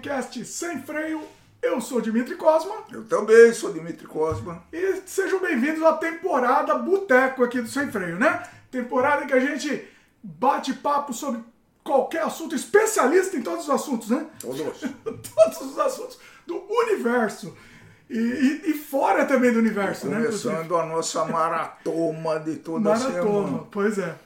podcast Sem Freio. Eu sou Dimitri Cosma. Eu também sou Dimitri Cosma. E sejam bem-vindos à temporada Boteco aqui do Sem Freio, né? Temporada em que a gente bate papo sobre qualquer assunto, especialista em todos os assuntos, né? Todos. todos os assuntos do universo. E, e, e, fora também do universo, e né? Começando a nossa maratoma de toda maratoma, semana. Pois é.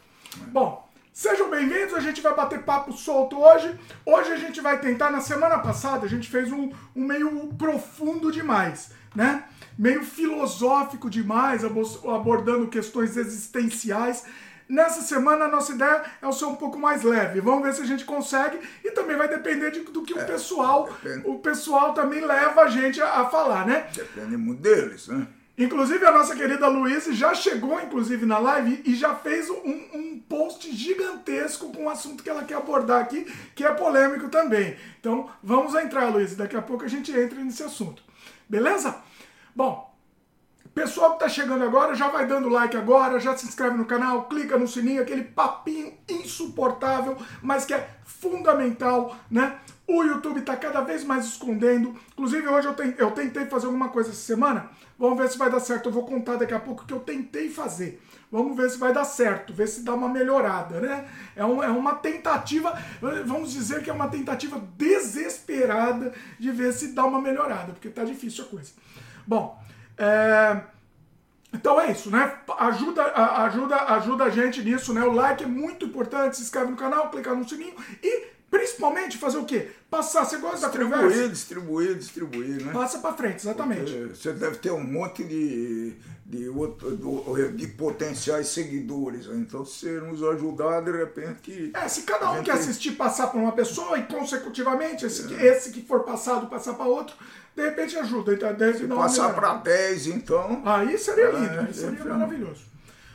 Bom, sejam bem-vindos. A gente vai bater papo solto hoje. Hoje a gente vai tentar. Na semana passada a gente fez um, um meio profundo demais, né? Meio filosófico demais, abordando questões existenciais. Nessa semana a nossa ideia é ser um pouco mais leve. Vamos ver se a gente consegue e também vai depender de, do que é, o pessoal, depende. o pessoal também leva a gente a, a, falar, né? Depende muito deles, né? Inclusive a nossa querida Luísa já chegou inclusive na live e já fez um, um post gigantesco com o assunto que ela quer abordar aqui, que é polêmico também. Então vamos entrar, Luísa. Daqui a pouco a gente entra nesse assunto. Beleza? Bom, Pessoal que está chegando agora, já vai dando like agora, já se inscreve no canal, clica no sininho, aquele papinho insuportável, mas que é fundamental, né? O YouTube está cada vez mais escondendo. Inclusive, hoje eu, eu tentei fazer alguma coisa essa semana. Vamos ver se vai dar certo. Eu vou contar daqui a pouco o que eu tentei fazer. Vamos ver se vai dar certo, ver se dá uma melhorada, né? É, um, é uma tentativa, vamos dizer que é uma tentativa desesperada de ver se dá uma melhorada, porque tá difícil a coisa. Bom, é... Então é isso, né? Ajuda, ajuda, ajuda a gente nisso, né? O like é muito importante, se inscreve no canal, clicar no sininho e principalmente fazer o quê? Passar, você gosta distribuir, da conversa? Distribuir, distribuir, distribuir, né? Passa para frente, exatamente. Porque você deve ter um monte de, de, de, de potenciais seguidores, né? então se você nos ajudar, de repente... É, se cada um quer assistir passar para uma pessoa e consecutivamente esse, é. esse que for passado passar para outro, de repente ajuda. Então, Se passar para 10, então. Aí seria lindo, é, seria é, maravilhoso.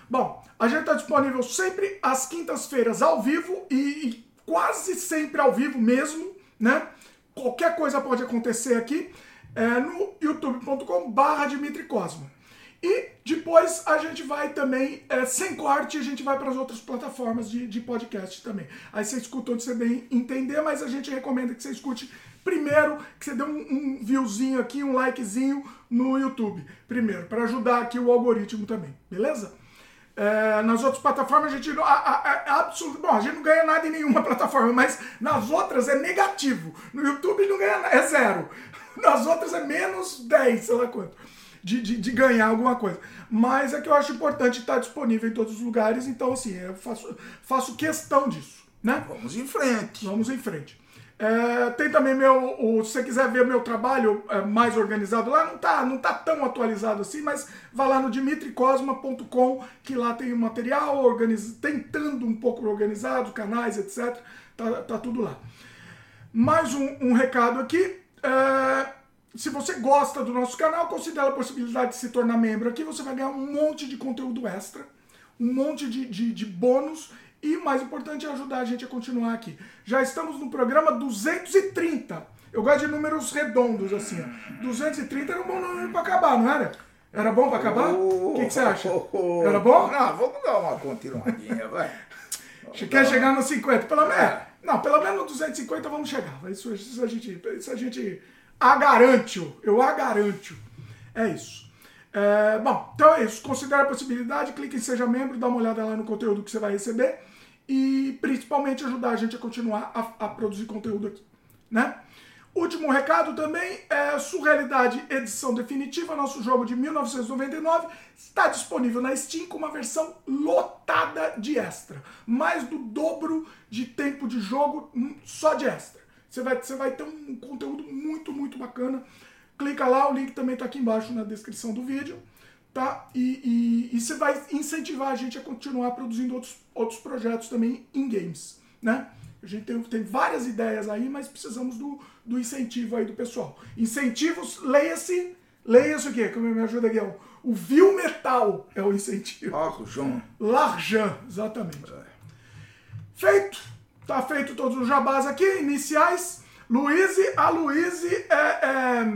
Bom, a gente está disponível sempre às quintas-feiras ao vivo e, quase sempre ao vivo mesmo, né? Qualquer coisa pode acontecer aqui é, no youtube.com/barra Dimitri Cosma. E depois a gente vai também, é, sem corte, a gente vai para as outras plataformas de, de podcast também. Aí você escuta onde você bem entender, mas a gente recomenda que você escute primeiro, que você dê um, um viewzinho aqui, um likezinho no YouTube. Primeiro, para ajudar aqui o algoritmo também, beleza? É, nas outras plataformas a gente a, a, a, absoluto, bom, a gente não ganha nada em nenhuma plataforma, mas nas outras é negativo. No YouTube não ganha é zero. Nas outras é menos 10, sei lá quanto de, de, de, ganhar alguma coisa. Mas é que eu acho importante estar disponível em todos os lugares, então assim, eu faço, faço questão disso. Né? Vamos em frente. Vamos em frente. É, tem também meu. O, se você quiser ver meu trabalho é, mais organizado lá, não tá, não tá tão atualizado assim, mas vá lá no dimitricosma.com, que lá tem o material organiz, tentando um pouco organizado, canais, etc. Tá, tá tudo lá. Mais um, um recado aqui. É, se você gosta do nosso canal, considere a possibilidade de se tornar membro aqui. Você vai ganhar um monte de conteúdo extra, um monte de, de, de bônus e o mais importante é ajudar a gente a continuar aqui. Já estamos no programa 230. Eu gosto de números redondos assim. Ó. 230 era um bom número para acabar, não era? Era bom para acabar? O que, que, você acha? Era bom? Não, vamos dar uma continuadinha, vai. Quer chegar no 50? Pelo menos. É. Não, pelo menos no 250 vamos chegar. Isso, isso a gente. Isso a gente a garanto, eu a garanto. É isso. É, bom, então é isso. Considere a possibilidade, clique em Seja Membro, dá uma olhada lá no conteúdo que você vai receber e principalmente ajudar a gente a continuar a, a produzir conteúdo aqui, né? Último recado também é Surrealidade Edição Definitiva, nosso jogo de 1999, está disponível na Steam com uma versão lotada de extra. Mais do dobro de tempo de jogo hum, só de extra. Você vai, você vai ter um conteúdo muito, muito bacana. Clica lá, o link também está aqui embaixo na descrição do vídeo. Tá? E, e, e você vai incentivar a gente a continuar produzindo outros, outros projetos também em games. Né? A gente tem, tem várias ideias aí, mas precisamos do, do incentivo aí do pessoal. Incentivos, leia-se. Leia-se o quê? Como me ajuda, Guilherme? O Vil Metal é o incentivo. L'argent. L'argent, exatamente. É. Feito. Tá feito todos os jabás aqui, iniciais. Luiz, a Luiz é, é,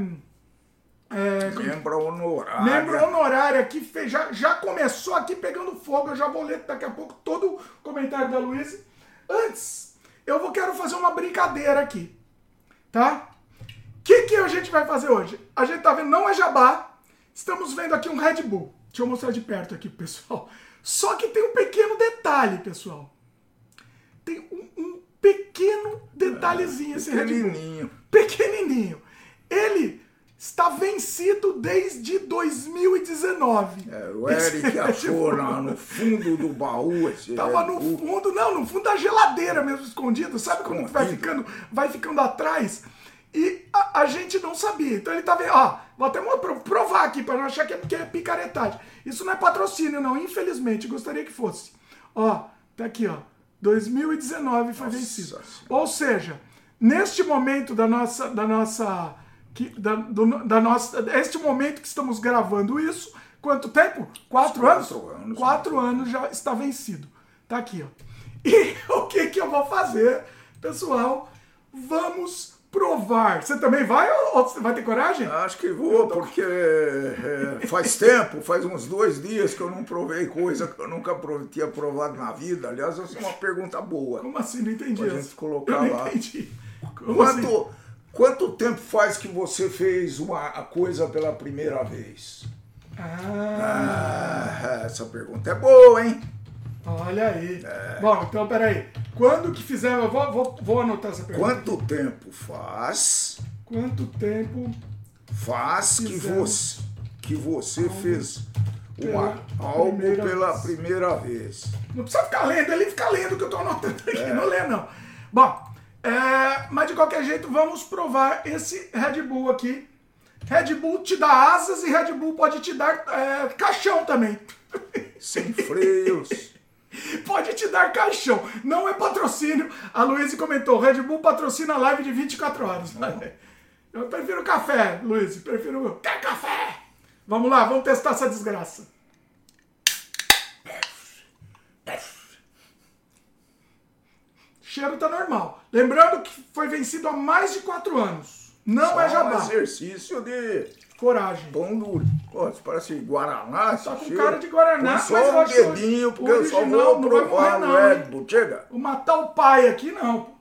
é, membro honorário. Membro honorário aqui, fez, já, já começou aqui pegando fogo. Eu já vou ler daqui a pouco todo o comentário da Luiz. Antes, eu vou, quero fazer uma brincadeira aqui. tá? O que, que a gente vai fazer hoje? A gente tá vendo, não é jabá, estamos vendo aqui um Red Bull. Deixa eu mostrar de perto aqui, pessoal. Só que tem um pequeno detalhe, pessoal. Tem um, um pequeno detalhezinho é, esse Red Bull. Pequenininho. Ele está vencido desde 2019. É, o Eric achou no fundo do baú esse Tava no fundo, não, no fundo da geladeira mesmo, escondido. Sabe escondido. como vai ficando, vai ficando atrás? E a, a, gente não sabia. Então ele tá vendo, ó, vou até provar aqui para não achar que é, que é picaretagem. Isso não é patrocínio, não, infelizmente, gostaria que fosse. Ó, tá aqui, ó. 2019 foi Nossa vencido. Ou seja, neste momento da nossa, da nossa que, da, do, da nossa, este momento que estamos gravando isso, quanto tempo? Quatro, anos? anos? Quatro né? anos já está vencido. Tá aqui, ó. E o que, que eu vou fazer, pessoal? Vamos provar. Você também vai ou você vai ter coragem? Acho que vou, porque é, faz tempo, faz uns dois dias que eu não provei coisa que eu nunca tinha provado na vida. Aliás, essa é uma pergunta boa. Como assim? Não entendi. Pra gente colocar lá. Entendi. Como Quanto, assim? Quanto tempo faz que você fez uma coisa pela primeira vez? Ah. ah essa pergunta é boa, hein? Olha aí. É. Bom, então peraí. Quando que fizer, eu vou, vou, vou anotar essa pergunta. Quanto aqui. tempo faz? Quanto tempo faz que você, que você fez uma, algo pela vez. primeira vez? Não precisa ficar lendo, ele fica lendo que eu estou anotando aqui, é. não lê não. Bom, é, mas de qualquer jeito, vamos provar esse Red Bull aqui. Red Bull te dá asas e Red Bull pode te dar é, caixão também. Sem freios. pode te dar caixão. Não é patrocínio. A Luiz comentou: Red Bull patrocina a live de 24 horas. Eu prefiro café, Luiz. Prefiro. Quer café? Vamos lá, vamos testar essa desgraça. cheiro tá normal. Lembrando que foi vencido há mais de quatro anos. Não Só é jabá. um exercício de coragem. Pão duro. Pô, parece Guaraná. Tá com cara de Guaraná. Só um dedinho, porque eu só vou provar o Red Bull. Chega. Vou matar o pai aqui, não.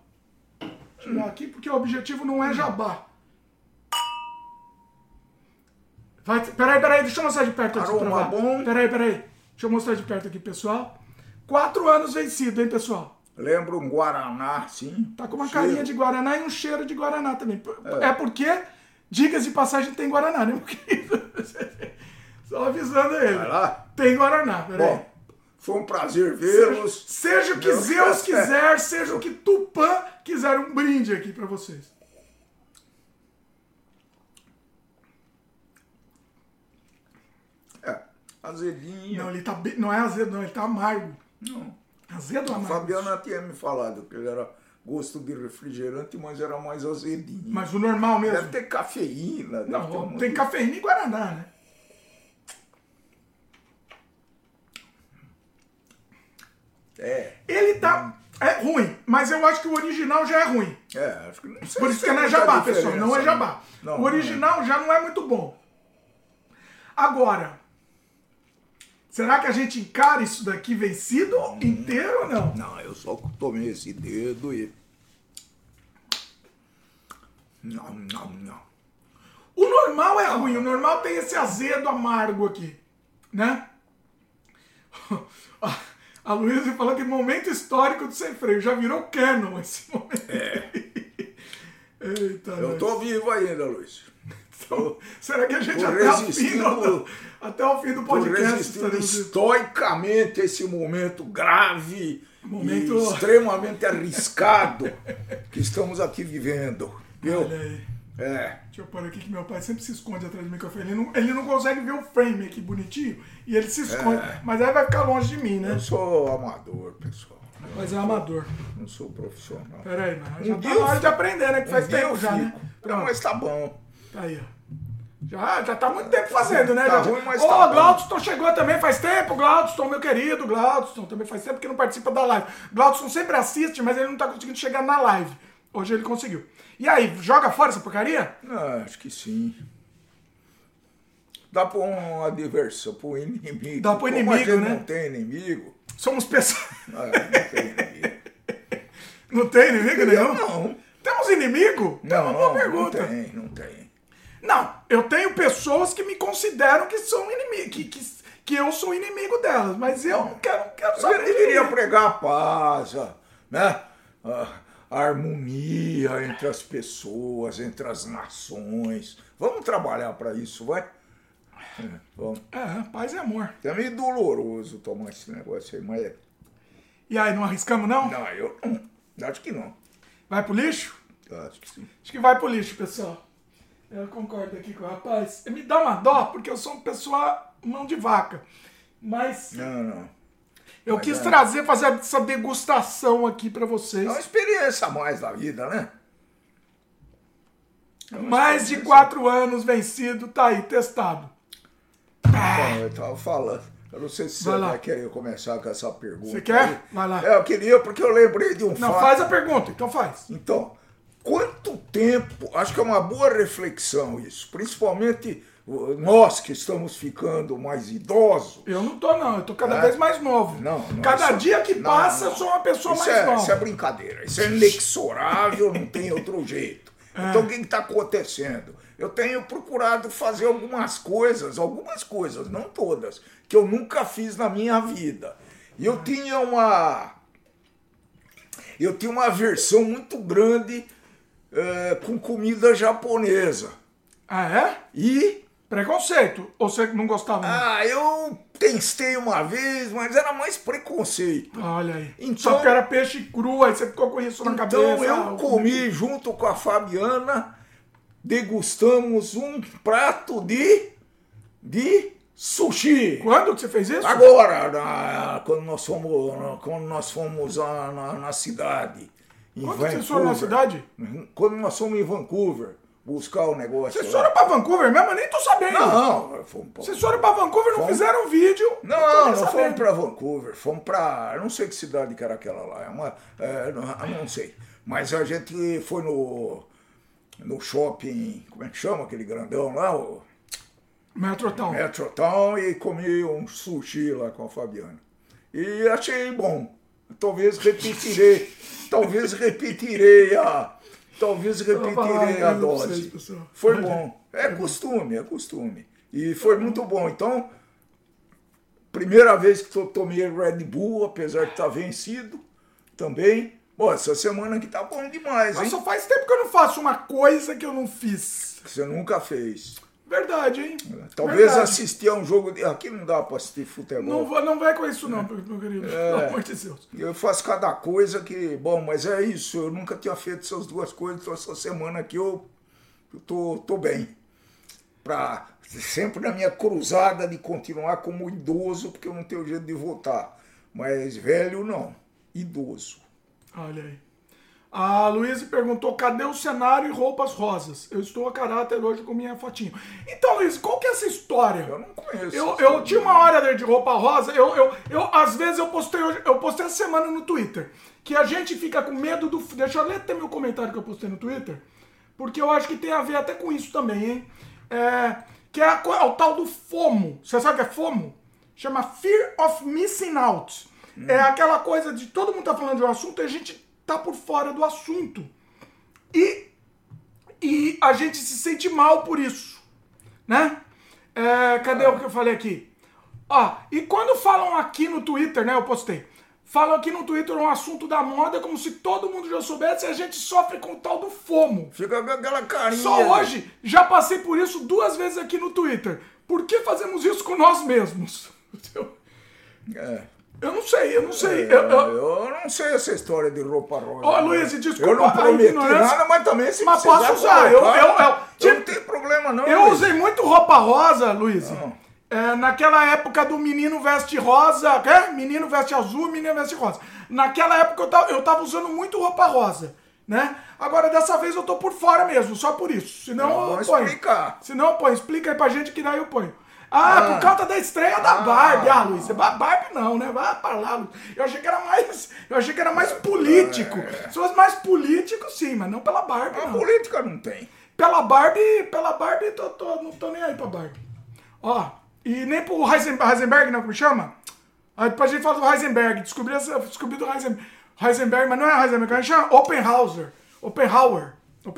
Tirar aqui, porque o objetivo não é jabá. Vai, peraí, peraí, deixa eu mostrar de perto aqui provar. Bom. Peraí, peraí. Deixa eu mostrar de perto aqui, pessoal. Quatro anos vencido, hein, pessoal? Lembra um Guaraná, sim. Tá com uma cheiro. carinha de Guaraná e um cheiro de Guaraná também. É, é porque, dicas de passagem, tem Guaraná, né, Só avisando ele. Vai lá. Tem Guaraná, peraí. Bom, foi um prazer vê-los. Seja, seja, o que Zeus quiser, seja o que Tupã quiser, um brinde aqui para vocês. É, azedinho. Não, ele tá bem, não é azedo, não, ele tá amargo. Não. Azedo amargo? A Fabiana tinha me falado que ele era gosto de refrigerante, mas era mais azedinho. Mas o normal mesmo? Deve ter cafeína. Deve não, ter tem cafeína e Guaraná, né? É. Ele tá. É ruim, mas eu acho que o original já é ruim. É, acho que não sei Por isso que não é jabá, pessoal. Não é jabá. Não, o original não é. já não é muito bom. Agora, Será que a gente encara isso daqui vencido hum, inteiro ou não? Não, eu só tomei esse dedo e. Não, não, não. O normal é ruim, o normal tem esse azedo amargo aqui, né? A Luísa falou que momento histórico do sem freio já virou canon esse momento. É. Eita, eu tô vivo ainda, Luiz. Então, será que a gente até o, fim do, até o fim do podcast resistindo estoicamente esse momento grave momento... e extremamente arriscado que estamos aqui vivendo. Viu? Olha aí. É. Deixa eu pôr aqui que meu pai sempre se esconde atrás do microfone. Ele não, ele não consegue ver o frame aqui bonitinho e ele se esconde. É. Mas aí vai ficar longe de mim, né? Eu sou amador, pessoal. Mas é amador. Não sou profissional. Peraí, mas já um tá na hora de aprender, né? Que faz um tempo já, né? Não, mas tá bom. Tá aí, ó. Já, já tá muito tempo fazendo, né? Tá já, ruim, mas Ô, tá Glaudston chegou também faz tempo, Glaudston, meu querido, Glaudston, também faz tempo que não participa da live. Glaudston sempre assiste, mas ele não tá conseguindo chegar na live. Hoje ele conseguiu. E aí, joga fora essa porcaria? Ah, acho que sim. Dá pra uma diversão, pro inimigo. Dá pro inimigo, Como né? não tem inimigo. Somos pessoas. Ah, não tem inimigo. não tem inimigo nenhum? Não. Temos inimigo? É uma boa não, pergunta. não tem, não tem. Não, eu tenho pessoas que me consideram que são inimigo, que, que, que eu sou inimigo delas, mas eu não quero, quero saber. deveria de- pregar a paz, né? A, harmonia entre as pessoas, entre as nações. Vamos trabalhar para isso, vai? É, vamos. É, paz e amor. É meio doloroso tomar esse negócio aí, mas é- E aí, não arriscamos, não? não, eu. Acho que não. Vai pro lixo? Acho que sim. Acho que vai pro lixo, pessoal. Eu concordo aqui com o rapaz. Me dá uma dó, porque eu sou uma pessoa mão de vaca. Mas Não, não. eu Mas quis é. trazer, fazer essa degustação aqui pra vocês. É uma experiência a mais da vida, né? É Mais de quatro anos vencido, tá aí, testado. Bom, eu tava falando. Eu não sei se Vai você lá. vai querer começar com essa pergunta. Você quer? aí. Vai lá. É, eu queria, porque eu lembrei de um Não, fato. faz a pergunta, então faz. Então, quanto tempo, acho que é uma boa reflexão isso, principalmente nós que estamos ficando mais idosos. Eu não tô, não. Eu tô cada É? vez mais novo. Não, não, cada isso- dia que não, passa, não. eu sou uma pessoa Isso mais é, nova. isso é brincadeira, isso é inexorável, não tem outro jeito. É. Então o que está acontecendo? Eu tenho procurado fazer algumas coisas, algumas coisas, não todas, que eu nunca fiz na minha vida. E eu tinha uma. Eu tinha uma versão muito grande eh, com comida japonesa. Ah, é? E Preconceito. Ou você não gostava? ah, eu testei uma vez, mas era mais preconceito. Olha aí. Então- Só porque era peixe cru, aí você ficou com isso na cabeça. Então eu Ah, comi junto com a Fabiana, degustamos um prato de, de sushi. Quando que você fez isso? Agora, na- quando nós fomos, quando nós fomos lá na, na cidade. Em vocês foram na Vancouver. cidade? Quando nós fomos em Vancouver buscar o negócio. Vocês foram pra Vancouver mesmo? Eu nem tô sabendo. Não, fomos pra... Vocês foram pra Vancouver, não Fomos. fizeram vídeo. Não, nem não fomos para Vancouver, fomos para. Não sei que cidade que era aquela lá, é uma, é, não, não sei. Mas a gente foi no, no shopping, como é que chama aquele grandão lá? O Metrotown. Metrotown, e comi um sushi lá com a Fabiana. E achei bom. Talvez repetirei, talvez repetirei a. Talvez repetirei a dose. Foi bom. É costume, é costume. E foi muito bom. Então, primeira vez que eu tomei Red Bull, apesar de estar vencido, também. Bom, essa semana aqui tá bom demais, Mas hein? só faz tempo que eu não faço uma coisa que eu não fiz. Que Você nunca fez. Verdade, hein? Talvez Verdade. assistir a um jogo. De... Aqui não dá pra assistir futebol. Não, não vai com isso não, meu querido. É. Pelo amor de Deus. Eu faço cada coisa que. Bom, mas é isso. Eu nunca tinha feito essas duas coisas. Então, essa semana aqui eu, eu tô, tô bem. Pra, sempre na minha cruzada de continuar como idoso, porque eu não tenho jeito de voltar. Mas velho, não. Idoso. Olha aí. A Luísa perguntou: cadê o cenário e roupas rosas? Eu estou a caráter hoje com minha fotinho. Então, Luiz, qual que é essa história? Eu não conheço. Eu, eu tinha uma hora de roupa rosa, eu, eu, eu, às vezes eu postei hoje, eu postei essa semana no Twitter, que a gente fica com medo do. Deixa eu ler até meu comentário que eu postei no Twitter, porque eu acho que tem a ver até com isso também, hein? É, que é, a é o tal do FOMO. Você sabe o que é FOMO? Chama Fear of Missing Out. É aquela coisa de todo mundo tá falando de um assunto e a gente tá por fora do assunto. E e a gente se sente mal por isso, né? É, cadê o que eu falei aqui? Ó, e quando falam aqui no Twitter, né? Eu postei. Falam aqui no Twitter um assunto da moda como se todo mundo já soubesse e a gente sofre com o tal do FOMO. Fica com aquela carinha. Só hoje já passei por isso duas vezes aqui no Twitter. Por que fazemos isso com nós mesmos? É. eu não sei, eu não sei. É, Eu- eu- eu não sei essa história de roupa rosa. Ô, não. Luiz, desculpa Eu não prometi nada, mas também se mas posso usar, eu- eu- eu- eu não tenho problema não. Eu Luiz. usei muito roupa rosa, Luiz. Ah. É, naquela época do menino veste rosa, quê? menino veste azul, menino veste rosa. Naquela época eu tava, eu tava usando muito roupa rosa, né? Agora dessa vez eu tô por fora mesmo, só por isso. Senão Não, eu vamos ponho. explicar. Senão eu ponho. Explica aí pra gente que daí eu ponho. Ah, por causa da estreia da Barbie. Ah, Luiz, é Ba- Barbie não, né? Vai pra lá, Luiz. Eu achei que era mais, eu achei que era mais político. Se fosse mais político, sim, mas não pela Barbie, A não. política não tem. Pela Barbie, pela Barbie, tô, tô- não tô nem aí pra Barbie. Ó, e nem pro Heisenberg, Heisenberg não, como chama? Aí depois a gente fala do Heisenberg, descobri, essa- descobri do Heisen- Heisenberg, mas não é Heisenberg, como é chama? Oppenhauser. Oppenhauer. Ou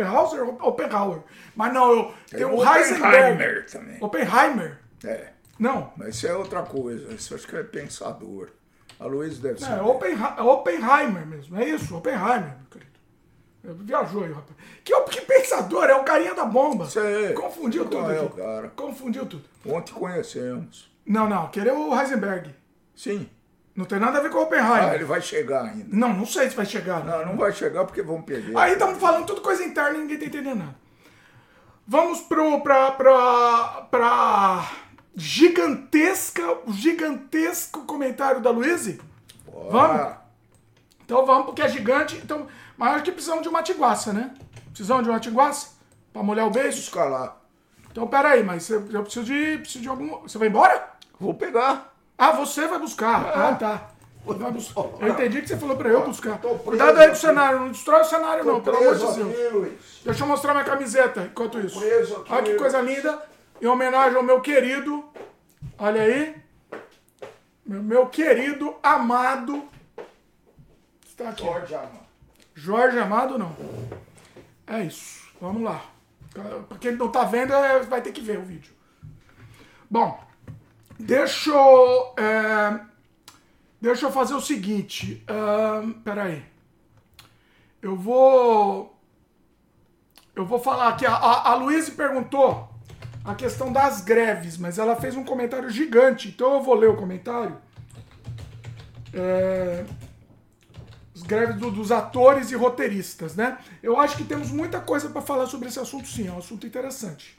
Oppenhauer? Mas não, eu, tem, Tem o o Heisenberg. Oppenheimer também. Oppenheimer. É. Não, Mas isso é outra coisa. Isso acho que é pensador. A Luiz deve é ser. Oppenha- é Oppenheimer mesmo. É isso, Oppenheimer, meu querido. Viajou aí, rapaz. Que, que pensador, é o carinha da bomba. Sei. Confundiu Qual tudo é o cara? Confundiu tudo. Ontem conhecemos. Não, não, querer o Heisenberg. Sim. Não tem nada a ver com o Oppenheimer. Ah, ele vai chegar ainda. Não, não sei se vai chegar. né? Não, não vai chegar porque vão perder. Aí estamos falando tudo coisa interna e ninguém tá entendendo nada. Vamos pro, pra, pra, pra gigantesca, gigantesco comentário da Luíse? Vamos? Ah, Então vamos, porque é gigante. Então, mas acho que precisamos de uma tiguaça, né? Precisamos de uma tiguaça? Pra molhar o beijo? buscar lá. Então peraí, mas eu, preciso de. Preciso de algum. Você vai embora? Vou pegar. Ah, você vai buscar. Ah, tá. Vai buscar. Eu entendi que você falou pra eu buscar. Preso Cuidado aí com o aqui. cenário, não destrói o cenário, não, pelo amor de Deus. Deixa eu mostrar minha camiseta enquanto isso. Olha que coisa linda. Em homenagem ao meu querido. Olha aí. Meu, querido, amado. Está aqui. Jorge Amado. Jorge Amado, não. É isso. Vamos lá. Pra quem não tá vendo, é, vai ter que ver o vídeo. Bom, deixa eu. é, deixa eu fazer o seguinte. ahn, peraí. Eu vou. Eu vou falar aqui. A, a, a Luíse perguntou a questão das greves, mas ela fez um comentário gigante. Então eu vou ler o comentário. É, as greves do- dos atores e roteiristas, né? Eu acho que temos muita coisa para falar sobre esse assunto, sim. É um assunto interessante.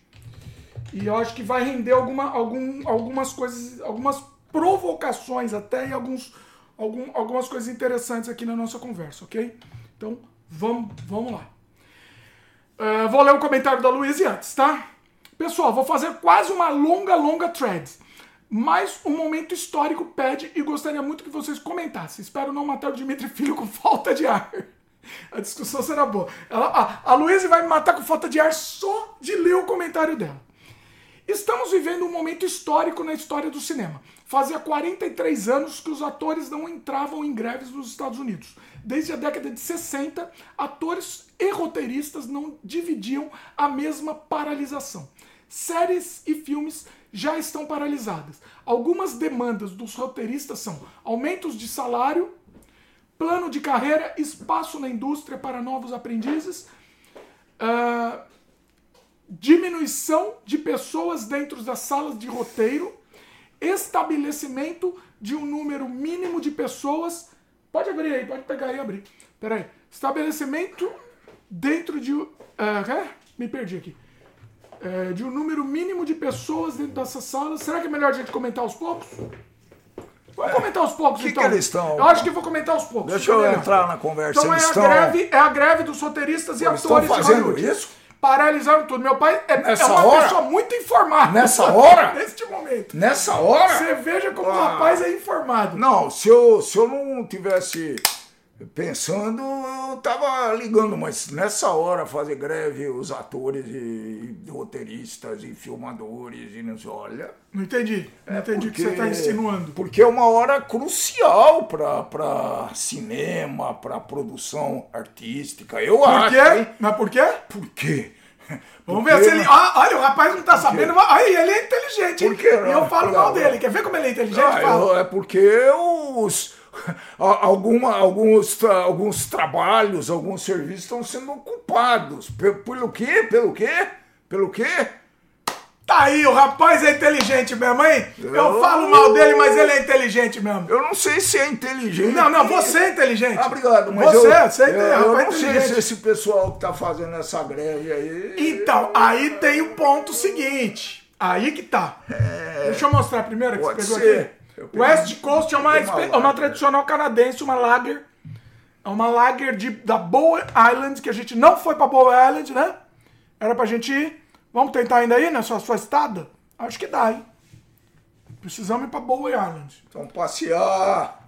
E eu acho que vai render alguma, algum, algumas coisas, algumas provocações até e alguns, algum, algumas coisas interessantes aqui na nossa conversa, ok? Então, vamos, vamos lá. É, vou ler o comentário da Luísa antes, tá? Pessoal, vou fazer quase uma longa, longa thread. Mas um momento histórico pede e gostaria muito que vocês comentassem. Espero não matar o Dimitri Filho com falta de ar. A discussão será boa. Ela, a, a Luísa vai me matar com falta de ar só de ler o comentário dela. Estamos vivendo um momento histórico na história do cinema. Fazia 43 anos que os atores não entravam em greves nos Estados Unidos. Desde a década de 60, atores e roteiristas não dividiam a mesma paralisação. Séries e filmes já estão paralisadas. Algumas demandas dos roteiristas são aumentos de salário, plano de carreira, espaço na indústria para novos aprendizes, ah, diminuição de pessoas dentro das salas de roteiro, estabelecimento de um número mínimo de pessoas. Pode abrir aí, pode pegar aí e abrir. Pera aí. Estabelecimento dentro de. ah, é? Me perdi aqui. É, de um número mínimo de pessoas dentro dessas salas. Será que é melhor a gente comentar aos poucos? Vamos comentar aos poucos, que então. que eles estão- Eu acho que vou comentar aos poucos. Deixa eu melhor. entrar na conversa. Então é Eles a, estão- greve, é a greve dos roteiristas e Eles atores estão fazendo isso? Paralisaram tudo. Meu pai é, é uma hora? pessoa muito informada. Nessa hora? Neste momento. Nessa hora? Você veja como o Ah. rapaz é informado. Não, se eu, se eu não tivesse pensando, eu tava ligando, mas nessa hora fazer greve os atores e, e roteiristas e filmadores e não sei, olha. Não entendi. Não entendi o que você É está insinuando. Porque é uma hora crucial para cinema, para produção artística. Eu Por acho. quê? hein? Mas por quê? Por quê? Vamos ver se ele. Ah, olha, o rapaz não tá sabendo. mas- Aí, ele é inteligente. Por não? E eu falo Não, mal não. dele. Quer ver como ele é inteligente? Ah, eu- é porque os alguma, alguns, alguns trabalhos, alguns serviços estão sendo ocupados. Pe- Pelo quê? Pelo quê? Pelo quê? Tá aí, o rapaz é inteligente mesmo, hein? Eu Eu- falo mal dele, mas ele é inteligente mesmo. Eu não sei se é inteligente. Não, não, você é inteligente. Ah, obrigado, mas você, eu, você é eu, inteligente. eu não sei se esse pessoal que tá fazendo essa greve aí. Então, aí tem o ponto seguinte. Aí que tá. Deixa eu mostrar primeiro que É. Pode você pegou ser. aqui. West Coast é uma, uma é uma tradicional canadense, uma lager. É uma lager de, da Bowen Island, que a gente não foi pra Bowen Island, né? Era pra gente ir. Vamos tentar ainda ir nessa sua estada? Acho que dá, hein? Precisamos ir pra Bowen Island. Então passear.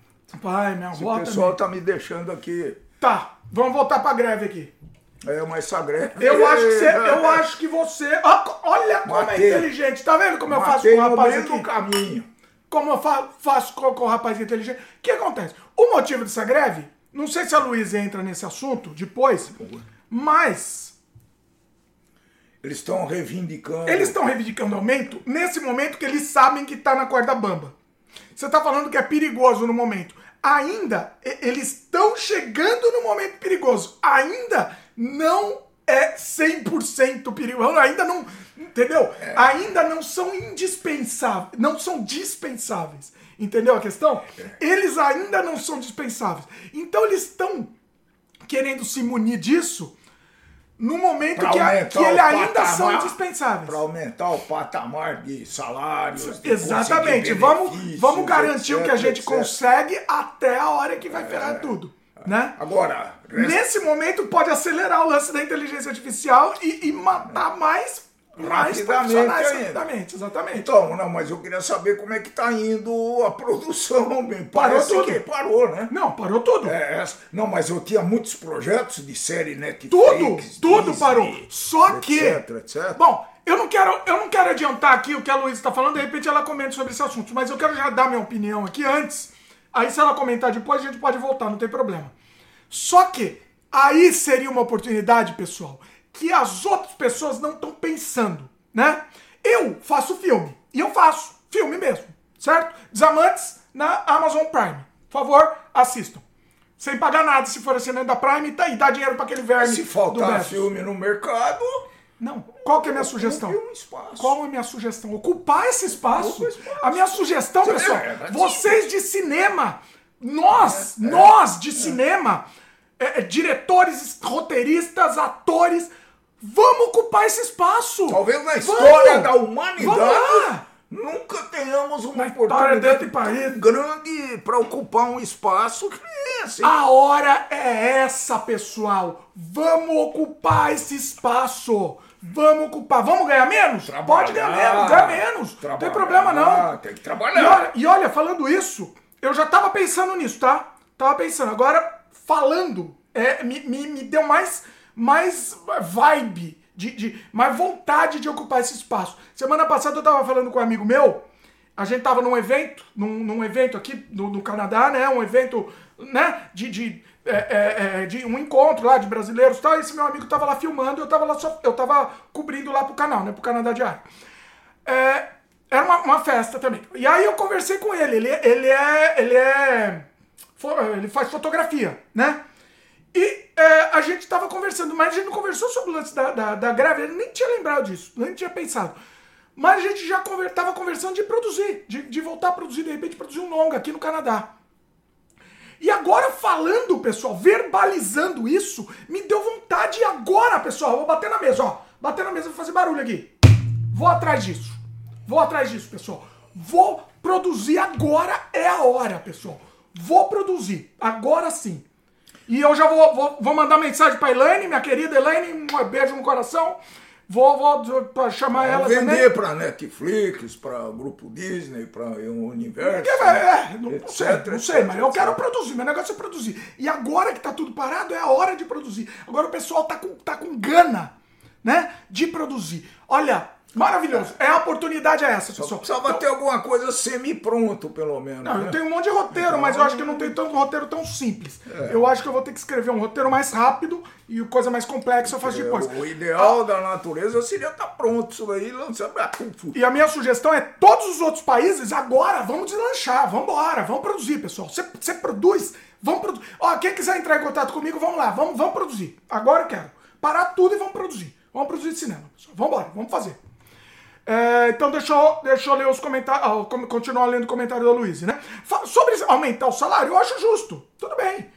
Pai, minha avó O pessoal tá me deixando aqui. Tá, vamos voltar pra greve aqui. É, mas essa greve. Eu acho que você. Eu acho que você. Olha como Matei. é inteligente. Tá vendo como eu faço Matei com o no rapaz meio aqui? do caminho. Como eu fa- faço com, com o rapaz inteligente. O que acontece? O motivo dessa greve, não sei se a Luísa entra nesse assunto depois, Mas Eles estão reivindicando. eles estão reivindicando aumento nesse momento que eles sabem que tá na corda bamba. Você tá falando que é perigoso no momento. Ainda, eles estão chegando no momento perigoso. Ainda não é 100% perigoso. Ainda não, entendeu? Ainda não são indispensáveis, não são dispensáveis. Entendeu a questão? Eles ainda não são dispensáveis. Então eles estão querendo se munir disso no momento Pra que, a- que ele ainda são patamar, indispensáveis. Para aumentar o patamar de salários. de Exatamente. Vamos, vamos garantir o que a etc, gente etc. consegue até a hora que vai ferrar tudo. Né? Agora, resta- Nesse momento pode acelerar o lance da inteligência artificial e, e matar mais, mais profissionais rapidamente. Exatamente. Então, não, mas eu queria saber como é que tá indo a produção. bem. Parou Parece tudo. que parou, né? Não, parou tudo. É, essa- não, mas eu tinha muitos projetos de série Netflix. Tudo, tudo Disney, parou. Só que. Etc, etc. Bom, eu não quero, eu não quero adiantar aqui o que a Luísa está falando, de repente ela comenta sobre esse assunto, mas eu quero já dar minha opinião aqui antes. Aí se ela comentar depois, a gente pode voltar, não tem problema. Só que aí seria uma oportunidade, pessoal, que as outras pessoas não estão pensando, né? Eu faço filme, e eu faço filme mesmo, certo? Desamantes na Amazon Prime. Por favor, assistam. Sem pagar nada, se for assinante da Prime, tá, e dá dinheiro para aquele verme Se faltar filme no mercado, Não. Qual que é a minha sugestão? um espaço. Qual é a minha sugestão? Ocupar esse espaço. Espaço. A minha sugestão, Você pessoal, é, vocês de cinema, nós, nós de cinema, é, é, diretores, roteiristas, atores, vamos ocupar esse espaço. talvez na Vamos. história da humanidade, Vamos nunca tenhamos uma Na oportunidade país. grande para ocupar um espaço que é assim. A hora é essa, pessoal. Vamos ocupar esse espaço. Vamos ocupar. Vamos ganhar menos? Pode ganhar menos, ganha menos. Não tem Trabalhar, problema não. Tem que E trabalhar. olha, e olha, falando isso, eu já tava pensando nisso, tá? Tava pensando. Agora, falando, é, me, me, me deu mais, mais vibe, de, de, mais vontade de ocupar esse espaço. Semana passada eu tava falando com um amigo meu, a gente tava num evento, num, num evento aqui no, no Canadá, né? Um evento, né? De, de, é, é, é, de um encontro lá de brasileiros e tal. Esse meu amigo tava lá filmando, eu tava lá só, eu tava cobrindo lá pro canal, né? Pro Canadá Diário. É, era uma, uma festa também. E aí eu conversei com ele. Ele, ele é. Ele é. Ele faz fotografia, né? E é, a gente tava conversando, mas a gente não conversou sobre o lance da, da, da. Ele nem tinha lembrado disso, nem tinha pensado. Mas a gente já conver, tava conversando de produzir, de, de voltar a produzir, de repente produzir um longa aqui no Canadá. E agora falando, pessoal, verbalizando isso, me deu vontade agora, pessoal. Vou bater na mesa, ó. Bater na mesa, vou fazer barulho aqui. Vou atrás disso. Vou atrás disso, pessoal. Vou produzir agora é a hora, pessoal. Vou produzir. Agora sim. E eu já vou, vou, vou mandar mensagem pra Elaine, minha querida Elaine, um beijo no coração. Vou, vou pra chamar ela também. Vender para Netflix, para Grupo Disney, para o Universo. É, é, não, etc, sei, não sei, etc, mas eu quero etc. produzir, meu negócio é produzir. E agora que tá tudo parado, é a hora de produzir. Agora o pessoal tá com, tá com gana, né, de produzir. Olha, maravilhoso. É a oportunidade é essa, Só pessoal. precisava Então, ter alguma coisa semi-pronto, pelo menos. não, né? eu tenho um monte de roteiro, mas eu acho que eu não tenho tanto roteiro tão simples. É. Eu acho que eu vou ter que escrever um roteiro mais rápido e coisa mais complexa eu faço depois. O ideal da natureza seria estar pronto isso aí, lançar. Ah. E a minha sugestão é todos os outros países agora, vamos deslanchar, vamos embora, vamos produzir, pessoal. Você, você produz, vamos produzir. Ó, quem quiser entrar em contato comigo, vamos lá, vamos, vamos produzir. Agora eu quero. Parar tudo e vamos produzir. Vamos produzir cinema, pessoal. Vamos embora, vamos fazer. É, então deixa eu, deixa eu ler os comentários, ah, continuar lendo o comentário da Luiz, né? Fa- Sobre aumentar o salário, eu acho justo. Tudo bem.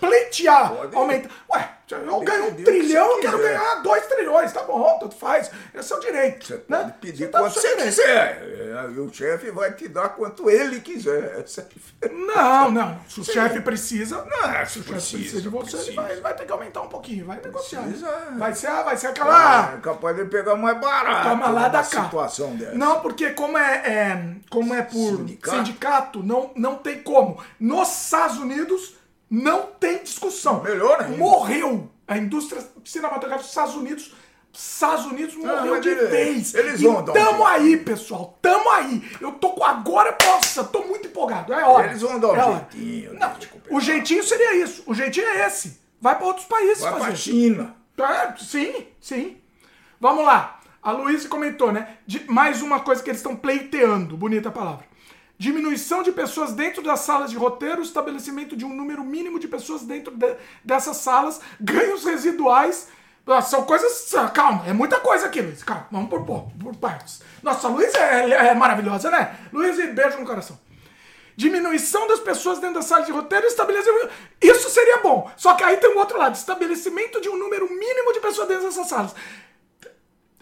Pleitear, Pode. aumentar. Ué, eu ganho um trilhão, você eu quero ganhar dois trilhões, tá bom, tanto faz. Esse é o direito. Você né? pode pedir tá no quanto seu você direito. quiser. É, E o chefe vai te dar quanto ele quiser. Essa é. Não, não. Se o chefe precisa. Não, se o chefe precisa, de você, ele precisa. vai, vai ter que aumentar um pouquinho, vai negociar. Precisa. Vai ser, vai ser aquela. É capaz de pegar mais barato. Toma lá da cá. situação dessa. Não, porque como é, é- como é por Sindicato? sindicato, não, não tem como. Nos Estados Unidos não tem discussão. Melhor ainda. Morreu a indústria cinematográfica dos Estados Unidos. Estados Unidos morreu mas de ele- vez. eles vão dar um tamo jeito. aí, pessoal. Tamo aí. Eu tô com agora, nossa, tô muito empolgado. É hora. Eles vão dar um É jeitinho Não, o jeitinho seria isso. O jeitinho é esse. Vai para outros países Vai fazer. pra China. É, sim, sim. Vamos lá. A Luísa comentou, né? De- mais uma coisa que eles estão pleiteando, bonita palavra. Diminuição de pessoas dentro das salas de roteiro, estabelecimento de um número mínimo de pessoas dentro de- dessas salas, ganhos residuais. São coisas. Calma, é muita coisa aqui, Luiz. Calma, vamos por, por, por partes. Nossa, a Luísa é, é maravilhosa, né? Luísa, beijo no coração. Diminuição das pessoas dentro da sala de roteiro, estabelecimento. Isso seria bom. Só que aí tem um outro lado: estabelecimento de um número mínimo de pessoas dentro dessas salas.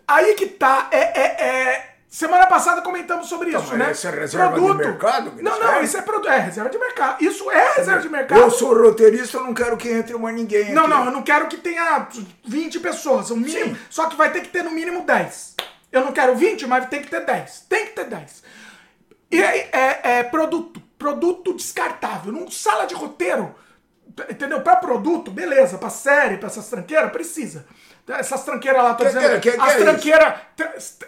Aí que tá. É, é, é- Semana passada comentamos sobre Então, isso, mas né? esse é reserva de mercado Não, não, querem? isso é, produ- é reserva de mercado. Isso é reserva de mercado. Eu sou roteirista, eu não quero que entre mais ninguém Não, aqui. não, eu não quero que tenha 20 pessoas, o mínimo. Sim. Só que vai ter que ter no mínimo 10. Eu não quero 20, mas tem que ter 10. Tem que ter 10. E aí, é, é produto. Produto descartável. Num sala de roteiro, entendeu? Pra produto, beleza. Pra série, pra essas tranqueiras, precisa. Essas tranqueiras lá, tô dizendo. que- que- as é tranqueiras.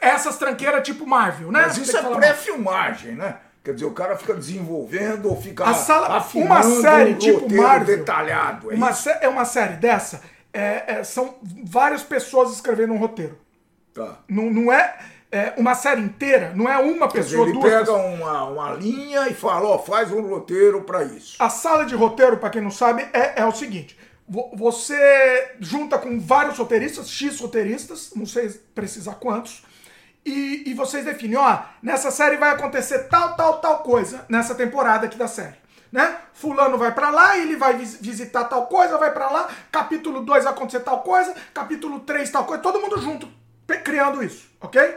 Essas tranqueiras tipo Marvel, né? Mas isso é pré-filmagem, né? Quer dizer, o cara fica desenvolvendo ou fica A sala- uma série um tipo Marvel, detalhado. É Uma isso? é uma série dessa. é- é- são várias pessoas escrevendo um roteiro. Tá. Não, não é, é uma série inteira, não é uma Quer dizer, pessoa, ele duas pega pessoas. uma, uma linha e fala, ó, faz um roteiro pra isso. A sala de roteiro, pra quem não sabe, é, é o seguinte: você junta com vários roteiristas, X roteiristas, não sei precisar quantos, e, e vocês definem, ó, nessa série vai acontecer tal, tal, tal coisa nessa temporada aqui da série. Né? Fulano vai pra lá, ele vai vis- visitar tal coisa, vai pra lá, capítulo 2 vai acontecer tal coisa, capítulo 3 tal coisa, todo mundo junto, criando isso, ok?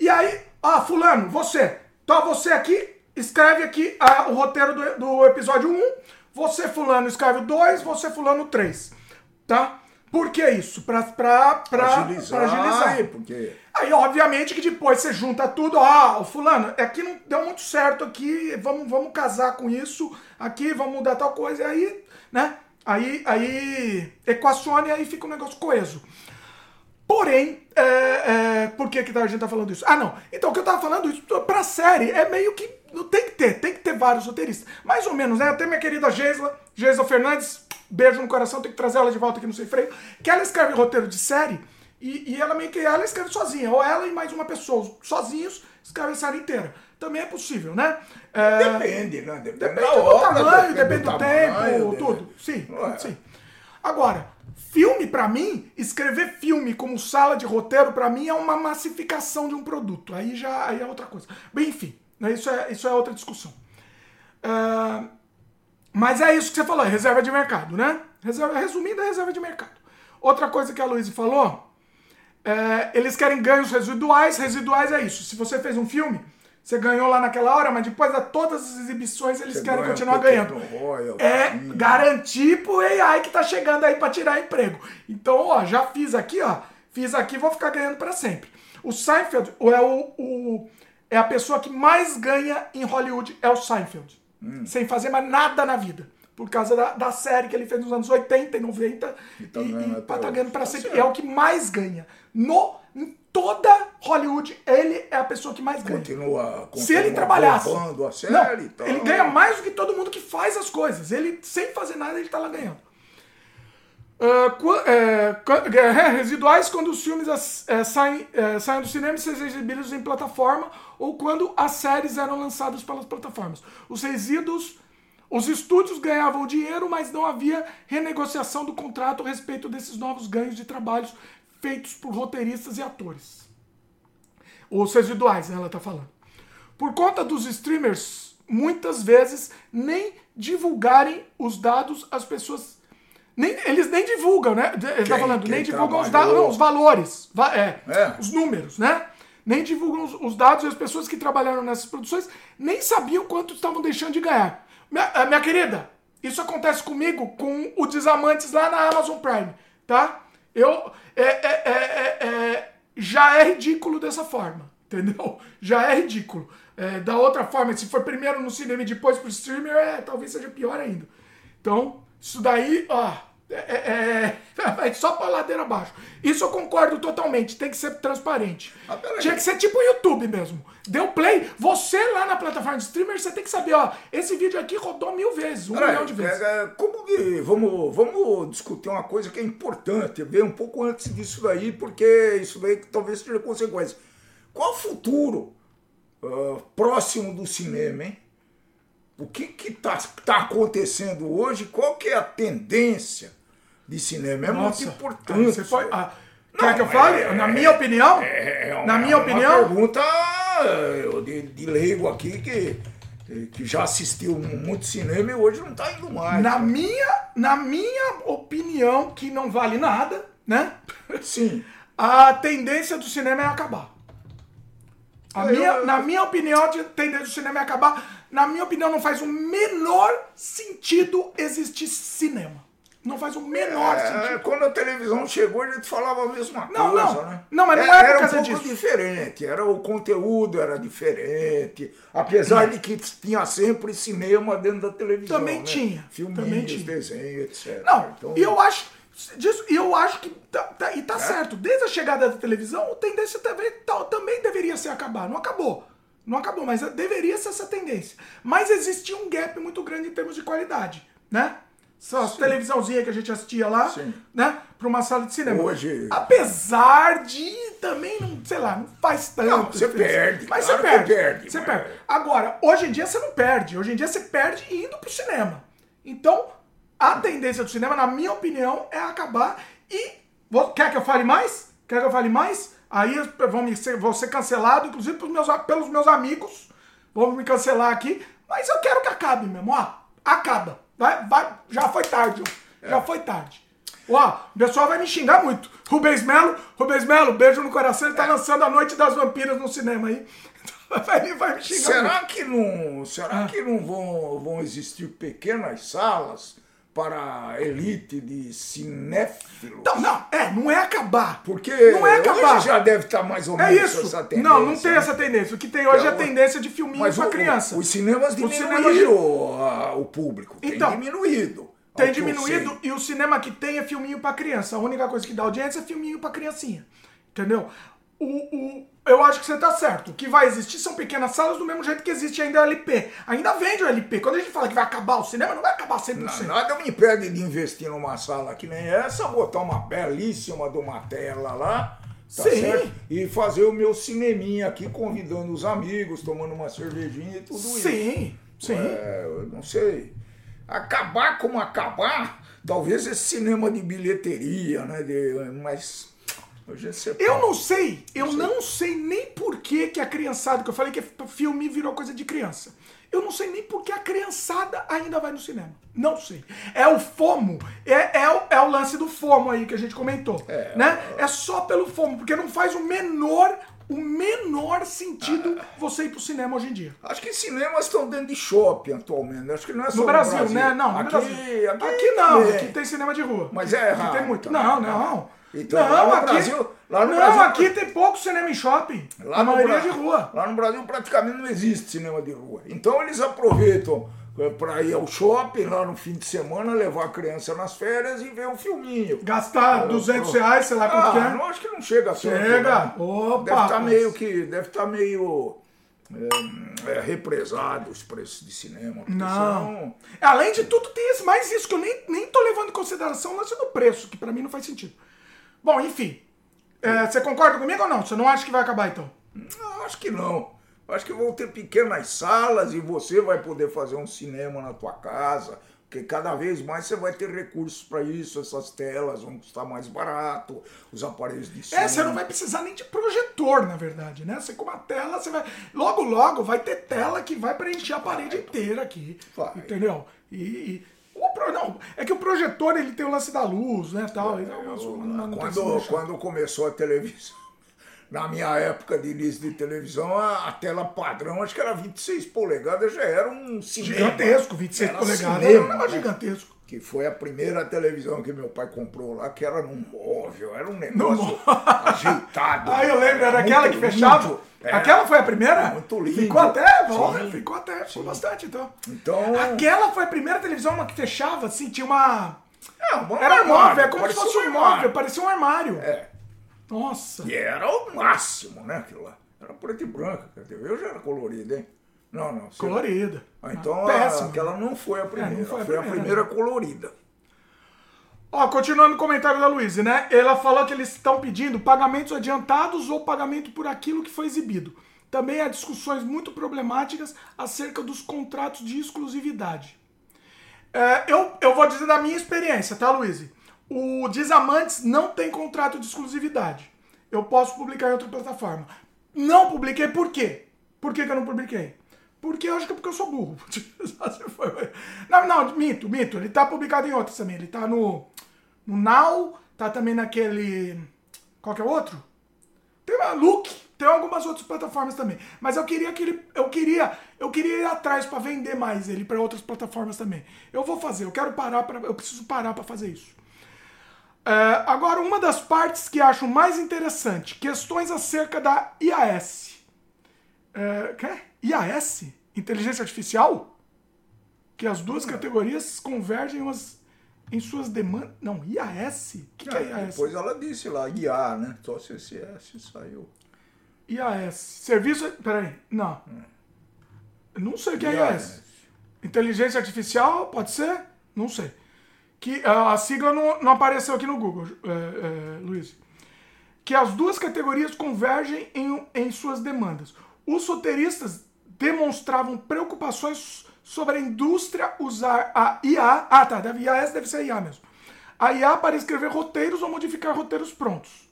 E aí, ó, fulano, você. Então você aqui, escreve aqui ah, o roteiro do, do episódio 1. Você, fulano, escreve o 2, você, fulano, 3. Tá? Por que isso? Pra, pra, pra, agilizar, pra agilizar. aí, porque... Aí, obviamente, que depois você junta tudo, ó, o fulano, aqui não deu muito certo aqui, vamos, vamos casar com isso, aqui, vamos mudar tal coisa, e aí, né? Aí, aí equaciona e aí fica um negócio coeso. Porém, é, é, por que, que a gente tá falando isso? Ah, não. Então, o que eu tava falando, isso pra série é meio que. Tem que ter, tem que ter vários roteiristas. Mais ou menos, né? Até minha querida Geisla, Geisla Fernandes, beijo no coração, tem que trazer ela de volta aqui no Sem Freio, que ela escreve roteiro de série e, e ela meio que ela escreve sozinha, ou ela e mais uma pessoa, sozinhos, escrevem a série inteira. Também é possível, né? É, Depende, né? Depende, Depende do obra, tamanho, depende do tamanho, tempo, depende- tudo. Sim, é? sim. Agora, filme pra mim, escrever filme como sala de roteiro pra mim é uma massificação de um produto. Aí já aí é outra coisa. Bem, enfim, né, isso é, isso é outra discussão. Ah, mas é isso que você falou, é reserva de mercado, né? Reserva, resumindo, é reserva de mercado. Outra coisa que a Luísa falou, é, eles querem ganhos residuais. Residuais é isso. Se você fez um filme, você ganhou lá naquela hora, mas depois de todas as exibições eles Você querem ganha um continuar pequeno ganhando. royalty. É garantir pro AI que tá chegando aí pra tirar emprego. Então, ó, já fiz aqui, ó. Fiz aqui, vou ficar ganhando pra sempre. O Seinfeld é o, o- é a pessoa que mais ganha em Hollywood é o Seinfeld. Sem fazer mais nada na vida. Por causa da, da série que ele fez nos anos 80 e 90. E, tá ganhando e tá ganhando pra Tá sempre. É o que mais ganha. No, em toda Hollywood, ele é a pessoa que mais ganha. Continua, Se ele continua trabalhasse. a série Não, e tal. ele ganha mais do que todo mundo que faz as coisas. Ele, sem fazer nada, ele tá lá ganhando. Qua- é, residuais quando os filmes é, saem, é, saem do cinema e são exibidos em plataforma ou quando as séries eram lançadas pelas plataformas. Os resíduos, os estúdios ganhavam dinheiro, mas não havia renegociação do contrato a respeito desses novos ganhos de trabalhos feitos por roteiristas e atores. Os residuais, né, ela tá falando. Por conta dos streamers, muitas vezes nem divulgarem os dados, as pessoas. Nem, eles nem divulgam, né? Ele tá Quem- falando, nem divulgam os dados, não, os valores, va- é, É. os números, né? Nem divulgam os, os dados e as pessoas que trabalharam nessas produções nem sabiam quanto estavam deixando de ganhar. Minha, ah, minha querida, isso acontece comigo com o Desamantes lá na Amazon Prime, tá? Eu. É, é, é, é, é, já é ridículo dessa forma, entendeu? Já é ridículo. Da outra forma, se for primeiro no cinema e depois pro streamer, é, talvez seja pior ainda. Então, isso daí, ó, É, é, é, só pra ladeira abaixo. Isso eu concordo totalmente. Tem que ser transparente. Ah. Tinha que ser tipo o YouTube mesmo. Deu play. Você lá na plataforma de streamer, você tem que saber, ó. Esse vídeo aqui rodou mil vezes, um milhão de vezes. é, é, como que- vamos, vamos discutir uma coisa que é importante, ver um pouco antes disso daí, porque isso daí que talvez seja consequência. Qual o futuro ah, próximo do cinema, hein? O que que tá, tá acontecendo hoje? Qual que é a tendência de cinema? É Nossa, muito importante. Você foi, ah, Não, quer que eu fale? é- na minha opinião? É uma, na minha uma opinião? pergunta eh, de, de leigo aqui que, que já assistiu muito cinema e hoje não tá indo mais. Na minha, na minha opinião, que não vale nada, né? Sim. A tendência do cinema é acabar. A Eu- minha, na minha opinião, a tendência do cinema é acabar. Na minha opinião, não faz o menor sentido existir cinema. Não faz o menor É, sentido. quando a televisão chegou, a gente falava a mesma Não, coisa, não. né? Não, mas não Era- é por Era um causa pouco disso. diferente, era o conteúdo era diferente, apesar de que tinha sempre cinema dentro da televisão, Também né? tinha, Filminhos, tinha. desenhos, etc. Não, Então, e eu acho. Disso, e eu acho que. Tá, tá- e tá certo. Desde a chegada da televisão, a tendência também, tá- também deveria ser acabar. Não acabou. Não acabou, mas deveria ser essa tendência. Mas existia um gap muito grande em termos de qualidade, né? Só as televisãozinhas que a gente assistia lá, Sim. né? Pra uma sala de cinema. Hoje- Apesar de também, não, sei lá, não faz tanto. Não, você perde, Mas claro você perde. perde, Você mas- perde. Agora, hoje em dia você não perde. Hoje em dia você perde indo pro cinema. Então, a tendência do cinema, na minha opinião, é acabar. E. vou- Quer que eu fale mais? Quer que eu fale mais? Aí eu vou, me ser, vou ser cancelado, inclusive pelos meus, pelos meus amigos. Vão me cancelar aqui. Mas eu quero que acabe mesmo. Ó, acaba. Vai, vai, já foi tarde. ó. Já foi tarde. Ó, o pessoal vai me xingar muito. Rubens Melo, Rubens Melo, beijo no coração. Ele tá lançando a Noite das Vampiras no cinema aí. Vai, vai me xingar muito. Será que não, será Ah. que não vão, vão existir pequenas salas para a elite de cinéfilos? Não, não, é, não é acabar. Porque não é acabar. hoje já deve estar mais ou É menos isso. essa tendência. Não, não tem né? essa tendência. O que tem hoje é a o- tendência de filminho o- criança. os cinemas diminuíram a- o público. Então, tem diminuído. Tem diminuído e o cinema que tem é filminho pra criança. A única coisa que dá audiência é filminho pra criancinha. Entendeu? O, o, eu acho que você tá certo. O que vai existir são pequenas salas do mesmo jeito que existe ainda o LP. Ainda vende o LP. Quando a gente fala que vai acabar o cinema, não vai acabar 100%. Na- Nada me impede de investir numa sala que nem essa, botar uma belíssima de uma tela lá, tá Sim. certo? E fazer o meu cineminha aqui, convidando os amigos, tomando uma cervejinha e tudo isso. Sim, sim. É, eu não sei. Acabar como acabar, talvez esse cinema de bilheteria, né? De, mas. Eu não sei, eu não sei nem por que, que a criançada, que eu falei que filme virou coisa de criança. Eu não sei nem por que a criançada ainda vai no cinema. Não sei. É o FOMO, é, é, o, é o lance do FOMO aí que a gente comentou. É, né? é só pelo FOMO, porque não faz o menor, o menor sentido você ir pro cinema hoje em dia. Acho que cinemas estão dentro de shopping atualmente. Acho que não é só No Brasil, né? Não, no aqui, Brasil. Aqui, Aqui não, também. aqui tem cinema de rua. Mas é Aqui errado tem muito. também, Não, né? não. Então, não, lá no aqui, Brasil- lá no não, Brasil- aqui tem pouco cinema em shopping. Lá a no maioria Bra- de rua. Lá no Brasil praticamente não existe cinema de rua. Então eles aproveitam para ir ao shopping lá no fim de semana, levar a criança nas férias e ver um filminho. Gastar 200 reais, sei lá quanto que Ah, é. não acho que não chega a tanto, Chega. né? Opa, deve estar mas- meio que deve estar meio é, é, represado os preços de cinema. Não. Além de tudo, tem mais isso que eu nem, nem tô levando em consideração o lance do preço, que pra mim não faz sentido. Bom, enfim. É, você concorda comigo ou não? Você não acha que vai acabar então? Não, acho que não. Acho que vão ter pequenas salas e você vai poder fazer um cinema na tua casa, porque cada vez mais você vai ter recursos para isso, essas telas vão custar mais barato, os aparelhos de som. É, você não vai precisar nem de projetor, na verdade, né? Você com uma tela, você vai. Logo, logo vai ter tela que vai preencher a parede inteira aqui. Vai. Entendeu? E. e- não, é que o projetor ele tem o lance da luz, né? Tal, então, Eu- uma manutenção quando, quando começou a televisão, na minha época de início de televisão, a, a tela padrão, acho que era 26 polegadas, já era um cinema. Gigantesco, 26 Era polegadas. cinema, era um negócio né? gigantesco. Que foi a primeira televisão que meu pai comprou lá, que era num móvel, era um negócio ajeitado. Ah, eu lembro, era muito aquela que lindo. fechava. É. Aquela foi a primeira? Muito lindo. Ficou até, olha, ficou até, ficou bastante então. Então, Aquela foi a primeira televisão uma que fechava, assim, tinha uma. É, um Era armário, móvel, é como se fosse um um imóvel, armário. parecia um armário. É. Nossa. E era o máximo, né, aquilo lá. Era preto e branco, dizer, eu já era colorido, hein? Não, não. Colorida. Ah, então a- Péssimo. aquela não foi a primeira, É, foi a foi a primeira. primeira colorida. Ó, continuando o comentário da Luísa, né? Ela falou que eles estão pedindo pagamentos adiantados ou pagamento por aquilo que foi exibido. Também há discussões muito problemáticas acerca dos contratos de exclusividade. É, eu, eu vou dizer da minha experiência, tá, Luiz? O Desamantes não tem contrato de exclusividade. Eu posso publicar em outra plataforma. Não publiquei por quê? Por que, que eu não publiquei? Porque eu acho que é porque eu sou burro. Não, não, minto, minto. Ele tá publicado em outras também. Ele tá no, no Now, tá também naquele. Qual que é o outro? Tem uma Look, tem algumas outras plataformas também. Mas eu queria que ele. Eu queria. Eu queria ir atrás para vender mais ele para outras plataformas também. Eu vou fazer, eu quero parar para. Eu preciso parar para fazer isso. É, agora, uma das partes que acho mais interessante, questões acerca da IAS. Que é? IAS? Inteligência Artificial? Que as duas categorias convergem umas em suas demandas. Não, IAS? O que, que é É, IAS? depois ela disse lá, IA, né? Só se esse S saiu. IAS. Serviço. Peraí, não. Não sei o que é IAS. Inteligência Artificial, pode ser? Não sei. Que ah, a sigla não, não apareceu aqui no Google, é, é, Luiz. Que as duas categorias convergem em, em suas demandas. Os roteiristas demonstravam preocupações sobre a indústria usar a IA. Ah, tá. Deve, IAS deve ser IA mesmo. A IA para escrever roteiros ou modificar roteiros prontos.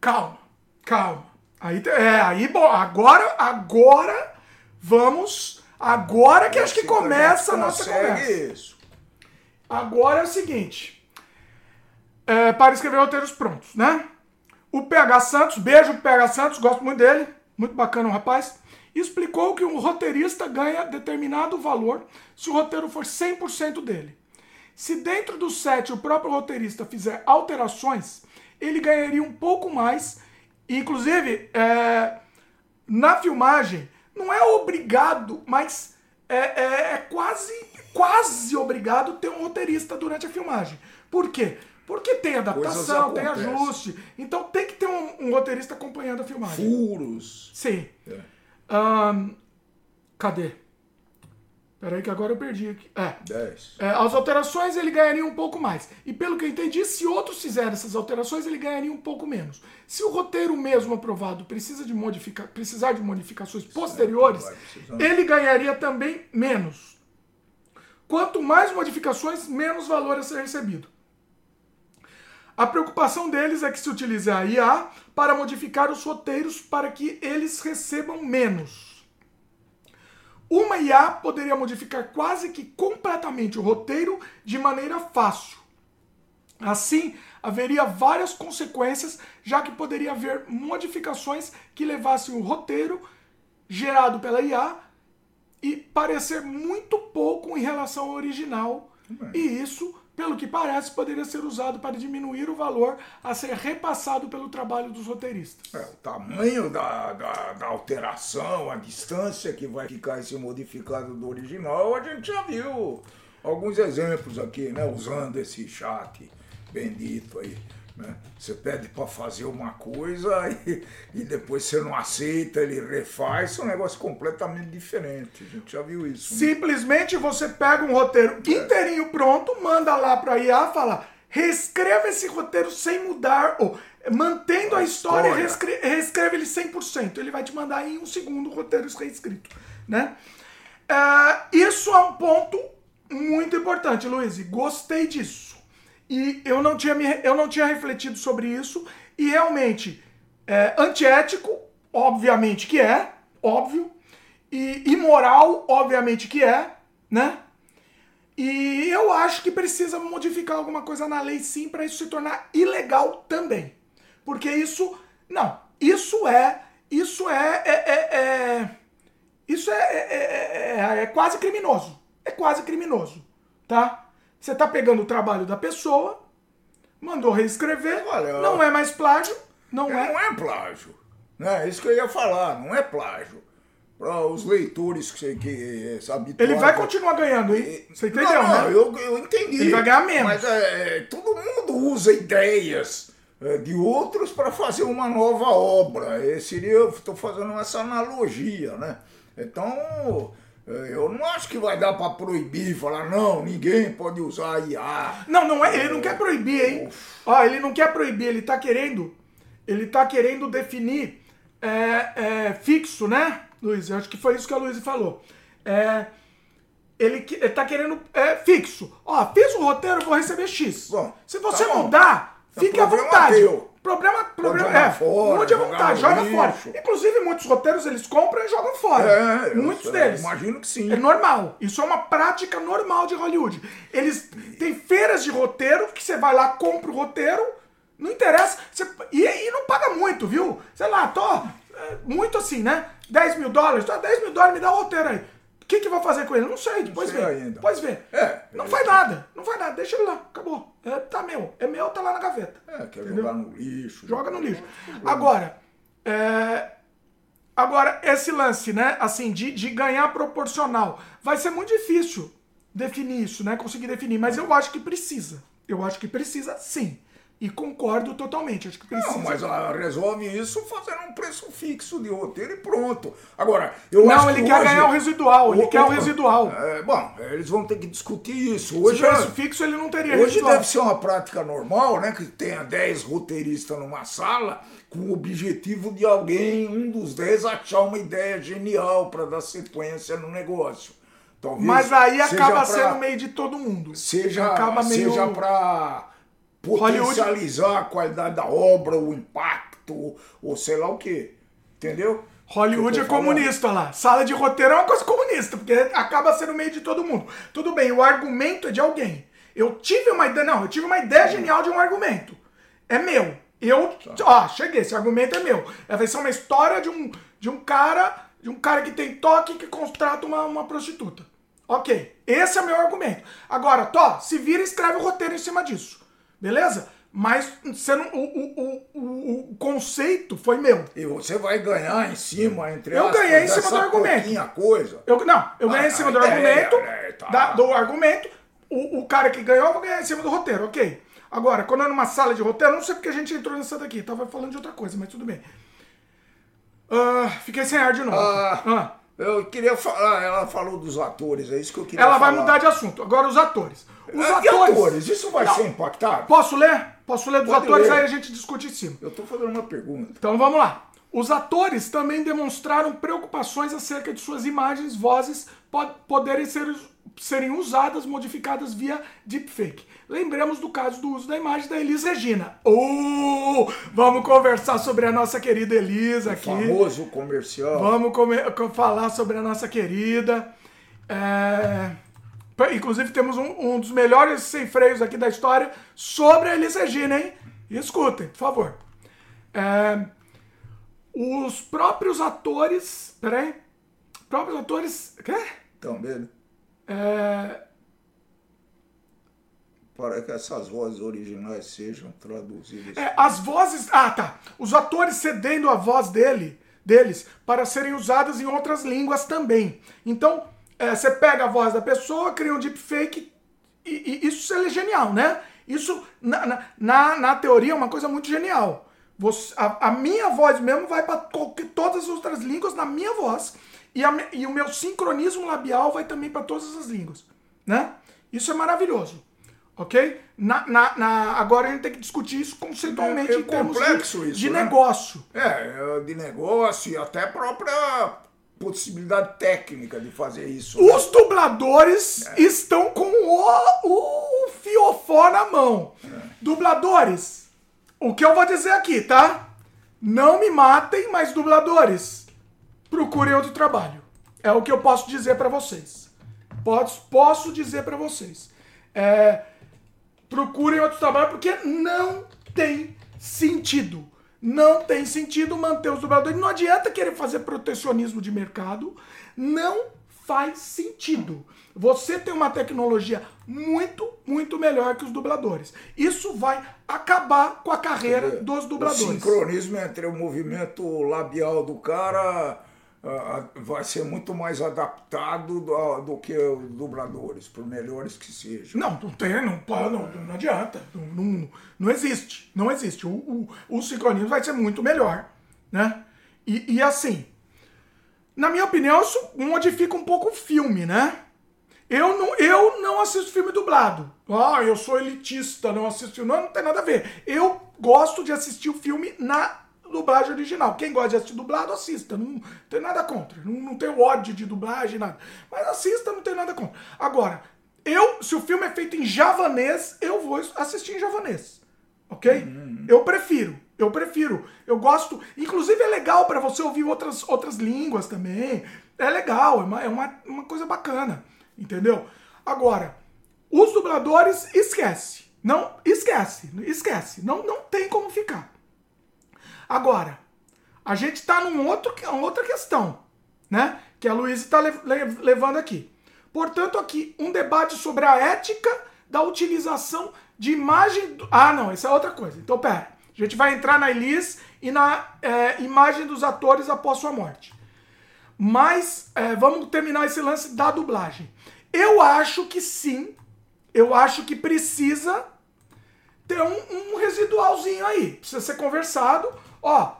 Calma, calma. Aí, é, aí, bom, agora, agora vamos. Agora que acho que começa a nossa conversa. isso. Agora é o seguinte. É, para escrever roteiros prontos, né? O PH Santos, beijo PH Santos, gosto muito dele, muito bacana o rapaz, explicou que um roteirista ganha determinado valor se o roteiro for 100% dele. Se dentro do set o próprio roteirista fizer alterações, ele ganharia um pouco mais. Inclusive, é, na filmagem, não é obrigado, mas é, é- é quase, quase obrigado ter um roteirista durante a filmagem. Por quê? Porque tem adaptação, tem ajuste. Então tem que ter um, um roteirista acompanhando a filmagem. Furos. Sim. É. Ahn, cadê? Peraí que agora eu perdi aqui. É. 10. É, as alterações ele ganharia um pouco mais. E pelo que eu entendi, se outros fizerem essas alterações, ele ganharia um pouco menos. Se o roteiro mesmo aprovado precisa de modifica precisar de modificações posteriores, vai precisar. ele ganharia também menos. Quanto mais modificações, menos valor a ser recebido. A preocupação deles é que se utilize a IA para modificar os roteiros para que eles recebam menos. Uma IA poderia modificar quase que completamente o roteiro de maneira fácil. Assim, haveria várias consequências, já que poderia haver modificações que levassem o roteiro gerado pela IA e parecer muito pouco em relação ao original. E isso, pelo que parece, poderia ser usado para diminuir o valor a ser repassado pelo trabalho dos roteiristas. É, o tamanho da, da, da alteração, a distância que vai ficar esse modificado do original, a gente já viu alguns exemplos aqui, né? Usando esse chat bendito aí. Né? Você pede para fazer uma coisa e, e depois você não aceita, ele refaz, é um negócio completamente diferente. A gente já viu isso. né? Simplesmente você pega um roteiro inteirinho pronto, manda lá para IA, fala, reescreva esse roteiro sem mudar, ou mantendo a, A história, história. reescre- reescreve ele 100%. Ele vai te mandar em um segundo o roteiro reescrito, né? É, isso é um ponto muito importante, Luiz. Gostei disso. E eu não tinha, me, eu não tinha refletido sobre isso. E realmente, é, antiético, obviamente que é, óbvio. E imoral, obviamente que é, né? E eu acho que precisa modificar alguma coisa na lei sim para isso se tornar ilegal também. Porque isso. Não, isso é. Isso é. é, é- é- isso é, é- é- é- é quase criminoso. É quase criminoso. Tá? Você tá pegando o trabalho da pessoa, mandou reescrever, Olha, não é mais plágio, não É, é. Não é plágio. Né? Isso que eu ia falar, não é plágio. para os leitores que, que se Ele vai continuar ganhando, hein? Você entendeu, não, não, né? Eu, eu entendi. Ele vai ganhar menos. Mas é, todo mundo usa ideias é, de outros para fazer uma nova obra. E seria, estou fazendo essa analogia, né? Então, é, eu não acho que vai dar para proibir, falar, não, ninguém pode usar IA. Não, não é, ele não quer proibir, hein? Ó, ele não quer proibir, ele está querendo, ele tá querendo definir é, é, fixo, né? Luiz, eu acho que foi isso que a Luiz falou. É, ele, ele tá querendo é, fixo. Ó, fiz o roteiro, vou receber X. Bom, Se você tá mudar, É fique à vontade. teu. Problema, problema é, fora, mude à jogar vontade, joga lixo. fora. Inclusive, muitos roteiros eles compram e jogam fora. É, muitos sei, deles. Imagino que sim. É normal. Isso é uma prática normal de Hollywood. Eles têm feiras de roteiro que você vai lá, compra o roteiro, não interessa. Você, e, e não paga muito, viu? Sei lá, tô. é, muito assim, né? 10 mil dólares, tá? 10 mil dólares, me dá o roteiro aí. O que, que eu vou fazer com ele? Não sei, depois sei vê. ainda. Depois vê. É, não faz nada, não faz nada, deixa ele lá, acabou. É, tá meu. É meu, tá lá na gaveta. É, quer Entendeu? jogar no lixo. Joga no lixo. Agora, é, agora esse lance, né, assim, de, de ganhar proporcional, vai ser muito difícil definir isso, né, conseguir definir, mas eu acho que precisa. Eu acho que precisa, sim. E concordo totalmente, acho que precisa. Não, mas ah, resolve isso fazendo um preço fixo de roteiro e pronto. Agora, eu acho Não, que ele quer hoje- ganhar o residual, ele quer o residual. É, bom, eles vão ter que discutir isso. Se Hoje, preço fixo, ele não teria hoje residual. deve ser uma prática normal, né? Que tenha 10 roteiristas numa sala com o objetivo de alguém, um dos 10, achar uma ideia genial para dar sequência no negócio. Talvez Mas aí acaba pra- sendo meio de todo mundo. seja, acaba meio... seja para potencializar a qualidade da obra, o impacto, ou sei lá o que. Entendeu? Hollywood é falando. comunista lá. Sala de roteiro é uma coisa comunista, porque acaba sendo meio de todo mundo. Tudo bem, o argumento é de alguém. Eu tive uma ideia, não, eu tive uma ideia genial de um argumento. É meu. Eu, ó, cheguei, esse argumento é meu. É, Vai ser uma história de um, de um cara, de um cara que tem toque que contrata uma, uma prostituta. Ok, esse é o meu argumento. Agora, Tó, se vira e escreve o roteiro em cima disso. Beleza? Mas você não, o, o, o, o, conceito foi meu. E você vai ganhar em cima, entre Eu aspas, ganhei em cima do argumento. coisa. Eu, não, eu ganhei Ah, em cima a do ideia, argumento. tá. da- do argumento. O, o cara que ganhou, eu vou ganhar em cima do roteiro, ok. Agora, quando é numa sala de roteiro, eu não sei porque a gente entrou nessa daqui. Tava falando de outra coisa, mas tudo bem. Ah, fiquei sem ar de novo. Ah, Ah, Eu queria falar, ela falou dos atores, é isso que eu queria ela falar. vai mudar de assunto. Agora, os atores. Os Ah, atores. atores, isso vai Não. ser impactado? Posso ler? Posso ler dos Pode atores, ler. aí a gente discute em cima. Eu tô fazendo uma pergunta. Então vamos lá. Os atores também demonstraram preocupações acerca de suas imagens, vozes pod- poderem ser, serem usadas, modificadas via deepfake. Lembremos do caso do uso da imagem da Elis Regina. Oh, vamos conversar sobre a nossa querida Elis aqui. Famoso comercial. Vamos falar sobre a nossa querida. É, Inclusive, temos um, um dos melhores sem freios aqui da história sobre a Elis Regina, hein? Escutem, por favor. É, Os próprios atores. Peraí. Próprios atores. Quê? Também. É, Para que essas vozes originais sejam traduzidas. É, as vozes. Ah, tá. Os atores cedendo a voz dele, deles para serem usadas em outras línguas também. Então, é, você pega a voz da pessoa, cria um deepfake. E, e isso é genial, né? Isso, na, na, na, teoria, é uma coisa muito genial. Você- a, a minha voz mesmo vai para todas as outras línguas na minha voz. E, a e o meu sincronismo labial vai também para todas as línguas. Né? Isso é maravilhoso. Ok? Na, na, na- agora a gente tem que discutir isso conceitualmente É- é em termos complexo de, isso, de né? negócio. É, de negócio e até a própria possibilidade técnica de fazer isso. né? Os dubladores estão com o, o fiofó na mão. Dubladores, o que eu vou dizer aqui, tá? Não me matem, mas dubladores, procurem outro trabalho. É o que eu posso dizer pra vocês. Posso, posso dizer pra vocês. É, procurem outro trabalho porque não tem sentido. Não tem sentido manter os dubladores. Não adianta querer fazer protecionismo de mercado. Não faz sentido. Você tem uma tecnologia muito, muito melhor que os dubladores. Isso vai acabar com a carreira dos O dubladores. sincronismo entre o movimento labial do cara uh, vai ser muito mais adaptado do, do que os dubladores, por melhores que sejam. Não, não tem, não, não, não adianta. Não, não, não existe. Não existe. O, o, o sincronismo vai ser muito melhor. Né? E, e assim, na minha opinião, isso modifica um pouco o filme, né? Eu não, eu não assisto filme dublado. Ah, eu sou elitista, não assisto. Não, não tem nada a ver. Eu gosto de assistir o filme na dublagem original. Quem gosta de assistir dublado, assista. Não, tem nada contra. Não, não tenho ódio de dublagem, nada. Mas assista, não tem nada contra. Agora, eu, se o filme é feito em javanês, eu vou assistir em javanês. Ok? Uhum. Eu prefiro. Eu prefiro. Eu gosto. Inclusive é legal para você ouvir outras, outras línguas também. É legal, é uma, é uma, uma coisa bacana. Entendeu? Agora, os dubladores, esquece. Não, esquece. Esquece. Não, não tem como ficar. Agora, a gente está num outro, outra questão, né? Que a Luísa está le, le, levando aqui. Portanto, aqui, um debate sobre a ética da utilização de imagem. Do... Ah, não, isso é outra coisa. Então, pera. A gente vai entrar na Elis e na é, imagem dos atores após sua morte. Mas é, vamos terminar esse lance da dublagem. Eu acho que sim. Eu acho que precisa ter um, um residualzinho aí. Precisa ser conversado. Ó,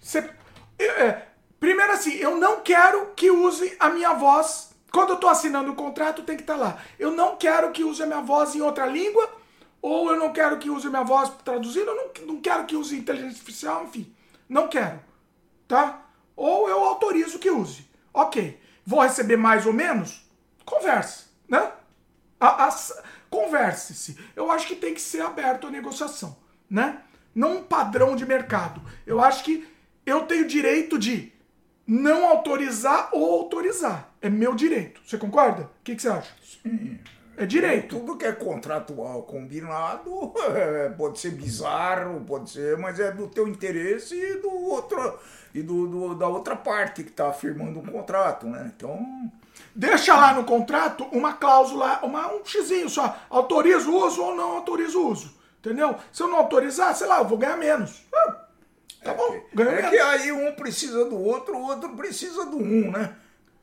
você, é, primeiro assim, eu não quero que use a minha voz. Quando eu estou assinando o contrato, tem que estar tá lá. Eu não quero que use a minha voz em outra língua, ou eu não quero que use a minha voz traduzida, eu não, não quero que use inteligência artificial, enfim. Não quero. Tá? Ou eu autorizo que use. Ok. Vou receber mais ou menos? Converse. Né? Converse-se. Eu acho que tem que ser aberto a negociação. Né? Não um padrão de mercado. Eu acho que eu tenho direito de não autorizar ou autorizar. É meu direito. Você concorda? O que, que você acha? Sim. É direito. Tudo que é contratual combinado é, pode ser bizarro, pode ser, mas é do teu interesse e do outro e do, do da outra parte que está firmando um contrato, né? Então deixa lá no contrato uma cláusula, uma, um xizinho só, autoriza o uso ou não autoriza o uso. Entendeu? Se eu não autorizar, sei lá, eu vou ganhar menos. Ah, tá é bom, que, ganho É menos. que aí um precisa do outro, o outro precisa do um, né?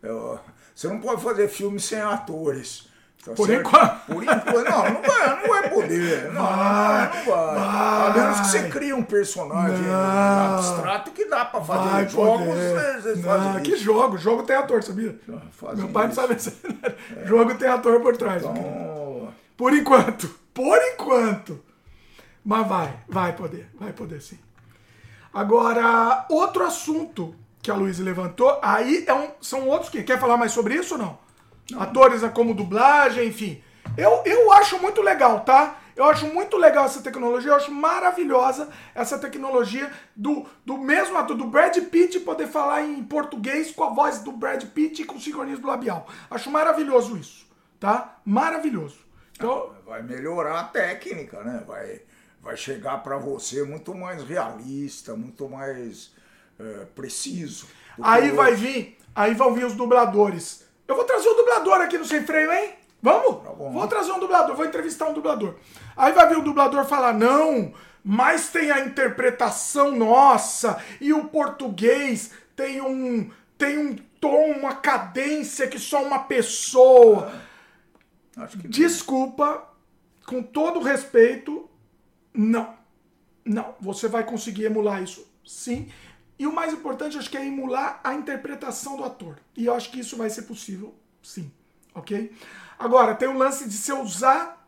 Eu, você não pode fazer filme sem atores. Tá Por enquanto. Por enquanto. Não, não vai, não vai poder. Não, vai, não vai. vai. A menos que você crie um personagem não. abstrato que dá pra fazer. Vai jogos, vocês não, Que jogo? Jogo tem ator, sabia? Meu pai isso. não sabe. É. Jogo tem ator por trás. Então... Por enquanto. Por enquanto. Mas vai, vai poder, vai poder sim. Agora, outro assunto que a Luísa levantou, aí é um, são outros que. Quer falar mais sobre isso ou não? não? Atores como dublagem, enfim. Eu, eu acho muito legal, tá? Eu acho muito legal essa tecnologia, eu acho maravilhosa essa tecnologia do, do mesmo ator, do Brad Pitt, poder falar em português com a voz do Brad Pitt e com sincronismo labial. Acho maravilhoso isso, tá? Maravilhoso. Então, vai melhorar a técnica, né? Vai vai chegar para você muito mais realista, muito mais é, preciso. Aí vai vir, aí vão vir os dubladores. Eu vou trazer o dublador aqui no Sem Freio, hein? Vamos? Tá bom, vou trazer um dublador, vou entrevistar um dublador. Aí vai vir o dublador falar, não, mas tem a interpretação nossa e o português tem um tem um tom, uma cadência que só uma pessoa. Desculpa, com todo respeito, não. Não. Você vai conseguir emular isso, sim. E o mais importante, acho que é emular a interpretação do ator. E eu acho que isso vai ser possível, sim. Ok? Agora, tem o lance de se usar,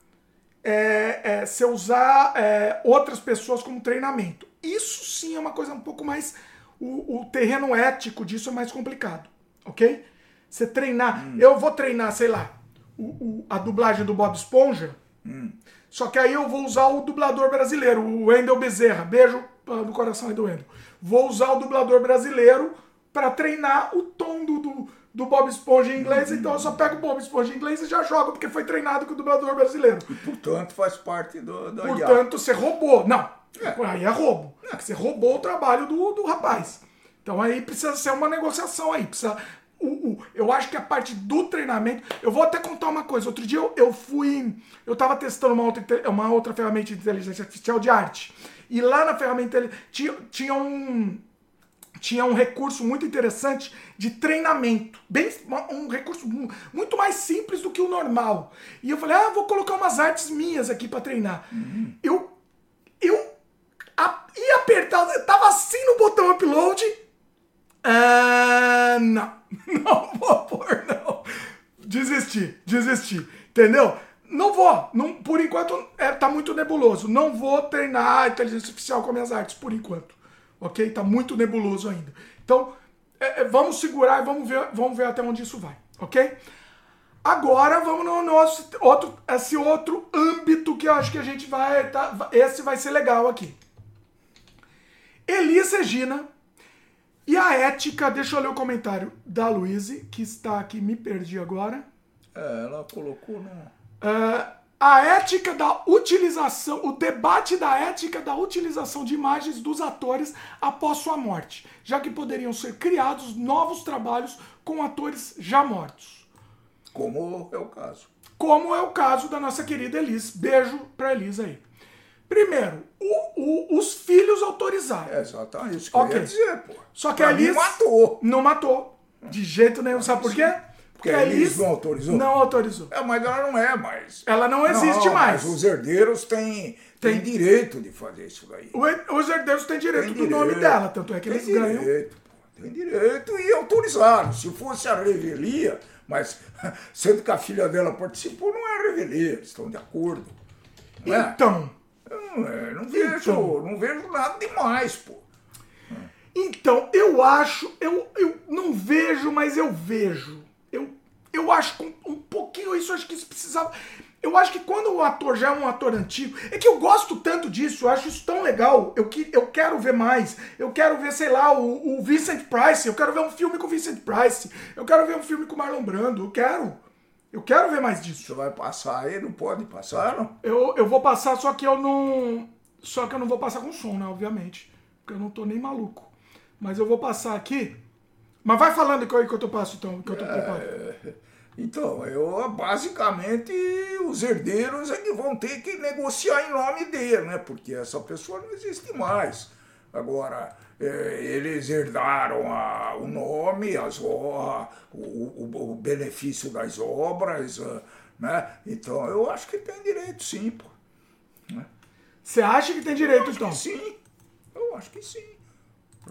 é, é, se usar é, outras pessoas como treinamento. Isso sim é uma coisa um pouco mais. O, o terreno ético disso é mais complicado. Ok? Você treinar. Hum. Eu vou treinar, sei lá, o, o, a dublagem do Bob Esponja. Hum. Só que aí eu vou usar o dublador brasileiro, o Wendel Bezerra. Beijo no coração aí do Wendel. Vou usar o dublador brasileiro para treinar o tom do, do, do, Bob Esponja em inglês. Então eu só pego o Bob Esponja em inglês e já jogo, porque foi treinado com o dublador brasileiro. E portanto faz parte do. do portanto, você roubou. Não, é. aí é roubo. É. Você roubou o trabalho do, do rapaz. Então aí precisa ser uma negociação aí. Precisa o, o, eu acho que a parte do treinamento. Eu vou até contar uma coisa. Outro dia eu, eu fui. Eu estava testando uma outra, uma outra ferramenta de inteligência artificial de arte. E lá na ferramenta tinha, tinha um. tinha um recurso muito interessante de treinamento. Bem, um recurso muito mais simples do que o normal. E eu falei, ah, vou colocar umas artes minhas aqui para treinar. Uhum. Eu, eu a, ia apertar, eu tava assim no botão upload. Ah, não, não vou pôr, não. Desisti, desisti. Entendeu? Não vou. Não, por enquanto é, tá muito nebuloso. Não vou treinar inteligência artificial com minhas artes, por enquanto. Ok? Tá muito nebuloso ainda. Então, é, é, vamos segurar e vamos ver, vamos ver até onde isso vai. Ok? Agora vamos no nosso outro, esse outro âmbito que eu acho que a gente vai. Tá, esse vai ser legal aqui. Elis Regina e a ética. Deixa eu ler o comentário da Luíse, que está aqui, me perdi agora. É, ela colocou no. Uh, a ética da utilização, o debate da ética da utilização de imagens dos atores após sua morte, já que poderiam ser criados novos trabalhos com atores já mortos. Como é o caso. Como é o caso da nossa querida Elis. Beijo pra Elis aí. Primeiro, o, o, os filhos autorizaram. É exatamente isso que okay. eu ia dizer, pô. Só que a Elis matou. não matou. De jeito nenhum. Sabe por quê? Porque a Elis não autorizou? Não autorizou. É, mas ela não é mais. Ela não existe não, mais. Mas os herdeiros têm, têm, têm direito de fazer isso daí. os herdeiros têm direito tem do direito, nome dela, tanto é que eles direito, ganham. Tem direito e autorizaram. Se fosse a revelia, mas sendo que a filha dela participou, não é revelia, eles estão de acordo. Não é? Não, é, não, vejo, então. não vejo nada demais, pô. Então, eu acho, eu, eu não vejo, mas eu vejo eu acho que um, um pouquinho isso, acho que isso precisava. Eu acho que quando o ator já é um ator antigo, é que eu gosto tanto disso, eu acho isso tão legal. Eu, que, eu quero ver mais. Eu quero ver, sei lá, o, o Vincent Price. Eu quero ver um filme com o Vincent Price. Eu quero ver um filme com o Marlon Brando. Eu quero. Eu quero ver mais disso. Você vai passar aí? Não pode passar, não? Eu, eu vou passar, só que eu não. Só que eu não vou passar com som, né? Obviamente. Porque eu não tô nem maluco. Mas eu vou passar aqui. Mas vai falando que eu, que eu passo, então, que eu tô preparado. É... Então, eu basicamente os herdeiros é que vão ter que negociar em nome dele, né? Porque essa pessoa não existe mais. Agora, é, eles herdaram a, o nome, as, o, o, o, benefício das obras, ah, né? Então eu acho que tem direito sim, pô. Né? Você acha que tem direito, então? sim, eu acho que sim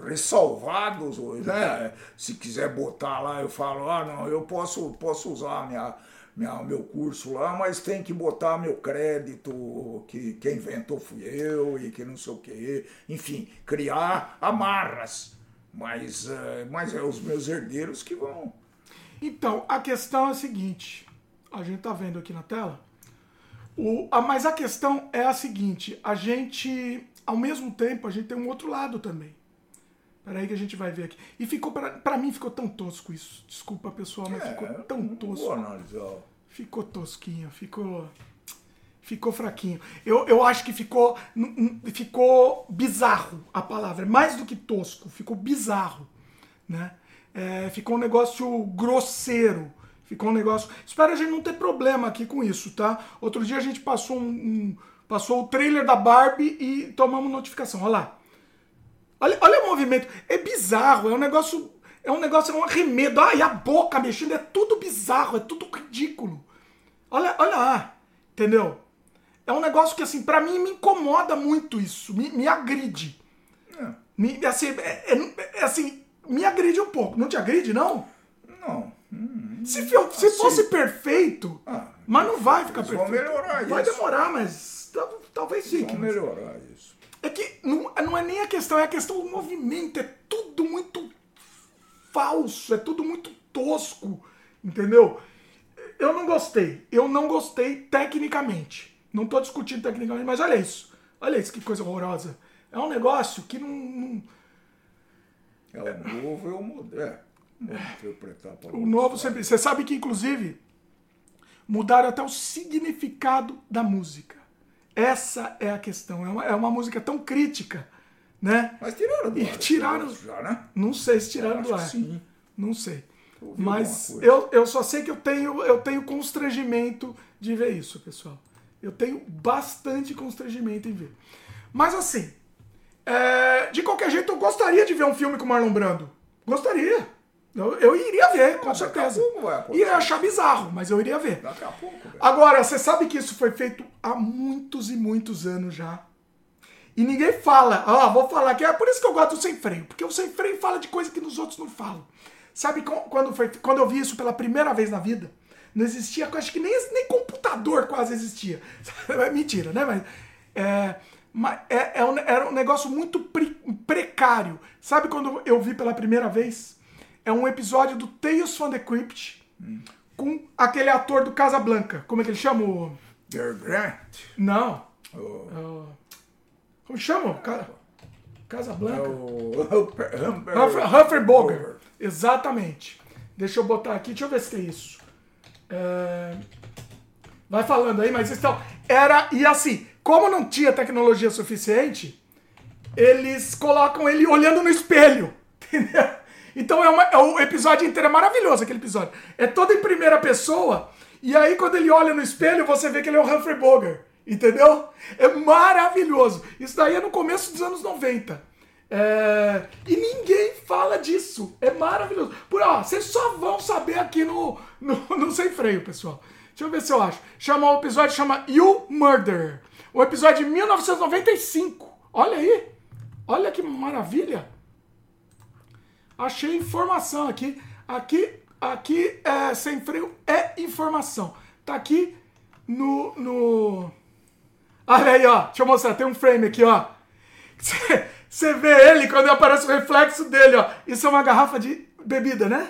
ressalvados hoje, né? Se quiser botar lá, eu falo, ah, não, eu posso, posso usar minha, meu curso lá, mas tem que botar meu crédito, que quem inventou fui eu e que não sei o quê. Enfim, criar amarras. Mas, é, mas é os meus herdeiros que vão. Então, a questão é a seguinte: a gente tá vendo aqui na tela. O, a, mas a questão é a seguinte: a gente, ao mesmo tempo, a gente tem um outro lado também. Peraí que a gente vai ver aqui. E ficou, pra, pra mim ficou tão tosco isso. Desculpa, pessoal, mas é, ficou tão tosco. Vou Ficou tosquinho, ficou. Ficou fraquinho. Eu, eu acho que ficou. Ficou bizarro a palavra. Mais do que tosco, ficou bizarro. Né? É, ficou um negócio grosseiro. Ficou um negócio. Espero a gente não ter problema aqui com isso, tá? Outro dia a gente passou um, um passou o trailer da Barbie e tomamos notificação. Olha lá. Olha, olha o movimento. É bizarro, é um negócio. É um negócio, é um arremedo. Ai, a boca mexendo, é tudo bizarro, é tudo ridículo. Olha, olha lá, entendeu? É um negócio que, assim, para mim me incomoda muito isso, me, me agride. É. Me, assim, é, é, é, assim, me agride um pouco. Não te agride, não? Não. Hum, se, se assim, fosse perfeito, ah, mas não vai ficar perfeito. Vão melhorar vai isso. Vai demorar, mas talvez sim. Vão melhorar isso. É que não, não é nem a questão, é a questão do movimento. É tudo muito falso, é tudo muito tosco, entendeu? Eu não gostei. Eu não gostei tecnicamente. Não estou discutindo tecnicamente, mas olha isso. Olha isso, que coisa horrorosa. É um negócio que não. não... É o novo, é o moderno. interpretar o novo sempre. Você sabe que, inclusive, mudaram até o significado da música. Essa é a questão. É uma, é uma música tão crítica, né? Mas tiraram do ar. E tiraram. Já, né? Não sei se tiraram do ar. Sim. Não sei. Mas eu, eu só sei que eu tenho, eu tenho constrangimento de ver isso, pessoal. Eu tenho bastante constrangimento em ver. Mas assim, É, de qualquer jeito, eu gostaria de ver um filme com Marlon Brando. Gostaria. Eu, eu iria ver, com Daqui a certeza. pouco. Iria achar bizarro, mas eu iria ver. Daqui a pouco, velho. Agora, você sabe que isso foi feito há muitos e muitos anos já. E ninguém fala. Ó, vou falar aqui. É por isso que eu gosto do sem freio. Porque o sem freio fala de coisa que nos outros não falam. Sabe quando, foi, quando eu vi isso pela primeira vez na vida? Não existia, acho que nem, nem computador quase existia. É mentira, né? Mas, é, mas é, é um- era um negócio muito pre- precário. Sabe quando eu vi pela primeira vez? É um episódio do Tales from the Crypt com aquele ator do Casablanca. Como é que ele chama? o- Grant. Não. O- Como chama? o Ca- Casablanca. Humber, Humphrey, Humphrey Bogart. Exatamente. Deixa eu botar aqui, deixa eu ver se tem isso. É, Vai falando aí, mas então. Era. E assim, como não tinha tecnologia suficiente, eles colocam ele olhando no espelho. Entendeu? Então é, uma, é o episódio inteiro é maravilhoso aquele episódio. É todo em primeira pessoa. E aí, quando ele olha no espelho, você vê que ele é o Humphrey Bogart. Entendeu? É maravilhoso. Isso daí é no começo dos anos 90. É, E ninguém fala disso. É maravilhoso. Por ó, vocês só vão saber aqui no, no, no Sem Freio, pessoal. Deixa eu ver se eu acho. Chama o episódio chama You Murder. O episódio de 1995. Olha aí. Olha que maravilha. Achei informação aqui. Aqui, aqui é sem freio é informação. Tá aqui no no Olha aí, ó. Deixa eu mostrar. Tem um frame aqui, ó. Você vê ele quando aparece o reflexo dele, ó. Isso é uma garrafa de bebida, né?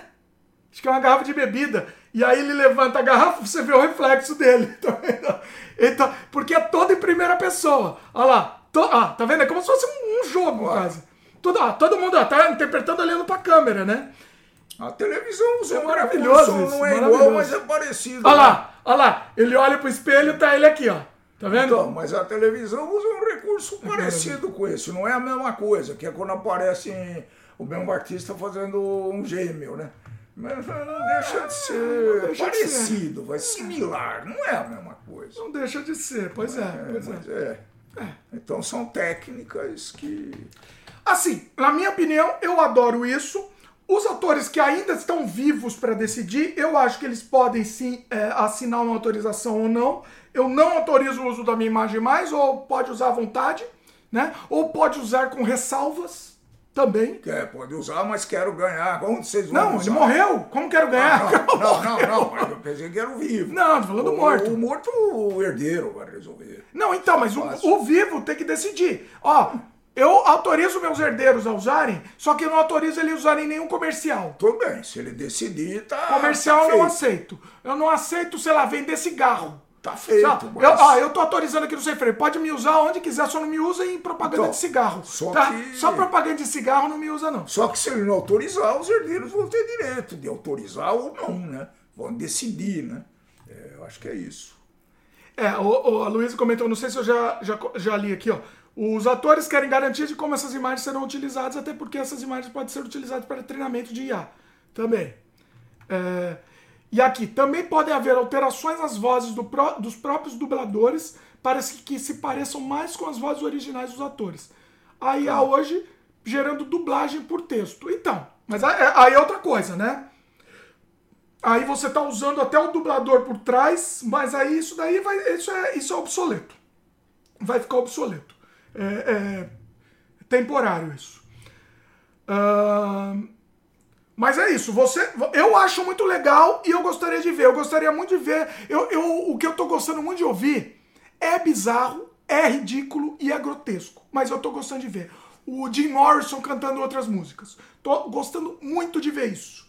Acho que é uma garrafa de bebida. E aí ele levanta a garrafa, você vê o reflexo dele. Tá vendo? Então, porque é todo em primeira pessoa. Olha lá. To, ah, tá vendo? É como se fosse um, um jogo, quase. Tudo, ó, todo mundo ó, tá interpretando olhando pra câmera, né? A televisão usa É um maravilhoso recurso, isso, não é igual, mas é parecido. Olha né? lá, olha lá. Ele olha pro espelho e tá ele aqui, ó. Tá vendo? Então, mas a televisão usa um recurso parecido com esse. Não é a mesma coisa, que é quando aparece o mesmo artista fazendo um gêmeo, né? Mas não deixa de ser deixa de parecido, vai similar, não é a mesma coisa. Não deixa de ser, pois é, É, pois é. é. Então são técnicas que. Assim, na minha opinião, eu adoro isso. Os atores que ainda estão vivos para decidir, eu acho que eles podem sim é, assinar uma autorização ou não. Eu não autorizo o uso da minha imagem mais, ou pode usar à vontade, né? Ou pode usar com ressalvas também. Quer, pode usar, mas quero ganhar. Onde vocês vão Não, usar? ele morreu. Como quero ganhar? Não, não, não, não, mas eu pensei que era o vivo. Não, tô falando do O- morto. O morto, o herdeiro vai resolver. Não, então, mas o, o vivo tem que decidir. Ó, eu autorizo meus herdeiros a usarem, só que eu não autorizo eles usarem nenhum comercial. Tudo bem, se ele decidir, tá. Comercial tá eu não aceito. Eu não aceito, sei lá, vender cigarro. Tá feito. Tá, mas- eu, ó, eu tô autorizando aqui no Sem Freio. Pode me usar onde quiser, só não me usa em propaganda Então, de cigarro. só tá? que- Só propaganda de cigarro não me usa, não. Só que se ele não autorizar, os herdeiros vão ter direito de autorizar ou não, né? Vão decidir, né? É, eu acho que é isso. É, o, o, a Luísa comentou, não sei se eu já, já, já li aqui, ó. Os atores querem garantia de como essas imagens serão utilizadas, até porque essas imagens podem ser utilizadas para treinamento de IA. Também. É, e aqui, também podem haver alterações nas vozes do dos próprios dubladores para que, se pareçam mais com as vozes originais dos atores. A IA hoje gerando dublagem por texto. Então, mas aí aí é outra coisa, né? Aí você tá usando até o dublador por trás, mas aí isso daí vai. Isso é, isso é obsoleto. Vai ficar obsoleto. É, é temporário isso. Ahn, mas é isso. Você, eu acho muito legal e eu gostaria de ver. Eu gostaria muito de ver. Eu, eu, o que eu tô gostando muito de ouvir é bizarro, é ridículo e é grotesco. Mas eu tô gostando de ver. O Jim Morrison cantando outras músicas. Tô gostando muito de ver isso.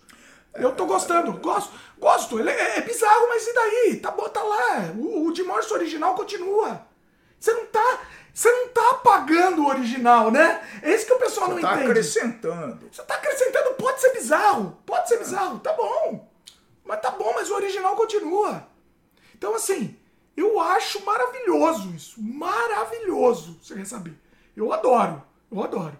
Eu tô gostando, gosto, gosto. Ele é, é bizarro, mas e daí? Tá bom, tá lá. O, o Jim Morrison original continua. Você não tá, você não tá apagando o original, né? É isso que o pessoal não Tá entende. acrescentando. Você tá acrescentando, pode ser bizarro, pode ser bizarro, tá bom. Mas tá bom, mas o original continua. Então, assim, eu acho maravilhoso isso. Maravilhoso, você quer saber. Eu adoro, eu adoro.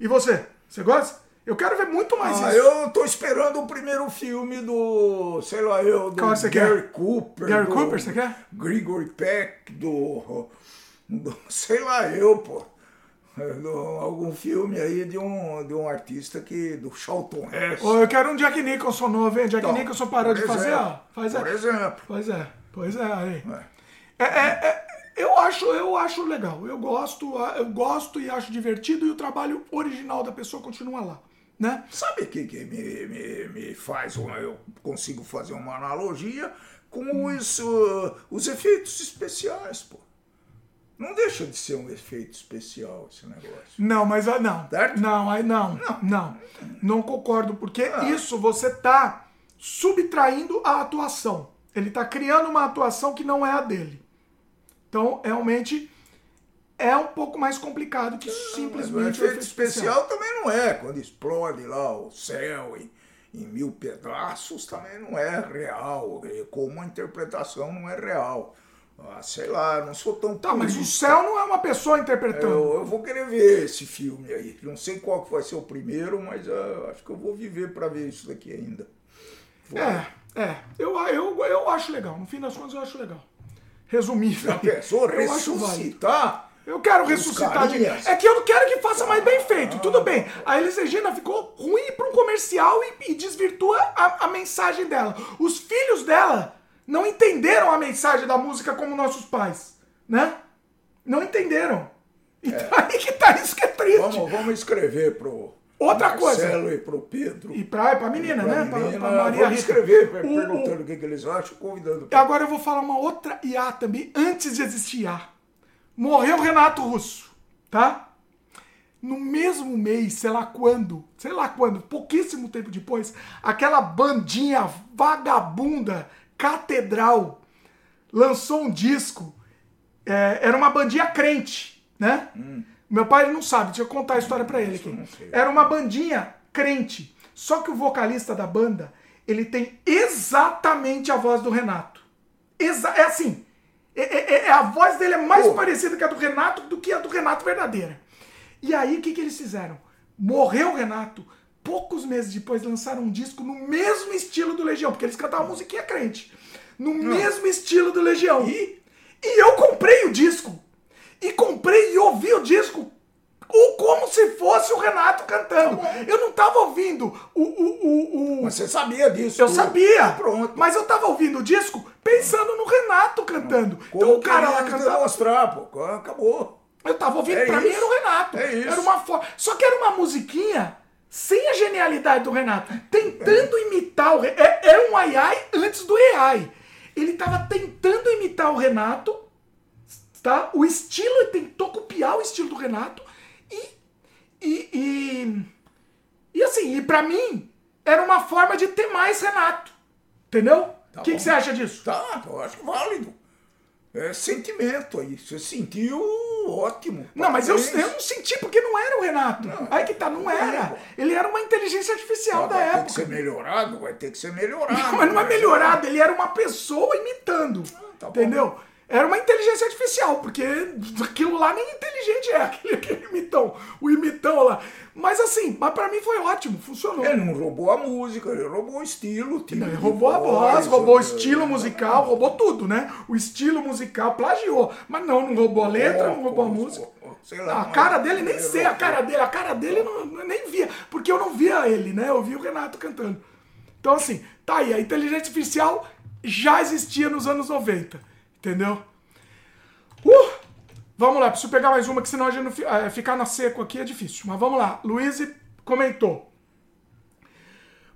E você? Você gosta? Eu quero ver muito mais Ah, isso. eu tô esperando o primeiro filme do, sei lá eu, do Qual você Gary? Cooper. Gary Cooper, você quer? Gregory Peck, do sei lá eu, pô. É, algum filme aí de um, de um artista que. do Charlton Heston. Ô, eu quero um Jack Nicholson novo, hein? Jack Então, Nicholson parou de fazer, exemplo, ó. Faz Por é. exemplo. Pois é, pois é, aí. É. É, é, é, eu, acho, eu acho legal. Eu gosto, eu gosto e acho divertido e o trabalho original da pessoa continua lá, né? Sabe o que, que me, me, me faz? Eu consigo fazer uma analogia com os, uh, os efeitos especiais, pô. Não deixa de ser um efeito especial esse negócio. Não, mas ah, não. Certo? Não, aí não. Não. Não, concordo, porque isso você tá subtraindo a atuação. Ele tá criando uma atuação que não é a dele. Então, realmente é um pouco mais complicado que Mas o simplesmente o efeito especial também não é. Quando explode lá o céu em, em mil pedaços, também não é real. E Como a interpretação não é real. Ah, sei lá, não sou tão Tá, mas o céu não é uma pessoa interpretando. Eu, eu vou querer ver esse filme aí. Não sei qual que vai ser o primeiro, mas ah, acho que eu vou viver para ver isso daqui ainda. Vou- É, é. Eu, eu, eu acho legal. No fim das contas, eu acho legal. Resumível. Já pensou Eu ressuscitar? Eu quero ressuscitar de... É que eu não quero que faça mais bem feito. Tudo bem. A Elis Regina ficou ruim para um comercial e, e desvirtua a, a mensagem dela. Os filhos dela não entenderam a mensagem da música como nossos pais, né? Não entenderam. Então aí que tá isso que é triste. Vamos, vamos escrever pro Outra coisa. Marcelo e pro Pedro. E pra, pra menina, pra né? Pra, menina, pra Maria vamos escrever O- perguntando o que, que eles acham, convidando. E agora eu vou falar uma outra IA também, antes de existir IA. Morreu Renato Russo, tá? No mesmo mês, sei lá quando, sei lá quando, pouquíssimo tempo depois, aquela bandinha vagabunda, catedral, lançou um disco. É, era uma bandinha crente, né? Meu pai ele não sabe, deixa eu contar a história pra ele aqui. Era uma bandinha crente. Só que o vocalista da banda, ele tem exatamente a voz do Renato. Exa é assim. é- é- é- a voz dele é mais parecida com a do Renato do que a do Renato verdadeira. E aí, o que, que eles fizeram? Morreu o Renato. Poucos meses depois lançaram um disco no mesmo estilo do Legião, porque eles cantavam musiquinha crente. No mesmo estilo do Legião. E, e eu comprei o disco. E comprei e ouvi o disco o, como se fosse o Renato cantando. Eu não tava ouvindo o. o, o, o- Mas você sabia disso? eu tudo. sabia, Ah, Pronto. mas eu tava ouvindo o disco pensando no Renato cantando. Como então o cara lá cantava. pô. Acabou. Eu tava ouvindo, É pra mim isso. era o Renato. É isso. Era uma forma. Só que era uma musiquinha sem a genialidade do Renato. Tentando imitar o. É- Era um ai ai antes do AI. Ele tava tentando imitar o Renato, tá? O estilo, ele tentou copiar o estilo do Renato e. E. E, e assim, e pra mim, era uma forma de ter mais Renato. Entendeu? O Tá que, que você acha disso? Tá, eu acho válido. É sentimento aí. Você sentiu ótimo. Não, mas eu, eu não senti porque não era o Renato. Aí que tá, não era. Ele era uma inteligência artificial da vai ter que época. ser melhorado, vai ter que ser melhorado. Mas não é melhorado, ele era uma pessoa imitando. tá bom. entendeu? Era uma inteligência artificial, porque aquilo lá nem inteligente é, aquele, aquele imitão, o imitão lá. Mas assim, mas pra mim foi ótimo, funcionou. Ele não roubou a música, ele roubou o estilo. tipo Ele roubou a voz, roubou o eh, estilo musical, roubou tudo, né? O estilo musical, plagiou. Mas não, não roubou a letra, não roubou a música. Lá, A cara dele, nem sei a cara dele. A cara dele não, eu nem via. Porque eu não via ele, né? Eu vi o Renato cantando. Então, assim, tá aí. A inteligência artificial já existia nos anos 90. Entendeu? Uh! Vamos lá, preciso pegar mais uma, que senão a gente não eh, ficar na seco aqui é difícil. Mas vamos lá. Luiz comentou.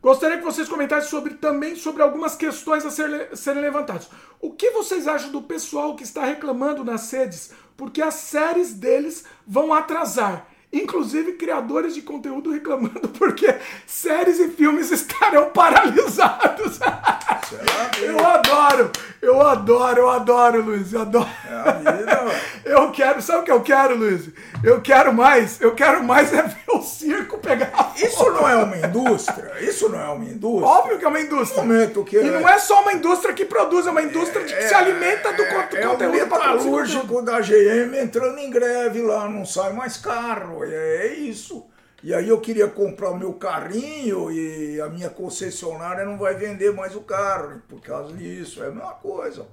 Gostaria que vocês comentassem sobre, também sobre algumas questões a ser- serem levantadas. O que vocês acham do pessoal que está reclamando nas redes porque as séries deles vão atrasar? Inclusive criadores de conteúdo reclamando porque séries e filmes estarão paralisados. Lá, Eu adoro, eu adoro, eu adoro, Luiz, eu adoro. É vida. Eu quero, sabe o que eu quero, Luiz? Eu quero mais, eu quero mais é ver o circo pegar. Isso não é uma indústria? Isso não é uma indústria? Óbvio que é uma indústria. momento que E não é só uma indústria que produz, é uma indústria de que se alimenta do é o conteúdo produzir conteúdo. metalúrgico da GM entrando em greve lá, não sai mais carro, é, é isso. E aí eu queria comprar o meu carrinho e a minha concessionária não vai vender mais o carro por causa disso, é a mesma coisa.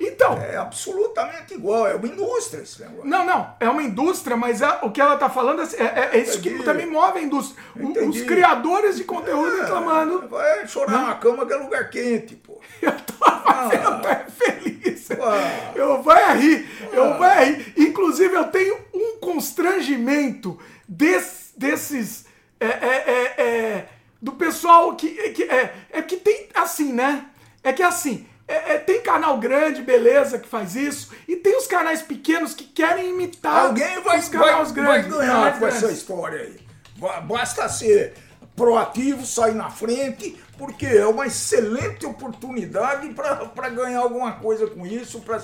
Então. É absolutamente igual, é uma indústria esse negócio. Não, não, é uma indústria, mas é, o que ela tá falando é, é, é isso que também move a indústria. O- os criadores de conteúdo É, reclamando. Vai chorar na cama que é lugar quente, pô. Eu tô eu tô feliz. Ah. Eu vou é rir, eu vou é rir. Inclusive, eu tenho um constrangimento des- desses. é, é, é, é, do pessoal que, que. É, é que tem assim, né? É que assim. É- é, tem canal grande, beleza, que faz isso, e tem os canais pequenos que querem imitar Alguém vai, os vai, canais vai grandes. ganhar canais com essa história aí. Ba- Basta ser proativo, sair na frente, porque é uma excelente oportunidade para ganhar alguma coisa com isso, para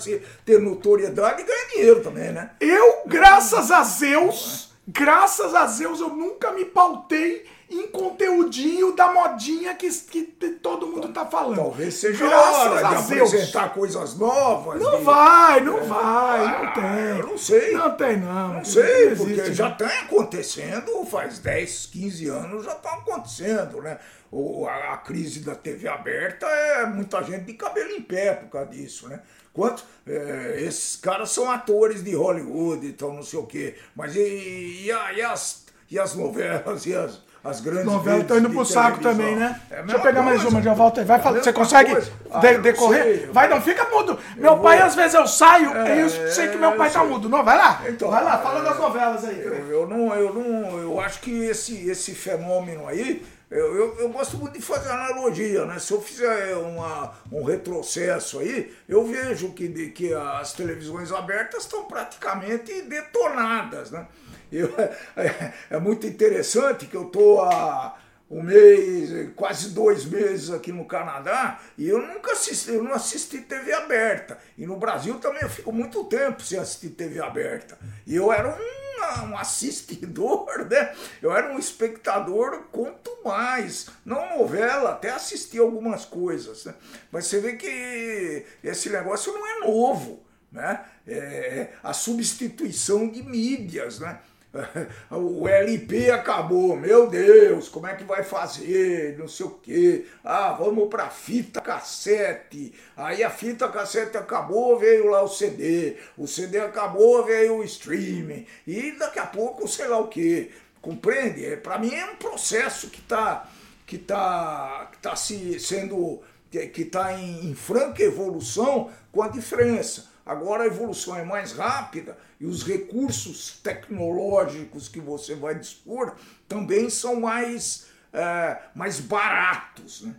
ter notoriedade e ganhar dinheiro também, né? Eu, graças a Zeus, graças a Zeus, eu nunca me pautei em conteúdinho da modinha que, que todo mundo tá falando. Talvez seja graças hora de apresentar coisas novas. Não de- vai, não vai, não Ah, tem. eu não sei. Não tem, não. Não sei, existe, porque não. já está acontecendo, faz 10, 15 anos já está acontecendo, né? O, a, a crise da TV aberta é muita gente de cabelo em pé por causa disso, né? Quantos, é, esses caras são atores de Hollywood, então não sei o quê. Mas e, e, e as, e as novelas e as, as grandes Novela redes tá indo de pro saco também, né? É Deixa eu pegar mais coisa. uma, já volto aí. Vai É falar. Você consegue. Ah, de- decorrer? sei. Vai, não fica mudo. Meu vou- pai, às vezes, eu saio É, e eu sei que meu eu pai tá mudo. Não, vai lá. Então, vai lá, fala é, das novelas aí. Eu, eu não, eu não, eu acho que esse, esse fenômeno aí, eu, eu, eu gosto muito de fazer analogia, né? Se eu fizer uma, um retrocesso aí, eu vejo que, que as televisões abertas estão praticamente detonadas, né? Eu, é, é muito interessante que eu tô há um mês, quase dois meses aqui no Canadá e eu nunca assisti, eu não assisti TV aberta. E no Brasil também eu fico muito tempo sem assistir TV aberta. E eu era um, um assistidor, né? Eu era um espectador quanto mais. Não novela, até assisti algumas coisas, né? Mas você vê que esse negócio não é novo, né? É a substituição de mídias, né? O LP acabou, meu Deus, como é que vai fazer? Não sei o quê. Ah, vamos pra fita cassete. Aí a fita cassete acabou, veio lá o CD. O CD acabou, veio o streaming. E daqui a pouco, sei lá o quê. Compreende? É, Para mim é um processo que está que tá, que tá se sendo que está em, em franca evolução com a diferença. Agora a evolução é mais rápida e os recursos tecnológicos que você vai dispor também são mais, é, mais baratos. Né?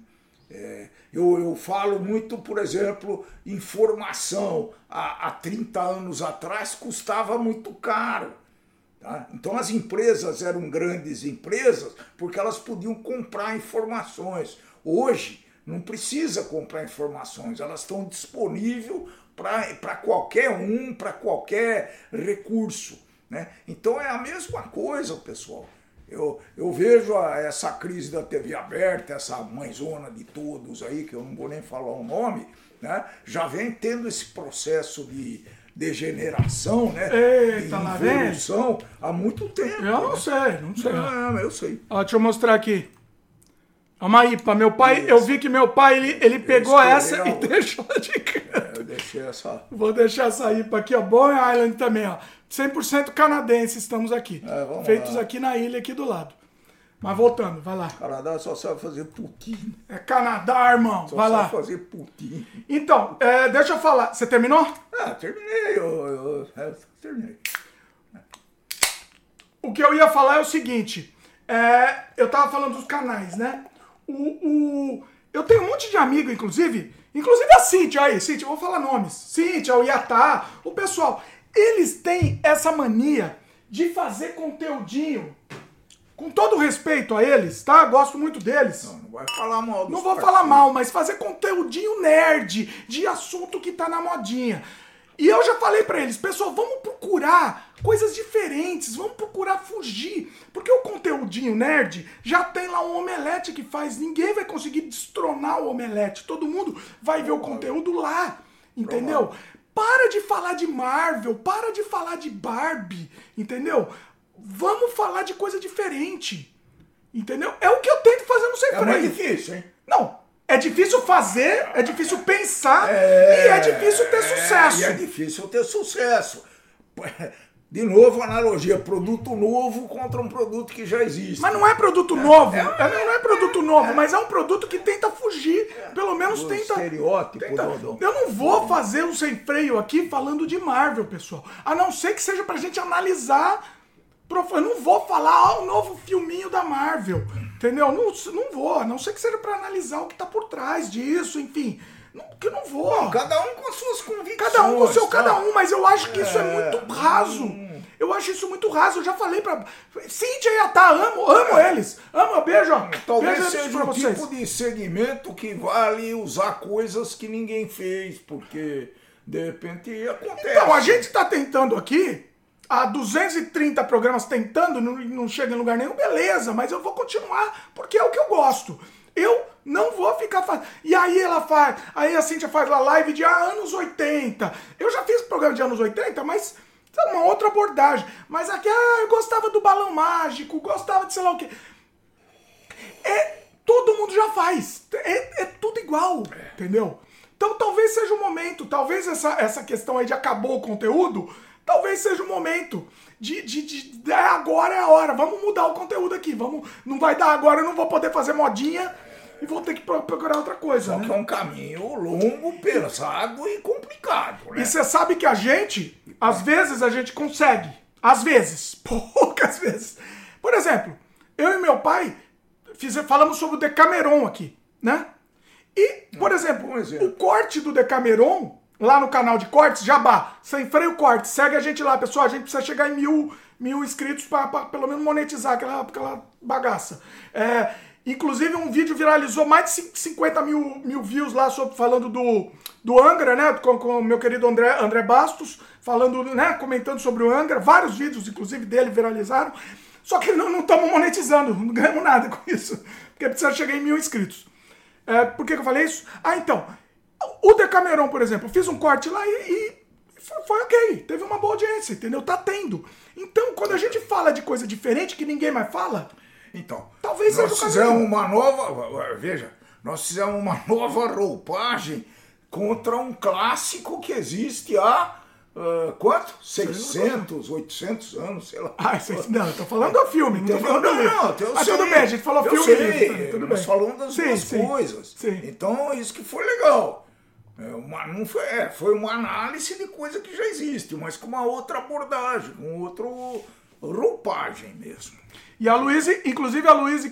É, eu, eu falo muito, por exemplo, informação. Há, há 30 anos atrás custava muito caro. Tá? Então as empresas eram grandes empresas porque elas podiam comprar informações. Hoje não precisa comprar informações, elas estão disponíveis para qualquer um, para qualquer recurso. Né? Então é a mesma coisa, pessoal. Eu, eu vejo a- essa crise da TV aberta, essa mãezona de todos aí, que eu não vou nem falar o nome, né? já vem tendo esse processo de degeneração, né? Eita, de evolução há muito tempo. Eu não né? sei, não sei. Ah, eu sei. Ó, deixa eu mostrar aqui. É uma IPA. Meu pai, eu vi que meu pai, ele, ele pegou essa e deixou de canto. É, Eu deixei essa. Vou deixar essa IPA aqui, ó. Bon Island também, ó. 100% canadense estamos aqui. É, Feitos lá. aqui na ilha, aqui do lado. Mas voltando, vai lá. Canadá só sabe fazer putinho. É Canadá, irmão. Só vai sabe lá. fazer putinho. Então, é, deixa eu falar. Você terminou? Ah, terminei. Eu, eu, é, terminei. O que eu ia falar é o seguinte. é, eu tava falando dos canais, né? O, o- eu tenho um monte de amigo, inclusive. Inclusive a Cintia aí. Cintia, eu vou falar nomes. Cintia, o Iatá, o pessoal. Eles têm essa mania de fazer conteúdinho. Com todo respeito a eles, tá? Gosto muito deles. Não, não vai falar mal Não vou falar mal, mas fazer conteúdinho nerd de assunto que tá na modinha. E eu já falei pra eles, pessoal, vamos procurar coisas diferentes, vamos procurar fugir. Porque o conteúdinho nerd já tem lá um omelete que faz, ninguém vai conseguir destronar o omelete. Todo mundo vai ver o conteúdo lá, entendeu? Para de falar de Marvel, para de falar de Barbie, entendeu? Vamos falar de coisa diferente. Entendeu? É o que eu tento fazer no Sem É Freio. difícil, hein? Não, É difícil fazer, é difícil pensar e é difícil ter sucesso. E é difícil ter sucesso. De novo, analogia, produto novo contra um produto que já existe. Mas não é produto novo. É, não é produto novo, mas é um produto que tenta fugir. Pelo menos Do tenta. estereótipo, tenta- Dodô. Eu não vou fazer um sem freio aqui falando de Marvel, pessoal. A não ser que seja pra gente analisar. Eu não vou falar, ah, o novo filminho da Marvel. Entendeu? Não, não vou. A não ser que seja pra analisar o que tá por trás disso, enfim. Não, que não vou. Cada um com as suas convicções. Cada um com o seu tá? cada um, mas eu acho que isso é, É. muito raso. Eu acho isso muito raso. Eu já falei pra. Cíntia e Atá, amo, amo eles. Amo, beijo. Talvez beijo seja o vocês. tipo de segmento que vale usar coisas que ninguém fez, porque de repente acontece. Então, a gente tá tentando aqui. Há 230 programas tentando, não, não chega em lugar nenhum, beleza, mas eu vou continuar porque é o que eu gosto. Eu não vou ficar fazendo. E aí ela faz. Aí a Cintia faz lá live de ah, anos 80. Eu já fiz programa de anos 80, mas é uma outra abordagem. Mas aqui, ah, eu gostava do balão mágico, gostava de sei lá o quê. É, todo mundo já faz. É, é tudo igual, entendeu? Então talvez seja o momento, talvez essa, essa questão aí de acabou o conteúdo, talvez seja o momento de, de, de, de- é, agora é a hora, vamos mudar o conteúdo aqui, vamos, não vai dar agora, eu não vou poder fazer modinha e vou ter que pro- procurar outra coisa, Só né? que é um caminho longo, pesado e complicado, né? E você sabe que a gente, às vezes a gente consegue. Às vezes. Poucas vezes. Por exemplo, eu e meu pai fiz, falamos sobre o Decameron aqui, né? E, por exemplo, bom exemplo. o corte do Decameron, lá no canal de cortes, Jabá, sem freio corte, segue a gente lá, pessoal. A gente precisa chegar em mil, mil inscritos para pelo menos monetizar aquela, aquela bagaça. É, inclusive, um vídeo viralizou mais de cin- 50 mil, mil views lá sobre, falando do, do Angra, né? Com, com o meu querido André, André Bastos, falando, né? Comentando sobre o Angra. Vários vídeos, inclusive, dele viralizaram. Só que não estamos monetizando, não ganhamos nada com isso. Porque precisa chegar em mil inscritos. É, por que, que eu falei isso? Ah, então. O Decameron, por exemplo, eu fiz um corte lá e, e foi, ok. Teve uma boa audiência, entendeu? Tá tendo. Então, quando a gente fala de coisa diferente que ninguém mais fala, Então, Talvez nós fizemos uma nova. Veja, nós fizemos uma nova roupagem contra um clássico que existe há. ah, quanto? 600, 800 anos, sei lá. Ah, isso- não, eu tô falando do filme, não tô falando do livro. não, eu Mas sei. tudo bem, a gente falou eu filme sei, livro, tudo nós bem. falamos das Sim, duas sim, coisas. sim. Então, isso que foi legal. É uma, não foi, é, foi uma análise de coisa que já existe, mas com uma outra abordagem, com outra roupagem mesmo. E a Luísa, inclusive a Luísa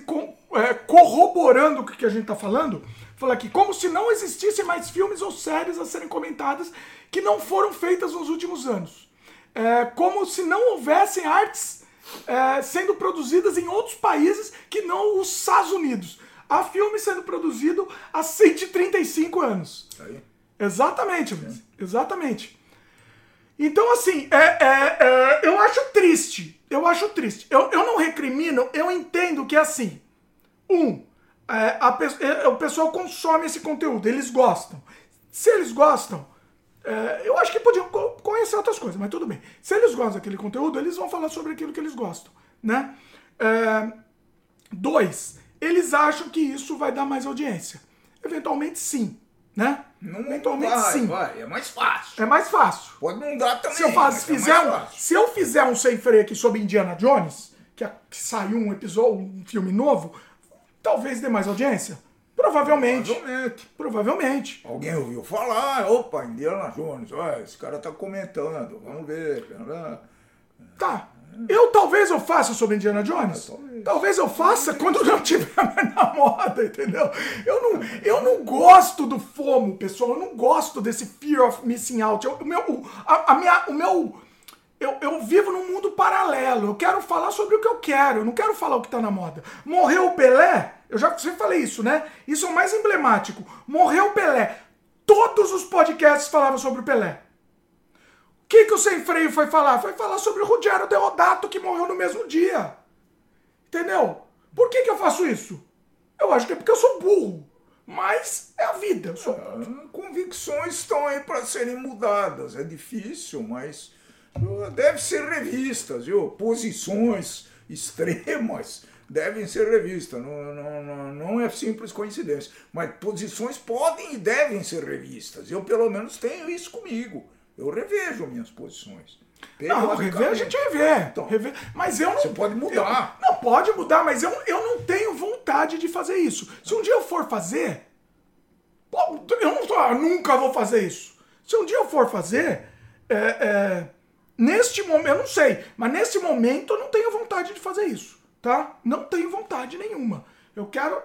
é, corroborando o que a gente tá falando, falou aqui, como se não existissem mais filmes ou séries a serem comentadas que não foram feitas nos últimos anos. É, como se não houvessem artes é, sendo produzidas em outros países que não os Estados Unidos. Há filme sendo produzido há 135 anos. Aí. Exatamente. Exatamente. Então, assim, é, é, é, eu acho triste. Eu acho triste. Eu, eu não recrimino, eu entendo que é assim. Um, é, a é, o pessoal consome esse conteúdo, eles gostam. Se eles gostam, é, eu acho que podiam co- conhecer outras coisas, mas tudo bem. Se eles gostam daquele conteúdo, eles vão falar sobre aquilo que eles gostam, né? É, dois, eles acham que isso vai dar mais audiência. Eventualmente, sim, né? Não Eventualmente, vai, sim. vai, é mais fácil. É mais fácil. Pode não dar também. Se eu, é fizer mais um, se eu fizer um sem freio aqui sobre Indiana Jones, que, a- que saiu um episódio, um filme novo, talvez dê mais audiência. Provavelmente. Provavelmente. Provavelmente. Alguém ouviu falar, opa, Indiana Jones, esse cara tá comentando, vamos ver. Tá. Eu talvez eu faça sobre Indiana Jones. talvez. Talvez eu faça quando não tiver mais na moda, entendeu? Eu não, eu não gosto do FOMO, pessoal. Eu não gosto desse fear of missing out. Eu- o meu, a, a minha, o meu, eu, eu vivo num mundo paralelo. Eu quero falar sobre o que eu quero. Eu não quero falar o que tá na moda. Morreu o Pelé. Eu já sempre falei isso, né? Isso é o mais emblemático. Morreu o Pelé. Todos os podcasts falavam sobre o Pelé. O que, que o Sem Freio foi falar? Foi falar sobre o Ruggero Deodato que morreu no mesmo dia. Entendeu? Por que, que eu faço isso? Eu acho que é porque eu sou burro. Mas é a vida. Sou... Ah, Convicções estão aí para serem mudadas. É difícil, mas deve ser revistas, viu? Posições extremas devem ser revistas. Não, não, não, não é simples coincidência. Mas posições podem e devem ser revistas. Eu, pelo menos, tenho isso comigo. Eu revejo minhas posições. Não, rever a gente revê. Então, rever. Mas eu não. Você pode mudar. Eu, não, pode mudar, mas eu, eu não tenho vontade de fazer isso. Se um dia eu for fazer. Eu não tô, eu nunca vou fazer isso. Se um dia eu for fazer. É, é, neste momento, eu não sei, mas nesse momento eu não tenho vontade de fazer isso, tá? Não tenho vontade nenhuma. Eu quero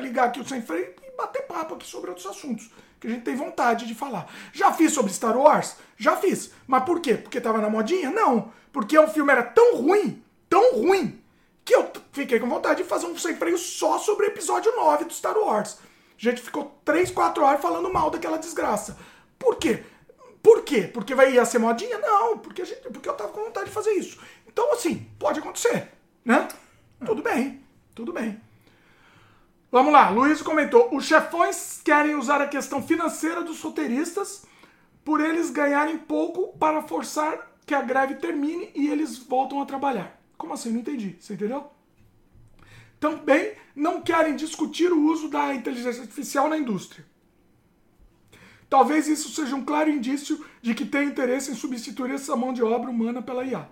ligar aqui o sem freio e bater papo aqui sobre outros assuntos que a gente tem vontade de falar. Já fiz sobre Star Wars? Já fiz. Mas por quê? Porque tava na modinha? Não. Porque o filme era tão ruim, tão ruim, que eu fiquei com vontade de fazer um sem freio só sobre o episódio 9 do Star Wars. A gente ficou 3, 4 horas falando mal daquela desgraça. Por quê? Por quê? Porque vai ia ser modinha? Não, porque, gente, porque eu tava com vontade de fazer isso. Então, assim, pode acontecer, né? Tudo bem, tudo bem. Vamos lá, Luiz comentou: os chefões querem usar a questão financeira dos roteiristas por eles ganharem pouco para forçar que a greve termine e eles voltam a trabalhar. Como assim? Não entendi. Você entendeu? Também não querem discutir o uso da inteligência artificial na indústria. Talvez isso seja um claro indício de que tem interesse em substituir essa mão de obra humana pela IA.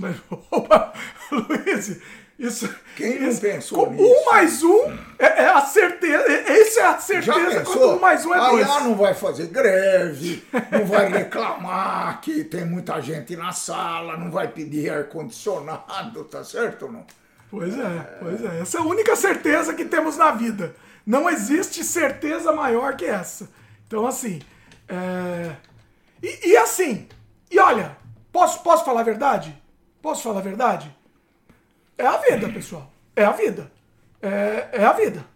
Mas, opa, Luiz, isso, Quem não isso, pensou nisso? Um mais um é, é a certeza. Essa é a certeza quando um mais um é dois. A não vai fazer greve, não vai reclamar que tem muita gente na sala, não vai pedir ar-condicionado, tá certo ou não? Pois é, pois é. Essa é a única certeza que temos na vida. Não existe certeza maior que essa. Então, assim. É... E, e assim, e olha, posso, posso falar a verdade? Posso falar a verdade? É a vida, pessoal. É a vida. É, é a vida.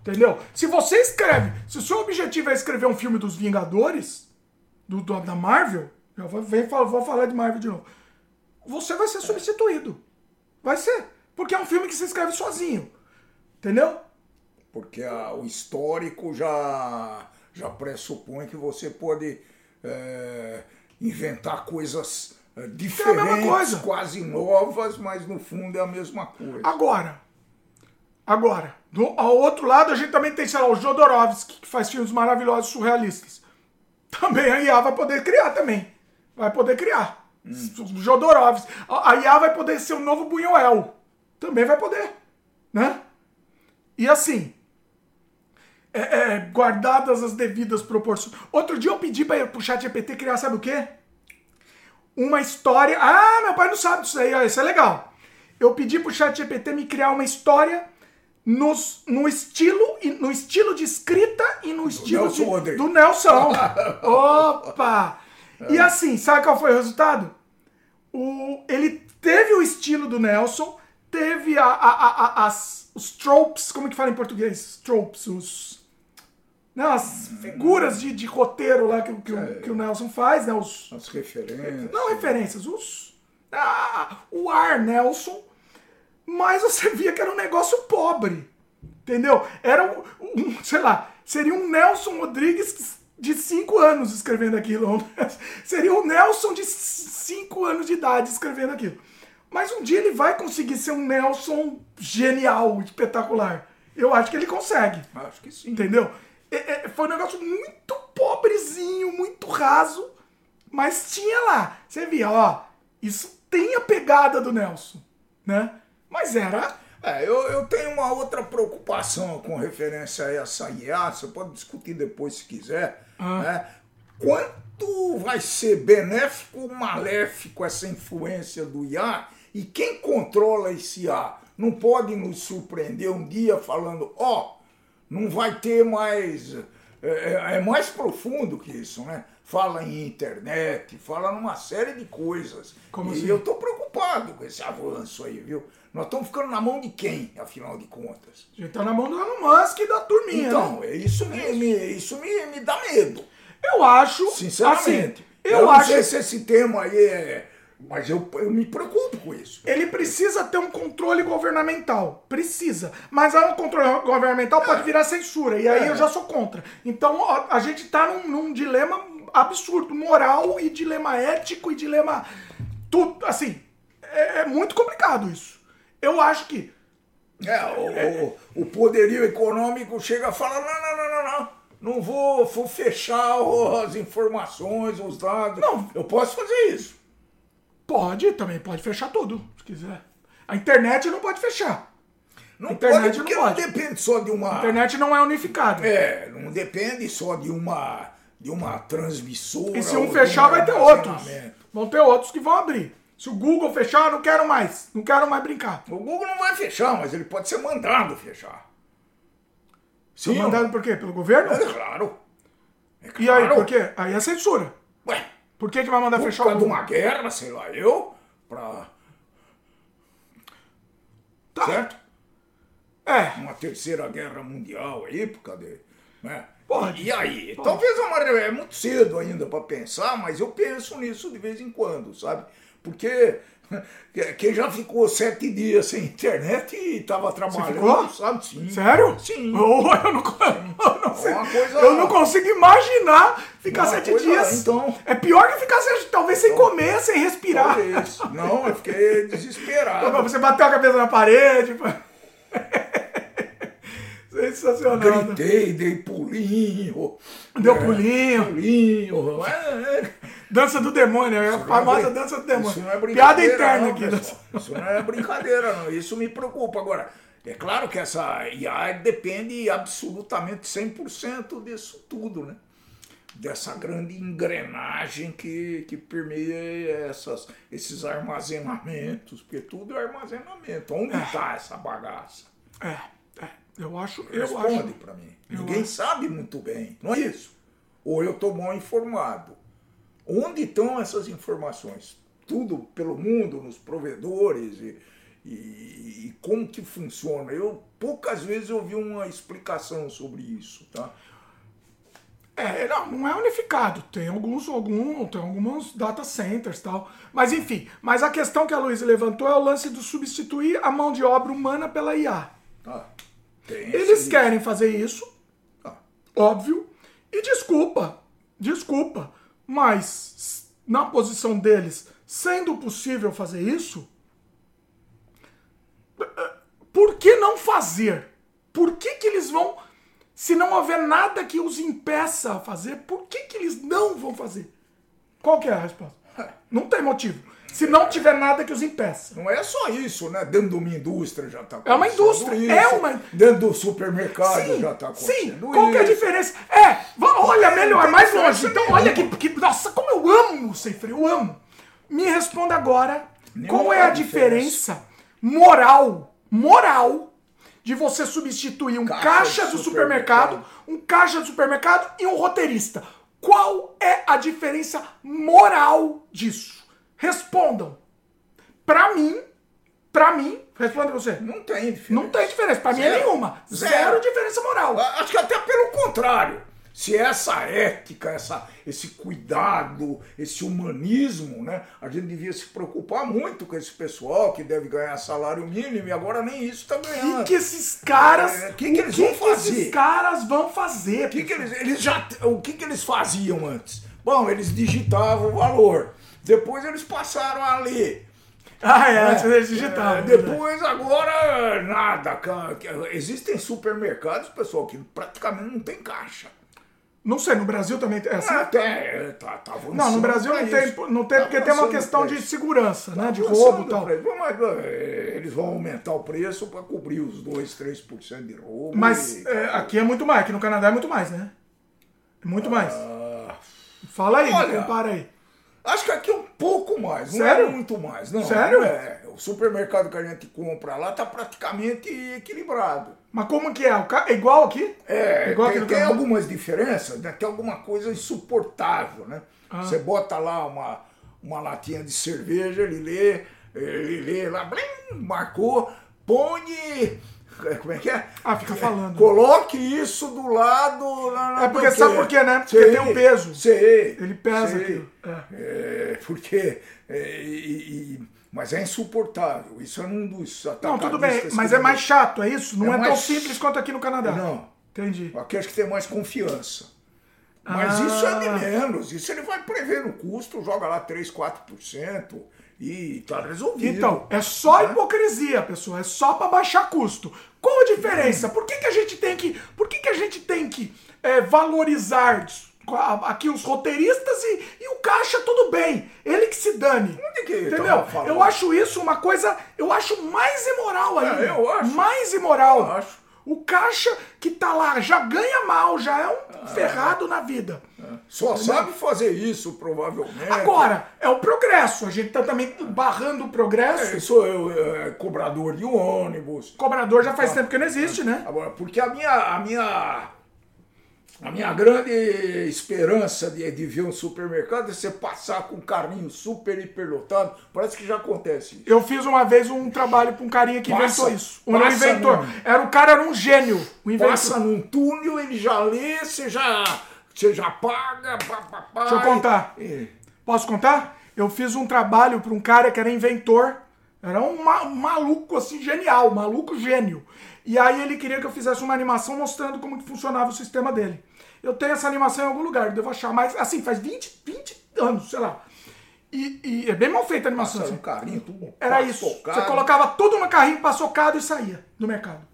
Entendeu? Se você escreve, se o seu objetivo é escrever um filme dos Vingadores, do, do da Marvel, eu vou, vem, vou falar de Marvel de novo, você vai ser substituído. Vai ser. Porque é um filme que se escreve sozinho. Entendeu? Porque a, o histórico já, já pressupõe que você pode é, inventar coisas diferentes, é quase novas, mas no fundo é a mesma coisa. Agora, agora, do, ao outro lado a gente também tem, sei lá, o Jodorowsky, que faz filmes maravilhosos, surrealistas. Também a IA vai poder criar também. Vai poder criar. Hum. Jodorowsky. A IA vai poder ser o novo Buñuel. Também vai poder. Né? E assim, é, é, guardadas as devidas proporções. Outro dia eu pedi para o chat GPT criar, sabe o quê? Uma história. Ah, meu pai não sabe disso aí, isso é legal. Eu pedi pro chat GPT me criar uma história nos, no estilo no estilo de escrita e no estilo Nelson de, do Nelson. Opa! E assim, sabe qual foi o resultado? O, ele teve o estilo do Nelson, teve a, a, a, as, os tropes, como é que fala em português? Tropes, os não, as figuras de, de roteiro lá que, que, é. o, que o Nelson faz, né? Os, as referências. Não, referências, os. Ah, o ar Nelson. Mas você via que era um negócio pobre. Entendeu? Era um, um sei lá, seria um Nelson Rodrigues de 5 anos escrevendo aquilo. seria um Nelson de 5 anos de idade escrevendo aquilo. Mas um dia ele vai conseguir ser um Nelson genial, espetacular. Eu acho que ele consegue. Acho que sim. Entendeu? É, é, foi um negócio muito pobrezinho, muito raso, mas tinha lá. Você via, ó, isso tem a pegada do Nelson, né? Mas era. É, eu, eu tenho uma outra preocupação com referência a essa IA, você pode discutir depois se quiser, ah. né? Quanto vai ser benéfico ou maléfico essa influência do IA e quem controla esse IA? Não pode nos surpreender um dia falando, ó, oh, não vai ter mais. É, é, é, mais profundo que isso, né? Fala em internet, fala numa série de coisas. Como e assim? eu estou preocupado com esse avanço aí, viu? Nós estamos ficando na mão de quem, afinal de contas? A gente está na mão do Elon Musk e da turminha. Então, né? isso, me, me, isso me, me dá medo. Eu acho. Sinceramente. Assim, eu, eu não acho... sei se esse tema aí é mas eu, eu me preocupo com isso. Ele precisa ter um controle governamental. Precisa. Mas um controle governamental é. pode virar censura. E aí é. eu já sou contra. Então a, a gente tá num, num, dilema absurdo, moral e dilema ético e dilema. Tudo. Assim, é, é muito complicado isso. Eu acho que É, o, o, o poderio econômico chega a falar: não, não, não, não, não. Não vou, vou fechar as informações, os dados. Não. Eu posso fazer isso. Pode, também pode fechar tudo, se quiser. A internet não pode fechar. Não Internet pode, não porque pode. não depende só de uma. A internet não é unificada. É, não depende só de uma, de uma transmissora. E se um fechar, vai ter outros. Vão ter outros que vão abrir. Se o Google fechar, eu não quero mais. Não quero mais brincar. O Google não vai fechar, mas ele pode ser mandado fechar. São mandado por quê? Pelo governo? É claro. É E aí, claro. por quê? Aí é censura. Ué, Por que, que vai mandar por fechar o causa de Google? uma guerra, sei lá, eu, pra. Tá. Certo? É, Uma terceira guerra mundial aí, por causa de. Né? Pode. E aí? Pode. Talvez uma, é muito cedo ainda para pensar, mas eu penso nisso de vez em quando, sabe? Porque quem já ficou sete dias sem internet e estava trabalhando, sabe? Sim. sério? Sim. Oh, eu, não, eu, não sei. coisa- eu não consigo imaginar ficar sete coisa- dias. então- É pior que ficar sete, talvez sem comer, sem respirar. Talvez. Não, eu fiquei desesperado. Você bateu a cabeça na parede. Sensacional. né? Gritei, dei pulinho. Deu É, pulinho. Pulinho. É, é. Dança do demônio, é a famosa é brin- dança do demônio. Isso não é Piada brincadeira, interna não, aqui. pessoal. Isso não é brincadeira, não. Isso me preocupa. Agora, é claro que essa IA depende absolutamente 100% disso tudo, né? Dessa grande engrenagem que, que permeia essas, esses armazenamentos, porque tudo é armazenamento. Onde está essa bagaça? É, é, eu acho, eu Responde para mim. Ninguém acho. sabe muito bem, não é isso? Ou eu estou mal informado. Onde estão essas informações? Tudo pelo mundo, nos provedores e, e- e como que funciona? Eu poucas vezes ouvi uma explicação sobre isso, tá? É, não, não é unificado. Tem alguns, algum, tem alguns data centers tal. Mas enfim, mas a questão que a Luísa levantou é o lance de substituir a mão de obra humana pela IA. Tá. Eles querem fazer isso, óbvio. E desculpa, desculpa, mas na posição deles, sendo possível fazer isso, por que não fazer? Por que, que eles vão, se não houver nada que os impeça a fazer, por que, que eles não vão fazer? Qual que é a resposta? Não tem motivo. Se não tiver nada que os impeça. Não é só isso, né? Dentro de uma indústria já está É uma indústria, é uma- Dentro do supermercado Sim, já está sim. acontecendo Qual que é a isso. diferença? É, va- olha, melhor, tem mais diferença longe. Então, olha que, que- Nossa, como eu amo o sem freio, eu amo. Me responda agora, Nenhuma qual é a diferença moral, moral, de você substituir um Caixa caixa, do supermercado, supermercado. um caixa do supermercado e um roteirista? Qual é a diferença moral disso? Respondam. Pra mim, pra mim, responda você. Não tem diferença. Não tem diferença. Pra mim é Zero. nenhuma. Zero, Zero. diferença moral. Acho que até pelo contrário. Se essa ética, essa, esse cuidado, esse humanismo, né? A gente devia se preocupar muito com esse pessoal que deve ganhar salário mínimo e agora nem isso está O que, ganhando. que esses caras. É, que que o vão que fazer? esses caras vão fazer? O que, que eles, eles já, o que, que eles faziam antes? Bom, eles digitavam o valor. Depois eles passaram a ler. Ah, é, antes eles digitavam. É, depois, agora, nada. Existem supermercados, pessoal, que praticamente não tem caixa. Não sei, no Brasil também tem. É assim? Até, tá, tá avançando Não, no Brasil não tem, isso. não tem Tá porque tem uma questão de segurança, né? De roubo e tal. Mas, é, eles vão aumentar o preço para cobrir os 2, 3% de roubo. Mas e- é, aqui é muito mais, aqui no Canadá é muito mais, né? É Muito mais. Ah, Fala aí, olha, compara aí. Acho que aqui é um pouco mais, não Sério? é muito mais. Não, Sério? não é. O supermercado que a gente compra lá tá praticamente equilibrado. Mas como que é? É igual aqui? É, igual aqui tem, tem algumas diferenças, né? tem alguma coisa insuportável, né? Ah. Você bota lá uma, uma latinha de cerveja, ele lê, ele lê lá, blim, marcou, põe. Como é que é? Ah, fica falando. Coloque isso do lado. É porque sabe por quê, né? Porque Sei, tem um peso. Sei. Ele pesa sei. aquilo. É. É, porque. é, e- e- mas é insuportável. Isso é um dos Não, tudo bem, mas é mais chato, é isso? Não É é, tão mais- simples quanto aqui no Canadá. Não. Entendi. Aqui acho que tem mais confiança. Mas Ah. isso é de menos. Isso ele vai prever no custo, joga lá 3, 4% e tá resolvido. Então, é só hipocrisia, pessoal. É só para baixar custo. Qual a diferença? Por que, que a gente tem que. Por que, que a gente tem que é, valorizar aqui os roteiristas e, e o caixa tudo bem? Ele que se dane. Que Entendeu? Eu acho isso uma coisa. Eu acho mais imoral ainda. É, eu acho. Mais imoral. Eu acho. O caixa que tá lá já ganha mal, já é um Ah. ferrado na vida. Só sabe fazer isso, provavelmente. Agora, é o progresso. A gente tá também barrando o progresso. Eu sou eu, é, cobrador de ônibus. Cobrador já faz tempo que não existe, né? Agora, porque a minha, a minha, a minha grande esperança de, de ver um supermercado é você passar com um carrinho super hiperlotado. Parece que já acontece isso. Eu fiz uma vez um trabalho pra um carinha que Passa, inventou isso. Um inventor. mesmo. Era o cara era um gênio. Inventor. Passa num túnel, ele já lê, você já, você já paga. Pá, pá, pá, Deixa eu contar. e- Posso contar? Eu fiz um trabalho pra um cara que era inventor. Era um ma- maluco assim, genial, maluco gênio. E aí ele queria que eu fizesse uma animação mostrando como que funcionava o sistema dele. Eu tenho essa animação em algum lugar, devo achar, mas assim, faz 20, 20 anos, sei lá. E, e é bem mal feita a animação. Assim. um carrinho, tudo Era isso. paçocado. Você colocava tudo no carrinho paçocado e saía do mercado.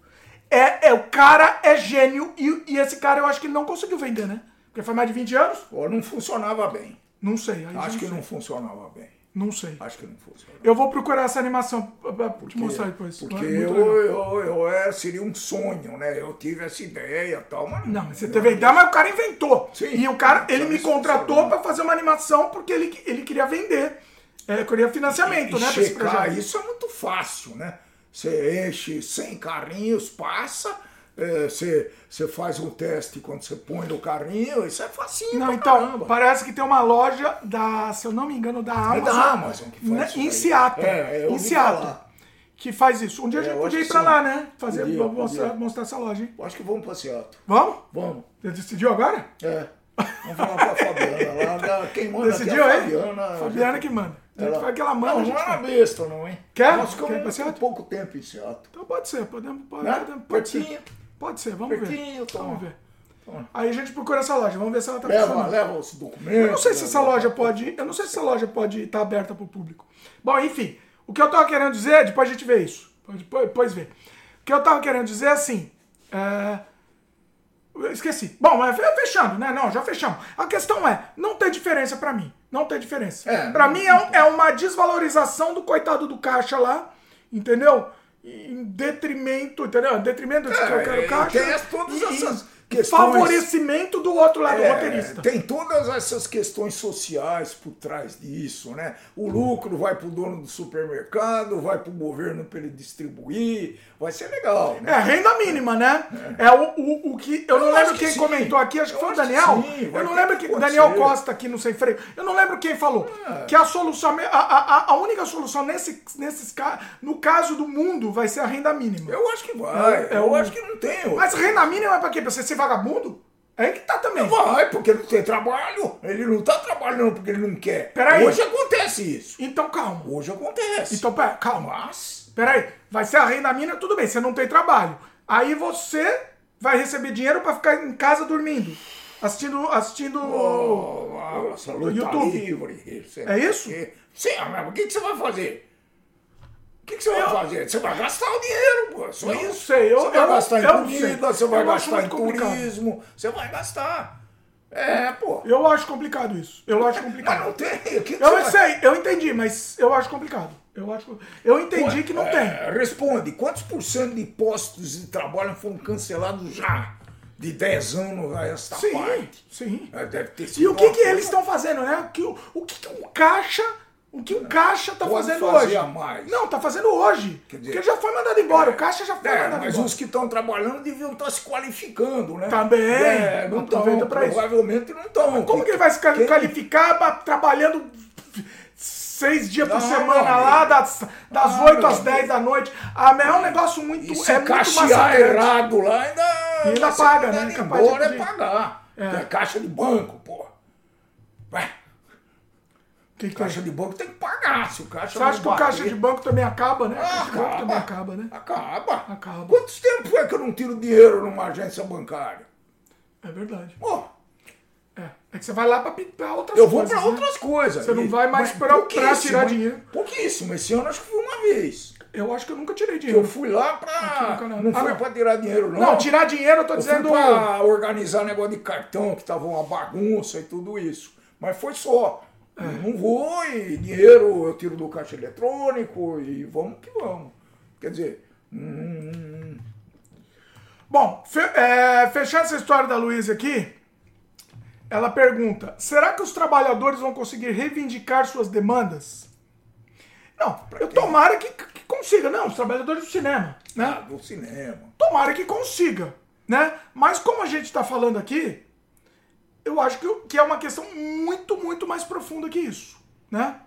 É, é, o cara é gênio e, e esse cara eu acho que ele não conseguiu vender, né? Porque faz mais de 20 anos? Ou não funcionava bem. Não sei. aí Acho não que sei. não funcionava bem. Não sei. Acho que não funcionava. Eu vou procurar essa animação pra, pra te mostrar depois. Porque É eu, eu, eu, é, seria um sonho, né? Eu tive essa ideia e tal, mas Não, mas você teve a ideia, mas o cara inventou. Sim. e o cara, ele me contratou pra fazer uma animação porque ele, ele queria vender. É, queria financiamento, E né? pra esse checar isso é muito fácil, né? Você enche 100 carrinhos, passa, você, você faz um teste quando você põe no carrinho, isso é facinho Não, então, caramba. parece que tem uma loja da, se eu não me engano, da Amazon. É da Amazon que faz né, isso em. Seattle. É, em Seattle. Que faz isso. Um dia a É, gente eu podia ir pra que lá, sim. né? Fazer, Podia, mostrar, podia. mostrar essa loja, hein? Eu Acho que vamos pra Seattle. Vamos? Vamos. Você decidiu agora? É. Vamos falar pra Fabiana lá. Quem manda Decidiu, é a? Fabiana. Fabiana que manda. A gente Ela- faz aquela manda. a Não, gente não é faz. uma besta, não, hein? Quer? Nós ficamos pouco tempo em Seattle. Então pode ser, podemos. Pode, Né? podemos- pode Pertinho. ser. Pode ser, vamos Pertinho, ver. toma. Vamos ver. Toma. Aí a gente procura essa loja, vamos ver se ela tá Leva, funcionando. leva os documentos. Eu não sei se leva- essa loja pode. Eu não sei se essa loja pode estar aberta para o público. Bom, enfim, o que eu tava querendo dizer, depois a gente vê isso. Depois, depois vê. O que eu tava querendo dizer é assim. É... Esqueci. Bom, fechando, né? Não, já fechamos. A questão é, não tem diferença pra mim. Não tem diferença. É, não- mim é, é uma desvalorização do coitado do caixa lá, entendeu? Em detrimento, entendeu? Em detrimento de que eu É, quero caixa. tem as- todas essas questões- Favorecimento do outro lado, do É, roteirista. tem todas essas questões sociais por trás disso, né? O lucro vai pro dono do supermercado, vai pro governo para ele distribuir, vai ser legal, né? É, renda mínima, né? É, o, o, o que. Eu não Eu lembro acho que quem sim. comentou aqui, acho que foi o Daniel. sim, eu não lembro que que. Daniel. Costa aqui no Sem Freio. Eu não lembro quem falou. É. Que a solução. A, a, a única solução nesse, nesses no caso do mundo vai ser a renda mínima. Eu acho que vai, É, é eu o- acho que não tem. Mas renda mínima é pra quê? Pra você ser vagabundo? É que tá também. Vai, porque não tem trabalho. Ele não tá trabalhando porque ele não quer. Peraí. Hoje acontece isso. Então calma. Hoje acontece. Então, pera, calma. Mas. Peraí, vai ser a renda mínima, tudo bem, você não tem trabalho. Aí você vai receber dinheiro pra ficar em casa dormindo. Assistindo. assistindo Oh, nossa, luta YouTube. livre. sei É isso? o. Sim, mas o que, que você vai fazer? O que, que você vai fazer? Você vai gastar o dinheiro, pô. Só Eu isso. sei, eu- você vai eu- gastar em eu sei. comida, você vai Eu gastar em turismo, você vai gastar. É, pô. Eu acho complicado isso. Eu acho complicado. Mas não tem. Que, que Eu não vai- sei, eu entendi, mas eu acho complicado. Eu acho, eu entendi que não tem. É, responde, quantos por cento de postos de trabalho foram cancelados já? De 10 anos a esta Sim, parte. sim. É, Deve ter E sido o que que eles estão fazendo, né? O que o, que que o caixa, o que o caixa tá Pode fazendo hoje? mais. Não, tá fazendo hoje. Quer dizer- Porque já foi mandado embora, o caixa já foi É, mandado mas embora. os que estão trabalhando deviam estar se qualificando, né? Também. É, não Aproveita estão, pra isso. provavelmente não estão. Como que ele vai se Quem- qualificar trabalhando seis dias por Não, semana meu lá, das, das Não, 8 meu às 10 da noite? Ah, mas é um negócio muito. E se é muito errado lá, ainda. E ainda paga, né? Embora é pagar. É. É caixa de banco, pô. Que que caixa de banco tem que pagar. Se o caixa Você acha não que o caixa de banco também acaba, né? O caixa de banco Acaba. também acaba, né? Acaba. Acaba. Quantos tempos é que eu não tiro dinheiro numa agência bancária? É verdade. Pô, É. É que você vai lá pra, pra outras Eu vou coisas. pra né? outras coisas. Você não vai mais pra pouquíssimo, tirar dinheiro. Pouquíssimo. Esse ano acho que fui uma vez. Eu acho que eu nunca tirei Eu dinheiro. fui lá pra. no Canadá. Não Ah, não. pra tirar dinheiro, não. Não, tirar dinheiro eu tô Eu dizendo. fui pra organizar negócio de cartão, que tava uma bagunça e tudo isso. Mas foi só. É. Não vou e dinheiro eu tiro do caixa eletrônico e vamos que vamos. Quer dizer, hum, Bom, fe- é, fechando essa história da Luísa aqui, ela pergunta: será que os trabalhadores vão conseguir reivindicar suas demandas? Não, eu tomara que, que consiga. Não, os trabalhadores do cinema, né? ah, do cinema. Tomara que consiga, né? Mas como a gente está falando aqui, eu acho que, que é uma questão muito, muito mais profunda que isso, né?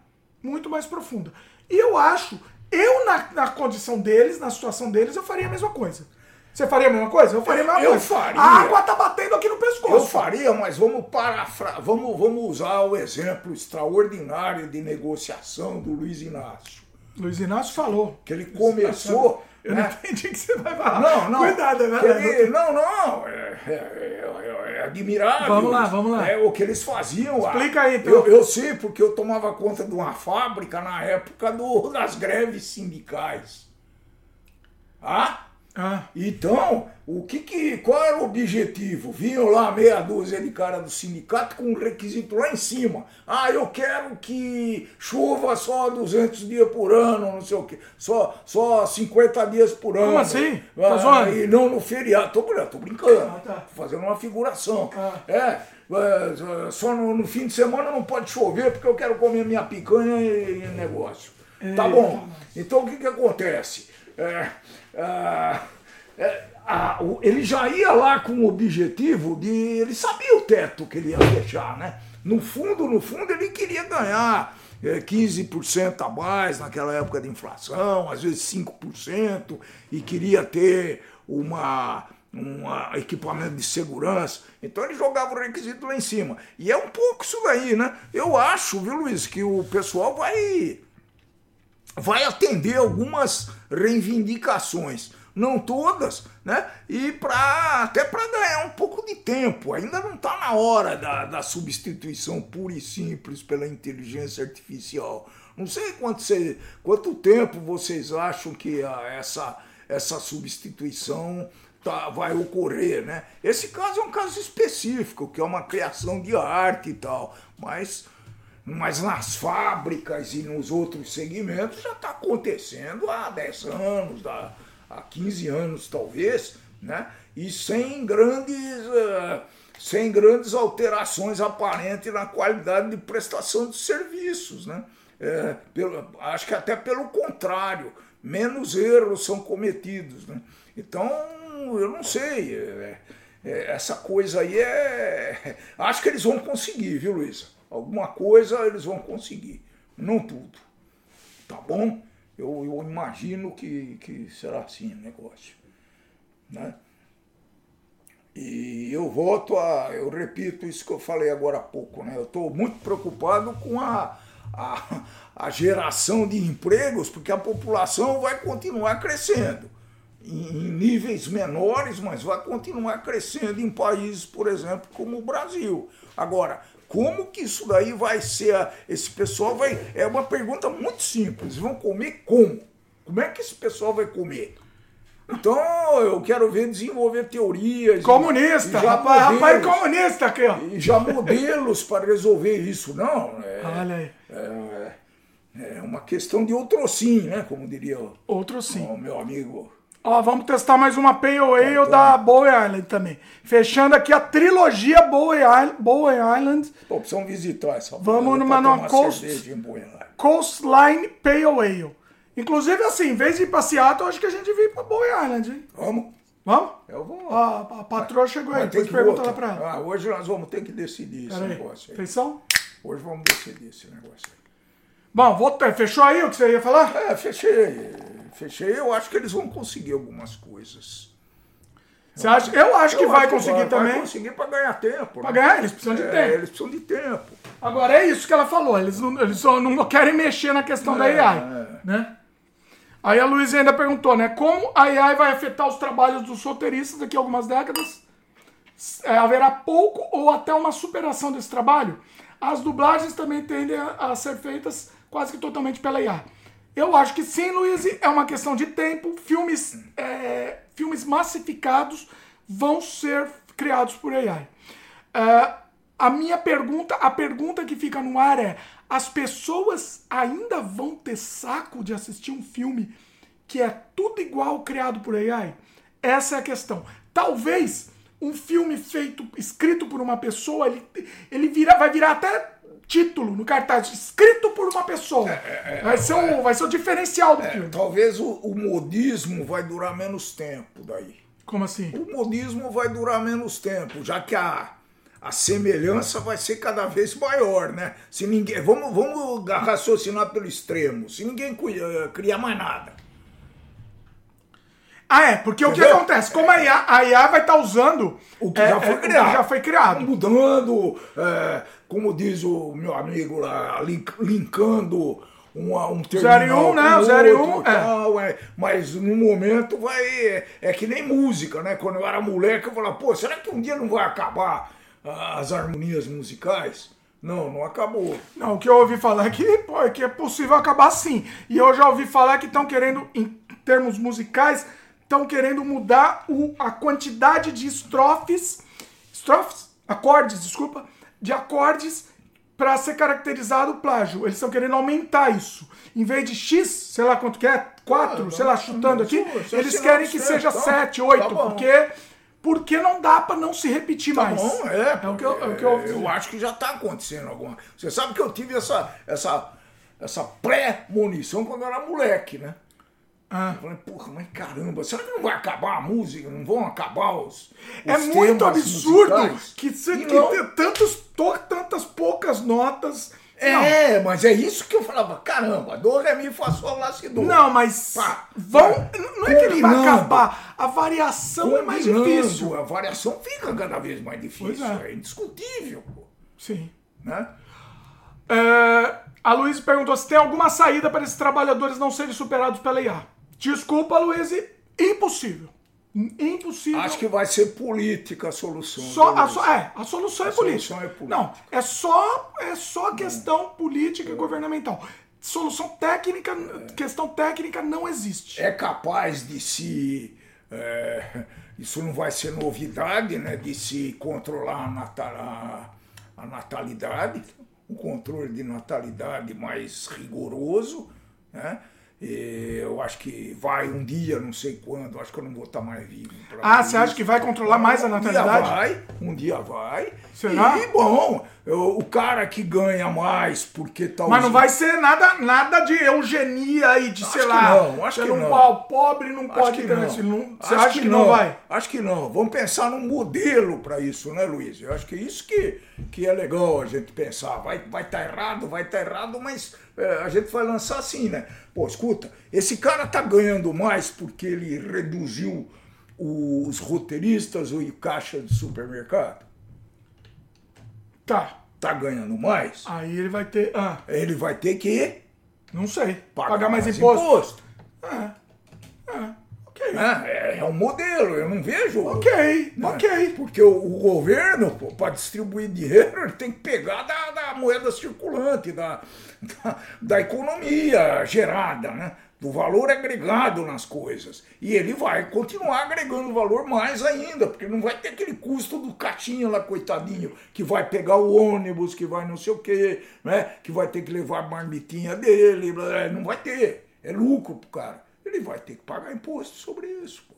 Muito mais profunda. E eu acho, eu na, na condição deles, na situação deles, eu faria a mesma coisa. Você faria a mesma coisa? Eu faria a mesma Eu coisa. faria. A água tá batendo aqui no pescoço. Eu faria, mas vamos parafra... vamos, vamos usar o exemplo extraordinário de negociação do Luiz Inácio. Luiz Inácio falou. Que ele começou. Eu né? não entendi o que você vai falar. Não, não. Cuidado, né? Ele- não, não. É, é- é- é admirável. Vamos lá, vamos lá. É o que eles faziam lá. Explica aí, então. Eu, eu sei, porque eu tomava conta de uma fábrica na época do, das greves sindicais. Ah? Ah, Então, o que que, qual era o objetivo? Vinham lá meia dúzia de cara do sindicato com um requisito lá em cima. Ah, eu quero que chova só 200 dias por ano, não sei o quê. Só, só 50 dias por ano. assim? Tá Ah? E não no feriado. Tô, tô brincando. Ah, tá. Fazendo uma figuração. Ah. É, é, só no, no fim de semana não pode chover porque eu quero comer minha picanha e, e negócio. Tá bom. Então o que que acontece? É, é, o- ele já ia lá com o objetivo de. Ele sabia o teto que ele ia fechar, né? No fundo, no fundo, ele queria ganhar é, 15% a mais naquela época de inflação, às vezes 5%, e queria ter uma, um equipamento de segurança. Então ele jogava o requisito lá em cima. E é um pouco isso daí, né? Eu acho, viu, Luiz, que o pessoal vai vai atender algumas reivindicações, não todas, né? E para até para ganhar um pouco de tempo. Ainda não está na hora da, da substituição pura e simples pela inteligência artificial. Não sei quanto, você, quanto tempo vocês acham que a- essa, essa substituição tá, vai ocorrer, né? Esse caso é um caso específico, que é uma criação de arte e tal, mas mas nas fábricas e nos outros segmentos já está acontecendo há 10 anos, há, há 15 anos talvez, né? e sem grandes, eh, sem grandes alterações aparentes na qualidade de prestação de serviços. Né? É, pelo- acho que até pelo contrário, menos erros são cometidos. Né? Então, eu não sei. é, é, essa coisa aí é. Acho que eles vão conseguir, viu, Luísa? Alguma coisa eles vão conseguir. Não tudo. Tá bom? Eu, eu imagino que, que será assim o negócio. Né? E eu volto a. Eu repito isso que eu falei agora há pouco, né? Eu estou muito preocupado com a, a, a geração de empregos, porque a população vai continuar crescendo. Em, em níveis menores, mas vai continuar crescendo em países, por exemplo, como o Brasil. Agora, como que isso daí vai ser? a- Esse pessoal vai. É uma pergunta muito simples. Vão comer como? Como é que esse pessoal vai comer? Então, eu quero ver desenvolver teorias. comunista! e Rapaz, rapaz modelos- comunista aqui, ó. E já modelos para resolver isso. Não, é, Olha aí. é, é uma questão de outrocim, né? Como diria o, Outro sim. o meu amigo. Ó, vamos testar mais uma Pale Ale da Bowie Island também. Fechando aqui a trilogia Bowie Island, Bowie Island Pô, visitar essa Vamos banda numa- numa Coast- Coastline Pale Ale. Inclusive, assim, em vez de ir pra Seattle, acho que a gente ir pra Bowie Island, hein? Vamos? Vamos? Eu vou. A, a patroa chegou aí, Mas tem depois que pergunta lá voltar. pra ela. Ah, hoje nós vamos ter que decidir esse Pera aí. negócio aí. Feição? Hoje vamos decidir esse negócio aí. Bom, vou ter. Fechou aí o que você ia falar? É, fechei. Fechei. Eu acho que eles vão conseguir algumas coisas. Você acha? Eu acho que Eu vai acho conseguir vai, também. Vai conseguir para ganhar tempo. Pra né? ganhar, eles precisam de É, tempo. Eles precisam de tempo. Agora é isso que ela falou, eles não, eles só não querem mexer na questão da É, AI, é. né? Aí a Luísa ainda perguntou, né? Como a AI vai afetar os trabalhos dos roteiristas daqui a algumas décadas? é, haverá pouco ou até uma superação desse trabalho. As dublagens também tendem a, a ser feitas quase que totalmente pela IA. Eu acho que sim, Luiz, é uma questão de tempo. Filmes, é, filmes massificados vão ser criados por AI. É, a minha pergunta, a pergunta que fica no ar é: as pessoas ainda vão ter saco de assistir um filme que é tudo igual criado por AI? Essa é a questão. Talvez um filme feito, escrito por uma pessoa, ele, ele vira, vai virar até título no cartaz, escrito por uma pessoa. É, é, vai, ser um, vai ser o diferencial do é, filme. Talvez o, o, modismo vai durar menos tempo daí. Como assim? O modismo vai durar menos tempo, já que a, a semelhança vai ser cada vez maior, né? Se ninguém. Vamos, vamos raciocinar pelo extremo. Se ninguém criar mais nada. Ah, é, porque Entendeu? o que acontece? Como a IA, a IA vai estar tá usando o que, é, já, foi é, criado. já foi criado. Mudando, é, como diz o meu amigo lá, link, linkando um, um terminal 01, né? O 01, é. Tal, é. Mas no momento vai. É, é, que nem música, né? Quando eu era moleque, eu falava, pô, será que um dia não vai acabar as harmonias musicais? Não, não acabou. Não, o que eu ouvi falar é que, pô, é que é possível acabar sim. E eu já ouvi falar que estão querendo, em termos musicais, estão querendo mudar o, a quantidade de estrofes, estrofes, acordes, desculpa, de acordes para ser caracterizado o plágio. Eles estão querendo aumentar isso. Em vez de X, sei lá quanto que é, 4, ah, sei lá, chutando aqui, eles querem que seja 7, 8, tá porque porque não dá para não se repetir tá mais. Bom, é, é o que eu, é o que eu, eu acho que já está acontecendo alguma. Você sabe que eu tive essa essa essa pré-munição quando eu era moleque, né? Ah. Eu falei, porra, mas caramba, será que não vai acabar a música? Não vão acabar os. os é muito absurdo musicais? que, se, que tem tantos, tantas poucas notas. É, não. mas é isso que eu falava, caramba, do, ré, mi, fá, sol, lá, si, do. Não, mas Pá, vão, não é que ele vai acabar, a variação é mais difícil. A variação fica cada vez mais difícil, é. é. indiscutível. Pô. Sim. Né? É, a Luiz perguntou se tem alguma saída para esses trabalhadores não serem superados pela IA. Desculpa, Luiz, impossível. Impossível. Acho que vai ser política a solução. Só, a, so, é, a solução, a é, política. é política. Não, é só, é só questão política e governamental. Solução técnica, é. questão técnica não existe. É capaz de se. É, isso não vai ser novidade, né? De se controlar a, natal, a, a natalidade, um controle de natalidade mais rigoroso, né? Eu acho que vai um dia, não sei quando, acho que eu não vou estar mais vivo. Ah, você acha que vai controlar mais a natalidade? Um dia vai, um dia vai. Será? E, bom, o cara que ganha mais porque tá Mas não vai ser nada, nada de eugenia e de, acho sei lá. Não, acho que não. O pobre não acho pode ter não. não. Você acha que, que não. não vai? Acho que não. Vamos pensar num modelo para isso, né, Luiz? Eu acho que isso que, que é legal a gente pensar. Vai estar vai tá errado, vai estar tá errado, mas é, a gente vai lançar assim, né? Pô, escuta, esse cara tá ganhando mais porque ele reduziu os roteiristas ou caixa de supermercado? Tá. Tá ganhando mais? Aí ele vai ter. Ah. Ele vai ter que. Não sei. Pagar, mais, imposto. imposto. Ah. Ah. É, é um modelo, eu não vejo. Ok, né? ok. Porque o, o governo, para distribuir dinheiro, ele tem que pegar da, da moeda circulante, da, da, da, economia gerada, né? Do valor agregado nas coisas. E ele vai continuar agregando valor mais ainda, porque não vai ter aquele custo do caixinha lá, coitadinho, que vai pegar o ônibus, que vai não sei o quê, né? Que vai ter que levar a marmitinha dele, não vai ter. É lucro pro cara ele vai ter que pagar imposto sobre isso. Pô.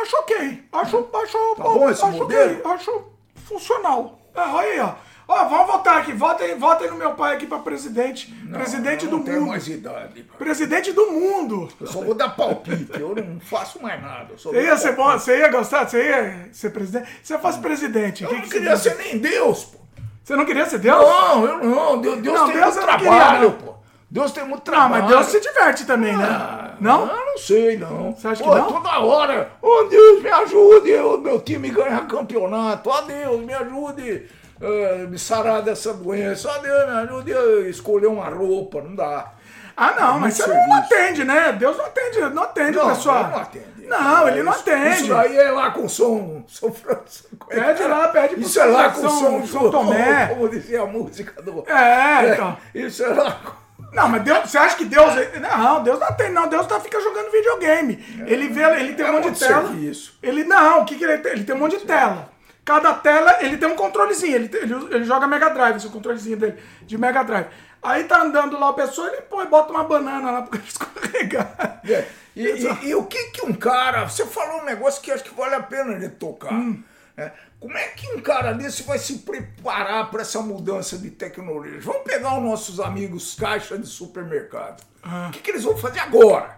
Acho ok. Acho, acho, tá bom esse acho modelo? ok. Acho funcional. É, aí, ó. Ó, vamos votar aqui. Votem, votem no meu pai aqui pra presidente. Não, presidente eu do tenho mundo. mais idade. Presidente do mundo. Eu só vou dar palpite. eu não faço mais nada. Você ia ser bom, você ia gostar? Você ia ser presidente? Se você fosse presidente. Eu que não que queria ser nem Deus, pô. Você não queria ser Deus? Não, eu não. Deus, Deus não, tem Deus muito trabalho, queria, pô. Deus tem muito trabalho. Não, mas Deus se diverte também, né? Ah, não? Eu não sei, não. Você acha Pô, que não? toda hora, oh Deus, me ajude, o meu time ganha campeonato, ó oh, Deus, me ajude. Uh, me sarar dessa doença. Ah, Deus me ajude a escolher uma roupa, não dá. Ah, não, mas você não atende, né? Deus não atende, não atende, não, pessoal. Não atende. Não, ele não atende. Isso aí é lá com som, São Francisco. Pede lá, pede pro Isso é lá com som, São Tomé. Como dizia a música do. É, então. Isso é lá com. Não, mas Deus, você acha que Deus. Não, Deus não tem, não. Deus tá, fica jogando videogame. É, ele vê, ele tem um monte de tela. Serviço. Ele não, o que, que ele tem? Ele tem um monte de tela. Cada tela, ele tem um controlezinho. Ele, ele, ele joga Mega Drive, esse é o controlezinho dele, de Mega Drive. Aí tá andando lá a pessoa, ele põe, bota uma banana lá pra escorregar. É. E, e, e, o que que um cara. Você falou um negócio que acho que vale a pena ele tocar. Hum. É, como é que um cara desse vai se preparar para essa mudança de tecnologia? Vamos pegar os nossos amigos caixa de supermercado. Ah. O que, que eles vão fazer agora?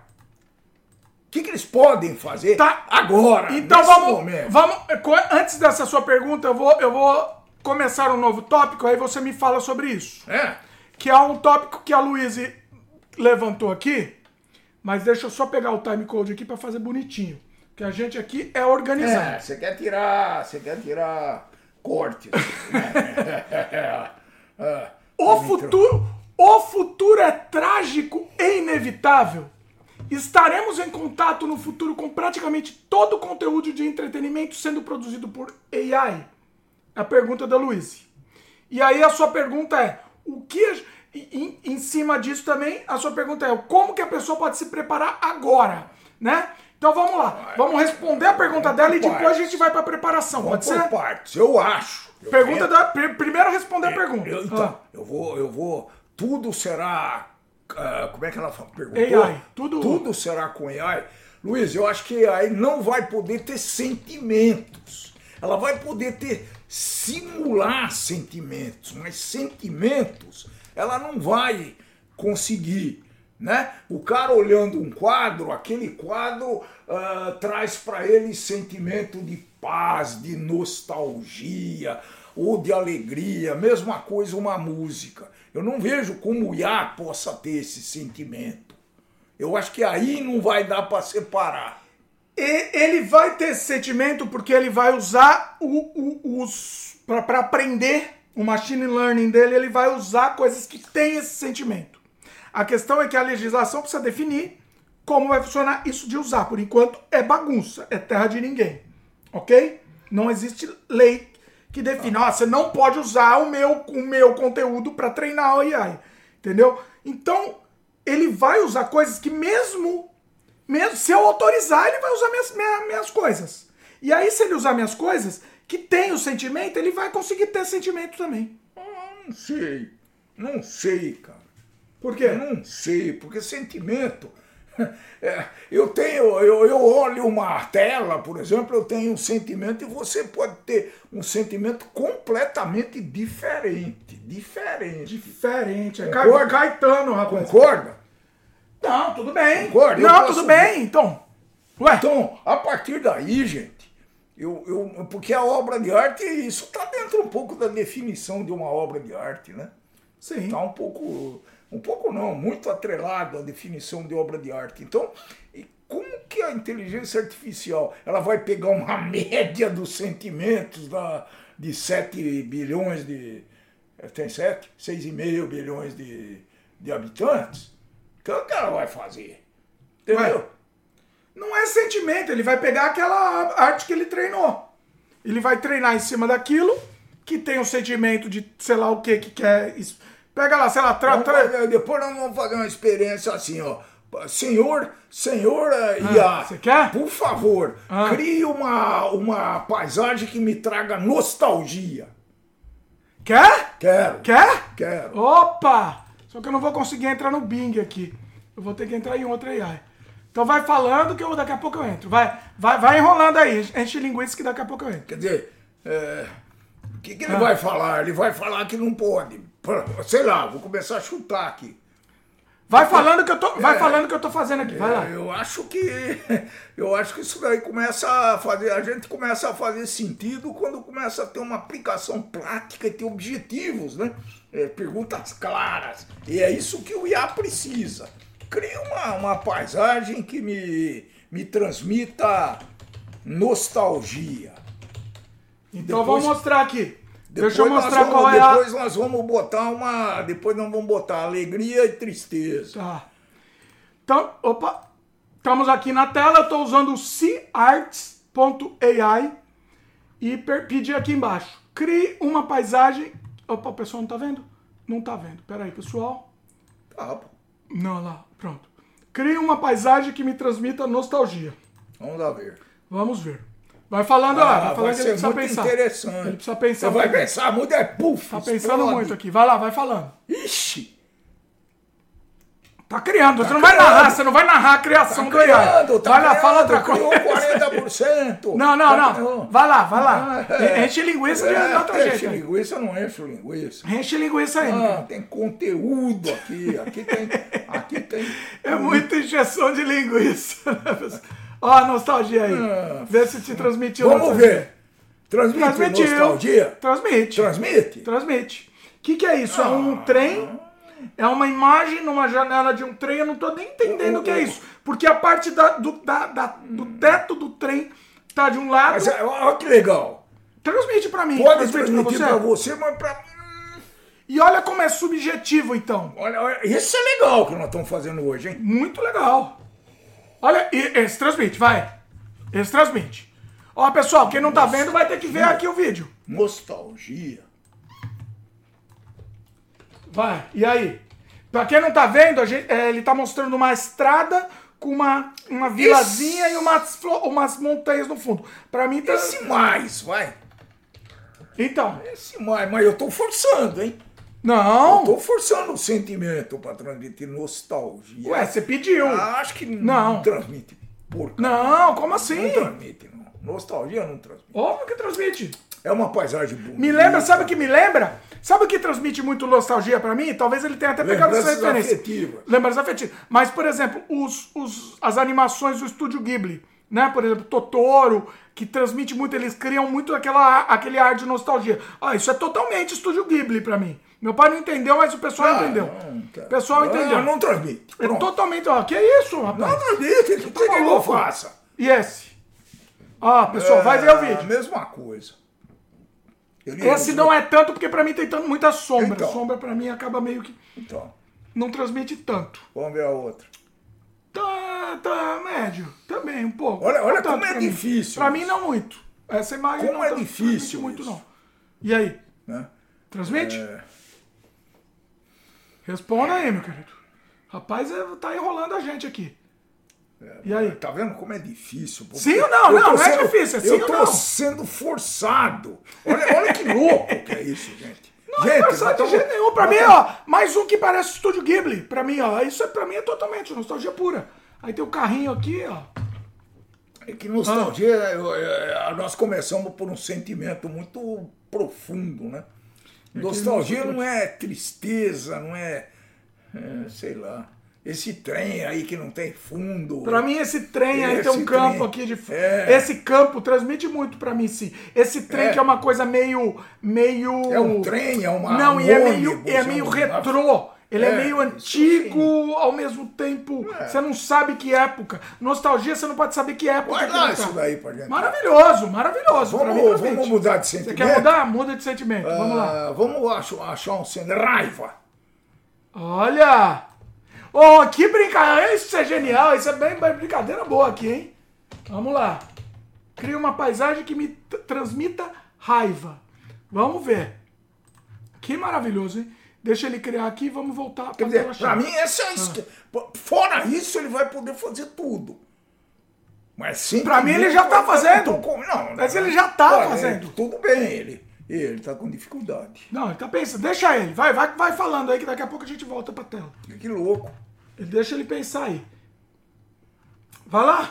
O que, que eles podem fazer tá. agora? Então vamos, momento? vamos. Antes dessa sua pergunta, eu vou, eu vou começar um novo tópico, aí você me fala sobre isso. É. Que é um tópico que a Luísa levantou aqui, mas deixa eu só pegar o time code aqui para fazer bonitinho. Que a gente aqui é organizado. É, você quer tirar, você quer tirar cortes. é, o futuro, o futuro é trágico e inevitável. Estaremos em contato no futuro com praticamente todo o conteúdo de entretenimento sendo produzido por AI? É a pergunta da Luiz. E aí a sua pergunta é: o que. Em, em cima disso também, a sua pergunta é: como que a pessoa pode se preparar agora? Né? Então vamos lá, vamos responder a pergunta dela e depois a gente vai para a preparação. Pode ser? Por partes, eu acho. Eu pergunta da, primeiro responder a pergunta. Eu, então, ah. eu vou, eu vou. Tudo será. Uh, como é que ela perguntou? AI. Tudo. Tudo será com AI. Luiz, eu acho que AI não vai poder ter sentimentos. Ela vai poder ter simular sentimentos, mas sentimentos ela não vai conseguir né? O cara olhando um quadro, aquele quadro uh, traz para ele sentimento de paz, de nostalgia ou de alegria, mesma coisa uma música. Eu não vejo como o Iá possa ter esse sentimento. Eu acho que aí não vai dar para separar. E ele vai ter esse sentimento porque ele vai usar o, o, os para aprender o machine learning dele, ele vai usar coisas que têm esse sentimento. A questão é que a legislação precisa definir como vai funcionar isso de usar. Por enquanto, é bagunça, é terra de ninguém. Ok? Não existe lei que define, ah, você não pode usar o meu, o meu conteúdo para treinar o AI. Entendeu? Então, ele vai usar coisas que mesmo, mesmo se eu autorizar, ele vai usar minhas, minhas, minhas coisas. E aí, se ele usar minhas coisas, que tem o sentimento, ele vai conseguir ter sentimento também. Não sei. Não sei, cara. Por quê? Não sei, porque sentimento. É, eu tenho, eu, eu olho uma tela, por exemplo, eu tenho um sentimento e você pode ter um sentimento completamente diferente. Diferente. Diferente. É Concorda? Caetano, rapaz. Concorda? Não, tudo bem. Concorda? Não, tudo bem, então. Ué? Então, a partir daí, gente, eu, eu, porque a obra de arte, isso está dentro um pouco da definição de uma obra de arte, né? Sim. Está um pouco um pouco não, muito atrelado à definição de obra de arte. Então, como que a inteligência artificial ela vai pegar uma média dos sentimentos da, de 7 bilhões de. Tem 7? 6,5 bilhões de, de habitantes? Então o que ela vai fazer? Entendeu? Ué, não é sentimento, ele vai pegar aquela arte que ele treinou. Ele vai treinar em cima daquilo que tem o sentimento de sei lá o que que quer Pega lá, sei lá, tra, tra... Depois nós vamos fazer uma experiência assim, ó. Senhor, senhor ah, Iá, você quer? por favor, ah. crie uma, uma paisagem que me traga nostalgia. Quer? Quero. Quer? Quero. Opa! Só que eu não vou conseguir entrar no Bing aqui. Eu vou ter que entrar em outra AI. Então vai falando que eu, daqui a pouco eu entro. Vai, vai, vai enrolando aí. Enche linguiça que daqui a pouco eu entro. Quer dizer, é, o que, que ele ah. vai falar? Ele vai falar que não pode. Sei lá, vou começar a chutar aqui. Vai falando que eu tô, vai é, falando que eu tô fazendo aqui, vai lá. É, eu acho que eu acho que isso daí começa a fazer, a gente começa a fazer sentido quando começa a ter uma aplicação prática e ter objetivos, né? É, perguntas claras. E é isso que o IA precisa. Cria uma, uma paisagem que me, me transmita nostalgia. Então Depois... vamos mostrar aqui. Depois Deixa eu mostrar vamos- qual é a- Depois nós vamos botar uma. Depois nós vamos botar alegria e tristeza. Tá. Então, opa. Estamos aqui na tela. Eu estou usando o searts.ai e per- pedi aqui embaixo. Crie uma paisagem. Opa, o pessoal não tá vendo? Não tá vendo. Pera aí, pessoal. Tá, pô. Não, lá. Pronto. Crie uma paisagem que me transmita nostalgia. Vamos lá ver. Vamos ver. Vai falando lá. Ah, Vai vai falando que ele precisa pensar. interessante. Ele precisa pensar. Você vai pensar muito, é puf. Tá pensando explode. muito aqui. Vai lá, vai falando. Ixi, Tá criando. Você não vai narrar. Você não vai narrar a criação tá do AI. criando, tá vai lá, criando, fala outra coisa. 40%. Não, não, Tá não. criando. Vai lá, vai lá. É. Enche linguiça de É, outro enche jeito. aí. linguiça, não enche linguiça. Enche linguiça aí. Ah, tem conteúdo aqui. Aqui tem. Aqui tem. É muita injeção de linguiça. né, pessoal? Ó a nostalgia aí. Vê se te transmitiu. Vamos nostalgia. ver. Transmite Transmitiu. nostalgia? Transmite. Transmite? Transmite. O que, que é isso? É Ah. um trem? É uma imagem numa janela de um trem? Eu não tô nem entendendo o que é isso. Porque a parte da- do, da- da- do teto do trem tá de um lado. Mas é, olha que legal. Transmite pra mim. Pode transmitir pra pra você. você, mas pra mim. E olha como é subjetivo, então. Olha, olha, isso é legal que nós estamos fazendo hoje, hein? Muito legal. Olha, esse transmite, vai. Esse transmite. Ó, pessoal, quem não tá vendo vai ter que ver aqui o vídeo. Nostalgia. Vai, e aí? Pra quem não tá vendo, a gente- é, ele tá mostrando uma estrada com uma, uma vilazinha e umas, umas montanhas no fundo. Pra mim tá. Esse mais, vai. Então, Esse mais, mas eu tô forçando, hein? Não. Tô forçando o sentimento pra transmitir nostalgia. Ué, você pediu. Ah, acho que Não. não transmite. Porca. Não, como assim? Não transmite, não. Nostalgia não transmite. Óbvio que transmite. É uma paisagem bonita. Me lembra, sabe o que me lembra? Sabe o que transmite muito nostalgia pra mim? Talvez ele tenha até pegado essa referência. afetivas. Lembranças afetivas. Mas, por exemplo, os, os- as animações do estúdio Ghibli, né? Por exemplo, Totoro, que transmite muito, eles criam muito aquela, aquele ar de nostalgia. Ah, isso é totalmente estúdio Ghibli pra mim. Meu pai não entendeu, mas o pessoal Ah, entendeu. não. O pessoal entendeu. Não transmite. É totalmente, ó, que é isso, rapaz? Não transmite. O que, que eu maluco? faça? E esse? Ó, pessoal, vai ver o vídeo. É a mesma coisa. Esse não é tanto, porque pra mim tem tanto, muita sombra. Então. Sombra pra mim acaba meio que Então, não transmite tanto. vamos ver a outra. Tá, tá, médio. Também, um pouco. Olha- olha como é pra mim. difícil Pra isso. mim, não muito. Essa imagem Como não é tá- difícil muito, não. E aí? Né? Transmite? É. Responda aí, meu querido. Rapaz, é- tá enrolando a gente aqui. E aí? Tá vendo como é difícil? Sim ou não? Eu Não, tô não é difícil, é sim Eu tô não. sendo forçado. Olha, olha que louco que é isso, gente. Não gente, é engraçado de tamo- jeito nenhum. Pra mim, tamo- ó, mais um que parece Estúdio Ghibli. Pra mim, ó, isso é, pra mim é totalmente nostalgia pura. Aí tem o carrinho aqui, ó. É que nostalgia, eu- eu- nós começamos por um sentimento muito profundo, né? Nostalgia não é tristeza, não é, é, sei lá, esse trem aí que não tem fundo. Pra mim, esse trem aí tem um Esse campo trem, aqui de f- é. Esse campo transmite muito pra mim, sim. Esse trem É. que é uma coisa meio. meio. É um trem, é uma Não, e é meio, é é meio um- retrô. Ele é, É, meio antigo, ao mesmo tempo. É. Você não sabe que época. Nostalgia, você não pode saber que época. Lá ele isso tá. daí pra gente. Maravilhoso, maravilhoso. pra Vamos, mim, vamos mudar de Você sentimento? quer mudar? Muda de sentimento. Vamos lá. Ah, Vamos achar, achar um sentimento. Raiva. Olha! Oh, que brincadeira! Isso é genial! Isso é bem, bem brincadeira boa aqui, hein? Vamos lá. Cria uma paisagem que me transmita raiva. Vamos ver. Que maravilhoso, hein? Deixa ele criar aqui e vamos voltar Quer pra dizer, cheia. mim, essa é a esque- Fora isso, ele vai poder fazer tudo. Mas sim. Pra mim, ele já tá fazendo. Não, Mas ele já tá Olha, fazendo. Tudo bem, ele. Ele tá com dificuldade. Não, ele tá pensando. Deixa ele. Vai, vai, vai falando aí que daqui a pouco a gente volta pra tela. Que louco. Deixa ele pensar aí. Vai lá.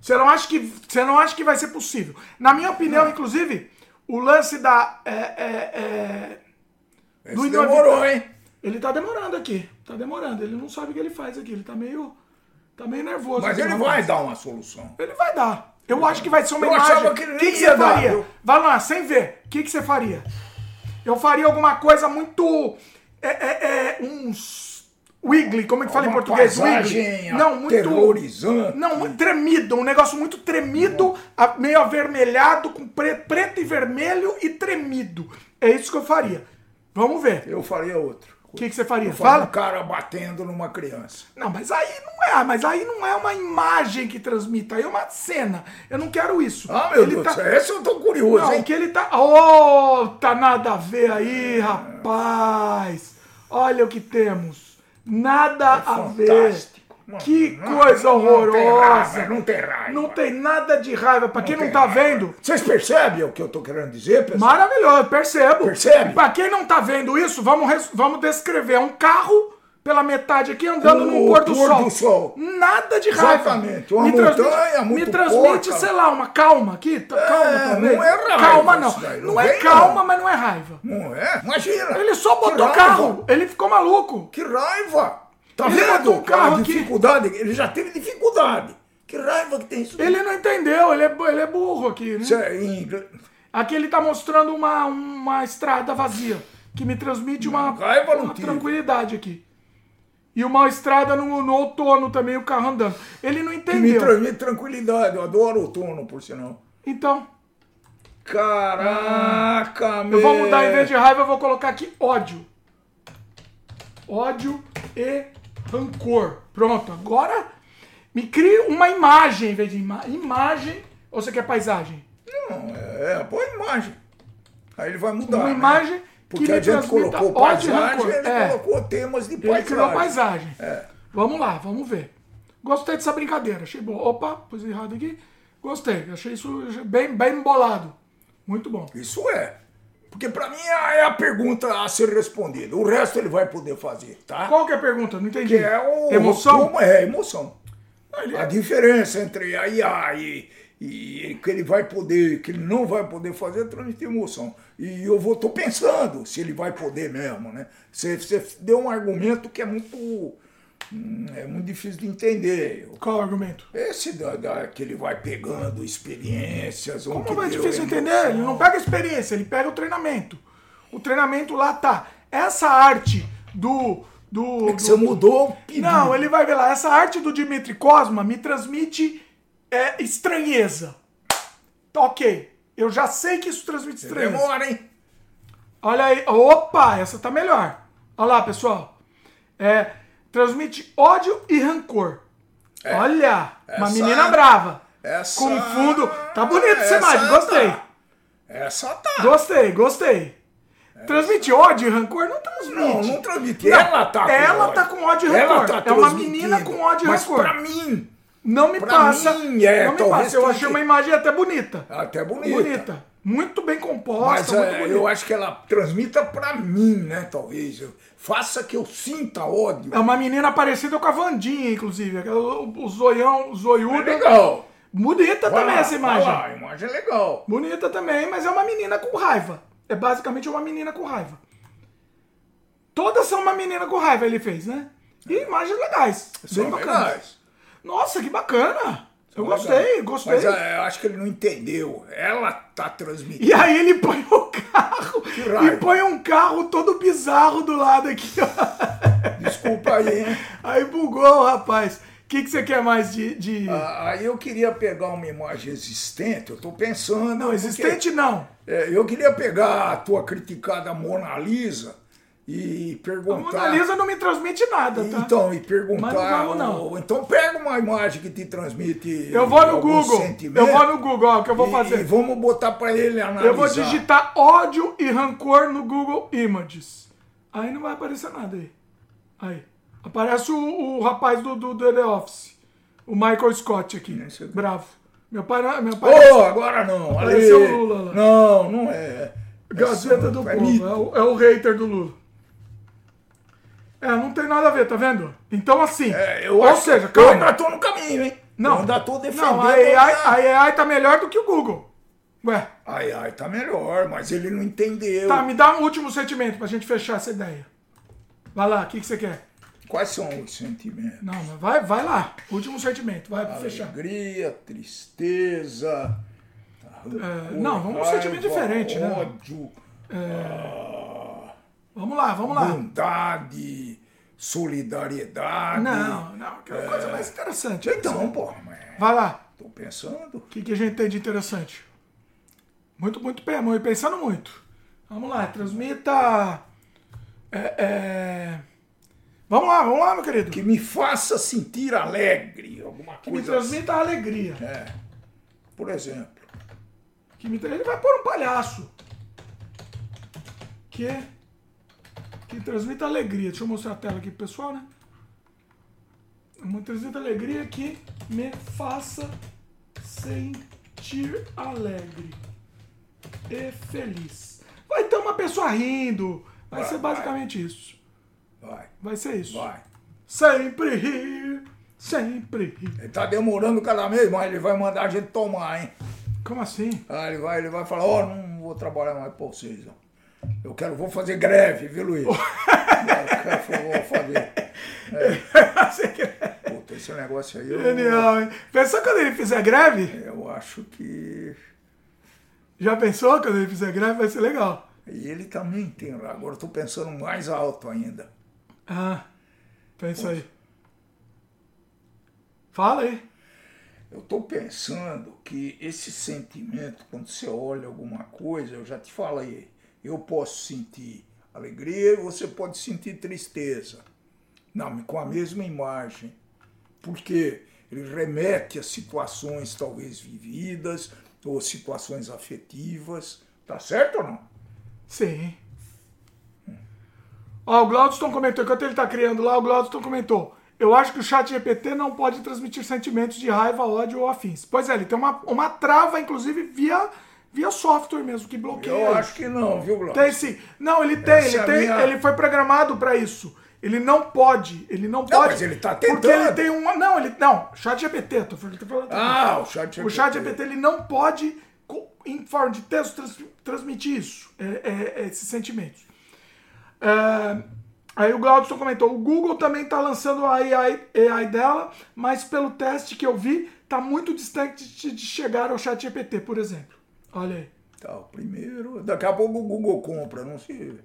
Você não acha que, você não acha que vai ser possível? Na minha opinião, inclusive, o lance da. é, é, é, Esse Do demorou, hein? ele tá demorando aqui. Tá demorando. Ele não sabe o que ele faz aqui. Ele tá meio. Tá meio nervoso. Mas ele vai dar uma solução. Ele vai dar. Eu acho que vai ser uma Eu imagem. que O que, que ia você faria? viu? Vai lá, sem ver. O que, que você faria? Eu faria alguma coisa muito. É, é, é, uns. Wiggly, como é que fala em português? Wiggly. Não, muito. aterrorizante. Não, muito tremido. Um negócio muito tremido, meio avermelhado, com pre- preto e vermelho e tremido. É isso que eu faria. Vamos ver. Eu faria outro. O que, que você faria? Eu faria Fala. um cara batendo numa criança. Não, mas aí não é, mas aí não é uma imagem que transmita, aí é uma cena. Eu não quero isso. Ah, meu Ele Deus, tá- esse eu tô curioso, Não, hein? que ele tá. Oh, tá nada a ver aí, rapaz. Olha o que temos. Nada a ver. É Que coisa horrorosa. não tem raiva. Não tem nada de raiva. Pra quem não tá vendo, Vocês percebem o que eu tô querendo dizer, pessoal? maravilhoso, percebo. Percebe? Pra quem não tá vendo isso, vamos, res- vamos descrever um carro pela metade aqui andando O num pôr do pôr sol. do sol. Nada de raiva. Exatamente. Uma me transmite, montanha muito Me transmite, porca. sei lá, uma calma aqui. tá- Calma É, também. não é raiva Calma não. isso daí, Não, não é vem, calma, não. mas não é raiva. Não é? Imagina. Ele só Que botou raiva. carro. Ele ficou maluco. Que raiva! Tá vendo? um carro a aqui. dificuldade. Ele já teve dificuldade. Que raiva que tem isso. Ele não entendeu, ele é, ele é burro aqui, né? Isso é inglês. Aqui ele tá mostrando uma, uma estrada vazia, que me transmite uma, Raiva uma tranquilidade aqui. E uma estrada no, no outono também, o carro andando. Ele não Que me entendeu. transmite tranquilidade. Eu adoro outono, por sinal. Então, Caraca, meu. eu vou mudar, em vez de raiva, eu vou colocar aqui ódio. Ódio e rancor. Pronto, agora me crie uma imagem em vez de ima imagem. Ou você quer paisagem? Não, é, é, põe imagem. Aí ele vai mudar. Uma né? imagem Porque que a gente colocou paisagem, ele É. colocou temas de Ele paisagem. criou paisagem. É. Vamos lá, vamos ver. Gostei dessa brincadeira, achei bom. Opa, pus errado aqui. Gostei, achei isso bem, bem bolado. Muito bom. Isso é. Porque pra mim é a pergunta a ser respondida. O resto ele vai poder fazer, tá? Qual que é a pergunta? Não entendi. Que é o Emoção? Como é emoção. Não, ele A é- diferença entre a IA e, e que ele vai poder, que ele não vai poder fazer é transmitir emoção. E eu vou, tô pensando se ele vai poder mesmo, né? Você, você deu um argumento que é muito, é muito difícil de entender. Qual o argumento? Esse da, da- que ele vai pegando experiências. um Como é difícil entender? Ele não pega experiência, ele pega o treinamento. O treinamento lá tá. Essa arte do. do, É que do- você mudou o. Não, ele vai ver lá. Essa arte do Dimitri Cosma me transmite é, estranheza. Tá ok. Eu já sei que isso transmite estranheza. Demora, hein? Olha aí. Opa, essa tá melhor. Olha lá, pessoal. É, transmite ódio e rancor. Olha, uma Essa- menina brava. essa- Com fundo. Tá bonita essa essa imagem, gostei. tá. Essa tá. Gostei, gostei. Transmite ódio e rancor? Não transmite. Não, não transmite. Não, ela tá com ela ódio. tá com ódio e Ela rancor. tá É uma menina com ódio e Mas rancor. pra mim, Não me pra passa. mim, é, não me passa. Eu achei uma imagem até bonita. até bonita. Bonita. Muito bem composta, Mas muito é, eu acho que ela transmita pra mim, né? Talvez. Eu- faça que eu sinta ódio. É uma menina parecida com a Vandinha, inclusive. O, zoião, o É zoiudo. legal. Bonita Vai também lá, essa imagem. lá, a imagem é legal. Bonita também, mas é uma menina com raiva. É basicamente uma menina com raiva. Todas são uma menina com raiva, ele fez, né? E imagens legais. São bem bacanas. legais. Nossa, que bacana. Eu gostei, gostei. Mas eu acho que ele não entendeu. Ela tá transmitindo. E aí ele põe o carro e põe um carro todo bizarro do lado aqui. Desculpa aí, hein? Aí bugou, rapaz. O que, que você quer mais de. de... Ah, Aí eu queria pegar uma imagem existente, eu tô pensando. não, porque, existente não. é, eu queria pegar a tua criticada Mona Lisa e A perguntar. Mona Lisa não me transmite nada, tá? Então, e perguntar. Mas não vamos, não. Então pega uma imagem que te transmite. eu vou no Google. Eu vou no Google, ó, o que eu vou e- fazer. E vamos botar pra ele analisar. Eu vou digitar ódio e rancor no Google Images. Aí não vai aparecer nada aí. Aí. Aparece o, o rapaz do, do, do The Office. O Michael Scott aqui. Aqui. Bravo. Meu pai, não- meu pai Ô, agora não. Apareceu o Lula lá. Não, não é. Gazeta É do é Povo. É o, é o hater do Lula. É, não tem nada a ver, tá vendo? Então assim. É, eu ou acho seja, que eu calma. ainda tô no caminho, hein? Não. Eu ainda tô defendendo. Não, a AI, a- a AI tá melhor do que o Google. Ué, Ai, ai, tá melhor, mas ele não entendeu. tá, me dá um último sentimento pra gente fechar essa ideia. Vai lá, o que, que você quer? Quais são os sentimentos? Não, mas vai, vai lá. Último sentimento, vai pra fechar. Alegria, tristeza. É, não, vamos um sentimento diferente, né? ódio, Vamos lá, vamos lá. bondade, solidariedade. Não, não, aquela coisa mais interessante. Então, pô, mas Vai lá. tô pensando. O que, que a gente tem de interessante? Muito, muito, muito pensando muito. Vamos lá, transmita. É, é... Vamos lá, vamos lá, meu querido. Que me faça sentir alegre, alguma Que me coisa assim. transmita alegria. É. Por exemplo. Que me... Ele vai pôr um palhaço. Que. Que transmita alegria. Deixa eu mostrar a tela aqui pro pessoal, né? Me transmita alegria que me faça sentir alegre e feliz. Vai ter uma pessoa rindo. Vai, Vai, ser basicamente isso. Vai, Vai ser isso. vai. Sempre rir. Sempre rir. Ele tá demorando cada vez mais, ele vai mandar a gente tomar, hein? Como assim? Ah, ele vai, ele vai falar, ó, não vou trabalhar mais pra vocês, ó. Eu quero, vou fazer greve, viu, Luiz? vou fazer. Quer- Puta, esse negócio aí, eu, Genial, hein? Pensou quando ele fizer greve? eu acho que... Já pensou quando ele fizer greve? Vai ser legal. E ele também tem, agora eu tô pensando mais alto ainda. Ah, pensa aí. Fala aí. Eu estou pensando que esse sentimento, quando você olha alguma coisa, eu já te falei, eu posso sentir alegria e você pode sentir tristeza. Não, com a mesma imagem. Porque ele remete a situações talvez vividas ou situações afetivas. Tá certo ou não? Sim. Ó, o Glaudston comentou, enquanto ele tá criando lá, o Glaudston comentou. Eu acho que o chat GPT não pode transmitir sentimentos de raiva, ódio ou afins. Pois é, ele tem uma, uma trava, inclusive, via, via software mesmo, que bloqueia. Eu acho que não, viu, Glaucio? Tem sim. Não, ele tem, Essa ele é tem, minha- ele foi programado pra isso. Ele não pode, ele não pode. mas ele tá Porque tentando. ele tem uma, não, ele não, chat GPT, tô falando, tô falando Ah, o chat O chat GPT ele não pode em forma de texto trans- transmitir isso, é, é, é, esses sentimentos. É, aí o Glaudston comentou, o Google também está lançando a AI, AI dela, mas pelo teste que eu vi, está muito distante de, de chegar ao chat GPT, por exemplo. Olha aí. Tá, o primeiro. Daqui a pouco o Google compra, não se.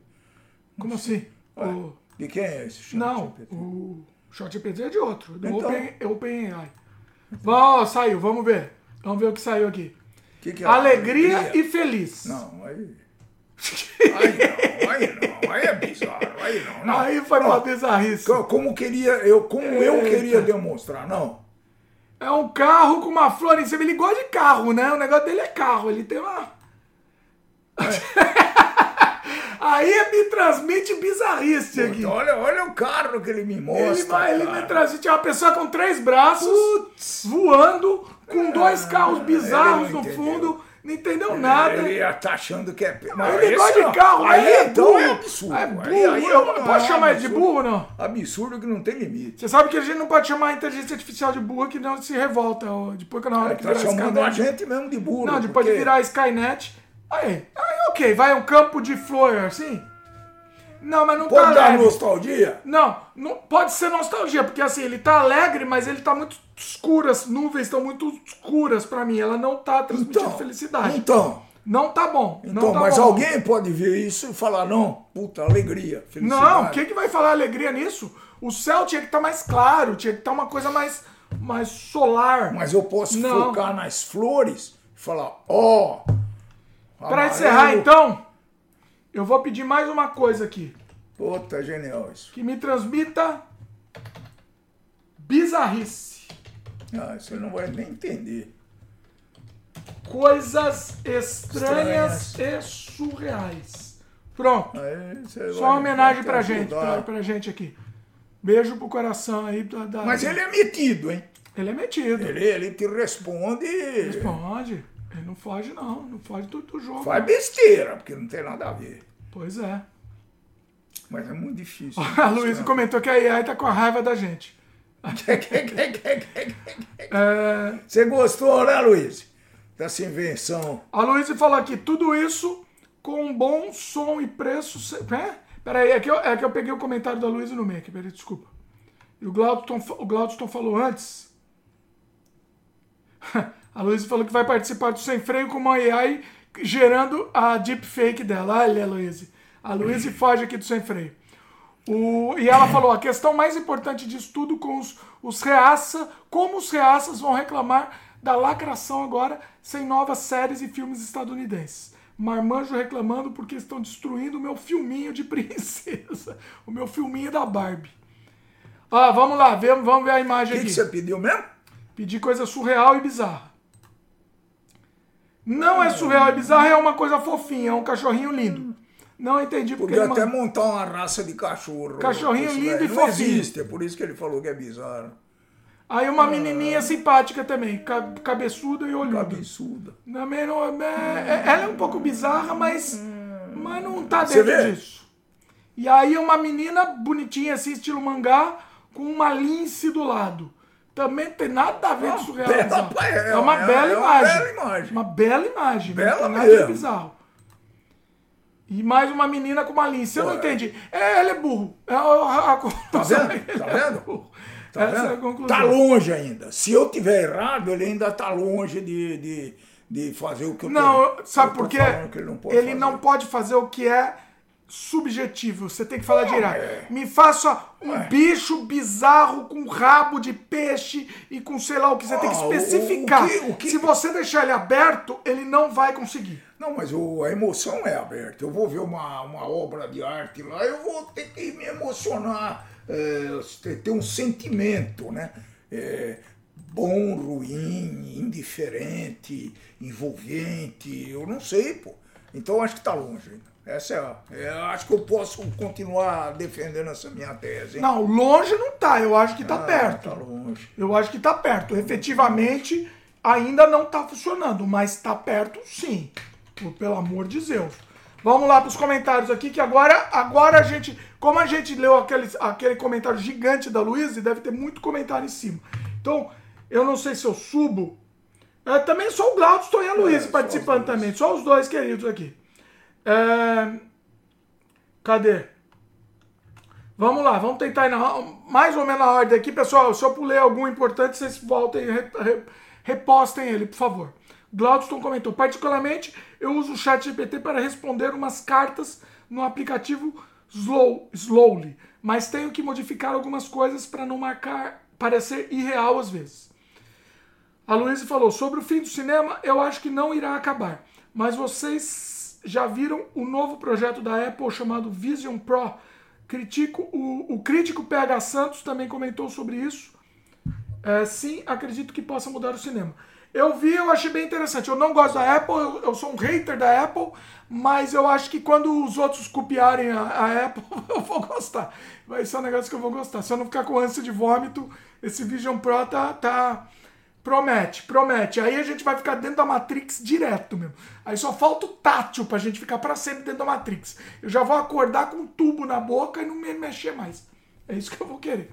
Como assim? O- De quem é esse chat Não, GPT? o ChatGPT é de outro, do Então. Open, OpenAI. Ó, saiu, vamos ver. Vamos ver o que saiu aqui. Que que é? Alegria e feliz. Não, aí. Aí não, aí não, aí é bizarro, aí não. não Aí foi não. uma bizarrice. Co- Como queria, eu, como eu queria demonstrar, não. É um carro com uma flor em cima. Ele gosta de carro, né? O negócio dele é carro. Ele tem uma. Aí me transmite bizarrice aqui. Olha, olha o carro que ele me mostra. Ele, vai, ele me transmite uma pessoa com três braços, Putz. voando, com dois carros bizarros ele não no fundo, não entendeu nada. Ele ia tá achando que é. Não, Ele esse gosta não. de carro, aí é então burro. é absurdo. É Aí- burro. aí Eu é posso chamar ele de burro não? Absurdo que não tem limite. Você sabe que a gente não pode chamar a inteligência artificial de burra que não se revolta. ó, Depois que na hora Ele que tá virar chamando a Skynet. gente mesmo de burro. Não, depois de porque- virar Skynet. Aí, aí ok, vai um campo de flor assim. Não, mas não tá Pode dar nostalgia? Não, não pode ser nostalgia, porque assim, ele tá alegre, mas ele tá muito escuro, as nuvens estão muito escuras pra mim. Ela não tá transmitindo Então, felicidade. então, Não tá bom. então não tá mas bom. alguém pode ver isso e falar, não, puta, alegria, felicidade. Não, o que, vai falar alegria nisso? O céu tinha que estar mais claro, tinha que estar uma coisa mais, mais solar. Mas eu posso Não. focar nas flores e falar, ó. Pra amarelo. encerrar, então, eu vou pedir mais uma coisa aqui. Puta, genial isso. Que me transmita bizarrice. Ah, você não vai nem entender. Coisas estranhas, e surreais. Pronto. Aí Só uma homenagem pra te gente, pra, pra gente aqui. Beijo pro coração aí. Da, da- Mas ele é metido, hein? Ele é metido. Ele, ele te responde. Responde. Ele não foge, não. Não foge do, do jogo. Faz besteira, porque não tem nada a ver. Pois é. Mas é muito difícil. A Luísa comentou que a AI tá com a raiva da gente. Você gostou, né, Luiz? Dessa invenção. a Luísa falou aqui, tudo isso com bom som e preço. É? Peraí, é que, eu, é que eu peguei o comentário da Luísa no meio peraí, desculpa. E o Glaudston, o Glaudston falou antes. A Luísa falou que vai participar do Sem Freio com uma AI gerando a deepfake dela. Olha, Luísa. A Luísa foge aqui do Sem Freio. O- e ela falou, a questão mais importante disso tudo com os, os reaça, como os reaças vão reclamar da lacração agora sem novas séries e filmes estadunidenses. Marmanjo reclamando porque estão destruindo o meu filminho de princesa. O meu filminho da Barbie. Ah, vamos lá, vamos, vamos ver a imagem O que, aqui. que você pediu mesmo? Pedi coisa surreal e bizarra. Não é surreal e bizarra, é uma coisa fofinha, é um cachorrinho lindo. Não entendi porque Podia até montar uma raça de cachorro. Cachorrinho lindo e não fofinho. existe, é por isso que ele falou que é bizarro. Aí uma menininha simpática também, ca- cabeçuda e olhuda. Cabeçuda. Também não, é, é- ela é um pouco bizarra, mas, mas não tá dentro disso. E aí uma menina bonitinha assim, estilo mangá, com uma lince do lado. Também não tem nada a ver com surreal. bela- bizarro. é, É uma é- bela é uma imagem. bela imagem. Uma bela imagem. Bela não tem nada mesmo. de bizarro. E mais uma menina com uma lince. Eu não Ué. entendi. É, ele é burro. É a, a, Tá vendo? Tá é vendo? Tá, é a vendo? conclusão. tá longe ainda. Se eu tiver errado, ele ainda tá longe de, de, de fazer o que eu Não, sabe por quê? ele não pode Ele fazer. não pode fazer o que é subjetivo. Você tem que falar Não, direto. é. Me faça um Ué. bicho bizarro com rabo de peixe e com sei lá o que. Você tem que Ah, o- o especificar. que- o que- Se você deixar ele aberto, ele não vai conseguir. Não, mas o- a emoção é aberta. Eu vou ver uma, uma obra de arte lá, eu vou ter que me emocionar, é, ter, um sentimento, né? É, bom, ruim, indiferente, envolvente, eu não sei, pô. Então acho que tá longe. ainda. Essa é a. é, acho que eu posso continuar defendendo essa minha tese. hein? Não, longe não tá. Eu acho que tá Ah, perto. Tá longe. Eu acho que tá perto. Efetivamente, ainda não tá funcionando, mas tá perto sim. Por- Pelo amor de Deus. Vamos lá para os comentários aqui, que agora, agora a gente. Como a gente leu aquele, aquele comentário gigante da Luísa, deve ter muito comentário em cima. Então, eu não sei se eu subo. É, também só o Glaudston e a Luísa É, só participando dois. também. Só os dois queridos aqui. É, Cadê? Vamos lá, vamos tentar ir na, mais ou menos na ordem aqui. Pessoal, se eu pulei algum importante, vocês voltem e re- re- repostem ele, por favor. Glaudston comentou, particularmente, eu uso o chat GPT para responder umas cartas no aplicativo Slow, Slowly, mas tenho que modificar algumas coisas para não marcar, parecer irreal às vezes. A Luísa falou, sobre o fim do cinema, eu acho que não irá acabar. Mas vocês já viram o novo projeto da Apple chamado Vision Pro? Critico, o, o crítico PH Santos também comentou sobre isso. É, sim, acredito que possa mudar o cinema. Eu vi, eu achei bem interessante. Eu não gosto da Apple, eu, eu sou um hater da Apple, mas eu acho que quando os outros copiarem a, a Apple, eu vou gostar. Vai ser um negócio que eu vou gostar. Se eu não ficar com ânsia de vômito, esse Vision Pro tá, tá, Promete, promete. Aí a gente vai ficar dentro da Matrix direto, meu. Aí só falta o tátil pra gente ficar pra sempre dentro da Matrix. Eu já vou acordar com um tubo na boca e não me mexer mais. É isso que eu vou querer.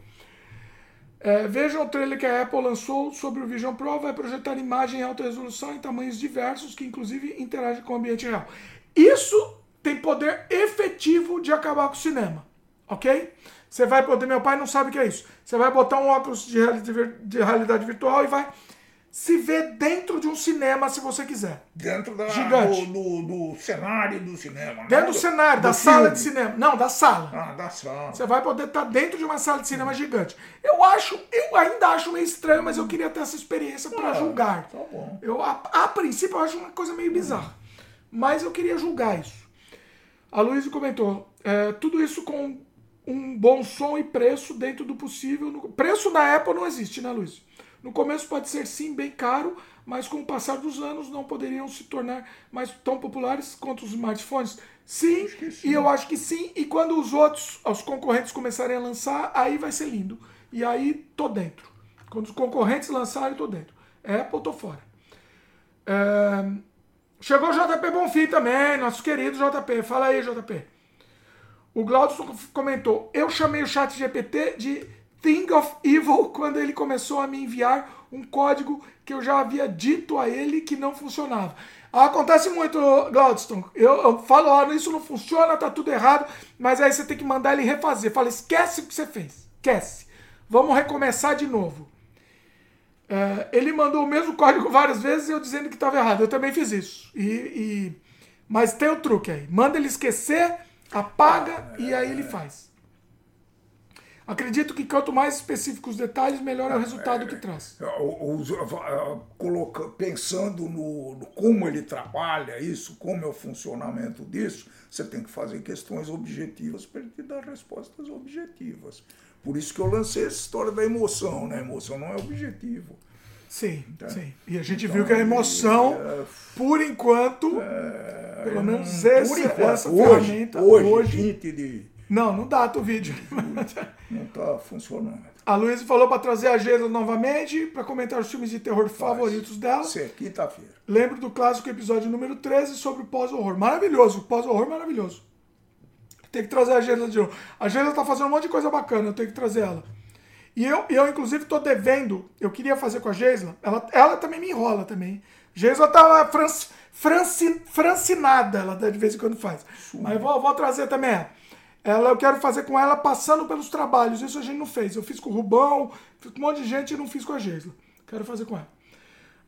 É, vejam o trailer que a Apple lançou sobre o Vision Pro. Vai projetar imagem em alta resolução em tamanhos diversos, que inclusive interagem com o ambiente real. Isso tem poder efetivo de acabar com o cinema. Ok? Você vai poder. Meu pai não sabe o que é isso. Você vai botar um óculos de realidade virtual e vai se ver dentro de um cinema se você quiser. Dentro da, Gigante. do, do, do cenário do cinema. Dentro não do cenário, da do sala de filme. cinema. Não, da sala. Ah, da sala. Você vai poder estar dentro de uma sala de cinema gigante. Eu acho, eu ainda acho meio estranho, mas eu queria ter essa experiência para Ah, julgar. tá bom. Eu, a, a princípio, eu acho uma coisa meio bizarra. Mas eu queria julgar isso. A Luísa comentou: é, tudo isso com um bom som e preço dentro do possível. No- preço na Apple não existe, né, Luísa? No começo pode ser sim bem caro, mas com o passar dos anos não poderiam se tornar mais tão populares quanto os smartphones. Sim, e eu acho que sim. E quando os outros, os concorrentes começarem a lançar, aí vai ser lindo. E aí tô dentro. Quando os concorrentes lançarem, tô dentro. Apple, tô fora. É, Chegou o JP Bonfim também, nosso querido JP. Fala aí, JP. O Glaudson comentou: Eu chamei o chat GPT de Thing of Evil quando ele começou a me enviar um código que eu já havia dito a ele que não funcionava. Acontece muito, Glaudston. Eu, eu falo, ó, isso não funciona, tá tudo errado, mas aí você tem que mandar ele refazer. Fala, esquece o que você fez. Esquece. Vamos recomeçar de novo. É, ele mandou o mesmo código várias vezes eu dizendo que estava errado. Eu também fiz isso. E, e- Mas tem o truque aí. Manda ele esquecer, apaga e aí ele faz. Acredito que quanto mais específicos os detalhes, melhor é o resultado que traz. Ah, coloca- pensando no, no como ele trabalha isso, como é o funcionamento disso, você tem que fazer questões objetivas para ele te dar respostas objetivas. Por isso que eu lancei essa história da emoção, né? Emoção não é objetivo. Sim, Tá. sim. E a gente viu que a emoção, por enquanto, pelo menos esse, Por enquanto, essa hoje, ferramenta, hoje, hoje, 20 de. Não, não dá o vídeo. não está funcionando. A Luísa falou para trazer a Geisa novamente, para comentar os filmes de terror favoritos dela. Isso é quinta-feira. Lembro do clássico episódio número 13 sobre o pós-horror. Maravilhoso, pós-horror maravilhoso. Tem que trazer a Geisa de novo. A Geisa tá fazendo um monte de coisa bacana, eu tenho que trazer ela. E eu, eu inclusive, tô devendo, eu queria fazer com a Geisla, ela, ela também me enrola também. Geisla tá franci, franci, francinada, ela de vez em quando faz. Mas vou, vou trazer também ela. Ela, eu quero fazer com ela passando pelos trabalhos, isso a gente não fez. Eu fiz com o Rubão, fiz com um monte de gente e não fiz com a Geisla. Quero fazer com ela.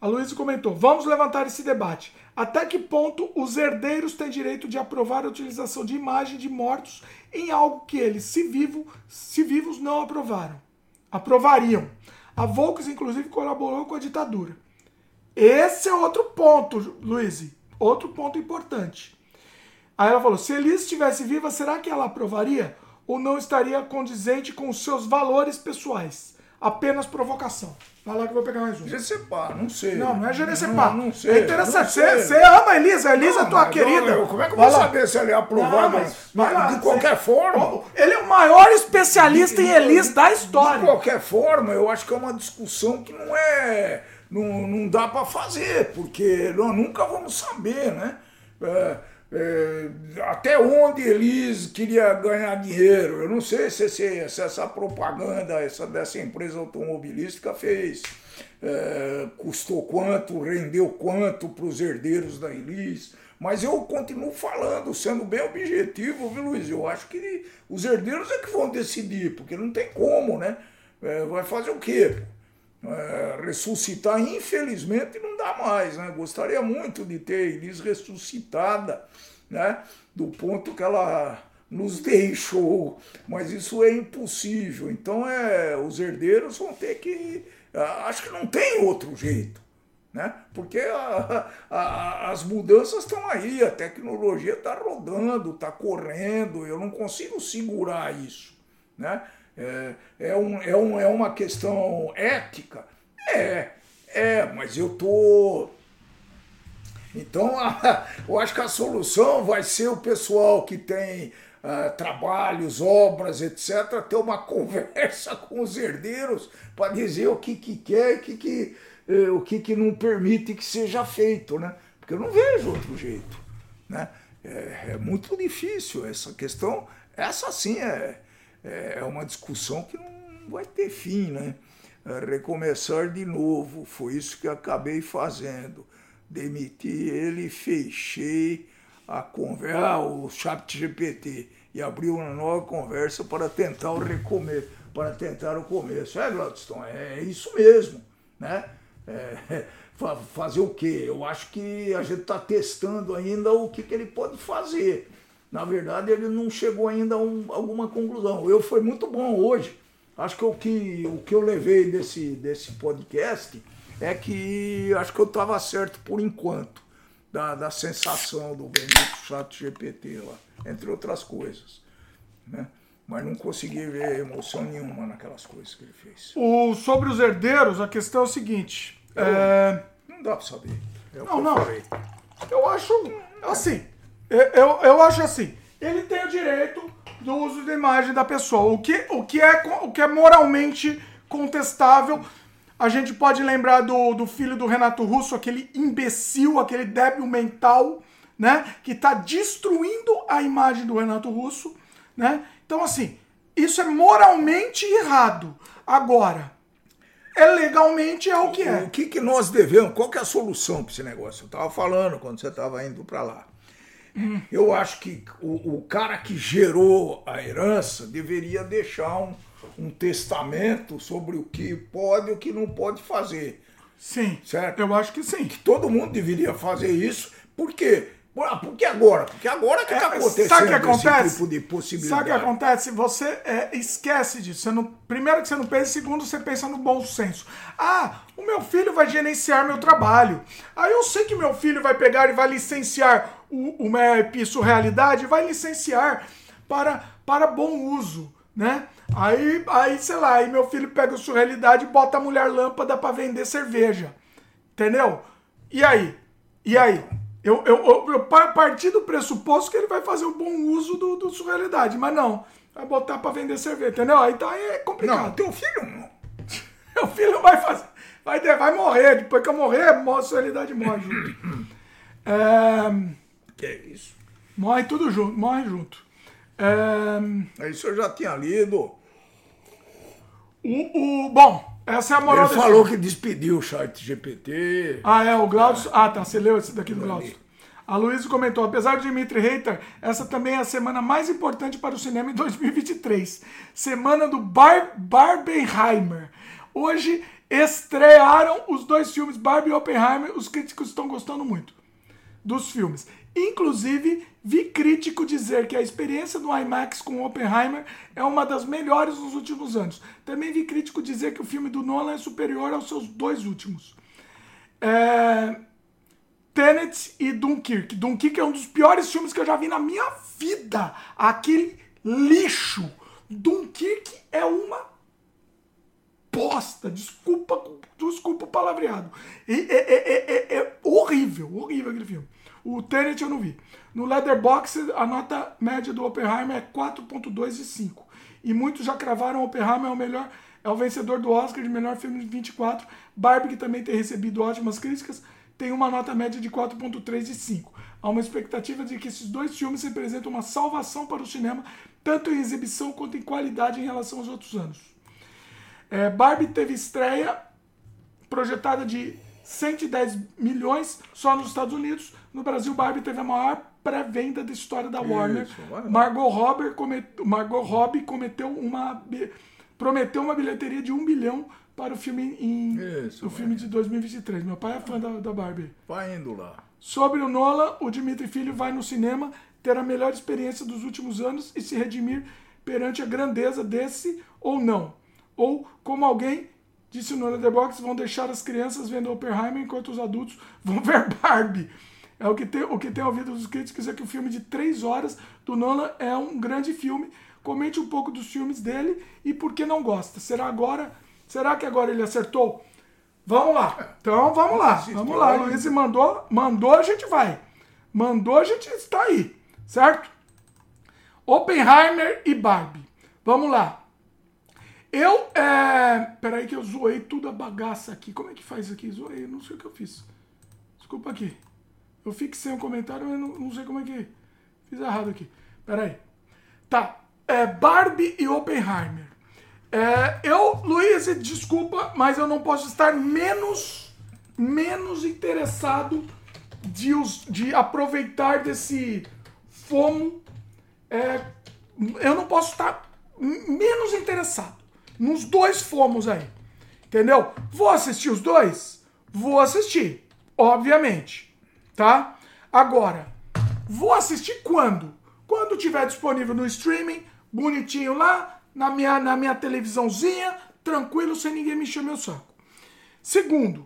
A Luísa comentou: vamos levantar esse debate. Até que ponto os herdeiros têm direito de aprovar a utilização de imagem de mortos em algo que eles, se, vivo, se vivos, não aprovaram? Aprovariam. A Volks, inclusive, colaborou com a ditadura. Esse é outro ponto, Luiz. Outro ponto importante. Aí ela falou: se Elise estivesse viva, será que ela aprovaria? Ou não estaria condizente com os seus valores pessoais? Apenas provocação. Vai lá que eu vou pegar mais um. Gecepar, não sei. Não, não é Gerecepá. Não, não sei. É interessante. não. Você ama a Elisa. A Elisa é Não, tua mas querida. eu- como é que eu vou saber se ele é aprovado? Não, mas- vai lá, de qualquer você- forma. Ele é o maior especialista em Elis da De história. qualquer forma, eu acho que é uma discussão que não é. Não, não dá para fazer, porque nós nunca vamos saber, né? É, é, até onde eles queria ganhar dinheiro. Eu não sei se, esse- se essa propaganda essa, dessa empresa automobilística fez. é, custou quanto, rendeu quanto para os herdeiros da Elis. Mas eu continuo falando, sendo bem objetivo, viu, Luiz? Eu acho que os herdeiros é que vão decidir, porque não tem como, né? É, vai fazer o quê? É, ressuscitar, infelizmente, não dá mais, né? Gostaria muito de ter Elis ressuscitada, né? Do ponto que ela nos deixou, mas isso é impossível. Então, é, os herdeiros vão ter que. ah, Acho que não tem outro jeito né? Porque a- a- as mudanças estão aí, a tecnologia está rodando, está correndo, eu não consigo segurar isso, né? É, é, um, é, um, é uma questão ética? É, é, mas eu tô então, a- eu acho que a solução vai ser o pessoal que tem ah, trabalhos, obras, etc., ter uma conversa com os herdeiros para dizer o que, que quer e que, que, eh, o que, que não permite que seja feito, né? Porque eu não vejo outro jeito, né? É, é muito difícil essa questão. Essa sim é, é uma discussão que não vai ter fim, né? É, recomeçar de novo, foi isso que acabei fazendo demiti ele fechei a conversa, ah, o chat GPT, e abri uma nova conversa para tentar o recomeço, para tentar o começo. É, Gladstone, é isso mesmo, né? É, fa- fazer o quê? Eu acho que a gente está testando ainda o que, que ele pode fazer. Na verdade, ele não chegou ainda a um- alguma conclusão. Eu foi muito bom hoje. Acho que o que, o que eu levei desse, desse podcast é que acho que eu estava certo por enquanto, da, da sensação do bendito chat GPT lá, entre outras coisas. Né? Mas não consegui ver emoção nenhuma naquelas coisas que ele fez. O, sobre os herdeiros, a questão é o seguinte. é, Não dá para saber. É Não, não. eu. Eu acho assim. Eu, eu, acho assim. Ele tem o direito do uso da imagem da pessoa. O que, o que, é, o que é moralmente contestável. A gente pode lembrar do, do filho do Renato Russo, aquele imbecil, aquele débil mental, né? Que tá destruindo a imagem do Renato Russo, né? Então, assim, isso é moralmente errado. Agora, é legalmente é o que é. O que, que nós devemos? Qual que é a solução para esse negócio? Eu estava falando quando você estava indo para lá. Eu acho que o, o cara que gerou a herança deveria deixar um, um testamento sobre o que pode e o que não pode fazer. Sim. Certo. Eu acho que sim. Todo mundo deveria fazer isso, porque Por, por que agora? Porque agora que É, está acontecendo sabe o que esse acontece? tipo de Sabe o possibilidade. que acontece? Você é, esquece disso. Você não, primeiro que você não pensa, segundo você pensa no bom senso. Ah, o meu filho vai gerenciar meu trabalho. Aí eu sei que meu filho vai pegar e vai licenciar o, o MEP Surrealidade, vai licenciar para, para bom uso, né? Aí, aí, sei lá, aí meu filho pega o Surrealidade e bota a mulher lâmpada para vender cerveja. Entendeu? E aí? E aí? Eu, eu, eu, eu pa- parti do pressuposto que ele vai fazer o bom uso do, do surrealidade, mas não. Vai botar pra vender cerveja, entendeu? Aí tá aí é Não, complicado. teu filho não. Meu filho vai fazer. Vai, vai morrer. Depois que eu morrer, morre, a surrealidade morre junto. É, Que é isso? morre tudo junto, morre junto. É, Isso eu já tinha lido. o, o, bom, essa é a moral Ele desse falou filme. que despediu o chat GPT. Ah, é, o Glaucio. Ah, tá. Você leu esse daqui do Glaucio. A Luísa comentou: apesar de Dimitri Hater, essa também é a semana mais importante para o cinema em 2023. Semana do Bar Barbenheimer. Hoje estrearam os dois filmes, Barbie e Oppenheimer. Os críticos estão gostando muito dos filmes. Inclusive, vi crítico dizer que a experiência do IMAX com Oppenheimer é uma das melhores dos últimos anos. Também vi crítico dizer que o filme do Nolan é superior aos seus dois últimos. É... Tenet e Dunkirk. Dunkirk é um dos piores filmes que eu já vi na minha vida. Aquele lixo. Dunkirk é uma bosta. Desculpa, desculpa o palavreado. É, é- é- é- é horrível, horrível aquele filme. O Tenet eu não vi. No Letterboxd, a nota média do Oppenheimer é 4.2 de 5. E muitos já cravaram Oppenheimer é o melhor, é o vencedor do Oscar de melhor filme de 24. Barbie, que também tem recebido ótimas críticas, tem uma nota média de 4.3 de 5. Há uma expectativa de que esses dois filmes representam uma salvação para o cinema, tanto em exibição quanto em qualidade em relação aos outros anos. É, Barbie teve estreia projetada de 110 milhões só nos Estados Unidos. No Brasil, Barbie teve a maior pré-venda da história da Warner. lá. Margot Robbie, comet... Margot Robbie cometeu uma... prometeu uma bilheteria de um bilhão para o filme em Isso, o filme de 2023. Meu pai é fã da, da Barbie. Vai indo lá. Sobre o Nolan, o Dimitri Filho vai no cinema ter a melhor experiência dos últimos anos e se redimir perante a grandeza desse ou não. Ou, como alguém disse no Letterboxd, vão deixar as crianças vendo Oppenheimer enquanto os adultos vão ver Barbie. É o que tem, o que tem ouvido dos críticos é que o filme de três horas do Nolan é um grande filme. Comente um pouco dos filmes dele e por que não gosta. Será agora? Será que agora ele acertou? Vamos lá. Então vamos lá. Vamos lá. Luiz mandou, mandou, a gente vai. Mandou, a gente está aí. Certo? Oppenheimer e Barbie. Vamos lá. Eu, é... Peraí que eu zoei tudo a bagaça aqui. Como é que faz aqui? Zoei, não sei o que eu fiz. Desculpa aqui. Eu fixei um comentário, mas não, não sei como é que... Fiz errado aqui. Peraí. Tá. É, Barbie e Oppenheimer. É, eu, Luiz, desculpa, mas eu não posso estar menos, menos interessado de, os, de aproveitar desse fomo. É, eu não posso estar menos interessado nos dois fomos aí. Entendeu? Vou assistir os dois? Vou assistir, obviamente. Tá? Agora, vou assistir quando? Quando tiver disponível no streaming, bonitinho lá, na minha, na minha televisãozinha, tranquilo, sem ninguém me encher meu saco. Segundo,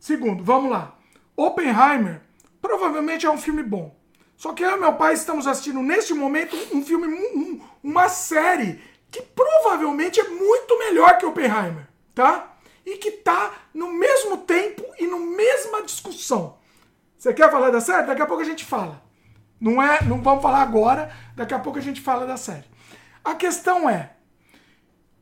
segundo, vamos lá. Oppenheimer provavelmente é um filme bom. Só que eu e meu pai estamos assistindo neste momento um filme, um- um- uma série que provavelmente é muito melhor que Oppenheimer, tá? E que tá no mesmo tempo e no mesma discussão. Você quer falar da série? Daqui a pouco a gente fala. Não é, não vamos falar agora, daqui a pouco a gente fala da série. A questão é,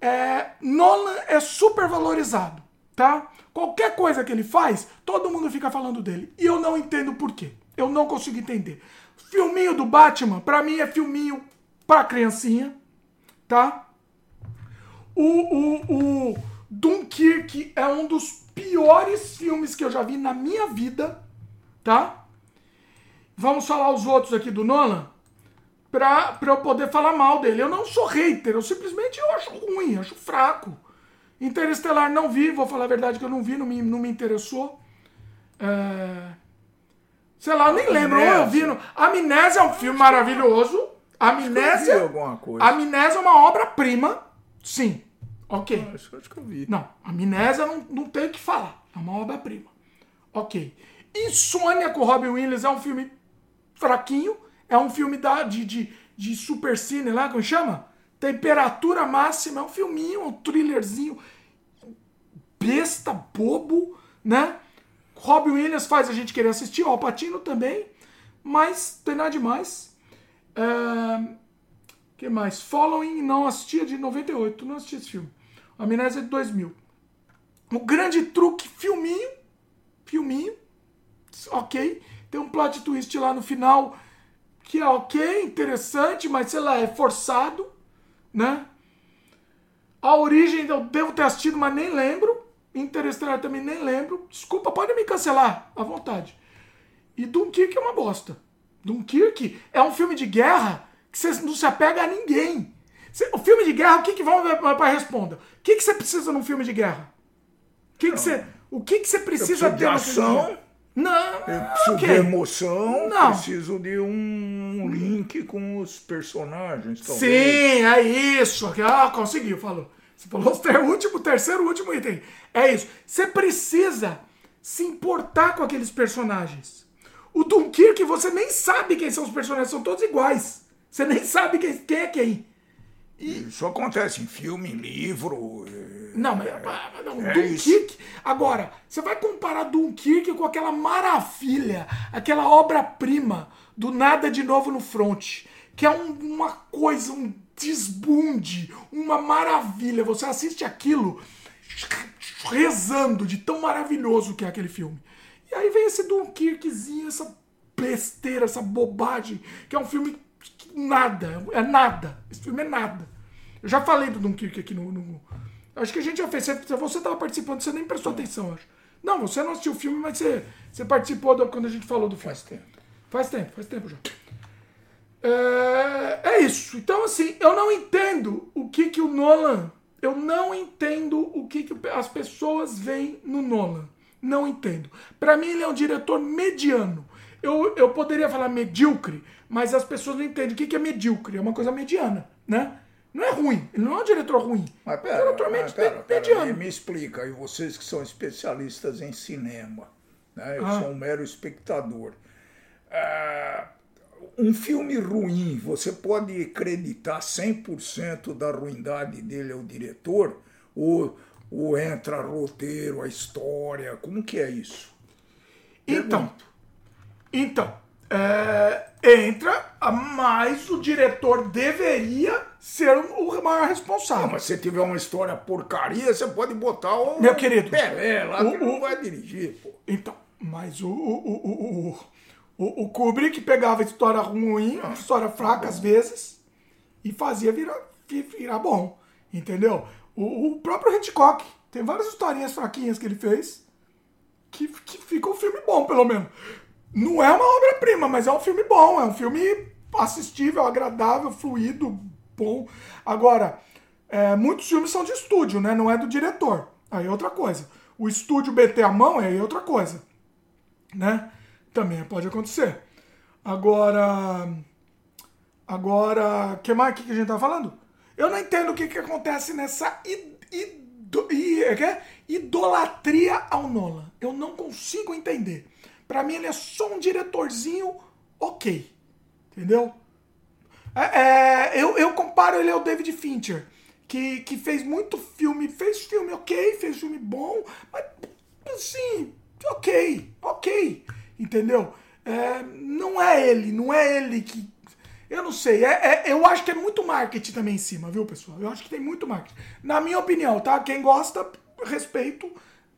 é, Nolan é super valorizado, tá? Qualquer coisa que ele faz, todo mundo fica falando dele. E eu não entendo por quê. Eu não consigo entender. Filminho do Batman, pra mim é filminho pra criancinha, tá? O, o, o Dunkirk é um dos piores filmes que eu já vi na minha vida, tá? Vamos falar os outros aqui do Nolan pra, pra eu poder falar mal dele. Eu não sou hater, eu simplesmente eu acho ruim, acho fraco. Interestelar não vi, vou falar a verdade que eu não vi, não me, não me interessou. É, Sei lá, eu nem lembro. Amnésia. Eu vi no... Amnésia é um filme maravilhoso. Amnésia. alguma coisa. Amnésia é uma obra-prima. Sim. Ok. Acho, acho que eu vi. Não, Amnésia não, não tem o que falar. É uma obra-prima. Ok. Insônia com Robin Williams é um filme fraquinho. É um filme da, de, de, de super cine lá, como chama? Temperatura máxima. É um filminho, um thrillerzinho. Besta, bobo, né? Robin Williams faz a gente querer assistir. O Alpatino também. Mas tem nada demais. É... que mais? Following, não assistia de 98. Não assisti esse filme. Amnésia de 2000. O Grande Truque, filminho. Filminho. Ok. Tem um plot twist lá no final que é ok, interessante, mas sei lá, é forçado, né? A origem eu devo ter assistido, mas nem lembro. Interestelar também nem lembro. Desculpa, pode me cancelar, à vontade. E Dunkirk é uma bosta. Dunkirk é um filme de guerra que você não se apega a ninguém. O filme de guerra, o que que vamos para responda? O que que você precisa num filme de guerra? O que que você, o que que você precisa preciso de ter filme ação. Não, Eu preciso ok. de emoção, Não. preciso de um link com os personagens. Sim, talvez. é isso. Ah, conseguiu, falou. Você falou o último, terceiro, último item. É isso. Você precisa se importar com aqueles personagens. O Dunkirk, você nem sabe quem são os personagens, são todos iguais. Você nem sabe quem, quem é quem. Isso acontece em filme, em livro. eh, Não, mas, mas não, é Dunkirk. Agora, você vai comparar Dunkirk com aquela maravilha, aquela obra-prima do Nada de Novo no Front, que é um- uma coisa, um desbunde, uma maravilha. Você assiste aquilo rezando de tão maravilhoso que é aquele filme. E aí vem esse Dunkirkzinho, essa besteira, essa bobagem, que é um filme que nada, é nada. Esse filme é nada. Eu já falei do Dunkirk aqui no. no- acho que a gente já fez. Você, você tava participando, você nem prestou atenção, eu acho. Não, você não assistiu o filme, mas você, você participou do- quando a gente falou do filme. Faz tempo. Faz tempo, faz tempo já. É, é isso. Então, assim, eu não entendo o que que o Nolan. Eu não entendo o que, que as pessoas veem no Nolan. Não entendo. Pra mim, ele é um diretor mediano. Eu, eu poderia falar medíocre, mas as pessoas não entendem o que, que é medíocre. É uma coisa mediana, né? Não é ruim. Ele não é um diretor ruim. Mas é um pera, diretor mas pera, pera, me, explica, aí vocês que são especialistas em cinema, né? eu Ah. sou um mero espectador. Ah, um filme ruim, você pode acreditar 100% da ruindade dele ao diretor? Ou, ou entra roteiro, a história? Como que é isso? Então, então é, entra, mas o diretor deveria ser o maior responsável. Ah, mas se tiver uma história porcaria, você pode botar o Meu querido, Pelé lá, que o- não o- vai dirigir, pô. Então, mas o, o, o, o, o, Kubrick pegava história ruim, história fraca às vezes, e fazia virar, vi- virar bom, entendeu? O, o próprio Hitchcock, tem várias historinhas fraquinhas que ele fez, que, que fica um filme bom, pelo menos. Não é uma obra-prima, mas é um filme bom, é um filme assistível, agradável, fluido, bom. Agora, é, muitos filmes são de estúdio, né? Não é do diretor. Aí é outra coisa. O estúdio meter a mão é outra coisa, né? Também pode acontecer. Agora, agora, que mais que a gente tá falando? Eu não entendo o que, que acontece nessa i- ido- i- é é? idolatria ao Nolan. Eu não consigo entender. Pra mim ele é só um diretorzinho ok, entendeu? É, é, eu, eu comparo ele ao David Fincher, que, que fez muito filme, fez filme ok, fez filme bom, mas assim, ok, ok, entendeu? É, não é ele, não é ele que. Eu não sei, é, é- eu acho que é muito marketing também em cima, viu, pessoal? Eu acho que tem muito marketing. Na minha opinião, tá? Quem gosta, respeito.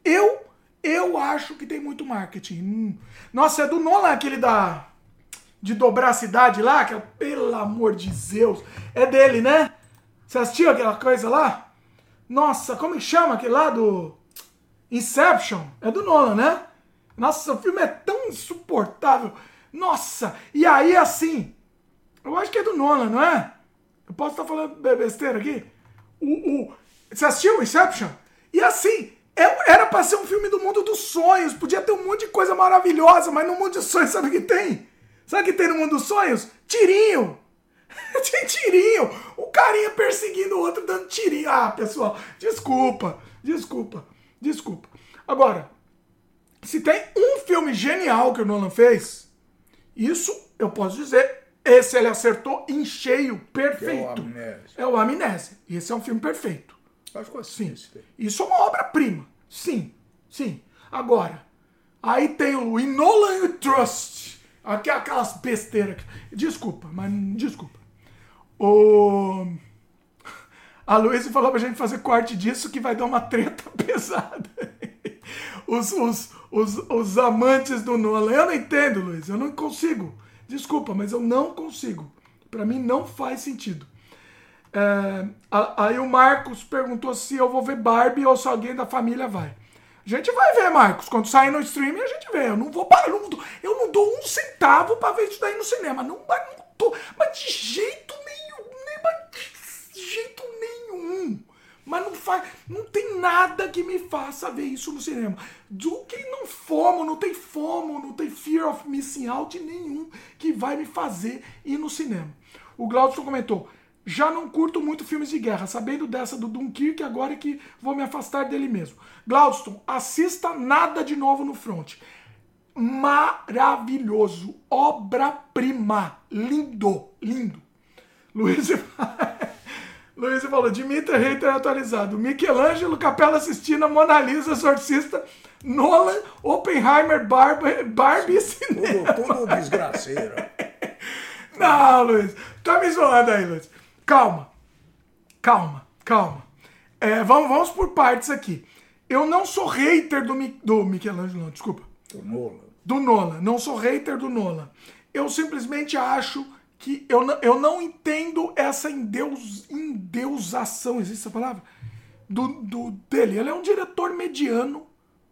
Eu, eu acho que tem muito marketing. Hum. Nossa, é do Nolan aquele da de dobrar a cidade lá, que é, pelo amor de Zeus, é dele, né? Você assistiu aquela coisa lá? Nossa, como que chama aquele lá do Inception? É do Nolan, né? Nossa, o filme é tão insuportável. Nossa, e aí assim, eu acho que é do Nolan, não é? Eu posso estar falando be- besteira aqui? O, o, você assistiu Inception? E assim, É- Era pra ser um filme do mundo dos sonhos. Podia ter um monte de coisa maravilhosa, mas no mundo dos sonhos, sabe o que tem? Sabe o que tem no mundo dos sonhos? Tirinho. Tem tirinho. O carinha perseguindo o outro dando tirinho. Ah, pessoal, desculpa, desculpa, desculpa. Agora, se tem um filme genial que o Nolan fez, isso eu posso dizer, esse ele acertou em cheio, perfeito. É o Amnésia. E esse é um filme perfeito. Acho que Sim. Isso é uma obra-prima. Sim, sim. Agora, aí tem o In Nolan You Trust. Aquelas besteiras. Desculpa, mas desculpa. O... A Luísa falou pra gente fazer corte disso que vai dar uma treta pesada. Os, os, os, os amantes do Nolan. Eu não entendo, Luiz. Eu não consigo. Desculpa, mas eu não consigo. Pra mim não faz sentido. É, aí o Marcos perguntou se eu vou ver Barbie ou se alguém da família vai. A gente vai ver, Marcos. Quando sair no streaming, a gente vê. Eu não vou parar. Eu não, dou- eu não dou um centavo pra ver isso daí no cinema. Não, não tô. Mas de jeito nenhum. De jeito nenhum. Mas não faz. Não tem nada que me faça ver isso no cinema. Do que não fomo, não tem fomo, não tem fear of missing out nenhum que vai me fazer ir no cinema. O Glaudson comentou. Já não curto muito filmes de guerra, sabendo dessa do Dunkirk, agora é que vou me afastar dele mesmo. Glaudston, assista nada de novo no front. Maravilhoso, obra-prima, lindo, lindo. Luiz, Luiz falou, Dimitri Reiter atualizado, Michelangelo, Capela Sistina, Mona Lisa, Exorcista, Nolan, Oppenheimer, Barbie, Barbie cinema. Tudo, tudo desgraceiro. Não, Luiz. Tá me zoando aí, Luiz. Calma. Calma, calma. É, vamos, vamos por partes aqui. Eu não sou hater do, Mi- do Michelangelo, não, desculpa. Do Nolan. Do Nolan. Não sou hater do Nolan. Eu simplesmente acho que eu não, eu não entendo essa endeus, endeusação, existe essa palavra? Do, do, dele. Ele é um diretor mediano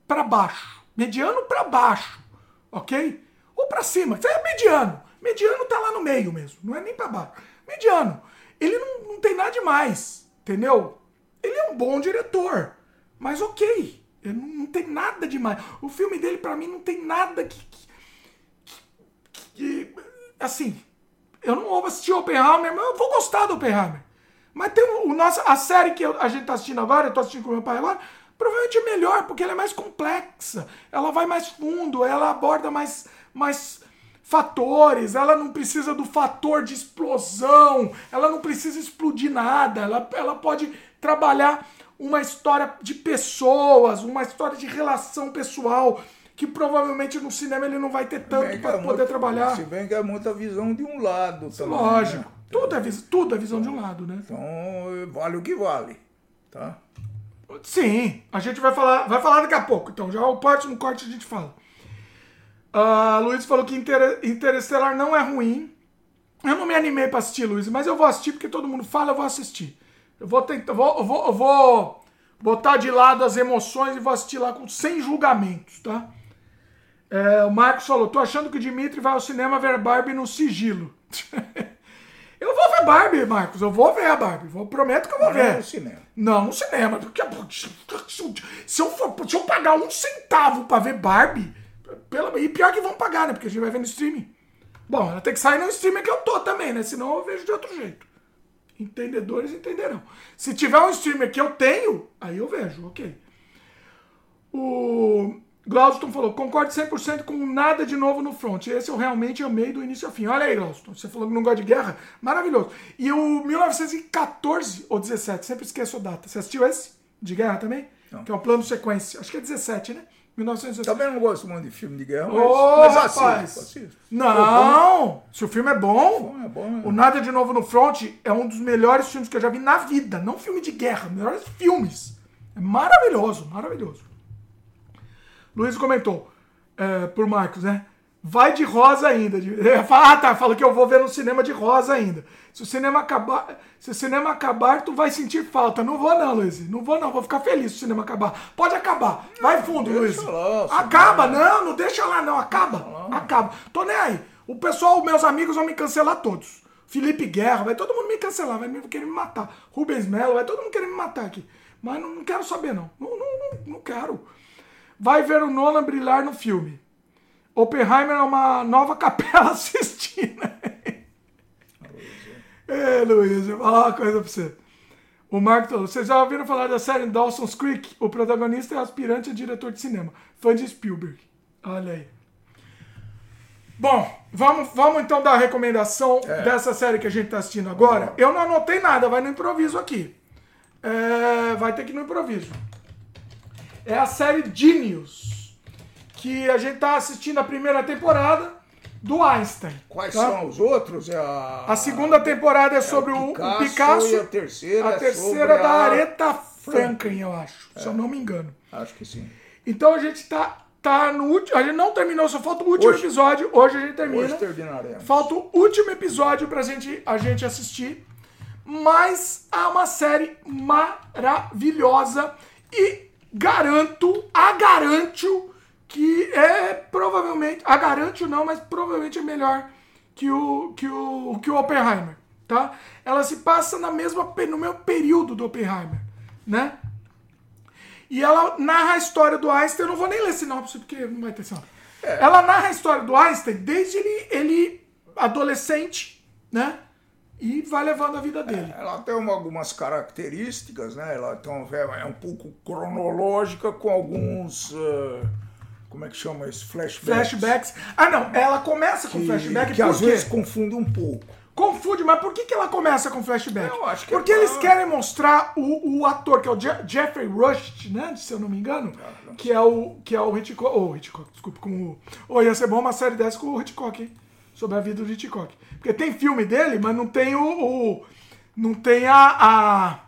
pra baixo. Mediano pra baixo. Ok? Ou pra cima. Isso é mediano. Mediano tá lá no meio mesmo. Não é nem pra baixo. Mediano. Ele não, não tem nada demais. Entendeu? Ele é um bom diretor. Mas ok. Ele não, não tem nada demais. O filme dele, pra mim, não tem nada que- que que, assim, eu não vou assistir Oppenheimer, mas eu vou gostar do Oppenheimer. Mas tem o, o nosso, a série que eu- a gente tá assistindo agora, eu tô assistindo com meu pai agora, provavelmente é melhor, porque ela é mais complexa, ela vai mais fundo, ela aborda mais, mais fatores, ela não precisa do fator de explosão, ela não precisa explodir nada, ela, ela pode trabalhar uma história de pessoas, uma história de relação pessoal, que provavelmente no cinema ele não vai ter tanto para é poder muito- trabalhar. Se bem que é muita visão de um lado também. Lógico. né? Tudo é, tudo é visão de um lado, né? Então, vale o que vale. Tá? Sim, a gente vai falar, vai falar daqui a pouco. Então, já o próximo corte a gente fala. A Luiz falou que Inter Interestelar não é ruim. Eu não me animei pra assistir, Luiz, mas eu vou assistir porque todo mundo fala, eu vou assistir. Eu vou tentar, eu vou, eu vou, eu vou botar de lado as emoções e vou assistir lá com sem julgamentos, tá? É, o Marcos falou, tô achando que o Dimitri vai ao cinema ver Barbie no sigilo. eu vou ver Barbie, Marcos, eu vou ver a Barbie. Vou, prometo que eu vou Não é ver. no cinema. Não, no cinema. Porque, se, eu for, se eu pagar um centavo pra ver Barbie, pela, e pior que vão pagar, né? Porque a gente vai ver no streaming. Bom, ela tem que sair no streaming que eu tô também, né? Senão eu vejo de outro jeito. Entendedores entenderão. Se tiver um streamer que eu tenho, aí eu vejo, ok. O Glauston falou, concordo 100% com nada de novo no front. Esse eu realmente amei do início ao fim. Olha aí, Glauston, você falou que não gosta de guerra? Maravilhoso. E o 1914 ou 17, sempre esqueço a data. Você assistiu esse? De guerra também? Que é o plano sequência. Acho que é 17, né? 1917. Também não gosto muito de filme de guerra, mas, Ô, mas rapaz! assisto. Não! Se o filme é bom, é bom, é. o Nada de Novo no Front é um dos melhores filmes que eu já vi na vida. Não filme de guerra, melhores filmes. É maravilhoso, maravilhoso. Luiz comentou, é, por Marcos, né? Vai de rosa ainda. É, fala- ah, tá. Falou que eu vou ver no cinema de rosa ainda. Se o cinema acabar, se o cinema acabar, tu vai sentir falta. Não vou não, Luiz. Não vou não. Vou ficar feliz se o cinema acabar. Pode acabar. Vai fundo, Luiz. deixa lá, Acaba, não, não deixa lá não. Acaba. Acaba. Tô nem aí. O pessoal, meus amigos vão me cancelar todos. Felipe Guerra, vai todo mundo me cancelar, vai querer me matar. Rubens Melo, vai todo mundo querer me matar aqui. Mas não, não quero saber, não. Não, não, não, não. quero. Vai ver o Nolan brilhar no filme. Oppenheimer é uma nova capela assistina. É, Luiz, vou falar uma coisa pra você. O Marco falou, vocês já ouviram falar da série Dawson's Creek? O protagonista é aspirante a diretor de cinema, fã de Spielberg. Olha aí. Bom, vamos, vamos então dar a recomendação dessa série que a gente tá assistindo agora. Eu não anotei nada, vai no improviso aqui. É, vai ter que ir no improviso. É a série Genius, que a gente tá assistindo a primeira temporada do Einstein. Quais tá? são os outros? É a, A segunda temporada é sobre o, o Picasso, Picasso. e a terceira a é terceira sobre da a- Aretha Franklin, eu acho, se eu não me engano. Acho que sim. Então a gente tá, tá no último. A gente não terminou, só falta o último Hoje. episódio. Hoje a gente termina. Hoje terminaremos. Falta o último episódio pra gente, a gente assistir. Mas há uma série maravilhosa e garanto, a garanto que é provavelmente, a garanto não, mas provavelmente é melhor que o que o que o Oppenheimer, tá? Ela se passa na mesma no mesmo período do Oppenheimer, né? E ela narra a história do Einstein. Eu não vou nem ler sinopse porque não vai ter sinopse. Ela narra a história do Einstein desde ele, ele adolescente, né? E vai levando a vida dele. Ela tem uma- algumas características, né? Ela tem um- é um pouco cronológica com alguns. eh, como é que chama isso? Flashbacks. Flashbacks. Ah, não. Ela começa com Que, flashback que às vezes confunde um pouco. Confunde, mas por que, que ela começa com flashback? Eu acho que Porque é eles querem mostrar o, o ator, que é o Je- Jeffrey Rush, né? Se eu não me engano. Que é o, que é o Hitchcock. Oh, Hitchcock, desculpa. Com o, oh, ia ser bom uma série dessa com o Hitchcock, hein? Sobre a vida do Hitchcock. Porque tem filme dele, mas não tem o. o- não tem a, a.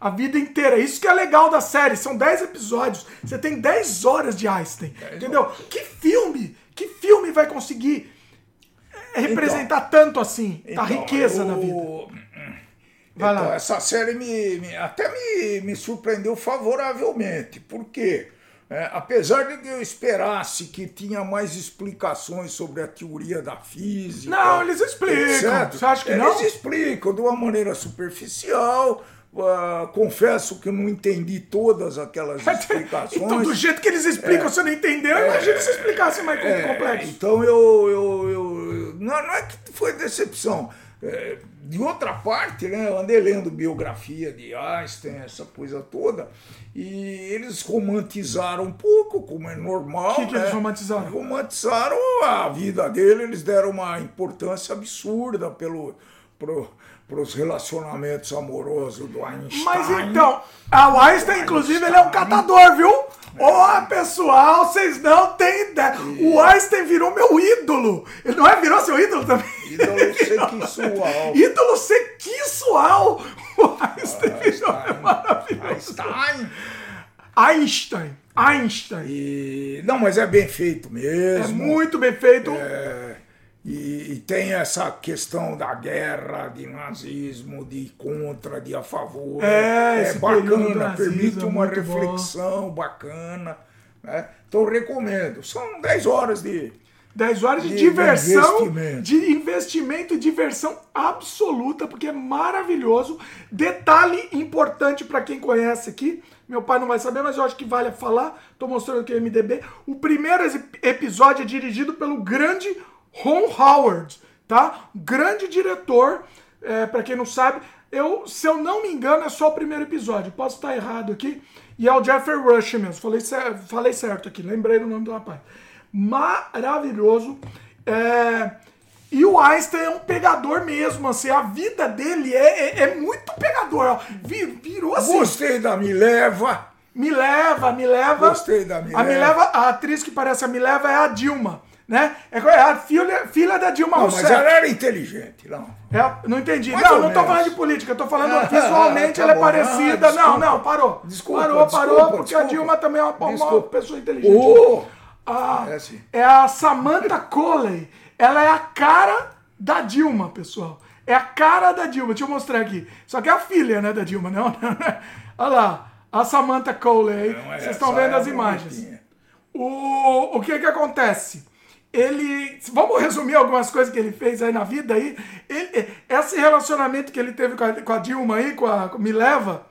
a vida inteira. Isso que é legal da série. São 10 episódios. Você tem 10 horas de Einstein. Entendeu? Que filme? Que filme vai conseguir é, representar tanto assim a Então, riqueza eu- na vida? Vai Então, lá. essa série me, me- até me, me surpreendeu favoravelmente, porque é, apesar de que eu esperasse que tinha mais explicações sobre a teoria da física. Não, eles explicam. etc., Você acha que eles não? explicam de uma maneira superficial. Ah, confesso que não entendi todas aquelas explicações. Então, do jeito que eles explicam, você não entendeu, imagina se explicasse mais É, complexo. Então eu. eu, eu não, não é que foi decepção. É, de outra parte, né, eu andei lendo biografia de Einstein, essa coisa toda, e eles romantizaram um pouco, como é normal. O que que né? eles romantizaram? Romantizaram a vida dele, eles deram uma importância absurda pelo, pro, pros relacionamentos amorosos do Einstein. Mas então, a Einstein, inclusive, ele é um catador, viu? Ô, pessoal, vocês não têm ideia. O Einstein virou meu ídolo. Ele não é? Virou seu ídolo também? Ídolo sexual. ídolo sexual. O Einstein virou Einstein. maravilhoso. Einstein. Einstein. Einstein. E, não, mas é bem feito mesmo. É muito bem feito. É, e, e tem essa questão da guerra, de nazismo, de contra, de a favor. É, do bacana, permite é uma muito bom. reflexão bacana. Né? Então recomendo. São 10 horas de. 10 horas de, De diversão, investimento. de investimento e diversão absoluta, porque é maravilhoso. Detalhe importante para quem conhece aqui, meu pai não vai saber, mas eu acho que vale falar. Tô mostrando aqui o MDB. O primeiro episódio é dirigido pelo grande Ron Howard, tá? Grande diretor, é, para quem não sabe. Eu, se eu não me engano, é só o primeiro episódio. Posso estar errado aqui. E é o Jeffrey Rush mesmo. Falei, falei certo aqui, lembrei do nome do rapaz maravilhoso. É, E o Einstein é um pegador mesmo, assim, a vida dele é, é, é muito pegador. ó. Vi- Virou assim. Gostei da Me Leva. Me leva, me leva. Gostei da A Mileva. Mileva, a atriz que parece a Mileva é a Dilma, né? É é a filha, filha da Dilma Não, mas Rousseff. ela era inteligente, não. É a- não entendi. Mais não, não menos. falando de política, eu tô falando Ah, visualmente tá ela é parecida. Ah, não, não, parou. Desculpa, parou, parou, desculpa, porque a desculpa. Dilma também é uma, uma pessoa inteligente. Oh! A- É assim. é a Samantha Coley. Ela é a cara da Dilma, pessoal. É a cara da Dilma. Deixa eu mostrar aqui. Só que é a filha, né, da Dilma, não? Olha lá. A Samantha Coley. É Vocês estão vendo é as imagens. bonitinha. O, o que que acontece? Ele. Vamos resumir algumas coisas que ele fez aí na vida aí. Ele- esse relacionamento que ele teve com a, com a Dilma aí, com a com Mileva,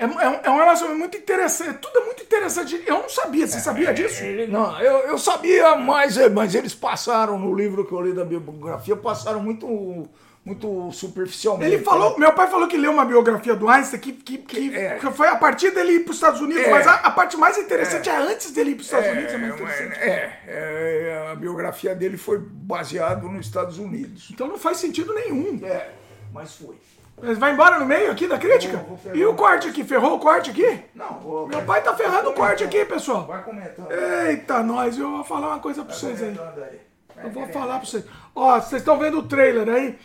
É, é, é um relacionamento muito interessante. Tudo é muito interessante. Eu não sabia. Você sabia disso? Ele- não, eu, eu sabia, mas, mas eles passaram no livro que eu li da biografia, passaram muito, muito superficialmente. Ele falou, meu pai falou que leu uma biografia do Einstein que, que, que, É. que foi a partir dele ir para os Estados Unidos, É. mas a, a parte mais interessante é, antes dele ir para os Estados Unidos. É mais É, é, é, a biografia dele foi baseada nos Estados Unidos. Então não faz sentido nenhum. É, mas foi. Mas vai embora no meio aqui da crítica? Vou- vou E o corte aqui? Ferrou o corte aqui? Não, vou, Meu pai tá ferrando o corte aqui, pessoal. Vai comentando. Eita, nós, eu vou falar uma coisa pra vocês aí. aí. Eu vou falar pra vocês. Ó, vocês estão vendo o trailer aí?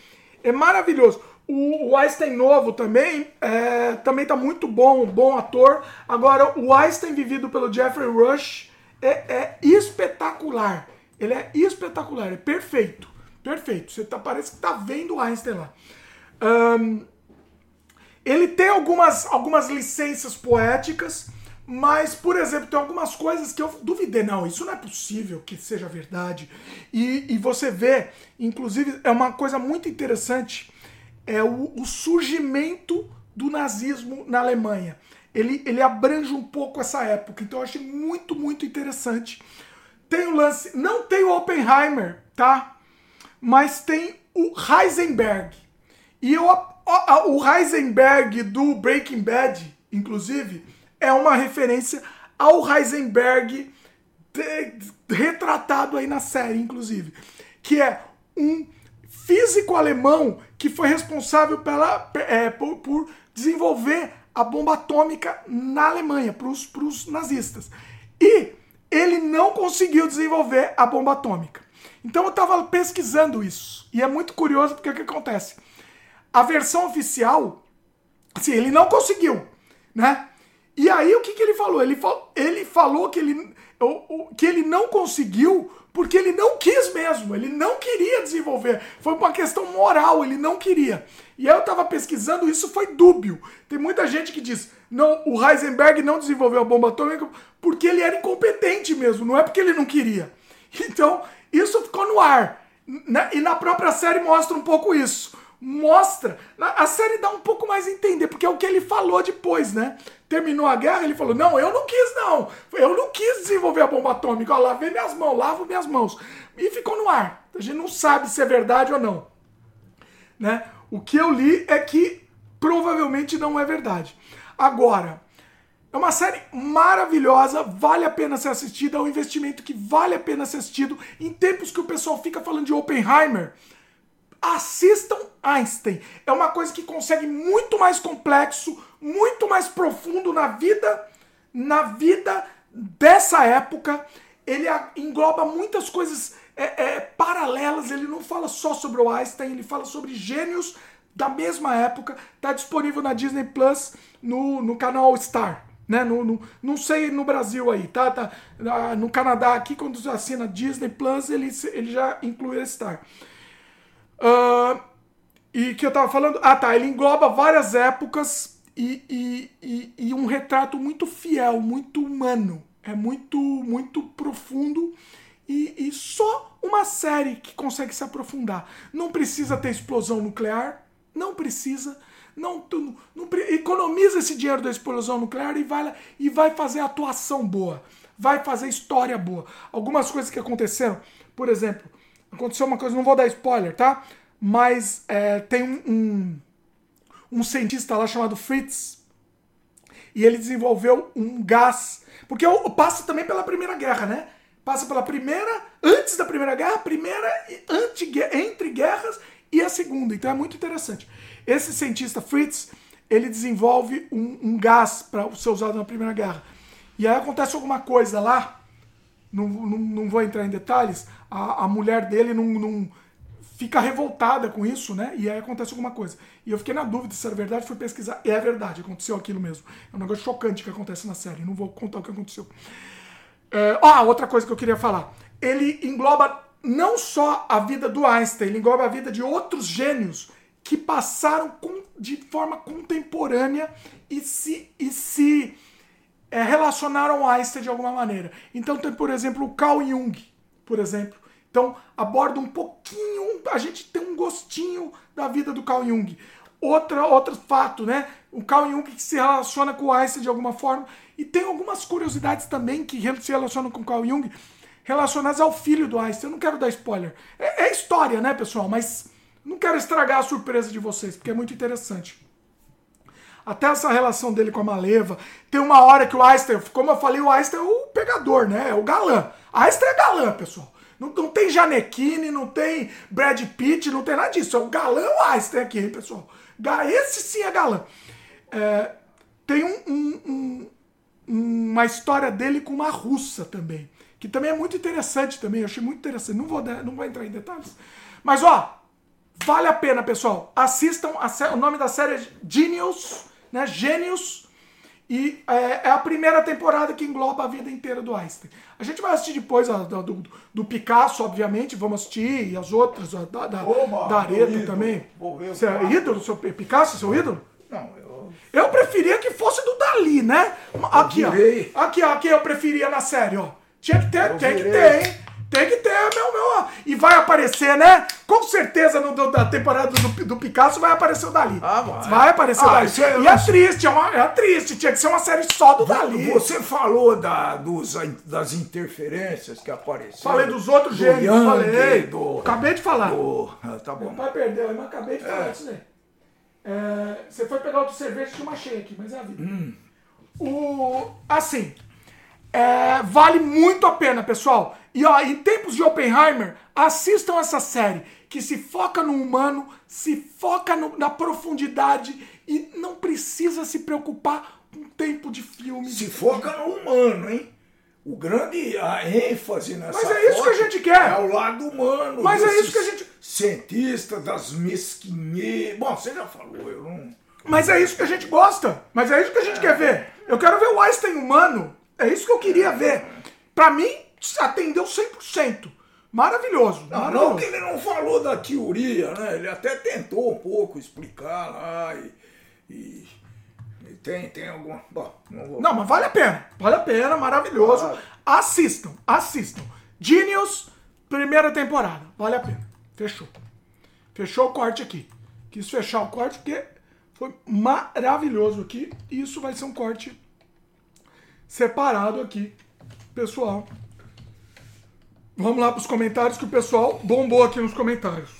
É maravilhoso. O, Einstein novo também, é, também tá muito bom, bom ator. Agora, o Einstein vivido pelo Jeffrey Rush é, é espetacular. Ele é espetacular, é perfeito. Perfeito. Você tá, parece que tá vendo o Einstein lá. Ahn, ele tem algumas, algumas licenças poéticas, mas, por exemplo, tem algumas coisas que eu duvidei. Não, isso não é possível que seja verdade. E, e você vê, inclusive, é uma coisa muito interessante, é o, o surgimento do nazismo na Alemanha. Ele, ele abrange um pouco essa época, então eu achei muito, muito interessante. Tem o lance, não tem o Oppenheimer, tá? Mas tem o Heisenberg. E eu, o Heisenberg do Breaking Bad, inclusive, é uma referência ao Heisenberg retratado aí na série, inclusive. Que é um físico alemão que foi responsável pela, é, por, por desenvolver a bomba atômica na Alemanha, para os nazistas. E ele não conseguiu desenvolver a bomba atômica. Então eu estava pesquisando isso. E é muito curioso porque o que acontece? A versão oficial, assim, ele não conseguiu, né? E aí o que, que ele falou? Ele, fal- ele falou que ele, que ele não conseguiu porque ele não quis mesmo, ele não queria desenvolver. Foi uma questão moral, ele não queria. E aí eu tava pesquisando, isso foi dúbio. Tem muita gente que diz, não, o Heisenberg não desenvolveu a bomba atômica porque ele era incompetente mesmo, não é porque ele não queria. Então, isso ficou no ar. Na- E na própria série mostra um pouco isso. Mostra. A série dá um pouco mais a entender, porque é o que ele falou depois, né? Terminou a guerra, ele falou: Não, eu não quis, não. Eu não quis desenvolver a bomba atômica. Ó, lavei minhas mãos, lavo minhas mãos. E ficou no ar. A gente não sabe se é verdade ou não. Né? O que eu li é que provavelmente não é verdade. Assistida. É uma série maravilhosa, vale a pena ser assistida, é um investimento que vale a pena ser assistido. Em tempos que o pessoal fica falando de Oppenheimer, assistam Einstein. É uma coisa que consegue muito mais complexo, muito mais profundo na vida, na vida dessa época. Ele engloba muitas coisas é, é, paralelas. Ele não fala só sobre o Einstein, ele fala sobre gênios da mesma época. Está disponível na Disney Plus no, no canal Star. Né? No, no- não sei no Brasil aí, tá? tá ah, no Canadá, aqui, quando você assina Disney Plus, ele, ele já inclui a Star. Ah, e que eu tava falando. Ah, tá. Ele engloba várias épocas e, e, e, e um retrato muito fiel, muito humano. É muito, muito profundo. E, e só uma série que consegue se aprofundar. Não precisa ter explosão nuclear. Não precisa. Não, tu- não, economiza esse dinheiro da explosão nuclear e vai, e vai fazer atuação boa. Vai fazer história boa. Algumas coisas que aconteceram, por exemplo, aconteceu uma coisa, não vou dar spoiler, tá? Mas é, tem um, um, um cientista lá chamado Fritz e ele desenvolveu um gás. Porque passa também pela Primeira Guerra, né? Passa pela primeira, antes da Primeira Guerra, primeira anti, entre guerras e a segunda. Então é muito interessante. Esse cientista Fritz, ele desenvolve um, um gás para ser usado na Primeira Guerra. E aí acontece alguma coisa lá, não, não, não vou entrar em detalhes, a, a mulher dele não, não fica revoltada com isso, né? E aí acontece alguma coisa. E eu fiquei na dúvida se era verdade, fui pesquisar. E é verdade, aconteceu aquilo mesmo. É um negócio chocante que acontece na série. Não vou contar o que aconteceu. É, ah, outra coisa que eu queria falar. Ele engloba não só a vida do Einstein, ele engloba a vida de outros gênios que passaram com- de forma contemporânea e se, e se é, relacionaram Einstein de alguma maneira. Então tem, por exemplo, o Carl Jung, por exemplo. Então aborda um pouquinho, a gente tem um gostinho da vida do Carl Jung. outra, outro fato, né? O Carl Jung que se relaciona com o Einstein de alguma forma. E tem algumas curiosidades também que se relacionam com o Carl Jung, relacionadas ao filho do Einstein. Eu não quero dar spoiler. É, é história, né, pessoal? Mas não quero estragar a surpresa de vocês, porque é muito interessante. Até essa relação dele com a Maleva. Tem uma hora que o Einstein, como eu falei, o Einstein é o pegador, né? É o galã. Einstein é galã, pessoal. Não, não tem Janequine, não tem Brad Pitt, não tem nada disso. É o galã o Einstein aqui, hein, pessoal. Esse sim é galã. É, tem um, um, um, uma história dele com uma russa também. Que também é muito interessante também. Eu achei muito interessante. Não vou, não vou entrar em detalhes. Mas, ó, vale a pena, pessoal. Assistam. A, o nome da série é Genius né? Gênios. E é, é, a primeira temporada que engloba a vida inteira do Einstein. A gente vai assistir depois a, do, do, do, Picasso, obviamente, vamos assistir, e as outras, a, da, da, Oba, da Areta também. Você é ídolo? Seu, Picasso, seu ídolo? Não, eu. Eu preferia que fosse do Dali, né? Aqui, ó. Aqui, ó, aqui eu preferia na série, ó. Tinha que ter, eu tem virei. que ter, hein? Tem que ter, meu, meu. E vai aparecer, né? Com certeza no, do, da temporada do, do Picasso vai aparecer o Dali. Ah, vai. Vai aparecer ah, o Dali. É, e é triste, é, uma, é triste. Tinha que ser uma série só do Dali. Você falou da, dos, das interferências que apareceram. Falei dos outros do gênios. Yang, falei. Do, acabei de falar. Do, ah, tá bom. Meu pai perdeu, mas acabei de falar é. É, você foi pegar outro cerveja que uma cheia aqui, mas é a vida. Hum. O, assim, é, vale muito a pena, pessoal. E ó, em tempos de Oppenheimer, assistam essa série que se foca no humano, se foca no, na profundidade e não precisa se preocupar com o tempo de filme. Se foca no humano, hein? O grande a ênfase nessa Mas é isso que a gente quer. É o lado humano. Mas é isso que a gente cientista das mesquinheiras. Bom, você já falou, eu não Mas é isso que a gente gosta. Mas é isso que a gente é. quer ver. Eu quero ver o Einstein humano. É isso que eu queria ver. Para mim, atendeu 100%. Maravilhoso. Não, maravilhoso. não que ele não falou da teoria, né? Ele até tentou um pouco explicar lá e, e, tem, tem alguma. Bom, não, vou... não, mas vale a pena. Vale a pena, maravilhoso. Vale. Assistam, assistam. Genius, primeira temporada. Vale a pena. Fechou. Fechou o corte aqui. Quis fechar o corte porque foi maravilhoso aqui. E isso vai ser um corte separado aqui, pessoal. Vamos lá para os comentários que o pessoal bombou aqui nos comentários.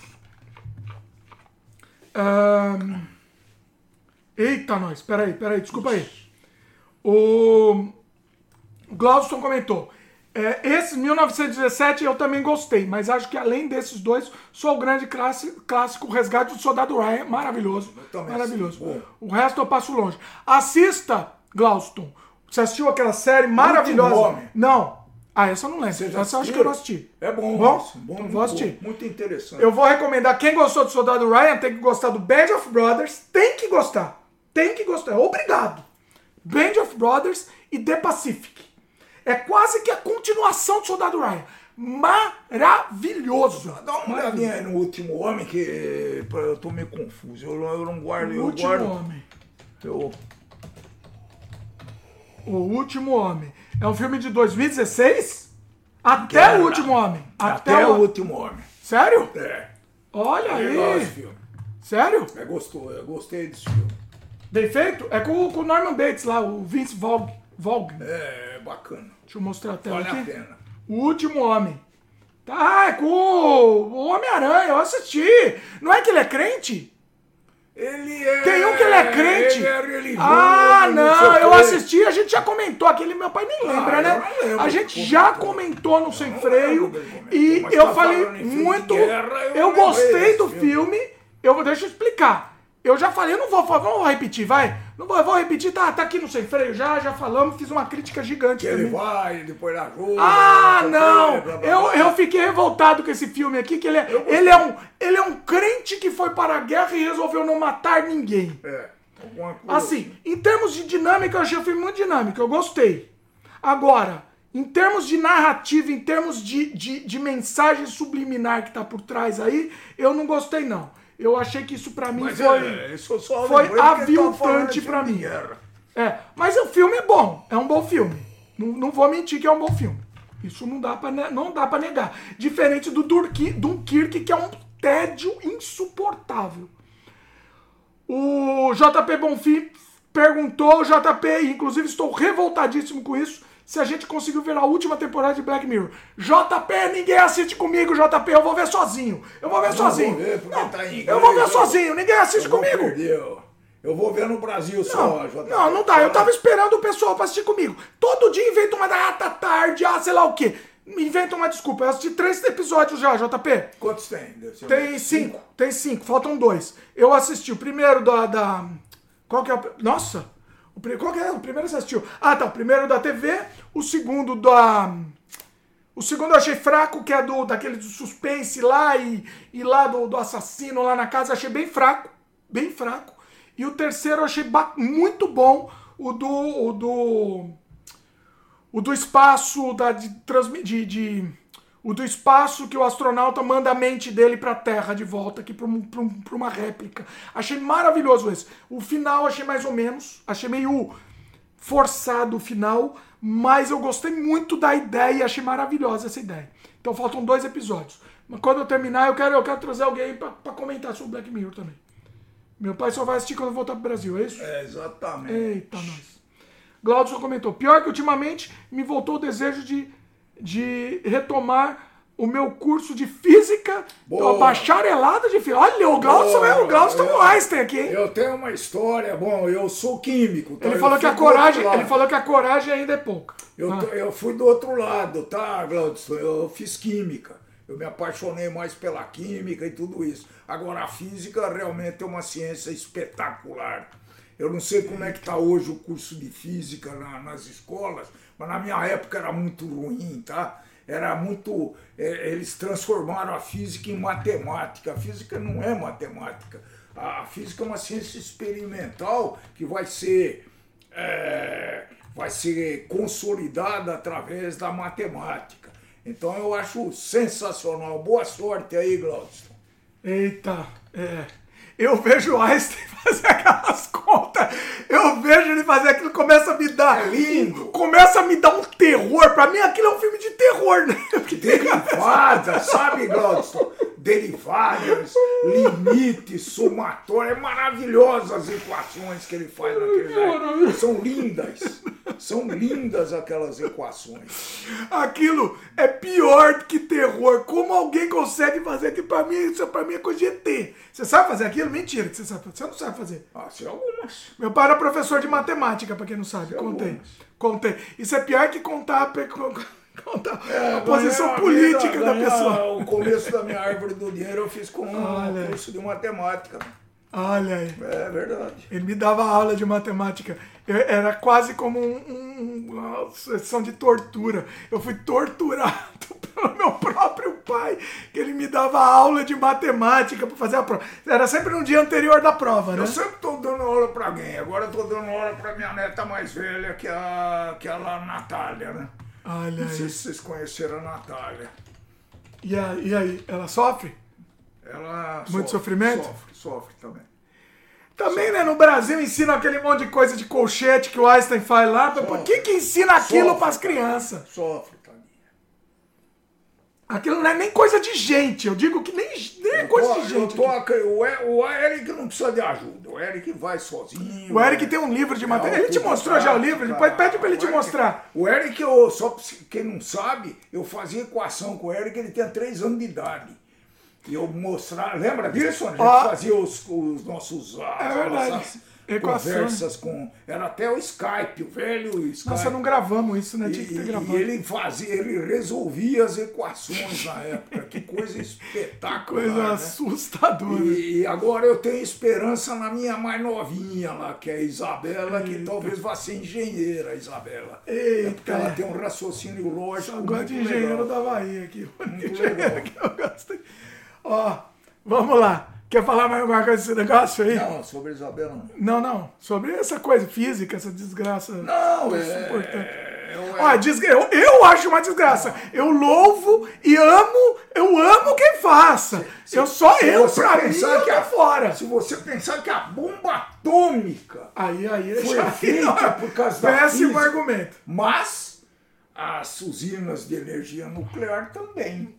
Um... Eita, nós, peraí, peraí, desculpa aí. O Glauson comentou. É, esse 1917 eu também gostei, mas acho que além desses dois, sou o grande clássico, clássico Resgate do Soldado Ryan, maravilhoso. Maravilhoso. O resto eu passo longe. Assista, Glauston. Você assistiu aquela série maravilhosa? Não, ah, essa eu não lembro. Essa eu acho que eu não assisti. É bom. Bom? bom então vou assistir. Muito interessante. Eu vou recomendar. Quem gostou do Soldado Ryan tem que gostar do Band of Brothers. Tem que gostar. Tem que gostar. Obrigado. Band of Brothers e The Pacific. É quase que a continuação do Soldado Ryan. Maravilhoso. Dá uma olhadinha no Último Homem, que eu tô meio confuso. Eu, eu não guardo. O eu Último guardo, Homem. Eu... O Último Homem. É um filme de 2016? Até o último homem. Até, Até o... o... último homem. Sério? É. Olha é aí. filme. Sério? É, gostou, eu gostei desse filme. Bem feito? É com, com o Norman Bates lá, o Vince Vogue. Vogue. É, bacana. Deixa eu mostrar a tela vale aqui. Vale a pena. O último homem. Tá, é com o Homem-Aranha, eu assisti. Não é que ele é crente? Ele é. Tem um que ele é crente. Ele é religioso. Ah, não, eu assisti, a gente já comentou. Aquele meu pai nem lembra, ah, né? Lembro, a gente já comentou no Sem Freio. E eu tá falei muito. Guerra, eu, eu gostei do filme. filme. Eu, deixa eu explicar. Eu já falei, eu não vou, vamos repetir, vai. Não vou, eu vou repetir, tá, tá aqui no Sem Freio já, já falamos, fiz uma crítica gigante. Que ele vai, depois da rua. Ah, não! Blá, blá, blá. Eu, eu fiquei revoltado com esse filme aqui, que ele é, ele, é um, ele é um crente que foi para a guerra e resolveu não matar ninguém. É. Assim, em termos de dinâmica, eu achei o filme muito dinâmico, eu gostei. Agora, em termos de narrativa, em termos de, de, de mensagem subliminar que tá por trás aí, eu não gostei, não. Eu achei que isso para mim mas foi, é, foi aviltante para mim. É, mas o filme é bom, é um bom filme. Não, não vou mentir que é um bom filme. Isso não dá para não dá para negar. Diferente do Dunkirk, que é um tédio insuportável. O JP Bonfim perguntou, JP, inclusive estou revoltadíssimo com isso, se a gente conseguiu ver a última temporada de Black Mirror. JP, ninguém assiste comigo, JP, eu vou ver sozinho. Eu vou ver não sozinho. Vou ver não, tá inglês, eu vou ver sozinho, ninguém assiste comigo. Perder. Eu vou ver no Brasil só. Não, JP. não, não dá. Eu tava esperando o pessoal pra assistir comigo. Todo dia inventa uma data tarde, ah, sei lá o quê. Inventa uma desculpa. Eu assisti três episódios já, JP. Quantos tem? Tem cinco. Tem cinco. Faltam dois. Eu assisti o primeiro da. da qual que é o. Nossa! Qual que é? O primeiro você assistiu? Ah, tá. O primeiro da TV. O segundo da. O segundo eu achei fraco, que é do daquele suspense lá e, e lá do, do assassino lá na casa. Achei bem fraco. Bem fraco. E o terceiro eu achei muito bom, o do. O do, o do espaço da, de, de, de o do espaço que o astronauta manda a mente dele para a Terra de volta aqui para um, um, uma réplica. Achei maravilhoso esse. O final achei mais ou menos, achei meio forçado o final, mas eu gostei muito da ideia e achei maravilhosa essa ideia. Então faltam dois episódios. Mas quando eu terminar, eu quero, eu quero trazer alguém para comentar sobre Black Mirror também. Meu pai só vai assistir quando voltar pro Brasil, é isso? É, exatamente. Eita, nós. Glaucio comentou. Pior que ultimamente me voltou o desejo de, de retomar o meu curso de física, Boa. bacharelado de física. Olha, o Glaucio é o Glaucio tá Einstein aqui, hein? Eu tenho uma história, bom, eu sou químico. Tá? Ele falou que a coragem, ele falou que a coragem ainda é pouca. Eu, ah. eu fui do outro lado, tá, Glaucio? Eu fiz química. Eu me apaixonei mais pela química e tudo isso. Agora, a física realmente é uma ciência espetacular. Eu não sei como é que está hoje o curso de física na, nas escolas, mas na minha época era muito ruim, tá? Era muito. É, eles transformaram a física em matemática. A física não é matemática. A física é uma ciência experimental que vai ser. É, vai ser consolidada através da matemática. Então eu acho sensacional. Boa sorte aí, Glaucio. Eita, é. Eu vejo o Einstein fazer aquelas contas. Eu vejo ele fazer aquilo, começa a me dar. É lindo. Começa a me dar um terror. Pra mim, aquilo é um filme de terror, né? Derivada, sabe, Glaucio? Derivadas, limites, somatório. É maravilhosa as equações que ele faz naquele. São lindas. São lindas aquelas equações. Aquilo é pior que terror. Como alguém consegue fazer aquilo? Pra mim, isso pra mim é coisa de ET. Você sabe fazer aquilo? Mentira que você sabe. Você não sabe fazer. Ah, sei algumas. Meu pai era professor de matemática, pra quem não sabe. Sei Contei. Algumas. Contei. Isso é pior que contar. Contar é, a posição política da pessoa. O começo da minha árvore do dinheiro eu fiz com um curso de matemática. Olha aí. É verdade. Ele me dava aula de matemática. Eu, era quase como um, um, uma sessão de tortura. Eu fui torturado pelo meu próprio pai, que ele me dava aula de matemática para fazer a prova. Era sempre no dia anterior da prova, né? Eu sempre estou dando aula para alguém. Agora estou dando aula para minha neta mais velha, que é a, que é a Natália, né? Olha Não sei se vocês conheceram a Natália. E aí, e aí ela sofre? Ela Muito sofre, sofrimento? Sofre, sofre também. Também, né? No Brasil ensina aquele monte de coisa de colchete que o Einstein faz lá. Sofre. Quem que ensina aquilo para as crianças? Sofre, tadinha. Aquilo não é nem coisa de gente. Eu digo que nem, nem é coisa tô, de gente. Tô, o, o Eric não precisa de ajuda. O Eric vai sozinho. O Eric é, tem um livro de matéria. Ele te mostrou já o livro? Depois pede para ele te mostrar. O Eric, eu, só quem não sabe, eu fazia equação com o Eric, ele tinha 3 anos de idade. E eu mostrar, lembra disso? A gente ah, fazia os, os nossos é nossas conversas com. Era até o Skype, o velho Skype. Nossa, não gravamos isso, né? Tinha que ter gravado. E ele fazia, ele resolvia as equações na época. Que coisa espetacular. Que coisa né? assustadora. E, e, agora eu tenho esperança na minha mais novinha lá, que é a Isabela, Eita. que talvez vá ser engenheira, a Isabela. Eita. É porque ela tem um raciocínio lógico. Agora de engenheiro da Bahia aqui. Muito legal. que eu gostei. Ó, vamos lá. Quer falar mais alguma coisa desse negócio aí? Não, sobre Isabela não. Não, não. Sobre essa coisa física, essa desgraça. Não, é importante. Eu, Olha, eu, eu acho uma desgraça. Eu louvo e amo, eu amo quem faça. Se, eu só se eu, pra pensar mim, que a, fora. Se você pensar que a bomba atômica aí, aí, foi feita por causa da Péssimo argumento. Mas as usinas de energia nuclear também.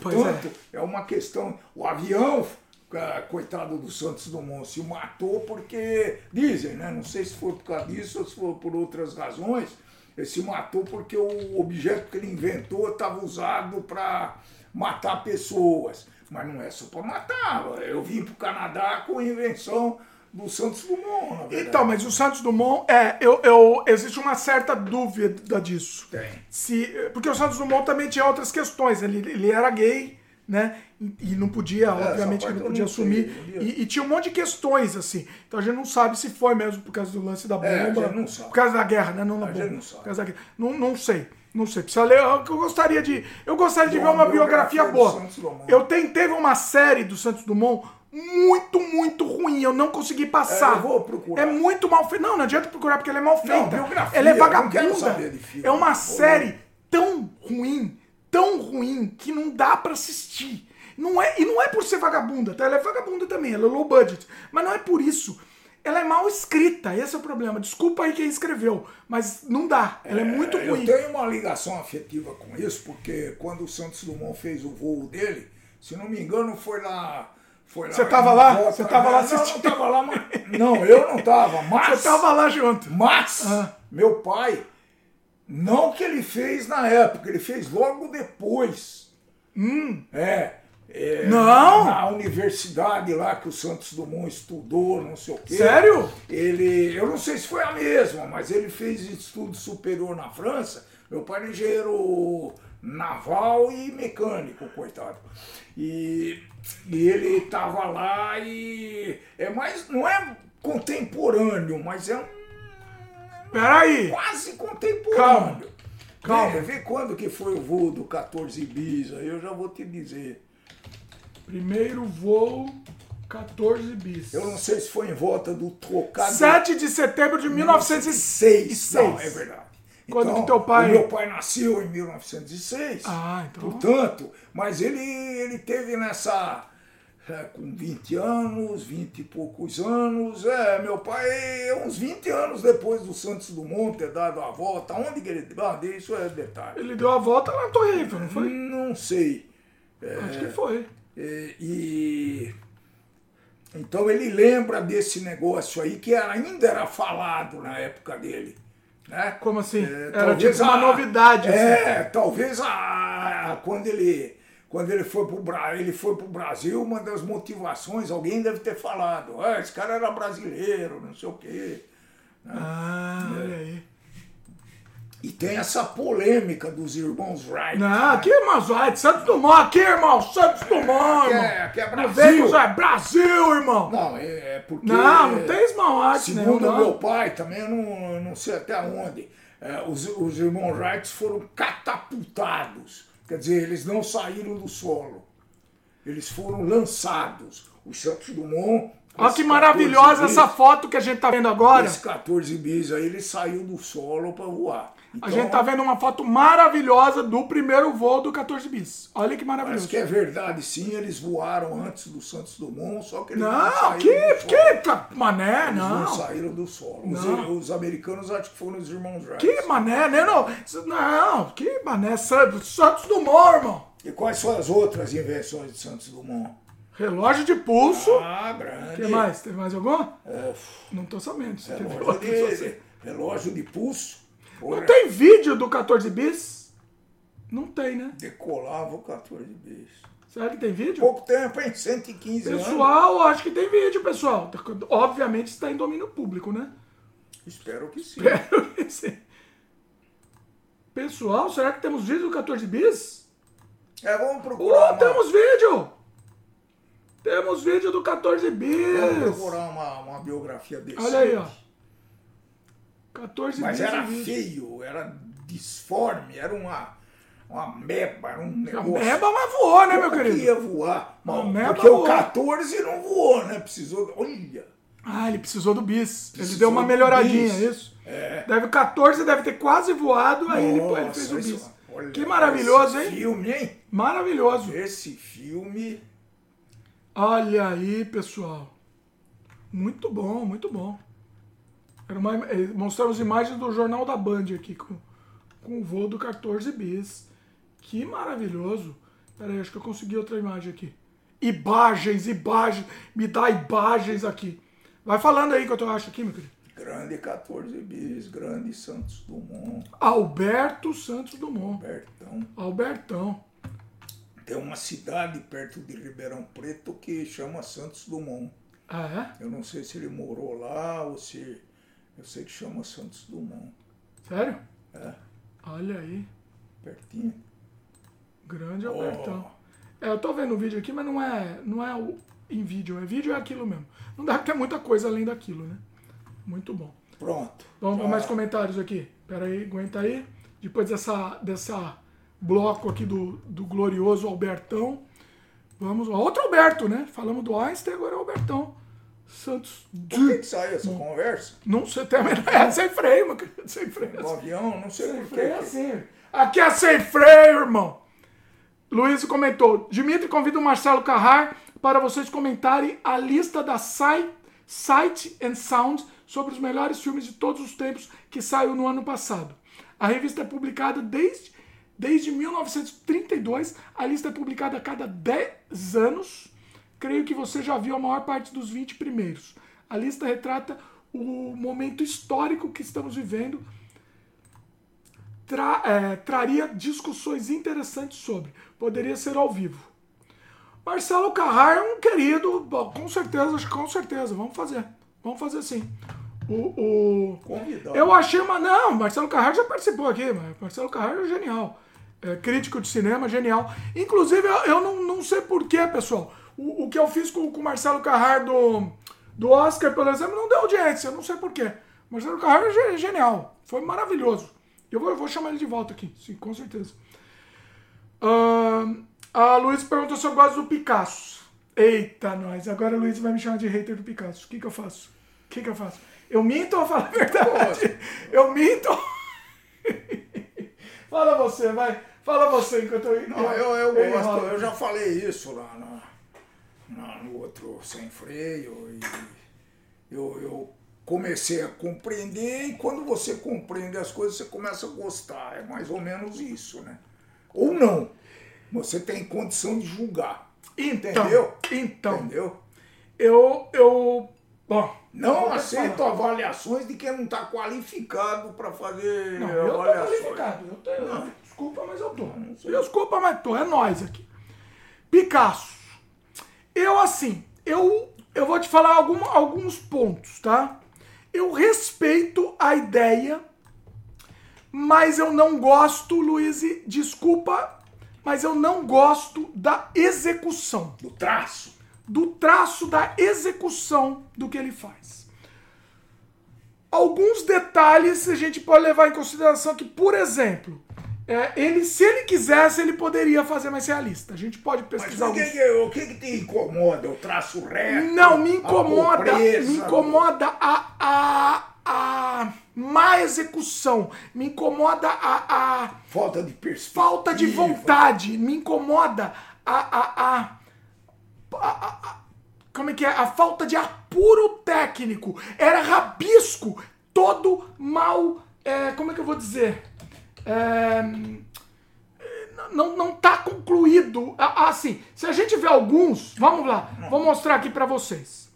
Portanto, é. é uma questão. O avião ah, coitado do Santos Dumont, se matou porque, dizem, né? Não sei se foi por causa disso ou se foi por outras razões. Ele se matou porque o objeto que ele inventou estava usado para matar pessoas. Mas não é só para matar. Eu vim para o Canadá com a invenção do Santos Dumont. na verdade. Então, mas o Santos Dumont, é, eu, eu, existe uma certa dúvida disso. Tem. Se, porque o Santos Dumont também tinha outras questões. Ele, ele era gay, né? E, e não podia, obviamente, essa que parte não podia sei, assumir. E, e tinha um monte de questões, assim. Então a gente não sabe se foi mesmo por causa do lance da bomba. É, a gente não sabe. Por causa da guerra, né? Não na bomba. não. Por causa da guerra. Não, não sei. Não sei. Precisa ler. Eu gostaria de. Eu gostaria de ver Uma biografia, biografia boa. Eu tem, teve uma série do Santos Dumont muito, muito ruim. Eu não consegui passar. É, eu vou procurar. É muito mal feita. Não, não adianta procurar porque ela é mal feita. biografia, ela é eu não quero vagabunda. saber de filme. É uma série tão ruim, tão ruim, que não dá pra assistir. Não é, e não é por ser vagabunda, tá? Ela é vagabunda também, ela é low budget. Mas não é por isso. Ela é mal escrita, esse é o problema. Desculpa aí quem escreveu, mas não dá. Ela é, muito Eu ruim. tenho uma ligação afetiva com isso, porque quando o Santos Dumont fez o voo dele, se não me engano, foi lá. Foi lá Você tava lá? Você tava lá Não, não, assistindo? não tava lá, mas... Não, eu não tava, mas. Você tava lá junto. Mas, Ah. meu pai, não que ele fez na época, ele fez logo depois. É. é, Hum. Não? Na universidade lá que o Santos Dumont estudou, não sei o quê. Sério? Ele, eu não sei se foi a mesma, mas ele fez estudo superior na França. Meu pai era engenheiro naval e mecânico, coitado. E, e ele estava lá e é mais, não é contemporâneo, mas é um Peraí. quase contemporâneo. Calma. Calma. Vê, vê quando que foi o voo do 14 bis, aí eu já vou te dizer. Primeiro voo, 14 bis. Eu não sei se foi em volta do trocado. 7 de setembro de 1906. Não, é verdade. Quando Então, que teu pai- meu pai nasceu em 1906. Ah, então. Portanto, mas ele, ele teve nessa. é, com 20 anos, 20 e poucos anos. É, meu pai, uns 20 anos depois do Santos Dumont ter dado a volta. Onde que ele. Ah, isso é detalhe. Ele deu a volta lá na Torre Eiffel, não foi? Não sei. Acho que foi. E, e- então ele lembra desse negócio aí que ainda era falado na época dele. Né? Como assim? É, Era talvez tipo uma a- novidade. assim. É, talvez a, quando ele quando ele foi pro Bra- ele foi pro Brasil, uma das motivações, alguém deve ter falado, ah, esse cara era brasileiro, não sei o quê. Ah, É. olha aí. E tem essa polêmica dos irmãos Wright. Não, aqui, irmão, White, Santos Dumont, aqui, irmão, Santos Dumont, Aqui irmão. é- aqui é Brasil. é Brasil, irmão. Não, é, é porque. Não, não tem esmalate nenhum, Segundo não. meu pai, também eu não, não sei até onde, é, os, os irmãos Wright foram catapultados. Quer dizer, eles não saíram do solo. Eles foram lançados. O Santos Dumont. Olha que 14 maravilhosa bis, essa foto que a gente tá vendo agora. Esse 14 bis aí, ele saiu do solo para voar. A Então, gente tá vendo uma foto maravilhosa do primeiro voo do 14 bis. Olha que Parece maravilhoso. que é verdade, sim. Eles voaram antes do Santos Dumont, só que eles não, Não, que, do solo. que ca- mané, Eles não não. saíram do solo. Os, os americanos acho que foram os irmãos Wright. Que mané, né? Não, não que mané. Santos Dumont, irmão. E quais são as outras invenções de Santos Dumont? Relógio de pulso. Ah, grande. O que mais? Teve mais alguma? É, Não tô sabendo. Relógio, de, sei. relógio de pulso. Porra, Não tem vídeo do 14 bis? Não tem, né? Decolava o 14 bis. Será que tem vídeo? Pouco tempo, hein? 115 anos. Pessoal, acho que tem vídeo, pessoal. Obviamente está em domínio público, né? Espero que sim. Espero que sim. Pessoal, será que temos vídeo do 14 bis? É, vamos procurar. Oh, temos vídeo! Temos vídeo do 14 Vamos bis! procurar uma, uma biografia desse. Olha aí, ó. 14 Mas era feio, era disforme, era uma, uma meba, era um A negócio. meba, mas voou, né, meu que querido? ia voar. Bom, meba porque voou. o 14 não voou, né? Precisou. Olha. Ah, ele precisou do bis. ele Precisou deu uma melhoradinha, isso? É. Deve 14 deve ter quase voado, aí ele, ele fez o Nossa, bis. isso- olha, Que maravilhoso, hein? filme, hein? Maravilhoso. Esse filme. Olha aí, pessoal. Muito bom, muito bom. Uma, eh, mostramos imagens do Jornal da Band aqui com, com o voo do 14 bis. Que maravilhoso. Pera aí, acho que eu consegui outra imagem aqui. Imagens, imagens, me dá imagens aqui. Vai falando aí que eu acho aqui, meu querido. Grande 14 bis, grande Santos Dumont. Alberto Santos Dumont. Albertão. Albertão. Tem uma cidade perto de Ribeirão Preto que chama Santos Dumont. Ah, é? Eu não sei se ele morou lá ou se. Eu sei que chama Santos Dumont. Sério? É, Olha aí. pertinho. Grande Oh. Albertão. É, eu tô vendo o vídeo aqui, mas não é, não é o, em vídeo. É vídeo é aquilo mesmo. Não dá pra ter muita coisa além daquilo, né? Muito bom. Pronto. Vamos para mais comentários aqui. Pera aí, aguenta aí. Depois dessa, dessa bloco aqui do, do glorioso Albertão. Vamos. Outro Alberto, né? Falamos do Einstein, agora é o Albertão. Santos. Por que, que saiu essa conversa? Não sei menor- É sem freio, meu querido. Sem freio. No avião, não sei Sem por freio é assim. Aqui é sem freio, irmão. Luiz comentou: Dimitri convida o Marcelo Carrar para vocês comentarem a lista da Sight, Sight and Sound sobre os melhores filmes de todos os tempos que saiu no ano passado. A revista é publicada desde, desde 1932. A lista é publicada a cada 10 anos. Creio que você já viu a maior parte dos 20 primeiros. A lista retrata o momento histórico que estamos vivendo tra- é, traria discussões interessantes sobre. Poderia ser ao vivo. Marcelo Carrar é um querido, bom, com certeza, acho que com certeza. Vamos fazer. Vamos fazer sim. O, o- Convidado. eu achei uma. Não, Marcelo Carrar já participou aqui, Marcelo Carrar é genial. É, crítico de cinema, genial. Inclusive, eu, eu não, não sei porquê, pessoal. O, o que eu fiz com com o Marcelo Carrar do, do Oscar, por exemplo, não deu audiência. Não sei porquê. Marcelo Carrar é ge- genial. Foi maravilhoso. Eu vou, eu vou chamar ele de volta aqui, sim, com certeza. Ahn, a Luiz perguntou se eu gosto do Picasso. Eita, nós. Agora a Luiz vai me chamar de hater do Picasso. O que, que eu faço? O que, que eu faço? Eu minto ou falo a verdade? Eu minto. Fala você, vai. Fala você enquanto eu. Não, eu, eu eu gosto, eu já falei isso lá na- no outro sem freio e eu, eu comecei a compreender e quando você compreende as coisas você começa a gostar, é mais ou menos isso, né? Ou não, você tem condição de julgar, Então, entendeu? então Entendeu? eu. eu bom. Não aceito falar. avaliações de quem não está qualificado para fazer Não, eu avaliações. qualificado. Eu tô, desculpa, mas eu tô. Desculpa, mas tô. É nós aqui. Picasso. Eu, assim, eu, eu vou te falar algum, alguns pontos, tá? Eu respeito a ideia, mas eu não gosto, Luiz, desculpa, mas eu não gosto da execução Do traço. do traço da execução do que ele faz. Alguns detalhes a gente pode levar em consideração que, por exemplo, é, ele, se ele quisesse, ele poderia fazer mais realista. A gente pode Mas pesquisar o que, alguns. que, o que, que te incomoda? O traço reto? Não, me incomoda, pobreza, me incomoda a, a, a má execução, me incomoda a, a Falta de perspectiva. falta de vontade, me incomoda a, a, a, a- a- a- como é que é? A falta de apuro técnico. Era rabisco, todo mal. é, como é que eu vou dizer? É, não, não tá concluído. Assim, se a gente vê alguns, vamos lá, vou mostrar aqui pra vocês.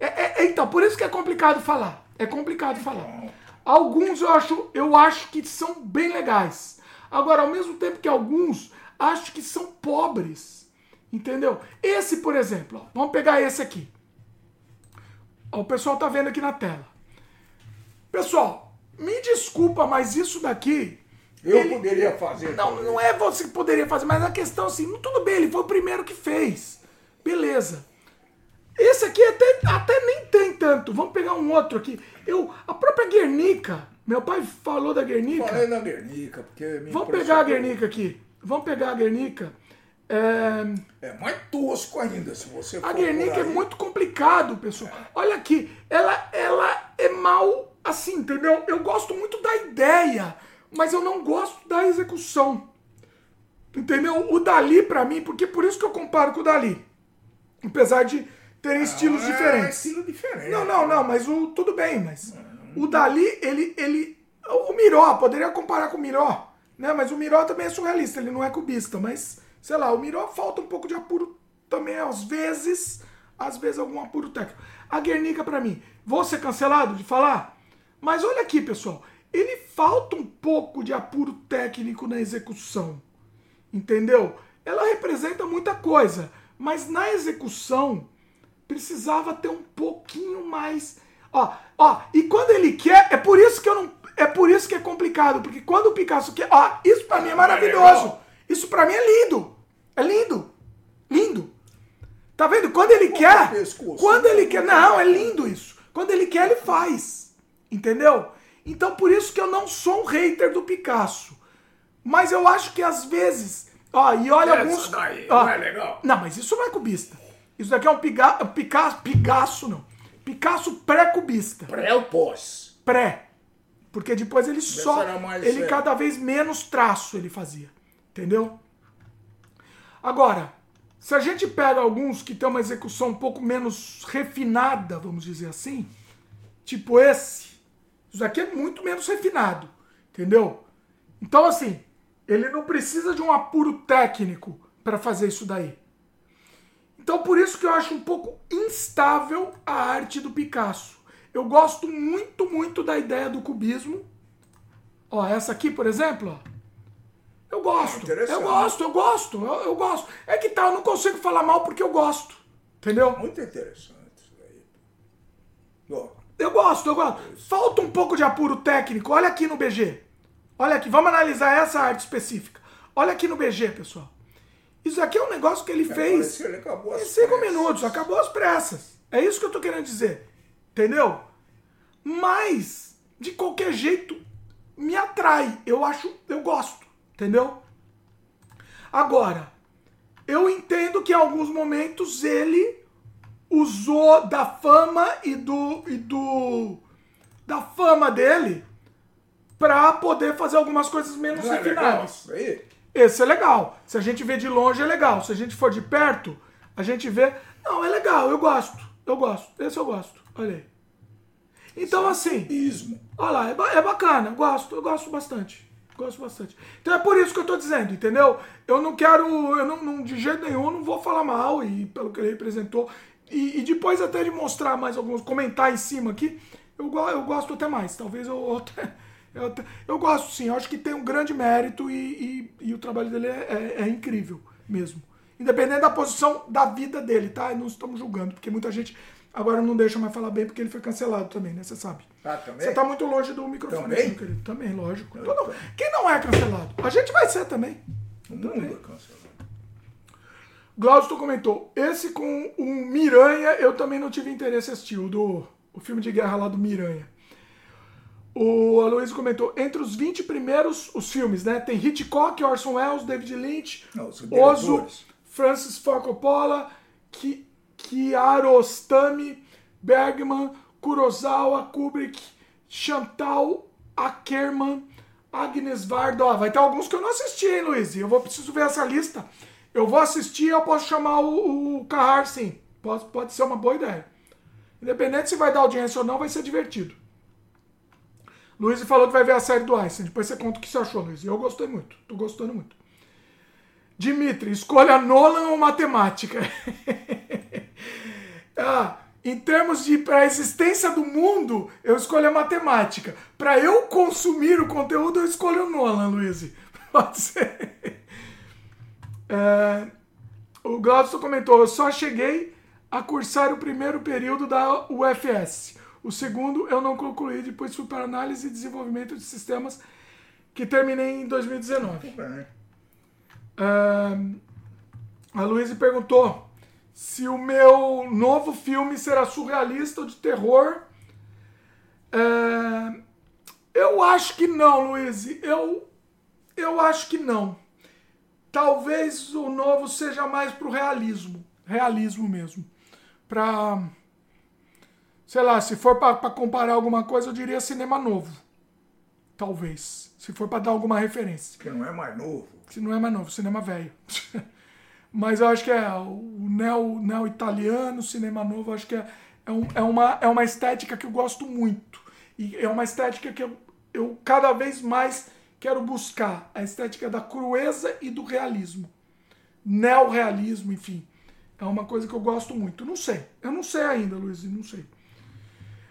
É, é- então, por isso que é complicado falar. É complicado falar. Alguns eu acho, eu acho que são bem legais. Agora, ao mesmo tempo que alguns, acho que são pobres. Entendeu? Esse, por exemplo, ó, vamos pegar esse aqui. Ó, o pessoal tá vendo aqui na tela. Pessoal, me desculpa, mas isso daqui Eu ele- poderia fazer. não, não é você que poderia fazer, mas a questão assim, tudo bem, ele foi o primeiro que fez. Beleza. Esse aqui até, até nem tem tanto. Vamos pegar um outro aqui. Eu, a própria Guernica, meu pai falou da Guernica. Falei na Guernica, porque me Vamos pegar a Guernica aqui. Vamos pegar a Guernica. É, É mais tosco ainda, se você a Guernica é muito complicado, pessoal. Olha aqui, ela, ela é mal assim, entendeu? Eu gosto muito da ideia, mas eu não gosto da execução. Entendeu? O Dali, pra mim, porque por isso que eu comparo com o Dali. Apesar de terem estilos É, diferentes. estilo diferente. Não, não, não, mas o tudo bem, mas o Dali, ele, ele, o Miró, poderia comparar com o Miró, né? Mas o Miró também é surrealista, ele não é cubista, mas sei lá, o Miró falta um pouco de apuro também às vezes, às vezes algum apuro técnico. A Guernica para mim, vou ser cancelado de falar? Mas olha aqui, pessoal, ele falta um pouco de apuro técnico na execução. Entendeu? Ela representa muita coisa, mas na execução precisava ter um pouquinho mais. Ó, ó, e quando ele quer, é por isso que eu não, é por isso que é complicado, porque quando o Picasso quer, ó, isso para mim é maravilhoso. Isso para mim é lindo. É lindo. Lindo. Tá vendo? Quando ele quer, quando ele quer, não, é lindo isso. Quando ele quer, ele faz. Entendeu? Então por isso que eu não sou um hater do Picasso. Mas eu acho que às vezes, ó, e olha Essa alguns, daí ó, não é legal? Não, mas isso não é cubista. Isso daqui é um piga, Picasso, Picasso não. Picasso pré-cubista. Pré ou pós? Pré. Porque depois ele só. ele é. cada vez menos traço ele fazia. Entendeu? Agora, se a gente pega alguns que tem uma execução um pouco menos refinada, vamos dizer assim, tipo esse, isso aqui é muito menos refinado. Entendeu? Então, assim, ele não precisa de um apuro técnico para fazer isso daí. Então, por isso que eu acho um pouco instável a arte do Picasso. Eu gosto muito, muito da ideia do cubismo. Ó, essa aqui, por exemplo, ó. Eu gosto, Interessante. eu gosto, eu gosto, eu, eu gosto. É que tá, eu não consigo falar mal porque eu gosto. Entendeu? Muito interessante isso daí. Ó, Eu gosto, eu gosto. Falta um pouco de apuro técnico. Olha aqui no BG. Olha aqui, vamos analisar essa arte específica. Olha aqui no BG, pessoal. Isso aqui é um negócio que ele fez parece que ele acabou em cinco pressas. minutos. Acabou as pressas. É isso que eu tô querendo dizer. Entendeu? Mas, de qualquer jeito, me atrai. Eu acho, eu gosto. Entendeu? Agora, eu entendo que em alguns momentos ele usou da fama e do e do da fama dele pra poder fazer algumas coisas menos Não é refinadas. Esse é legal. Se a gente vê de longe é legal. Se a gente for de perto, a gente vê, não, é legal, eu gosto. Eu gosto. Esse eu gosto. Olha aí. Então assim, Ismo. Olha lá, é, é bacana, eu gosto, eu gosto bastante. Gosto bastante. Então é por isso que eu tô dizendo, entendeu? Eu não quero, eu não, não- de jeito nenhum, não vou falar mal e pelo que ele representou. E, e depois até de mostrar mais alguns, comentar em cima aqui, eu, eu gosto até mais. Talvez eu, eu, até- eu, até- eu gosto sim, eu acho que tem um grande mérito e, e- e o trabalho dele é, é- é incrível mesmo. Independente da posição da vida dele, tá? E Não estamos julgando, porque muita gente agora não deixa mais falar bem porque ele foi cancelado também, né? Você sabe. Ah, também? Você tá muito longe do microfone, Também? meu querido. Também, lógico. Todo- Quem não é cancelado? A gente vai ser também. O mundo é cancelado. Glaucio comentou, esse com o Miranha eu também não tive interesse em assistir, o, do, o filme de guerra lá do Miranha. O Aloysio comentou, entre os 20 primeiros, os filmes, né? Tem Hitchcock, Orson Welles, David Lynch, Não, Ozu. Francis Ford Coppola, Ki- Kiarostami, Bergman, Kurosawa, Kubrick, Chantal Ackerman, Agnes Varda. Ó, vai ter alguns que eu não assisti, hein, Luiz? Eu vou preciso ver essa lista. Eu vou assistir eu posso chamar o, o Carrar, sim. Pode, pode ser uma boa ideia. Independente se vai dar audiência ou não, vai ser divertido. Luiz falou que vai ver a série do Einstein. Depois você conta o que você achou, Luiz. Eu gostei muito. Tô gostando muito. Dimitri, escolha Nolan ou matemática? ah, em termos de para a existência do mundo, eu escolho a matemática. Para eu consumir o conteúdo, eu escolho o Nolan, Luiz. Pode ser. É, o Glaucio comentou: eu só cheguei a cursar o primeiro período da UFS. O segundo eu não concluí, depois fui para análise e desenvolvimento de sistemas, que terminei em 2019. Bem, Ahn, a Luísa perguntou se o meu novo filme será surrealista ou de terror. É, eu acho que não, Luiz. Eu, eu acho que não. Talvez o novo seja mais pro realismo. Realismo mesmo. Pra. Sei lá, se for pra comparar alguma coisa, eu diria cinema novo. Talvez. Se for pra dar alguma referência. que não é mais novo. Se não é mais novo, cinema velho. Mas eu acho que é o neo, neo italiano, cinema novo, acho que é, é, um- é uma, é uma estética que eu gosto muito. E é uma estética que eu, eu cada vez mais quero buscar. A estética da crueza e do realismo. Neorrealismo, enfim. É uma coisa que eu gosto muito. Não sei. Eu não sei ainda, Luiz, não sei.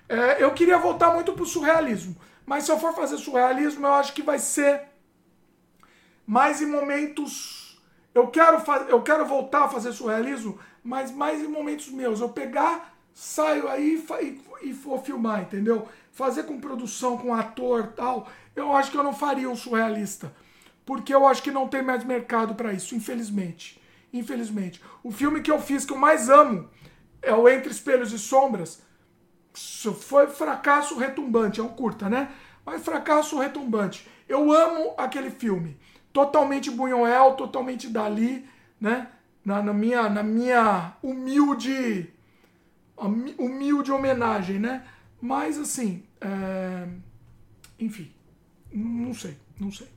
É, eu queria voltar muito pro surrealismo. Mas se eu for fazer surrealismo, eu acho que vai ser mais em momentos. Eu quero, eu quero voltar a fazer surrealismo, mas mais em momentos meus. Eu pegar, saio aí e, e for filmar, entendeu? Fazer com produção, com ator tal. Eu acho que eu não faria um surrealista. Porque eu acho que não tem mais mercado para isso, infelizmente. Infelizmente. O filme que eu fiz que eu mais amo é o Entre Espelhos e Sombras foi fracasso retumbante, é um curta, né? Mas fracasso retumbante. Eu amo aquele filme. Totalmente Buñuel, totalmente Dali, né? Na, na, minha, na minha humilde humilde homenagem, né? Mas assim, é... enfim, não sei, não sei.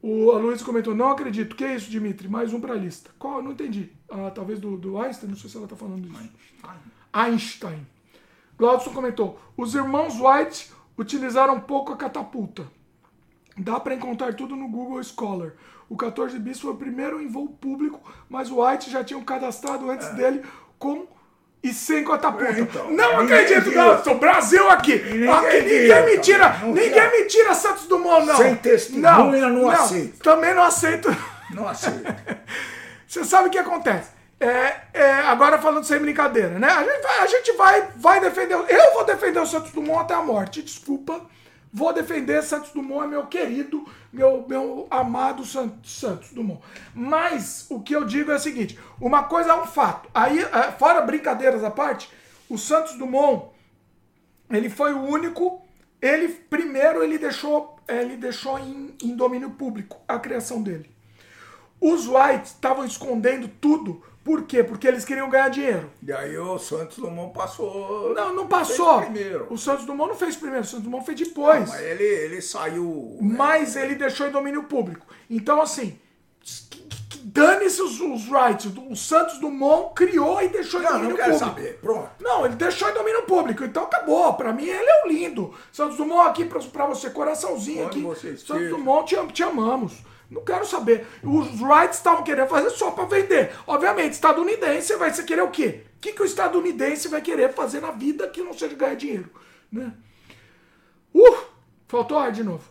O Aloysio comentou, não acredito. Que é isso, Dimitri? Mais um pra lista. Qual? Não entendi. Ah, talvez do, do Einstein? Não sei se ela tá falando disso. Einstein. Einstein. Glaudson comentou: os irmãos White utilizaram pouco a catapulta. Dá para encontrar tudo no Google Scholar. O 14 bis foi o primeiro em voo público, mas o White já tinha cadastrado antes é. dele com e sem catapulta. Então, não acredito, Glaucio. Brasil aqui. Ninguém, aqui, ninguém me tira. ninguém me tira Santos Dumont, não. Sem testemunha, não, não, não aceito. Também não aceito. Não aceito. Você sabe o que acontece? É, é, agora falando sem brincadeira, né? A gente, vai, a gente vai, vai defender. Eu vou defender o Santos Dumont até a morte. Desculpa. Vou defender Santos Dumont, é meu querido, meu, meu amado Santos Dumont. Mas o que eu digo é o seguinte: uma coisa é um fato. Aí, é, fora brincadeiras à parte, o Santos Dumont, ele foi o único. Ele primeiro ele deixou, ele deixou em, em domínio público a criação dele. Os Whites estavam escondendo tudo por quê? Porque eles queriam ganhar dinheiro. E aí o Santos Dumont passou. Não, não passou. Primeiro. O Santos Dumont não fez primeiro, o Santos Dumont fez depois. Não, mas ele, ele saiu. Mas ele deixou em domínio público. Então, assim, dane-se os, os rights. O Santos Dumont criou e deixou em não, domínio não público. Saber. Pronto. Não, ele deixou em domínio público. Então acabou. Pra mim, ele é o lindo. Santos Dumont aqui pra, pra você, coraçãozinho Quando aqui. Santos Dumont, te, te amamos. Não quero saber. Os rights estavam querendo fazer só para vender. Obviamente, estadunidense vai querer o quê? O que, que o estadunidense vai querer fazer na vida que não seja ganhar dinheiro? Né? Uh! Faltou ar de novo.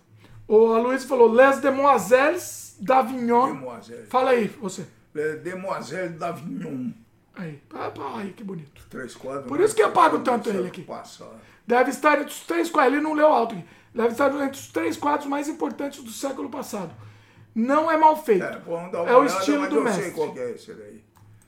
O Luiz falou Les Demoiselles d'Avignon. Demoiselles. Fala aí, você. Les Demoiselles d'Avignon. Aí, aí, que bonito. Três quadros. Por isso que eu pago tanto ele aqui. Passa. Deve estar entre os três quadros. Ele não leu alto aqui. Deve estar entre os três quadros mais importantes do século passado. Não é mal feito. É, é o estilo do mestre. Sei qual é esse daí.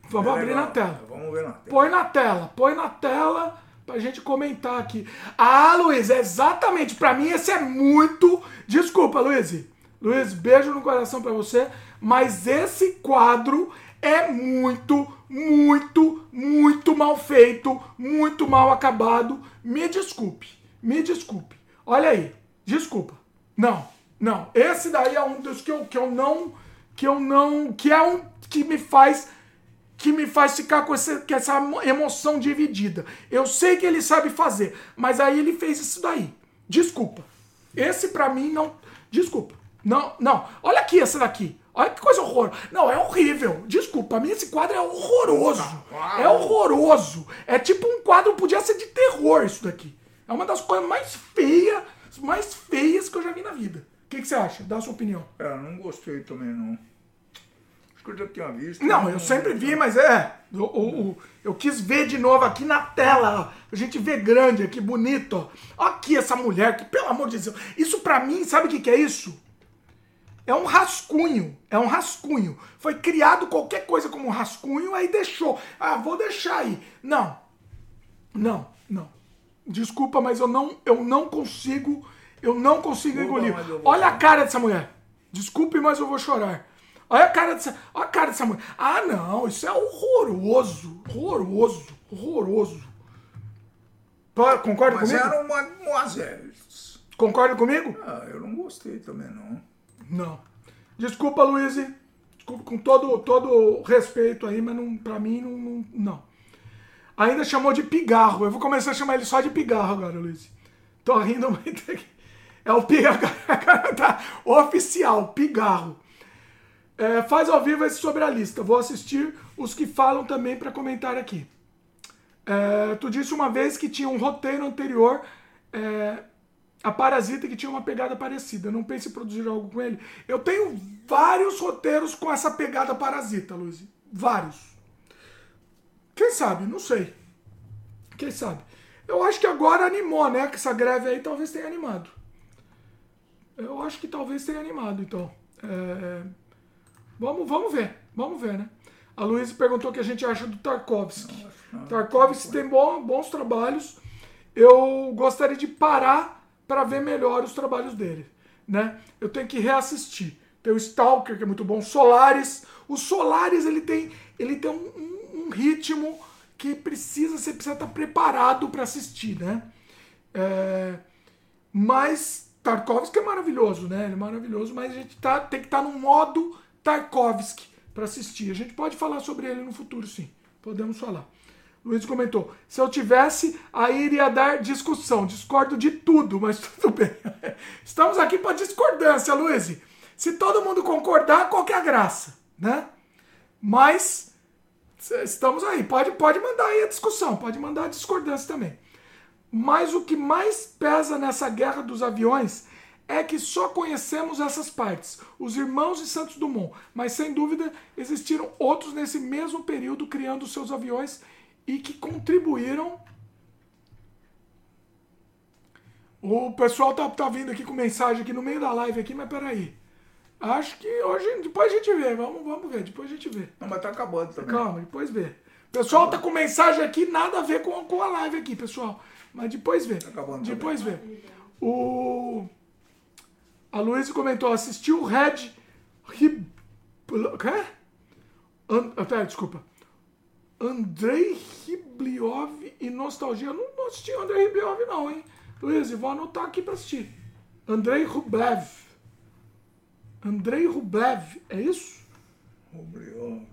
Vamos é abrir legal. na tela. Vamos ver na tela. Põe na tela, põe na tela pra gente comentar aqui. Ah, Luiz, é exatamente. Pra mim esse é muito. Desculpa, Luiz. Luiz, beijo no coração pra você. Mas esse quadro é muito, muito, muito mal feito, muito mal acabado. Me desculpe, me desculpe. Olha aí, desculpa. Não, não, esse daí é um dos que eu, que eu não. Que eu não. Que é um que me faz. Que me faz ficar com, esse, com essa emoção dividida. Eu sei que ele sabe fazer, mas aí ele fez isso daí. Desculpa. Esse para mim não. Desculpa. Não, não. Olha aqui esse daqui. Olha que coisa horrorosa. Não, é horrível. Desculpa, pra mim esse quadro é horroroso. É horroroso. É tipo um quadro, podia ser de terror isso daqui. É uma das coisas mais feias, mais feias que eu já vi na vida que, que você acha? Dá a sua opinião. É, não gostei também, não. Acho que eu já tinha visto. Não, eu sempre vi, mas é. Eu, eu, eu, quis ver de novo aqui na tela. A gente vê grande aqui, bonito. Ó. Aqui essa mulher, que pelo amor de Deus. Isso pra mim, sabe o que, que é isso? É um rascunho. É um rascunho. Foi criado qualquer coisa como um rascunho, aí deixou. Ah, vou deixar aí. Não. Não, não. Desculpa, mas eu não, eu não consigo eu não consigo engolir. Olha a cara dessa mulher. Desculpe, mas eu vou chorar. Olha a cara dessa, olha a cara dessa mulher. Ah, não, isso é horroroso. Horroroso. Horroroso. Concorda mas comigo? Mas eram mademoiselles. Concorda comigo? Ah, eu não gostei também, não. Não. Desculpa, Luiz. Desculpa, com todo, todo respeito aí, mas não, pra mim não, não, não. Ainda chamou de pigarro. Eu vou começar a chamar ele só de pigarro agora, Luiz. Tô rindo muito aqui. É o pigarro, tá oficial, pigarro. É, faz ao vivo esse sobre a lista. Vou assistir os que falam também para comentar aqui. É, tu disse uma vez que tinha um roteiro anterior é, a Parasita que tinha uma pegada parecida. Não pense em produzir algo com ele. Eu tenho vários roteiros com essa pegada Parasita, Luiz. Vários. Quem sabe? Não sei. Quem sabe? Eu acho que agora animou, né? Que essa greve aí talvez tenha animado. Eu acho que talvez tenha animado, então. É... Vamos, vamos ver. Vamos ver, né? A Luísa perguntou o que a gente acha do Tarkovsky. Tarkovsky tem bom, bons trabalhos. Eu gostaria de parar para ver melhor os trabalhos dele, né? Eu tenho que reassistir. Tem o Stalker, que é muito bom. Solaris. O Solaris, ele tem, ele tem um, um, um ritmo que precisa, você precisa estar preparado para assistir, né? É, mas Tarkovsky é maravilhoso, né? Ele é maravilhoso, mas a gente tá, tem que estar no modo Tarkovsky para assistir. A gente pode falar sobre ele no futuro, sim. Podemos falar. Luiz comentou: se eu tivesse, aí iria dar discussão. Discordo de tudo, mas tudo bem. Estamos aqui para discordância, Luiz. Se todo mundo concordar, qual que é a graça, né? Mas estamos aí. Pode, pode mandar aí a discussão, pode mandar a discordância também. Mas o que mais pesa nessa guerra dos aviões é que só conhecemos essas partes, os irmãos de Santos Dumont, mas sem dúvida existiram outros nesse mesmo período criando seus aviões e que contribuíram. O pessoal tá, tá vindo aqui com mensagem aqui no meio da live aqui, mas peraí. Acho que hoje, depois a gente vê, vamos, vamos ver, depois a gente vê. Não, mas tá acabando também. Calma, depois vê. O pessoal tá com mensagem aqui, nada a ver com, com a live aqui, pessoal. Mas depois vê. Tá acabando depois vê. O... A Luísa comentou, assistiu o Red... Rib... Quê? An... Pera, desculpa. Andrei Ribliov e Nostalgia. Eu não, não assisti Andrei Ribliov, não, hein? Luiz, vou anotar aqui para assistir. Andrei Rublev. Andrei Rublev, é isso? Rublev.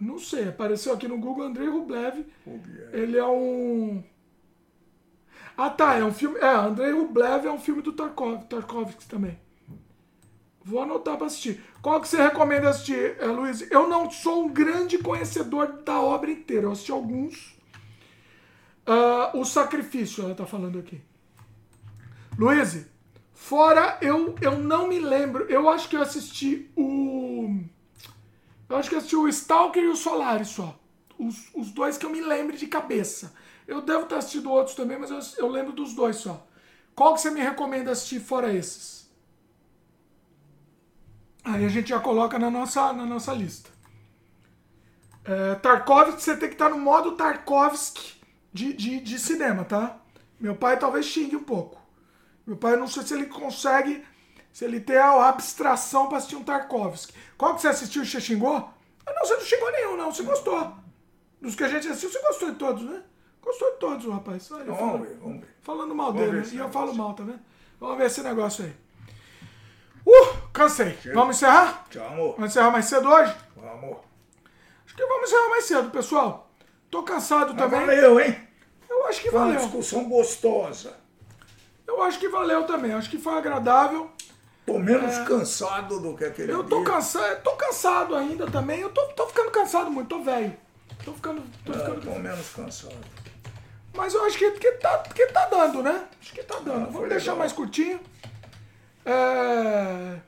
Não sei, apareceu aqui no Google Andrei Rublev. Rublev. Ele é um. Ah tá, é um filme. É, Andrei Rublev é um filme do Tarkov, Tarkovsky também. Vou anotar para assistir. Qual que você recomenda assistir, eh, Luiz? Eu não sou um grande conhecedor da obra inteira. Eu assisti alguns. Uh, o Sacrifício, ela está falando aqui. Luiz, fora eu, eu não me lembro. Eu acho que eu assisti o. Eu acho que eu assisti o Stalker e o Solaris só. Os, os dois que eu me lembro de cabeça. Eu devo ter assistido outros também, mas eu, eu lembro dos dois só. Qual que você me recomenda assistir fora esses? Aí a gente já coloca na nossa, na nossa lista. É, Tarkovsky, você tem que estar no modo Tarkovsky de, de, de cinema, tá? Meu pai talvez xingue um pouco. Meu pai, não sei se ele consegue, se ele tem a abstração para assistir um Tarkovsky. Qual que você assistiu? Você xingou? Ah, não, você não xingou nenhum, não. Você gostou. Dos que a gente assistiu, você gostou de todos, né? Gostou de todos, rapaz. Olha, Vamos fala- ver, vamos ver. Falando mal Vamos dele, né? E eu negócio. falo mal, tá vendo? Vamos ver esse negócio aí. Uh, cansei. Vamos encerrar? Tchau, amor. Vamos encerrar mais cedo hoje? Vamos. Acho que vamos encerrar mais cedo, pessoal. Tô cansado Mas também. valeu, hein? Eu acho que Foi uma valeu. discussão gostosa. Eu acho que valeu também. Acho que foi agradável. Tô menos cansado do que aquele É. Eu tô dia. cansado, tô cansado ainda também. Eu tô, tô ficando cansado muito, tô velho. Tô ficando, tô É, ficando tô menos cansado. Mas eu acho que, que, tá, que tá dando, né? Acho que tá dando. Ah, Vamos deixar legal. mais curtinho. É,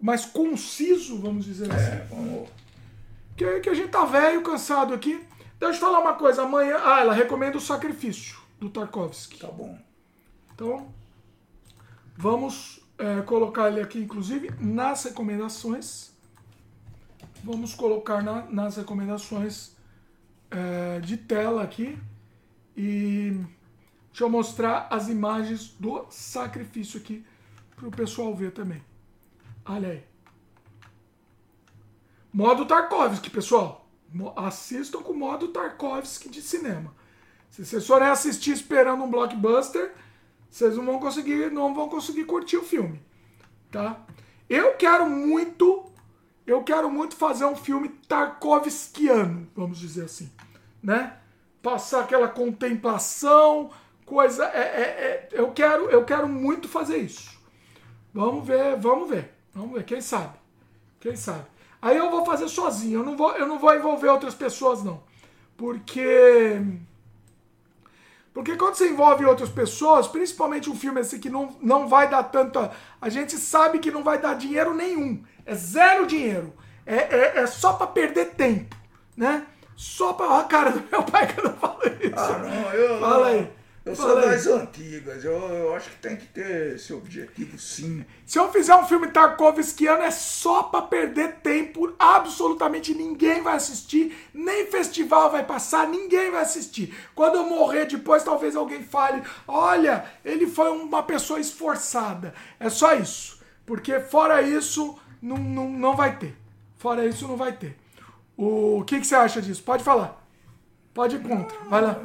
mais conciso, vamos dizer assim. É, vamos. Que, que a gente tá velho, cansado aqui. Deixa eu falar uma coisa. Amanhã. Ah, ela recomenda o sacrifício do Tarkovsky. Tá bom. Então, vamos é, colocar ele aqui, inclusive, nas recomendações. Vamos colocar na- nas recomendações é, de tela aqui. E deixa eu mostrar as imagens do sacrifício aqui para o pessoal ver também. Olha aí. Modo Tarkovsky, pessoal. Assistam com o modo Tarkovsky de cinema. Se vocês forem assistir esperando um blockbuster, vocês não vão conseguir, não vão conseguir curtir o filme, tá? Eu quero muito, eu quero muito fazer um filme Tarkovskiano, vamos dizer assim, né? Passar aquela contemplação, coisa, é, é- é- eu quero, eu quero muito fazer isso. Vamos ver, vamos ver, vamos ver, quem sabe, quem sabe. Aí eu vou fazer sozinho, eu não vou, eu não vou envolver outras pessoas, não. Porque. Porque quando você envolve outras pessoas, principalmente um filme assim que não, não vai dar tanta. A gente sabe que não vai dar dinheiro nenhum. É zero dinheiro. É, é, é só para perder tempo, né? Só pra. Olha a cara do meu pai que eu falo isso. Ah, não, eu. Fala aí. Eu sou aí. das antigas, eu, eu acho que tem que ter esse objetivo sim. Se eu fizer um filme Tarkovskiano é só pra perder tempo, absolutamente ninguém vai assistir, nem festival vai passar, ninguém vai assistir. Quando eu morrer depois, talvez alguém fale: olha, ele foi uma pessoa esforçada. É só isso. Porque fora isso, não, não, não vai ter. Fora isso, não vai ter. O que, que você acha disso? Pode falar. Pode ir contra. Vai lá.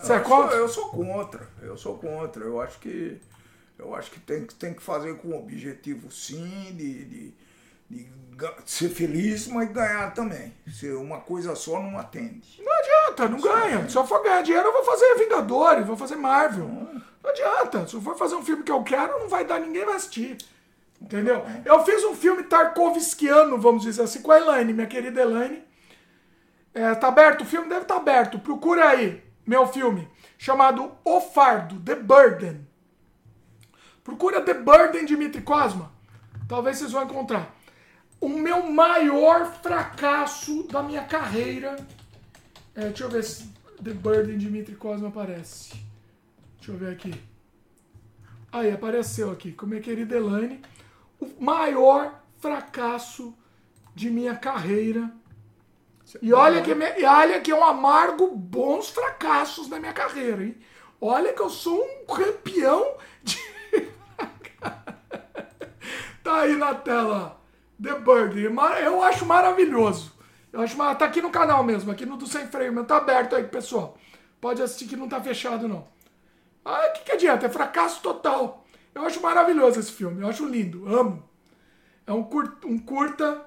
Você é Eu sou- contra? Eu sou contra, eu sou contra. Eu acho que eu acho que tem, que- tem que fazer com objetivo sim, de, de, de ser feliz, mas ganhar também. Ser uma coisa só não atende. Não adianta, não ganha. Se eu for ganhar dinheiro, eu vou fazer Vingadores, vou fazer Marvel. Não adianta. Se eu for fazer um filme que eu quero, não vai dar, ninguém vai assistir. Entendeu? Eu fiz um filme Tarkovskiano, vamos dizer assim, com a Elaine, minha querida Elaine. É, tá aberto? O filme deve estar aberto. Procura aí, meu filme, chamado O Fardo, The Burden. Procura The Burden, Dimitri Cosma. Talvez vocês vão encontrar. O meu maior fracasso da minha carreira. É, deixa eu ver se The Burden, Dimitri Cosma aparece. Deixa eu ver aqui. Aí, apareceu aqui, com minha querida Elaine. O maior fracasso de minha carreira. E olha que, e olha que eu amargo bons fracassos na minha carreira, hein? Olha que eu sou um campeão de. tá aí na tela. The Bird. Eu acho maravilhoso. Eu acho mar... Tá aqui no canal mesmo, aqui no do Sem Freio, mesmo. Tá aberto aí, pessoal. Pode assistir que não tá fechado, não. Ah, o que, que adianta? É fracasso total. Eu acho maravilhoso esse filme. Eu acho lindo. Amo. É um, cur... um curta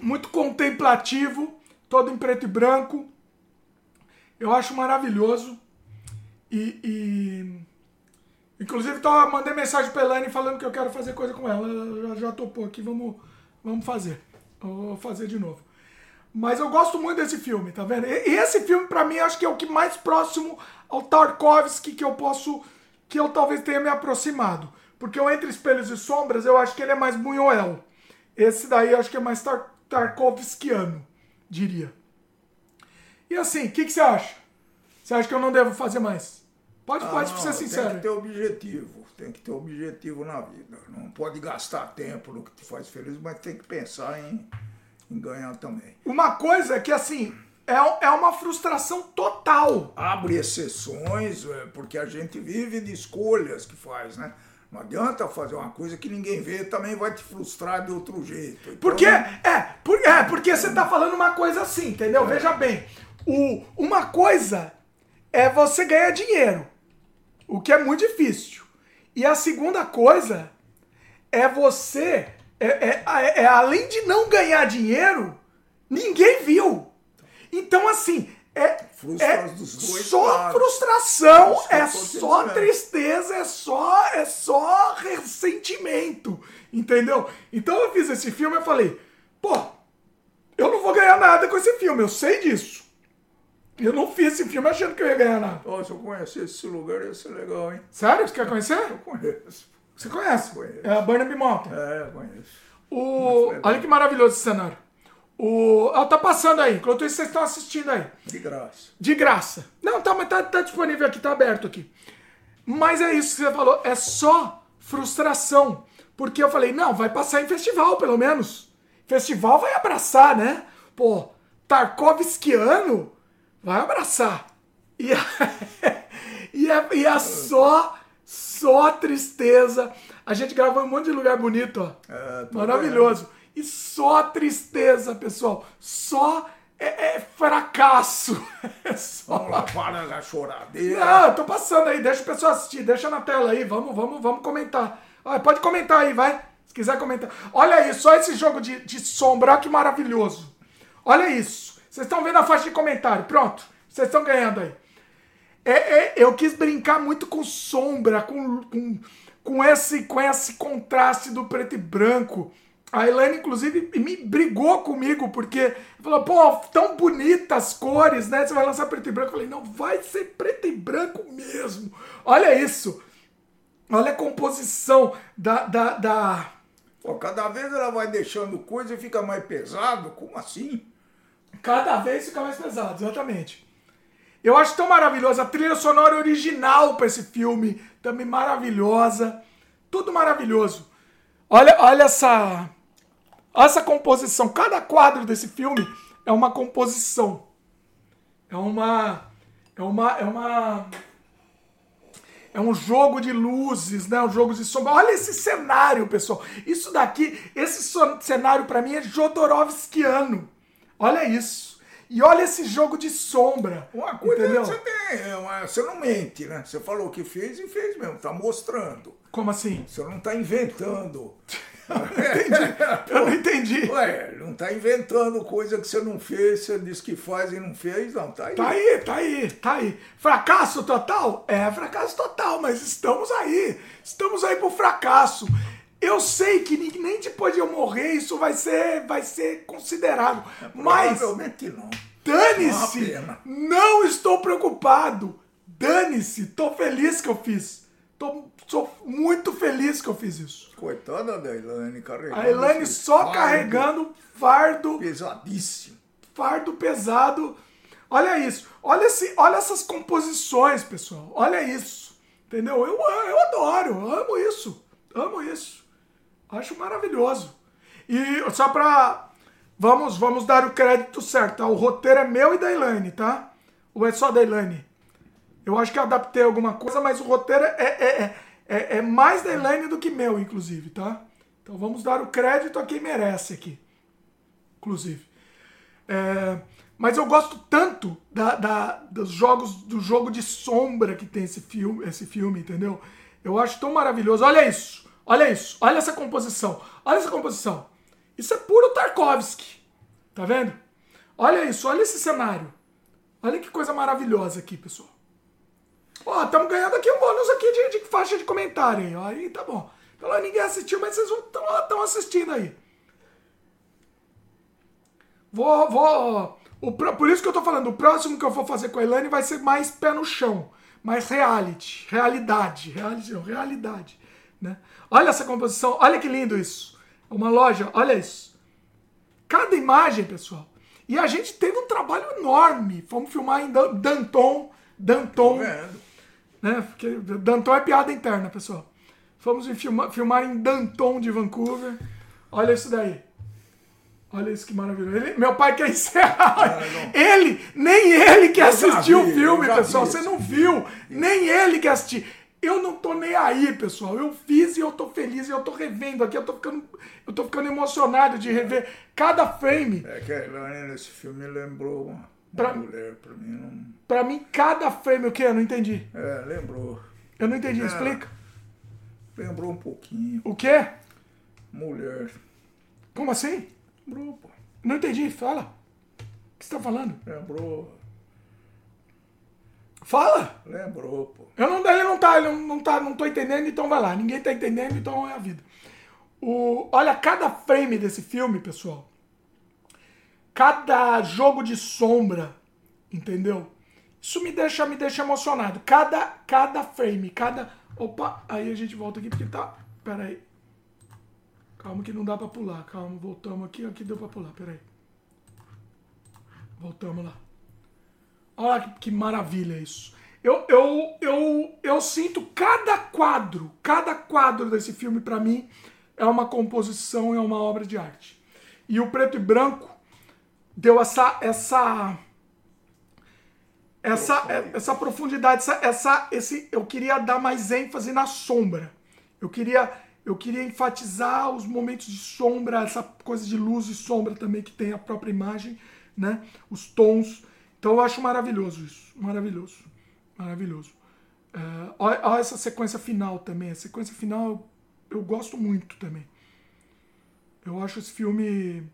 muito contemplativo, todo em preto e branco. Eu acho maravilhoso. E. e- Inclusive, tô, mandei mensagem pra Elaine falando que eu quero fazer coisa com ela. Ela já, já topou aqui, vamos, vamos fazer. Vou fazer de novo. Mas eu gosto muito desse filme, tá vendo? E esse filme, pra mim, acho que é o que mais próximo ao Tarkovsky que eu posso. Que eu talvez tenha me aproximado. Porque o Entre Espelhos e Sombras, eu acho que ele é mais Buñuel. Esse daí eu acho que é mais tar Tarkovskiano, diria. E assim, o que, que você acha? Você acha que eu não devo fazer mais? Pode, pode Ah, ser não, sincero. Tem que ter objetivo, tem que ter objetivo na vida. Não pode gastar tempo no que te faz feliz, mas tem que pensar em, em ganhar também. Uma coisa é que, assim, é, é uma frustração total. Abre exceções, é, porque a gente vive de escolhas que faz, né? Não adianta fazer uma coisa que ninguém vê, também vai te frustrar de outro jeito. Então, Porque, é, por, é, porque você tá falando uma coisa assim, entendeu? Veja bem. O, uma coisa é você ganhar dinheiro, o que é muito difícil. E a segunda coisa é você, é, é- é- é além de não ganhar dinheiro, ninguém viu. Então, assim, é, é só lados. frustração, eu é só dizendo. tristeza, é só, é só ressentimento, entendeu? Então eu fiz esse filme e falei, pô, eu não vou ganhar nada com esse filme, eu sei disso. Eu não fiz esse filme achando que eu ia ganhar nada. Ó, se eu conhecesse esse lugar, ia ser legal, hein? Sério? Você quer conhecer? Eu conheço. Você conhece? Conheço. É a Burnaby Mountain. É, conheço. O... Olha que maravilhoso esse cenário. O... Ah, tá passando aí, enquanto isso vocês estão assistindo aí. De graça. De graça. Não, tá, mas tá, tá disponível aqui, tá aberto aqui. Mas é isso que você falou, é só frustração. Porque eu falei, não, vai passar em festival, pelo menos. Festival vai abraçar, né? Pô, Tarkovskiano vai abraçar. E é, e é, e é só, só tristeza. A gente gravou em um monte de lugar bonito, ó. É, Maravilhoso. E só tristeza, pessoal. Só é, é fracasso. É só. Vamos lá, para da choradeira. Não, eu tô passando aí, deixa o pessoal assistir, deixa na tela aí, vamos, vamos, vamos comentar. Olha, pode comentar aí, vai. Se quiser comentar. Olha aí, só esse jogo de, de sombra, olha que maravilhoso. Olha isso. Vocês estão vendo a faixa de comentário, pronto. Vocês estão ganhando aí. É, é, eu quis brincar muito com sombra, com, com, com, esse, com esse contraste do preto e branco. A Elaine, inclusive, me brigou comigo, porque falou, pô, tão bonitas as cores, né? Você vai lançar preto e branco. Eu falei, não, vai ser preto e branco mesmo. Olha isso. Olha a composição da. da, da... Pô, cada vez ela vai deixando coisa e fica mais pesado. Como assim? Cada vez fica mais pesado, exatamente. Eu acho tão maravilhosa. A trilha sonora original para esse filme, também maravilhosa. Tudo maravilhoso. Olha, olha essa essa composição, cada quadro desse filme é uma composição. É uma é uma é uma é um jogo de luzes, né? Um jogo de sombra. Olha esse cenário, pessoal. Isso daqui, esse cenário para mim é Jodorowskiano. Olha isso. E olha esse jogo de sombra. Uma coisa entendeu? você tem, uma- você não mente, né? Você falou que fez e fez mesmo, tá mostrando. Como assim? Você não tá inventando. Eu não entendi. Ué, não tá inventando coisa que você não fez, você disse que faz e não fez, não, tá aí. Tá aí, tá aí, tá aí. Fracasso total? É fracasso total, mas estamos aí. Estamos aí pro fracasso. Eu sei que nem- depois de eu morrer isso vai ser, vai ser considerado. Mas Provavelmente não. dane-se! Pena. Não estou preocupado. Dane-se. Tô feliz que eu fiz. Tô, sou muito feliz que eu fiz isso. Coitada da Elaine carregando. A Elaine só fardo carregando fardo Pesadíssimo. fardo pesado. Olha isso. Olha, esse, olha essas composições, pessoal. Olha isso. Entendeu? Eu, eu adoro. Amo isso. Amo isso. Acho maravilhoso. E só pra. Vamos, vamos dar o crédito certo. Tá? O roteiro é meu e da Elaine, tá? Ou é só da Elaine? Eu acho que eu adaptei alguma coisa, mas o roteiro é, é, é, é, é mais da Elaine do que meu, inclusive, tá? Então vamos dar o crédito a quem merece aqui. Inclusive. É, mas eu gosto tanto da, da- dos jogos do jogo de sombra que tem esse filme, esse filme, entendeu? Eu acho tão maravilhoso. Olha isso, olha isso, olha essa composição, olha essa composição. Isso é puro Tarkovsky, tá vendo? Olha isso, olha esse cenário. Olha que coisa maravilhosa aqui, pessoal. Ó, estamos ganhando aqui um bônus aqui de, de faixa de comentário ó. Aí tá bom. Pelo menos ninguém assistiu, mas vocês estão assistindo aí. Vou, vou. O, por isso que eu tô falando, o próximo que eu vou fazer com a Elaine vai ser mais pé no chão, mais reality, realidade, reality, realidade, né? Olha essa composição, olha que lindo isso. Uma loja, olha isso. Cada imagem, pessoal. E a gente teve um trabalho enorme. Fomos filmar em Dan- Danton, Danton, Vendo? Né? Porque Danton é piada interna, pessoal. Fomos em filma- filmar em Danton de Vancouver. Olha isso daí. Olha isso que maravilhoso. Ele- meu pai quer encerrar. ele, nem ele Eu já assistir o filme, pessoal. vi Você não viu. Nem ele quer assistir. Eu não tô nem aí, pessoal. Eu fiz e eu tô feliz e eu tô revendo aqui. Eu tô ficando, eu tô ficando emocionado de rever cada frame. É que nesse filme lembrou uma, uma Pra- mulher, pra mim não. Pra mim, cada frame, o que? Eu não entendi. É, lembrou. Eu não entendi. Explica. Lembrou um pouquinho. O quê? Mulher. Como assim? Lembrou, pô. Não entendi. Fala. O que você tá falando? Lembrou. Fala! Lembrou, pô. Eu não, ele não tá, ele não, não tá, não tô entendendo, então vai lá. Ninguém tá entendendo, então é a vida. O, olha, cada frame desse filme, pessoal. Cada jogo de sombra, entendeu? Isso me deixa, me deixa emocionado. Cada, cada frame, cada. Opa, aí a gente volta aqui porque tá. Pera aí. Calma que não dá pra pular. Calma, voltamos aqui. Aqui deu pra pular, pera aí. Voltamos lá. Olha que, que maravilha isso. Eu, eu, eu, eu sinto cada quadro, cada quadro desse filme pra mim é uma composição, é uma obra de arte. E o preto e branco deu essa essa essa, essa profundidade, essa, essa esse eu queria dar mais ênfase na sombra. Eu queria eu queria enfatizar os momentos de sombra, essa coisa de luz e sombra também que tem a própria imagem, né? Os tons. Então eu acho maravilhoso isso, maravilhoso, maravilhoso. É, olha, olha essa sequência final também. A sequência final eu gosto muito também. Eu acho esse filme.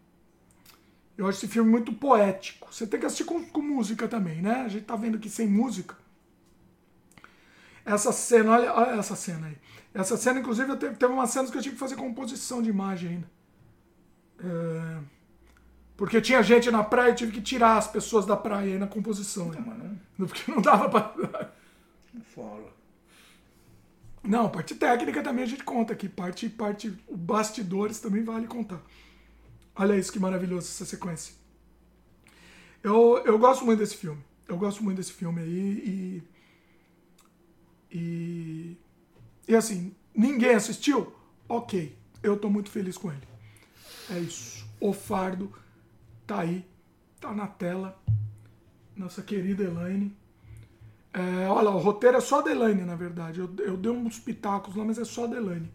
Eu acho esse filme muito poético. Você tem que assistir com, com música também, né? A gente tá vendo aqui sem música. Essa cena, olha, olha essa cena aí. Essa cena, inclusive, teve, teve umas cenas que eu tive que fazer composição de imagem ainda. É, porque tinha gente na praia, eu tive que tirar as pessoas da praia aí na composição. Não, não, Porque não dava pra. não fala. Não, parte técnica também a gente conta aqui. Parte, parte bastidores também vale contar. Olha isso que maravilhoso essa sequência. Eu, eu gosto muito desse filme. Eu gosto muito desse filme aí e. E. E assim, ninguém assistiu? Ok. Eu tô muito feliz com ele. É isso. O Fardo tá aí. Tá na tela. Nossa querida Elaine. É, olha, o roteiro é só da Elaine, na verdade. Eu, eu dei uns pitacos lá, mas é só da Elaine.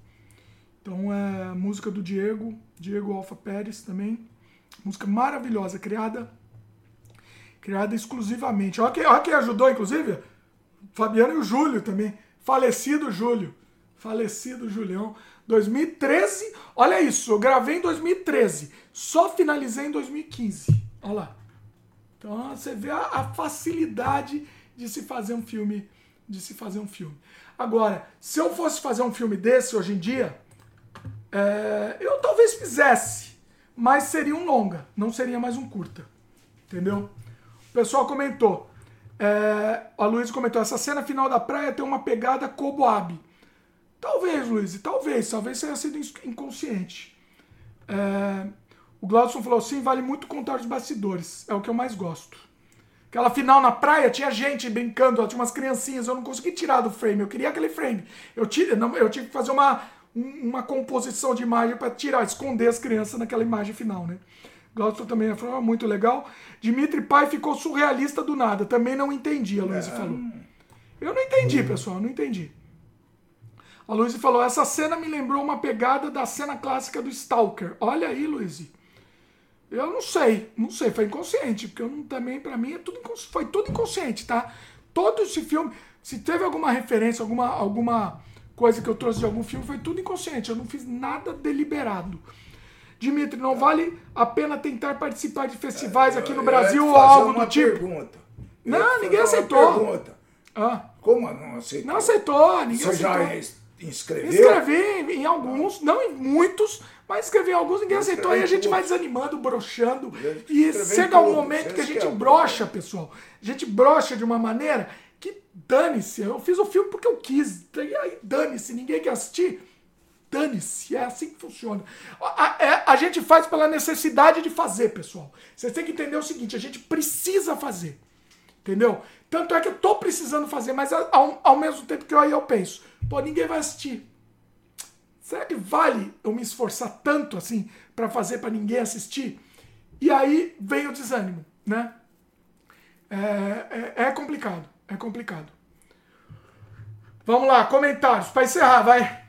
Então é música do Diego, Diego Alfa Pérez também. Música maravilhosa, criada criada exclusivamente. Olha quem, olha quem ajudou, inclusive. Fabiano e o Júlio também. Falecido Júlio. Falecido Julião. 2013. Olha isso, eu gravei em 2013. Só finalizei em 2015. Olha lá. Então você vê a, a facilidade de se fazer um filme. De se fazer um filme. Agora, se eu fosse fazer um filme desse hoje em dia, é, eu talvez fizesse, mas seria um longa, não seria mais um curta. Entendeu? O pessoal comentou. É, a Luiz comentou: essa cena final da praia tem uma pegada Koboab. Talvez, Luiz, talvez, talvez tenha sido inconsciente. É, o Glaudson falou: sim, vale muito contar os bastidores, é o que eu mais gosto. Aquela final na praia, tinha gente brincando, tinha umas criancinhas, eu não consegui tirar do frame, eu queria aquele frame. Eu, tive, não, eu tive que fazer uma, uma composição de imagem para tirar, esconder as crianças naquela imagem final, né? Glaucio também falou, muito legal. Dimitri Pai ficou surrealista do nada. Também não entendi, a Luísa É. falou. Eu não entendi, pessoal, não entendi. A Luísa falou, essa cena me lembrou uma pegada da cena clássica do Stalker. Olha aí, Luísa. Eu não sei, não sei, foi inconsciente, porque eu não, também, pra mim, é tudo foi tudo inconsciente, tá? Todo esse filme, se teve alguma referência, alguma, alguma coisa que eu trouxe de algum filme, foi tudo inconsciente, eu não fiz nada deliberado. Dimitri, não vale a pena tentar participar de festivais aqui no Brasil ou algo do tipo? Pergunta. Não, ninguém aceitou. Ah, Como não aceitou? não aceitou, ninguém Você já aceitou. ins- inscreveu? Escrevi em alguns, não em muitos, mas escrevi em alguns, ninguém aceitou. Aí a gente vai desanimando, broxando. E chega um momento que a gente querem. brocha, pessoal. A gente brocha de uma maneira que dane-se. Eu fiz o filme porque eu quis. E aí dane-se, ninguém quer assistir. Dane-se, é assim que funciona. A, a- é- a gente faz pela necessidade de fazer, pessoal. Vocês têm que entender o seguinte: a gente precisa fazer. Entendeu? Tanto é que eu tô precisando fazer, mas ao, ao mesmo tempo que eu, aí eu penso, pô, ninguém vai assistir. Será que vale eu me esforçar tanto assim pra fazer pra ninguém assistir? E aí vem o desânimo, né? É, é, é complicado, é complicado. Vamos lá, comentários pra encerrar, vai.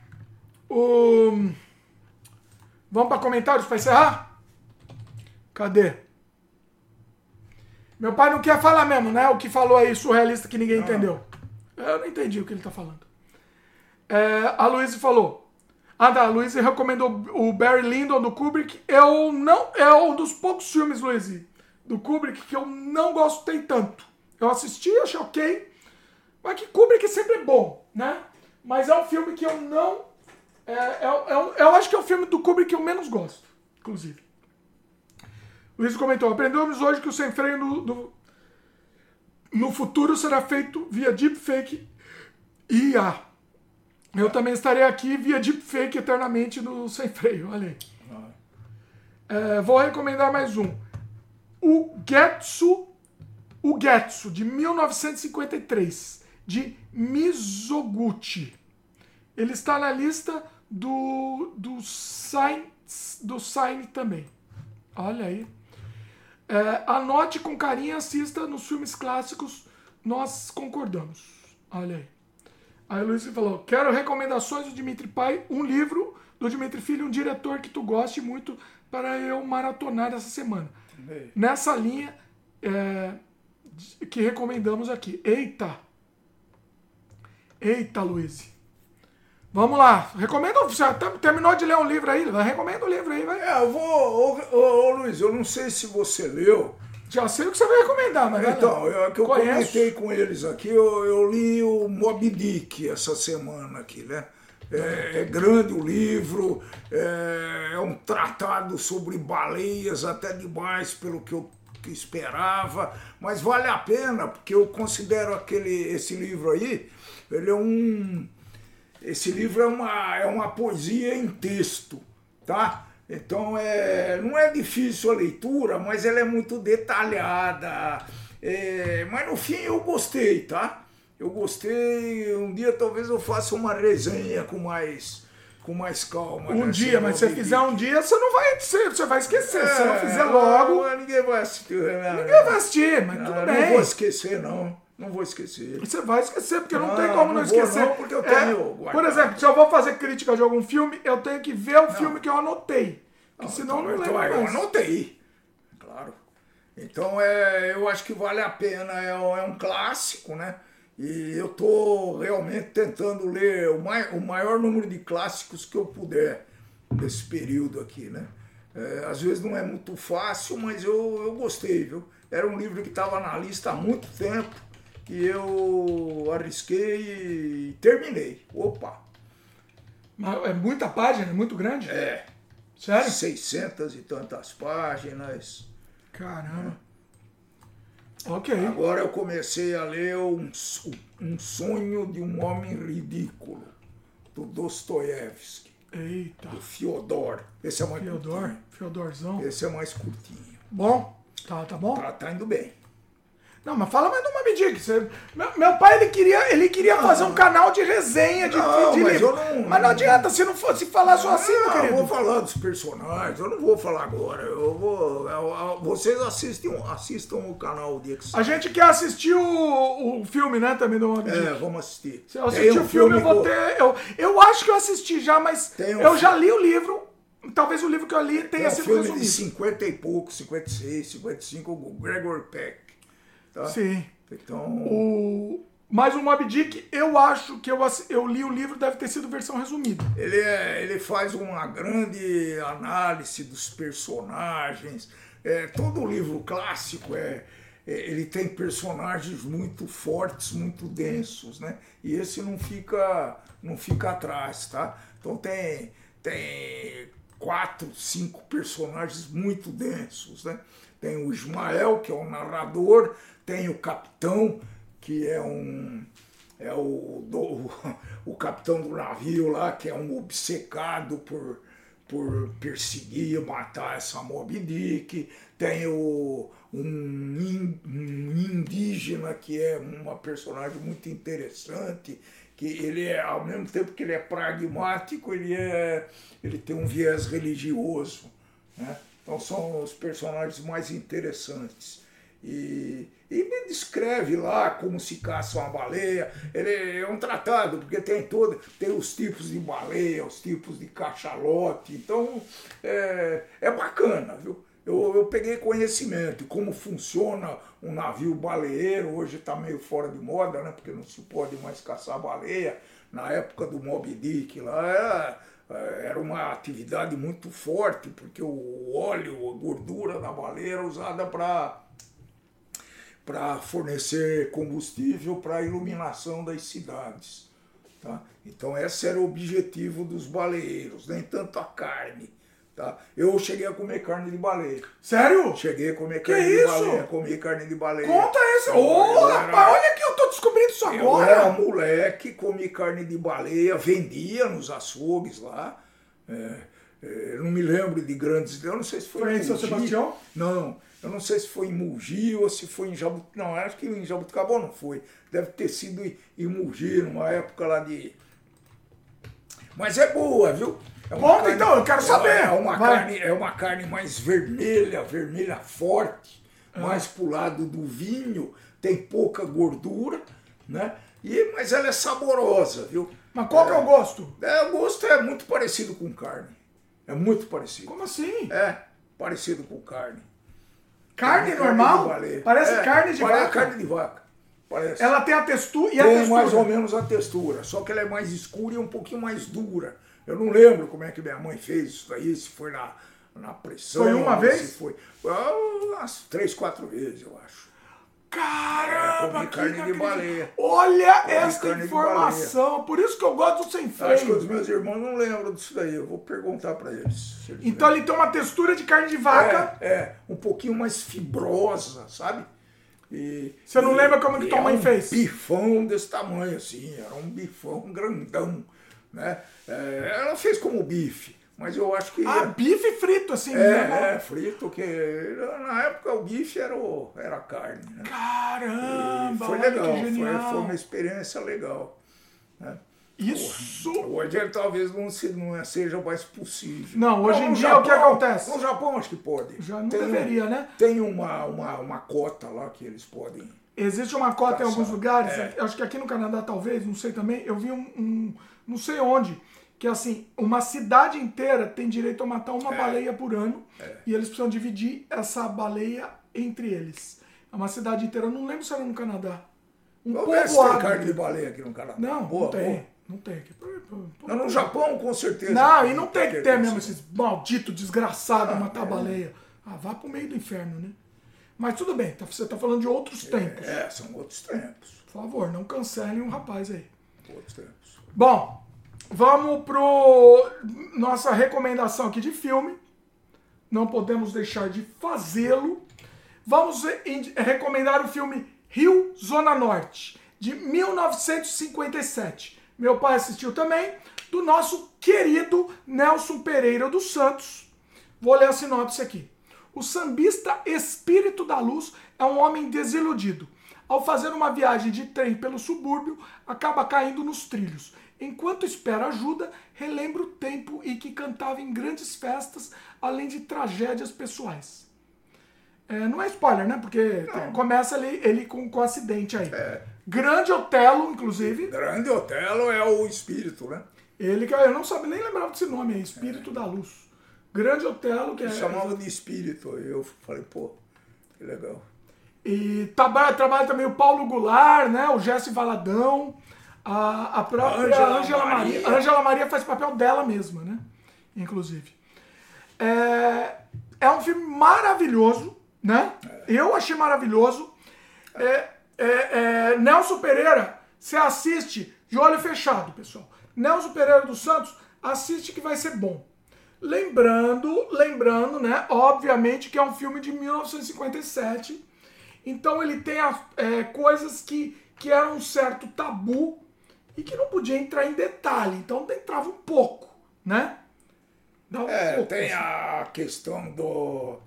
O... Vamos pra comentários pra encerrar? Cadê? Meu pai não quer falar mesmo, né? O que falou aí, surrealista, que ninguém entendeu. Eu não entendi o que ele tá falando. É, a Luísa falou. Ah, tá. A Luísa recomendou o Barry Lyndon do Kubrick. Eu não. É um dos poucos filmes, Luísa, do Kubrick que eu não gostei tanto. Eu assisti, achei ok. Mas que Kubrick sempre é bom, né? Mas é um filme que eu não. É, é, é eu acho que é o filme do Kubrick que eu menos gosto, inclusive. Luiz comentou: aprendemos hoje que o sem freio no, no, no futuro será feito via deepfake e IA. Eu também estarei aqui via deepfake eternamente no sem freio. Olha aí. É, vou recomendar mais um. O Getsu, o Getsu, de 1953, de Mizoguchi. Ele está na lista do, do Sign, do Sign também. Olha aí. É, anote com carinho e assista nos filmes clássicos. Nós concordamos. Olha aí. Aí o Luiz falou: Quero recomendações do Dimitri Pai, um livro do Dimitri Filho, um diretor que tu goste muito para eu maratonar essa semana. Nessa linha é, que recomendamos aqui. Eita! Eita, Luiz. Vamos lá. Recomenda. Você terminou de ler um livro aí? Vai, Recomenda o livro aí, vai. É, eu vou. Ô, ô, ô, Luiz, eu não sei se você leu. Já sei o que você vai recomendar, mas. Então, eu, que eu Conheço. comentei com eles aqui, eu, eu li o Moby Dick essa semana aqui, né? É, é grande o livro, é, é um tratado sobre baleias, até demais pelo que eu que esperava, mas vale a pena, porque eu considero aquele, esse livro aí, ele é um. Esse livro é uma, é uma poesia em texto, tá? Então é, não é difícil a leitura, mas ela é muito detalhada. É, mas no fim eu gostei, tá? Eu gostei. Um dia talvez eu faça uma resenha com mais com mais calma. Um né? dia, mas se você fizer um dia, você não vai, você, você vai esquecer. se você não É, fizer logo, não, Ninguém vai assistir. né? ninguém vai assistir, mas Ah, tudo Não bem. vou esquecer, não. Não vou esquecer. Você vai esquecer, porque não, Não, tem como não, não esquecer. não, porque eu É, tenho por guardado. exemplo, se eu vou fazer crítica de algum filme, eu tenho que ver o filme que eu anotei. Porque senão eu não então, lembro eu mais. anotei. Claro. Então é, eu acho que vale a pena. É, é um clássico, né? E eu tô realmente tentando ler o, mai, o maior número de clássicos que eu puder nesse período aqui, né? É, às vezes não é muito fácil, mas eu, eu gostei, viu? Era um livro que estava na lista há muito tempo e eu arrisquei e terminei. Opa! Mas é muita página, é muito grande? É, Sério? 600 e tantas páginas. Caramba. Ok. Agora eu comecei a ler um, um sonho de um homem ridículo, do Dostoiévski, Eita. do Fiodor. Esse é mais Fiodor, curtinho. Fiodorzão. Esse é mais curtinho. Bom, tá, tá bom? Tá, tá indo bem. Não, mas fala mais de uma medida. Você... Meu, meu pai, ele queria, ele queria fazer um canal de resenha de, Não, de mas livro. eu não- Mas não adianta, se não fosse falar só assim, meu Ah, eu querido. vou falar dos personagens, eu não vou falar agora. Eu vou. eu- eu- vocês assistem, assistam o canal dia que A gente quer assistir o, o filme, né, também do Dick. É, vamos assistir. Se eu assistir Tem o um filme, eu vou ter. Eu, eu acho que eu assisti já, mas um eu já filme- li o livro. Talvez o livro que eu li tenha um sido filme de resumido. 50 e pouco, 56, 55, o Gregor Peck. Tá? Sim. Então. O... Mas o Moby Dick, eu acho que eu, eu li o livro, deve ter sido versão resumida. Ele, é, ele faz uma grande análise dos personagens. É, todo livro clássico é, é, ele tem personagens muito fortes, muito densos, né? E esse não fica, não fica atrás, tá? Então tem, tem quatro, cinco personagens muito densos, né? Tem o Ismael, que é o narrador, tem o capitão, que é um é o, do- o capitão do navio lá, que é um obcecado por, por perseguir, matar essa Moby Dick. Tem o, um, in- indígena que é uma personagem muito interessante, que ele é, ao mesmo tempo que ele é pragmático, ele, é, ele tem um viés religioso. Né? Então são os personagens mais interessantes. E, e me descreve lá como se caça uma baleia. Ele é um tratado, porque tem todo, tem os tipos de baleia, os tipos de cachalote. Então é, é bacana, viu? Eu, eu peguei conhecimento como funciona um navio baleeiro. Hoje está meio fora de moda, né? Porque não se pode mais caçar baleia. Na época do Moby Dick lá era, era uma atividade muito forte, porque o óleo, a gordura da baleia era usada para para fornecer combustível para a iluminação das cidades. Tá? Então esse era o objetivo dos baleeiros, nem tanto a carne. Tá? Eu cheguei a comer carne de baleia. Sério? Cheguei a comer Que carne de isso? baleia, comi carne de baleia. Conta esse. Eu Ô, era- rapaz, olha que eu tô descobrindo isso eu era agora. moleque, comi carne de baleia, vendia nos açougues lá. É, é, não me lembro de grandes. Eu não sei se foi, Foi em São. Sebastião? Não, eu não sei se foi em Mogi ou se foi em Jabuticabal. Não, acho que em Jabuticabal não foi. Deve ter sido em, Mogi, numa época lá de. Mas é boa, viu? É uma Conta, então, eu quero saber. É uma, Vai. carne, é uma carne mais vermelha, vermelha forte, Ah. mais pro lado do vinho, tem pouca gordura, né? E, mas ela é saborosa, viu? Mas qual que é o gosto? É, o gosto é muito parecido com carne. É muito parecido. Como assim? É, parecido com carne. Carne Carne normal? baleia. Parece É, carne de parece vaca. carne de vaca. Parece. Ela tem a textura e a tem textura. mais ou menos a textura, só que ela é mais escura e um pouquinho mais dura. Eu não lembro como é que minha mãe fez isso aí, se foi na, na pressão. Foi uma vez? Se foi, Ah, umas três, quatro vezes, eu acho. Caramba, que carne de inacreditável. baleia. Olha essa de informação. Por isso que eu gosto do sem Acho que freio. os meus irmãos não lembram disso daí. Eu vou perguntar pra eles. eles Então ele tem uma textura de carne de vaca. É, é, um pouquinho mais fibrosa, sabe? E, Você não e- lembra como que tua é mãe um fez? bifão desse tamanho, assim, era um bifão grandão, né? É, ela fez como bife, mas eu acho que... Ah, bife frito, assim. né? é, é, frito, que na época o bife era, o, era carne, né? E Caramba, foi olha legal, foi, foi uma experiência legal. Né? Isso. Hoje ele talvez não, se, não seja mais possível. Não, hoje em no dia o que acontece? No Japão acho que pode. Já não Tem deveria, né? Tem uma, uma, uma cota lá que eles podem. Existe uma cota em alguns lugares, É. acho que aqui no Canadá talvez, não sei também. Eu vi um, um- não sei onde, que assim, uma cidade inteira tem direito a matar uma É. baleia por ano e eles precisam dividir essa baleia entre eles. É uma cidade inteira, eu não lembro se era no Canadá. Um Vamos ver se tem carne de baleia aqui no Canadá. Não, Boa, não tem. boa. Não tem. Não, no Japão, com certeza. Não, e não tem que ter mesmo esses malditos desgraçados Ah, matar é. baleia. Ah, vá pro meio do inferno, né? Mas tudo bem, tá- você tá falando de outros tempos. É, são outros tempos. Por favor, não cancelem um rapaz aí. Outros tempos. Bom, vamos pro nossa recomendação aqui de filme. Não podemos deixar de fazê-lo. Vamos recomendar o filme Rio Zona Norte, de 1957. Meu pai assistiu também, do nosso querido Nelson Pereira dos Santos. Vou ler a sinopse aqui. O sambista Espírito da Luz é um homem desiludido. Ao fazer uma viagem de trem pelo subúrbio, acaba caindo nos trilhos. Enquanto espera ajuda, relembra o tempo em que cantava em grandes festas, além de tragédias pessoais. É, não é spoiler, né? Porque começa ele, ele com, com acidente aí. Grande Otelo, inclusive. Grande Otelo é o espírito, né? Ele que eu não sabia nem lembrava desse nome aí, Espírito da Luz. Grande Otelo, que é. Chamava de espírito. Eu falei, pô, que legal. E trabalha, trabalha também o Paulo Goulart, né? O Jesse Valadão, a, a própria Ângela Ângela Maria. Maria. Ângela Maria faz papel dela mesma, né? Inclusive. É, é um filme maravilhoso, né? Eu achei maravilhoso. É, é, é, Nelson Pereira, você assiste de olho fechado, pessoal. Nelson Pereira dos Santos, assiste que vai ser bom. Lembrando, lembrando, né? Obviamente que é um filme de 1957. Então ele tem as, é, coisas que, que eram um certo tabu e que não podia entrar em detalhe. Então entrava um pouco, né? Um É, pouco, tem assim. a questão do,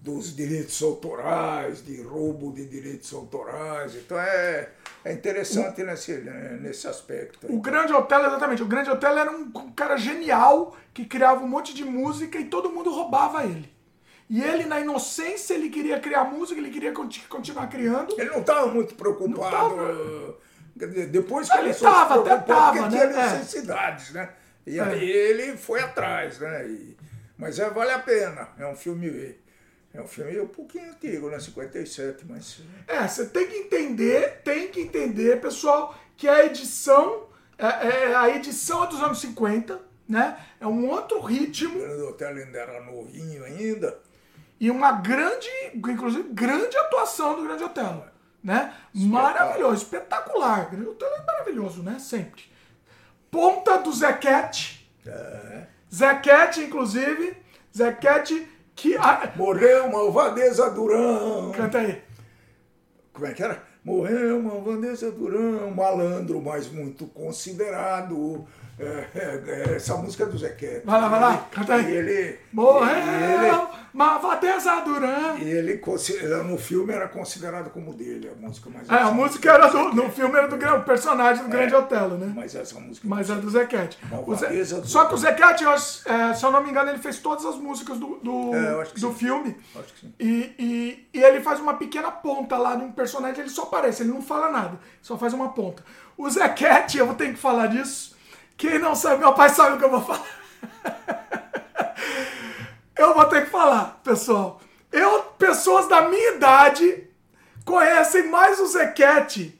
dos direitos autorais, de roubo de direitos autorais. Então é, é interessante nesse, né, nesse aspecto. O Grande Hotel, exatamente. O Grande Hotel era um cara genial que criava um monte de música e todo mundo roubava ele. E ele, na inocência, ele queria criar música, ele queria conti- continuar criando. Ele não estava muito preocupado. Quer dizer, Depois que Ele ele se tava, até tava, porque né? tinha É. necessidades, né? E É. aí ele foi atrás, né? E- mas é, vale a pena. É um filme. É um filme um pouquinho antigo, né? 57, mas. É, você tem que entender, tem que entender, pessoal, que a edição, é, é- a edição é dos anos 50, né? É um outro ritmo O Grande Hotel ainda era novinho ainda. e uma grande, inclusive, grande atuação do Grande Hotel, né? Maravilhoso, espetacular. O Hotel é maravilhoso, né? Sempre. Ponta do Zequete. É. Zequete, inclusive, Zequete que... Morreu Malvadeza Durão. canta aí. Como é que era? Morreu Malvadeza Durão, malandro, mas muito considerado. É, é, é, essa música é do Zequete. Vai lá, vai lá, canta aí. E ele. Morreu, ele, Malvadeza Duran. e ele no filme era considerado como dele, a música mais É, a música era do, no filme era do gran- personagem do Grande Otelo, né? Mas essa música. Mas é do Zequete. Malvadeza Só que o Zequete, é, se eu não me engano, ele fez todas as músicas do, do, É, do sim. filme. Acho que sim. E, e, e ele faz uma pequena ponta lá de um personagem, ele só aparece, ele não fala nada, só faz uma ponta. O Zequete, eu vou ter que falar disso. Quem não sabe, meu pai sabe o que eu vou falar. eu vou ter que falar, pessoal. Eu, pessoas da minha idade conhecem mais o Zequete.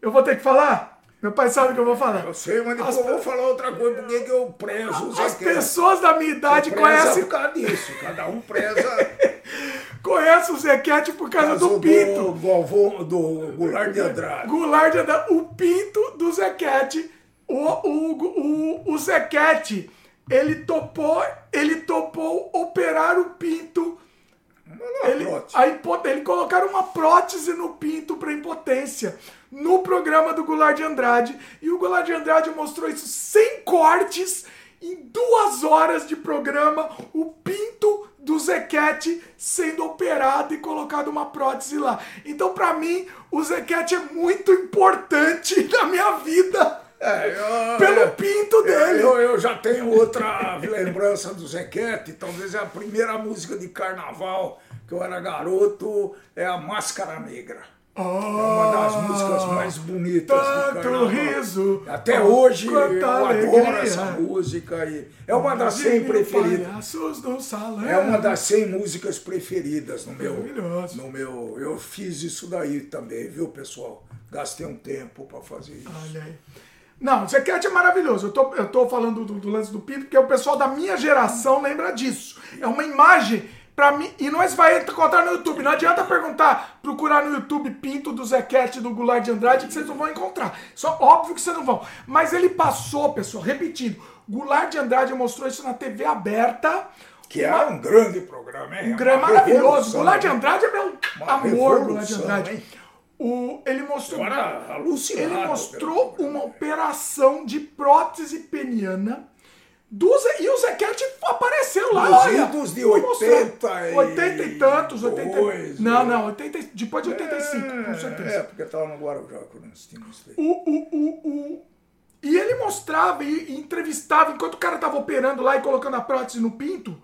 Eu vou ter que falar? Meu pai sabe o que eu vou falar. Eu sei, mas depois As eu vou falar outra coisa, porque que eu prezo o As pessoas da minha idade conhecem por causa disso. Cada um preza. Conheço o Zequete por causa Caso do Pinto. Do, Galvão, do Goulart de Andrade. Goulart de Andrade, o Pinto do Zequete. O, o, o, o Zequete, ele topou, ele topou operar o Pinto. Ele, a ele colocaram uma prótese no pinto para impotência no programa do Goulart de Andrade. E o Goulart de Andrade mostrou isso sem cortes, em duas horas de programa, o pinto do Zequete sendo operado e colocado uma prótese lá. Então, para mim, o Zequete é muito importante na minha vida. É, eu- Pelo pinto dele. Eu, eu já tenho outra lembrança do Zequete, talvez é a primeira música de carnaval que eu era garoto, é a Máscara Negra. É uma das músicas mais bonitas do Tanto carnaval. riso. Até hoje eu quanta adoro alegria. essa música. E é uma das 100 preferidas. Do. É uma das 100 músicas preferidas no meu, no meu. Eu fiz isso daí também, viu, pessoal? Gastei um tempo para fazer isso. Olha aí. Não, o Zequete é maravilhoso. Eu tô, eu tô falando do, do lance do pinto, porque o pessoal da minha geração lembra disso. É uma imagem pra mim. E nós vai encontrar no YouTube. Não adianta perguntar, procurar no YouTube pinto do Zequete do Goulart de Andrade, que vocês não vão encontrar. Só óbvio que vocês não vão. Mas ele passou, pessoal, repetindo. Goulart de Andrade mostrou isso na TV aberta. Que é um grande programa, hein? Um grande Uma maravilhoso. Goulart de? Andrade é meu Uma amor, Goulart de Andrade. hein? O, ele mostrou. Ele mostrou uma operação de prótese peniana. Do Zé, e o Zequete apareceu lá, Nos olha. idos de vou mostrar. 80 e 80 e tantos, 80. dois, não, né? não, 80, e- depois de 85, com certeza. É, porque tava no Guarujá quando nós tínhamos. O, o, o, o- E ele mostrava e, e entrevistava, enquanto o cara tava operando lá e colocando a prótese no pinto,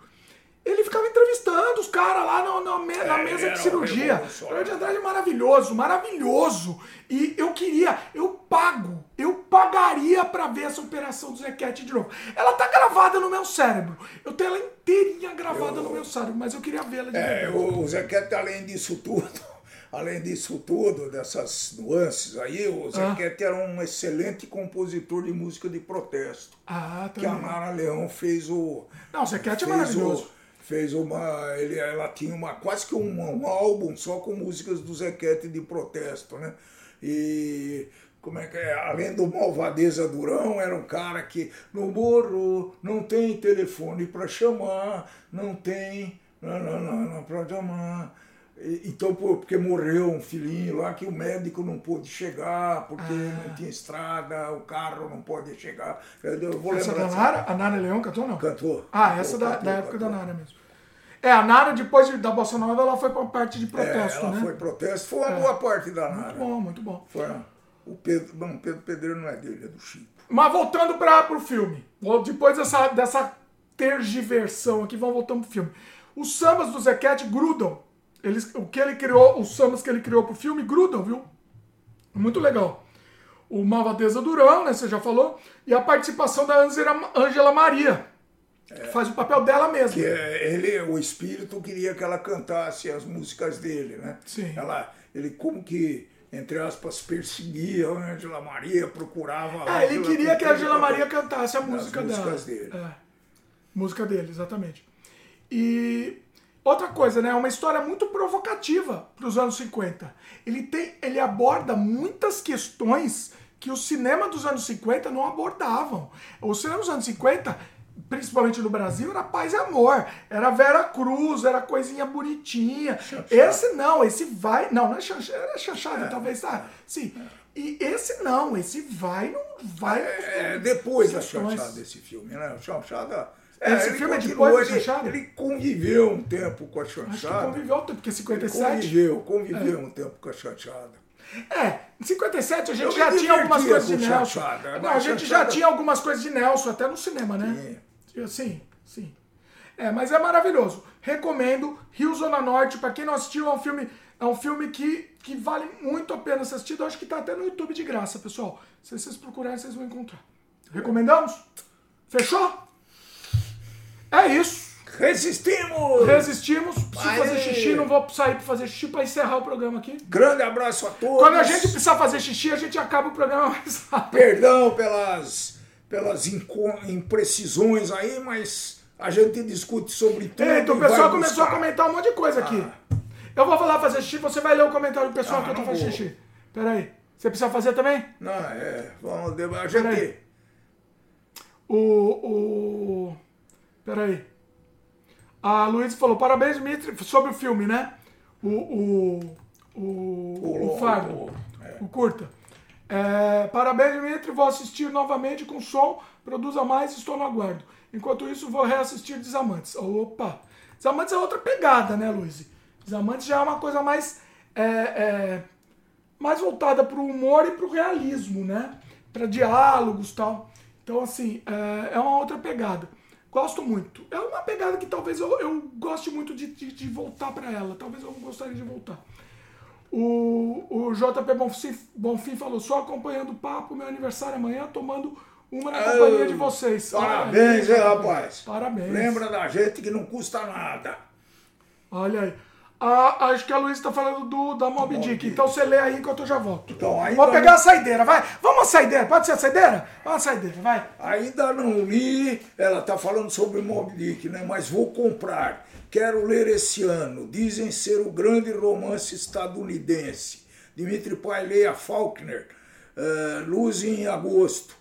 ele ficava entrevistando os caras lá na, na me- na É, mesa de cirurgia. revolucionário. O de Andrade é maravilhoso, maravilhoso. E eu queria, eu pago, eu pagaria pra ver essa operação do Zequete de novo. Ela tá gravada no meu cérebro. Eu tenho ela inteirinha gravada no meu cérebro, mas eu queria vê-la de É, verdade. o Zequete, além disso tudo, além disso tudo, dessas nuances aí, o Zequete era um excelente compositor de música de protesto. Ah, Que a. Nara Leão fez o. Não, o Zequete é maravilhoso. o- Fez uma. Ele, ela tinha uma, quase que um, um álbum só com músicas do Zequete de protesto, né? E como é que é? Além do Malvadeza Durão, era um cara que no morro não tem telefone para chamar, não tem. Não, não, não, não para chamar. Então, porque morreu um filhinho lá que o médico não pôde chegar, porque Ah. não tinha estrada, o carro não pode chegar. Eu, vou Essa lembrar da Nara? A Nara Leão cantou não? Cantou. Ah, Cantou, essa da, cantou, da época cantou. da Nara mesmo. É, a Nara, depois de- da Bossa Nova, ela foi pra parte de É, protesto, ela né? foi protesto, foi uma boa parte da Nara. Muito bom, muito bom. Foi o Pedro, não, Pedro Pedreiro não é dele, é do Chico. Mas voltando para pro filme. Depois dessa, dessa tergiversão aqui, vamos voltando pro filme. Os sambas do Zequete grudam. Eles, o que ele criou, os sambas que ele criou pro filme grudam, viu? Muito legal. O Malvadeza Durão, né? Você já falou. E a participação da Ângela Ângela Maria. Que faz o papel dela mesma. É, ele, o espírito queria que ela cantasse as músicas dele, né? Sim. Ela, ele como que, entre aspas, perseguia a Ângela Maria, procurava. Ah, ele queria que a Angela Maria cantasse a música dela. músicas dele. É. Música dele, exatamente. E outra coisa, né? É uma história muito provocativa para os anos 50. Ele, tem, ele aborda muitas questões que o cinema dos anos 50 não abordavam. O cinema dos anos 50, principalmente no Brasil, era paz e amor. Era Vera Cruz, era coisinha bonitinha. Esse não, esse vai. Não, não é chanchada, era chanchada, talvez, tá? Sim. E esse não, esse vai, não vai. É, depois da chanchada desse filme, né? O chanchada. Esse filme é depois da ele, chanchada? ele conviveu um tempo com a Acho que chanchada. conviveu, porque 57. Conviveu, conviveu um tempo com a chanchada. É, em 57 a gente Eu já tinha algumas coisas de Nelson. chanchada, Não, a gente chanchada- já tinha algumas coisas de Nelson, até no cinema, né? Tinha. Sim, sim. É, mas é maravilhoso. Recomendo Rio Zona Norte, pra quem não assistiu, é um filme, é um filme que, que vale muito a pena ser assistido. Eu acho que tá até no YouTube de graça, pessoal. Se vocês procurarem, vocês vão encontrar. Recomendamos? Fechou? É isso. Resistimos! Resistimos. Preciso Aê! fazer xixi, não vou sair pra fazer xixi pra encerrar o programa aqui. Grande abraço a todos. Quando a gente precisar fazer xixi, a gente acaba o programa mais rápido. Perdão pelas, pelas imprecisões aí, mas a gente discute sobre tudo. Eita, o pessoal começou a buscar. comentar um monte de coisa aqui. Eu vou falar fazer xixi, você vai ler o comentário do pessoal Ah, que eu tô fazendo vou. xixi. Pera aí. Você precisa fazer também? Não, é. Vamos. A Peraí. gente. O. o... Peraí. A Luísa falou: parabéns, Dimitri, sobre o filme, né? O. O. O, o, O- Fargo. o- é. O curta. É, parabéns, Dimitri. Vou assistir novamente com som. Produza mais, estou no aguardo. Enquanto isso, vou reassistir Desamantes. Opa! Desamantes é outra pegada, né, Luiz? Desamantes já é uma coisa mais. é, é, mais voltada para o humor e para o realismo, né? Para diálogos e tal. Então, assim, é, é uma outra pegada. Gosto muito. É uma pegada que talvez eu, eu goste muito de, de, de voltar para ela. Talvez eu gostaria de voltar. O, o JP Bonfim, Bonfim falou: só acompanhando o papo, meu aniversário amanhã, tomando uma na companhia de vocês. Parabéns, aí, rapaz? Parabéns. Lembra da gente que não custa nada. Olha aí. Ah, acho que a Luísa está falando do, da Mob Dick. Dick. Então você lê aí enquanto eu já volto. Então, ainda Vou pegar não- a saideira, vai. Vamos a saideira. Pode ser a saideira? Vamos a saideira, vai. Ainda não li, ela está falando sobre Moby Dick, né? mas vou comprar. Quero ler esse ano. Dizem ser o grande romance estadunidense. Dimitri Pai leia Faulkner, eh, Luz em Agosto.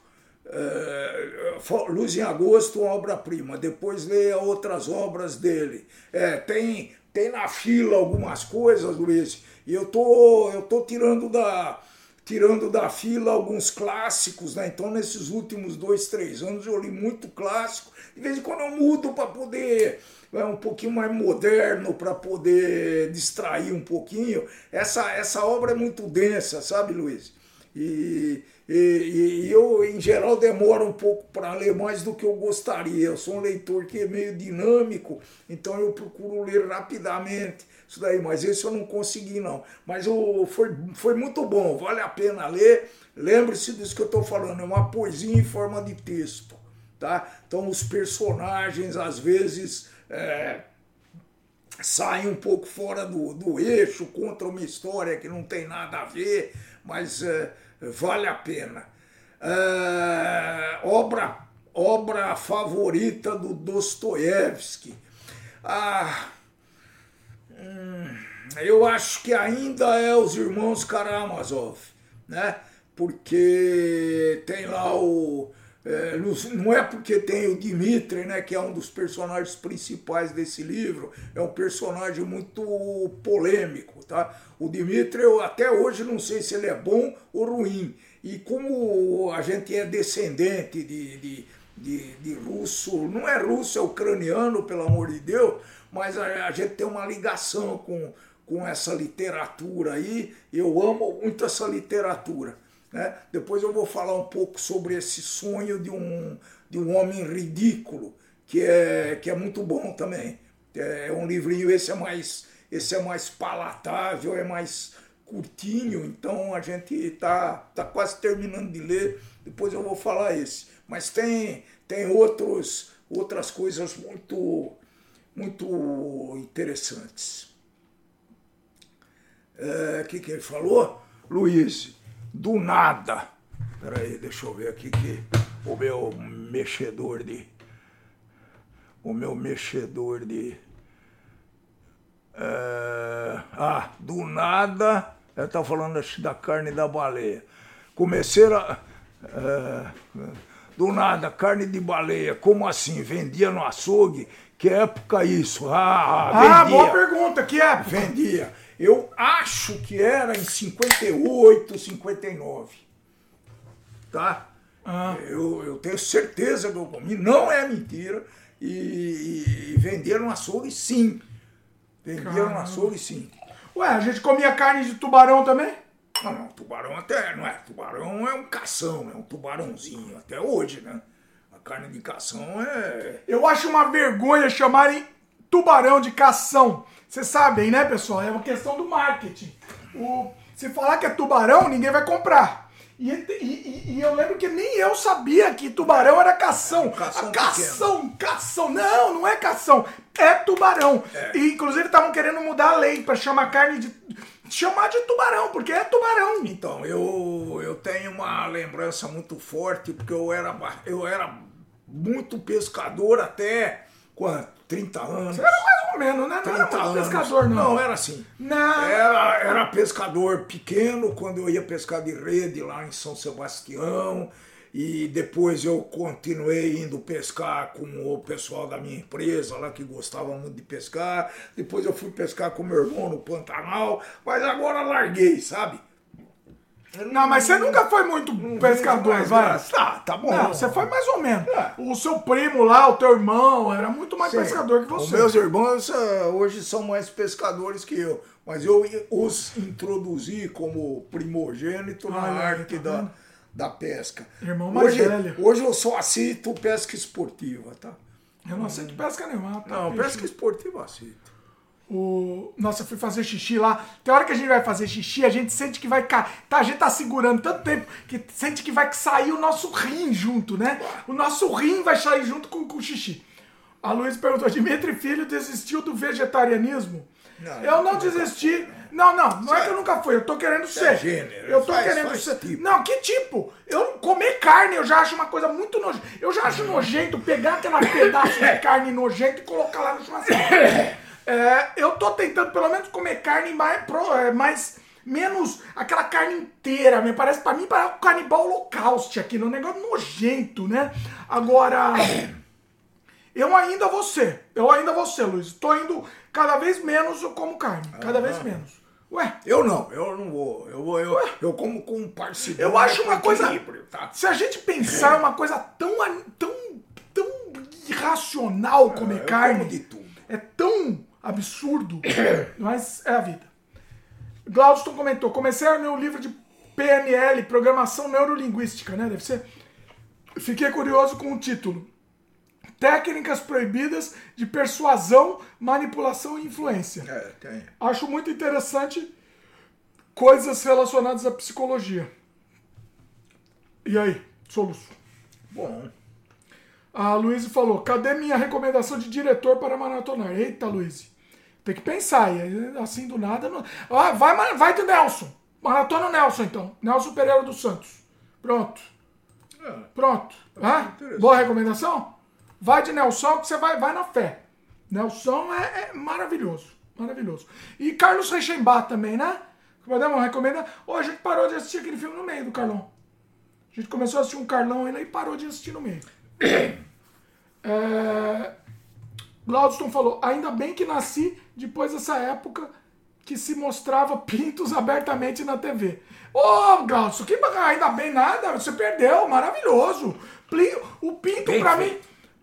Fa- Luz em Agosto, obra-prima. Depois leia outras obras dele. É, tem, tem na fila algumas coisas, Luiz, e eu tô, eu tô tirando da, tirando da fila alguns clássicos, né? Então, nesses últimos dois, três anos, eu li muito clássico. De vez em quando eu mudo para poder. É um pouquinho mais moderno para poder distrair um pouquinho. Essa, essa obra é muito densa, sabe, Luiz? E, e, e eu, em geral, demoro um pouco para ler mais do que eu gostaria. Eu sou um leitor que é meio dinâmico, então eu procuro ler rapidamente isso daí, mas esse eu não consegui, não. Mas o, foi, foi muito bom, vale a pena ler. Lembre-se disso que eu estou falando, é uma poesia em forma de texto. Tá? Então, os personagens, às vezes. é, saem um pouco fora do, do eixo, contra uma história que não tem nada a ver, mas é, vale a pena. É, obra, obra favorita do Dostoiévski. Ah, hum, eu acho que ainda é os irmãos Karamazov, né? Porque tem lá o. é, não é porque tem o Dmitri, né, que é um dos personagens principais desse livro, é um personagem muito polêmico, tá? O Dmitri, eu até hoje não sei se ele é bom ou ruim. E como a gente é descendente de, de, de, de russo, não é russo, é ucraniano, pelo amor de Deus, mas a, a gente tem uma ligação com, com essa literatura aí. Eu amo muito essa literatura. Né? Depois eu vou falar um pouco sobre esse sonho de um, de um homem ridículo, que é, que é muito bom também. É um livrinho, esse é mais, esse é mais palatável, é mais curtinho, então a gente tá, tá quase terminando de ler, depois eu vou falar esse. Mas tem, tem outros, outras coisas muito, muito interessantes. O é, que, que ele falou? Luiz, do nada. Peraí, deixa eu ver aqui que o meu mexedor de. O meu mexedor de. É, ah, do nada. Ela tá falando da carne da baleia. Comecei a. é, do nada, carne de baleia. Como assim? Vendia no açougue? Que época isso? Ah, vendia. Ah, boa pergunta. Que época? Vendia. Eu acho que era em 58, 59. Tá? Ah. Eu, eu tenho certeza que eu comi, não é mentira. E, e, no açougue sim. Vendia no Caramba. açougue sim. Ué, a gente comia carne de tubarão também? Não, não, tubarão até não é. Tubarão é um cação, é um tubarãozinho, até hoje, né? A carne de cação é. Eu acho uma vergonha chamarem tubarão de cação. Vocês sabem, né, pessoal? É uma questão do marketing. O, se falar que é tubarão, ninguém vai comprar. E, e- e- eu lembro que nem eu sabia que tubarão era cação. cação A cação, cação. Não, não é cação. É tubarão. E, inclusive, estavam querendo mudar a lei para chamar carne de. chamar de tubarão, porque é tubarão. Então, eu, eu tenho uma lembrança muito forte, porque eu era, eu era muito pescador até quanto? 30 anos. Era mais ou menos, né? Não era 30 muito anos. pescador, não. Não, era assim. Não. Era, era pescador pequeno quando eu ia pescar de rede lá em São Sebastião. E depois eu continuei indo pescar com o pessoal da minha empresa lá que gostava muito de pescar. Depois eu fui pescar com meu irmão no Pantanal. Mas agora larguei, sabe? Não, mas você nunca foi muito pescador, vai. Tá, tá bom. Não, você foi mais ou menos. É. O seu primo lá, o teu irmão, era muito mais Sim. pescador que Os você. meus irmãos ah, hoje são mais pescadores que eu, mas eu os introduzi como primogênito na Olha aí, arte tá da, vendo? da pesca. Irmão mais hoje, velho. Hoje eu só aceito pesca esportiva, tá? Eu não aceito pesca nenhuma. tá, Não, pesca esportiva aceito. O... Nossa, eu fui fazer xixi lá. Tem hora que a gente vai fazer xixi, a gente sente que vai cair. Tá, a gente tá segurando tanto tempo que sente que vai sair o nosso rim junto, né? O nosso rim vai sair junto com, com o xixi. A Luiz perguntou: Dimitri Filho desistiu do vegetarianismo? Não, eu não desisti. Não, não, não é que eu nunca fui, eu tô querendo ser. gênero, eu tô faz- querendo faz ser. tipo. Não, que tipo? Eu comer carne, eu já acho uma coisa muito nojenta. Eu já acho nojento pegar aquela pedaço de carne nojento e colocar lá no churrasco. É, eu tô tentando pelo menos comer carne mais, é, mais menos aquela carne inteira, me parece para mim parece um canibal holocausto aqui, um negócio nojento, né? Agora eu ainda vou ser, eu ainda vou ser, Luiz. Tô indo cada vez menos eu como carne, cada vez menos. Ué, Eu não, eu não vou. Eu, vou, eu, eu como com parcimônia. Eu acho uma coisa. Tá? Se a gente pensar uma coisa tão, tão, tão irracional comer eu carne. É tão absurdo. mas é a vida. Glaudston comentou: comecei a ler o livro de PNL, Programação Neurolinguística, né? Deve ser. Fiquei curioso com o título. Técnicas proibidas de persuasão, manipulação e influência. É, tem. Acho muito interessante coisas relacionadas à psicologia. E aí, soluço? Bom. A Luísa falou: cadê minha recomendação de diretor para maratonar? Eita, Luísa. Tem que pensar. E assim do nada. Não... Ah, vai, vai do Nelson. Maratona Nelson, então. Nelson Pereira dos Santos. Pronto. É. Pronto. Interessante. Boa recomendação? Vai de Nelson que você vai, vai na fé. Nelson é, é maravilhoso. Maravilhoso. E Carlos Reichenbach também, né? Podemos recomendar. Ô, a gente parou de assistir aquele filme no meio do Carlão. A gente começou a assistir um Carlão ainda e parou de assistir no meio. É... Glaudston falou, ainda bem que nasci depois dessa época que se mostrava pintos abertamente na TV. Ô, Glaudston, que bacana, ainda bem nada, você perdeu, maravilhoso. O pinto, Bem pra mim,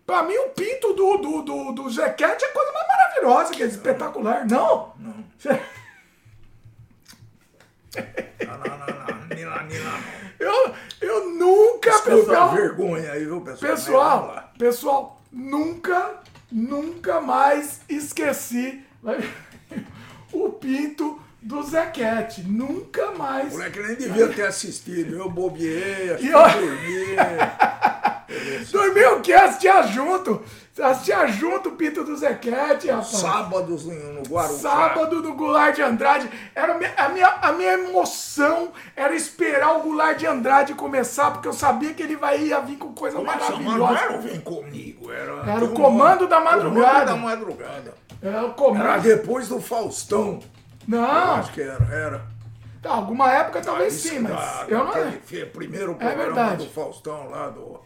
pra mim, o pinto do, do, do, do Zequete é a coisa mais maravilhosa, que é espetacular. Não? Não. Não, não, não, não. Nila, nila, não. Eu, eu nunca, pessoal... vergonha aí, viu, pessoal? Pessoal, pessoal, nunca, nunca mais esqueci o pinto do Zequete. Nunca mais. O moleque nem devia ter assistido. Eu que eu- dormi. Dormiu o quê? Assistia junto. Assistia junto o pinto do Zequete, rapaz. Sábados no Guarujá. Sábado no Goulart de Andrade. Era a minha, a, minha, emoção era esperar o Goulart de Andrade começar, porque eu sabia que ele vai ia vir com coisa Como é? Não maravilhosa. era o Vem Comigo. Era, Era o Comando da Madrugada. Comando da Madrugada. É o Era comando. depois do Faustão. Eu Não, acho que era. era. Tá, alguma época talvez Isso sim, mas eu não. primeiro programa verdade. do Faustão lá do.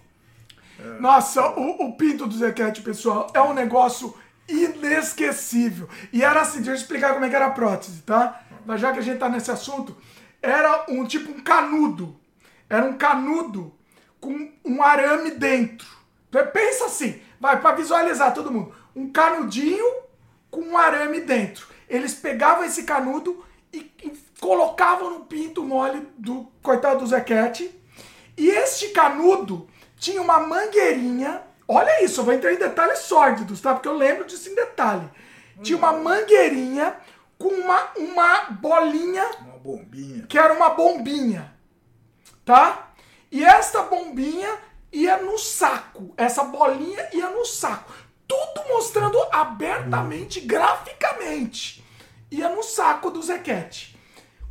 Nossa, o, o pinto do Zequete, pessoal, é um negócio inesquecível. E era assim, deixa eu explicar como é que era a prótese, tá? Mas já que a gente tá nesse assunto, era um tipo um canudo. Era um canudo com um arame dentro. Pensa assim, vai para visualizar todo mundo. Um canudinho com um arame dentro. Eles pegavam esse canudo e, e colocavam no pinto mole do coitado do Zequete. E este canudo tinha uma mangueirinha. Olha isso, eu vou entrar em detalhes sórdidos, tá? Porque eu lembro disso em detalhe. Tinha uma mangueirinha com uma, uma bolinha Uma bombinha. que era uma bombinha, tá? E esta bombinha ia no saco, essa bolinha ia no saco. Tudo mostrando abertamente, graficamente. Ia no saco do Zequete.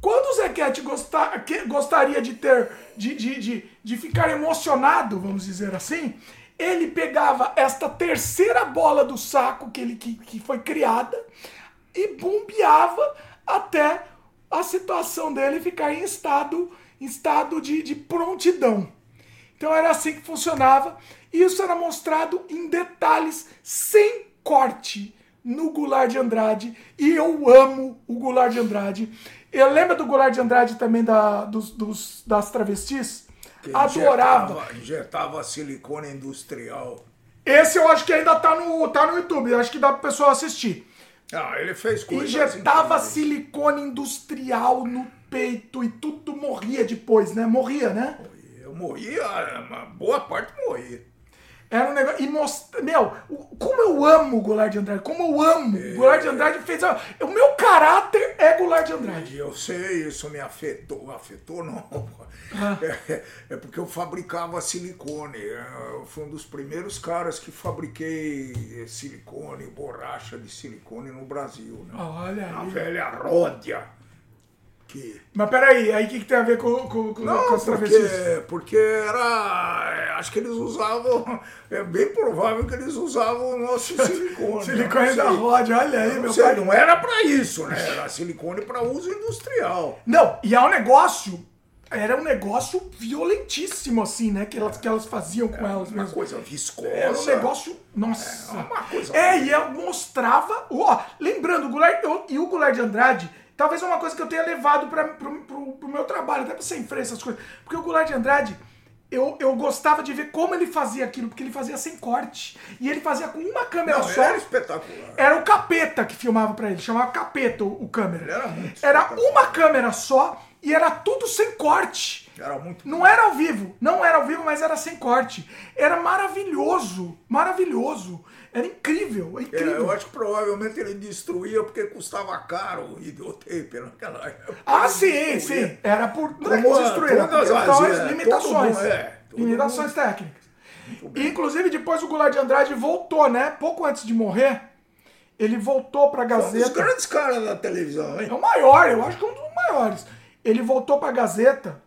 Quando o Zequete gostar, gostaria de ter, de, de, de, de ficar emocionado, vamos dizer assim, Ele pegava esta terceira bola do saco que, ele, que, que foi criada e bombeava até a situação dele ficar em estado, em estado de, de prontidão. Então era assim que funcionava. Isso era mostrado em detalhes, sem corte, no Goulart de Andrade. E eu amo o Goulart de Andrade. Eu lembro do Goulart de Andrade também da, dos, dos das travestis? Que Adorava. Injetava, injetava silicone industrial. Esse eu acho que ainda tá no, tá no YouTube. Eu acho que dá pro pessoal assistir. Ah, ele fez coisas Injetava incríveis. silicone industrial no peito e tudo morria depois, né? Morria, né? Eu morria, uma boa parte morria. Era um negócio. E mostra. Meu, como eu amo o Goulart de Andrade. Como eu amo. O Goulart de Andrade fez. a- O meu caráter é Goulart de Andrade. Eu sei, isso me afetou. Afetou não. Ah. É, é porque eu fabricava silicone. Eu fui um dos primeiros caras que fabriquei silicone, borracha de silicone no Brasil. Né? Olha aí. velha Ródia. Que... Mas peraí, aí o que, que tem a ver com, com, com, Não, com as porque, travestis? porque era. Acho que eles usavam. É bem provável que eles usavam o nosso silicone. Silicone Eu da. Rod, olha aí, Eu meu sei, pai. não era pra isso, né? Era silicone pra uso industrial. Não, e é um negócio. Era um negócio violentíssimo, assim, né? Que elas, que elas faziam com elas Uma mesmo. coisa viscosa. Era um negócio. Nossa. É, uma coisa- É, e eu mostrava. Ó, lembrando, o Goulart, e o Goulart de Andrade, talvez uma coisa que eu tenha levado pro, pro meu trabalho, até pra ser em frente essas coisas. Porque o Goulart de Andrade, eu, eu gostava de ver como ele fazia aquilo, porque ele fazia sem corte. E ele fazia com uma câmera Não, só. era espetacular. Era o capeta que filmava pra ele, chamava capeta o, o câmera. Ele era muito Era uma câmera só e era tudo sem corte. Era muito. Não era ao vivo, não era ao vivo, mas era sem corte. Era maravilhoso, maravilhoso. Era incrível, é É, incrível. eu acho que provavelmente ele destruía porque custava caro o videotape naquela época. Ah, sim, sim. Era por. É Como a- destruir, todas as- questões, é, limitações. é, limitações mundo- técnicas. E, inclusive, depois o Goulart de Andrade voltou, né? Pouco antes de morrer, ele voltou pra Um dos Gazeta. grandes caras da televisão, É hein? o maior, eu acho que é um dos maiores. Ele voltou pra Gazeta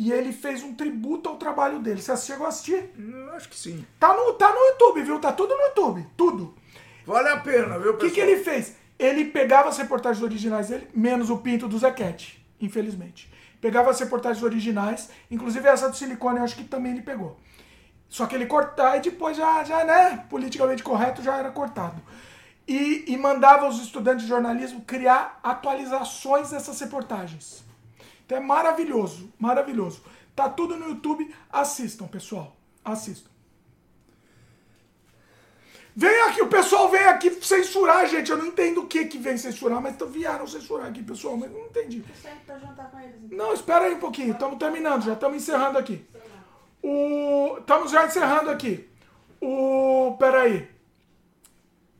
e ele fez um tributo ao trabalho dele. Você chegou a assistir? Acho que sim. Tá no, tá no YouTube, viu? Tá tudo no YouTube. Tudo. Vale a pena, viu, O que, pessoal? que ele fez? Ele pegava as reportagens originais dele, menos o pinto do Zequete, infelizmente. Pegava as reportagens originais, inclusive essa do silicone, eu acho que também ele pegou. Só que ele cortava e depois já, já, né, politicamente correto, já era cortado. E, e mandava os estudantes de jornalismo criar atualizações dessas reportagens. Então é maravilhoso, maravilhoso. Tá tudo no YouTube, assistam, pessoal. Assistam. Vem aqui, o pessoal vem aqui censurar, gente. Eu não entendo o que que vem censurar, mas vieram censurar aqui, pessoal, mas eu não entendi. Eles. então. Não, espera aí um pouquinho, estamos terminando, já estamos encerrando aqui. O... Estamos já encerrando aqui. O. Pera aí.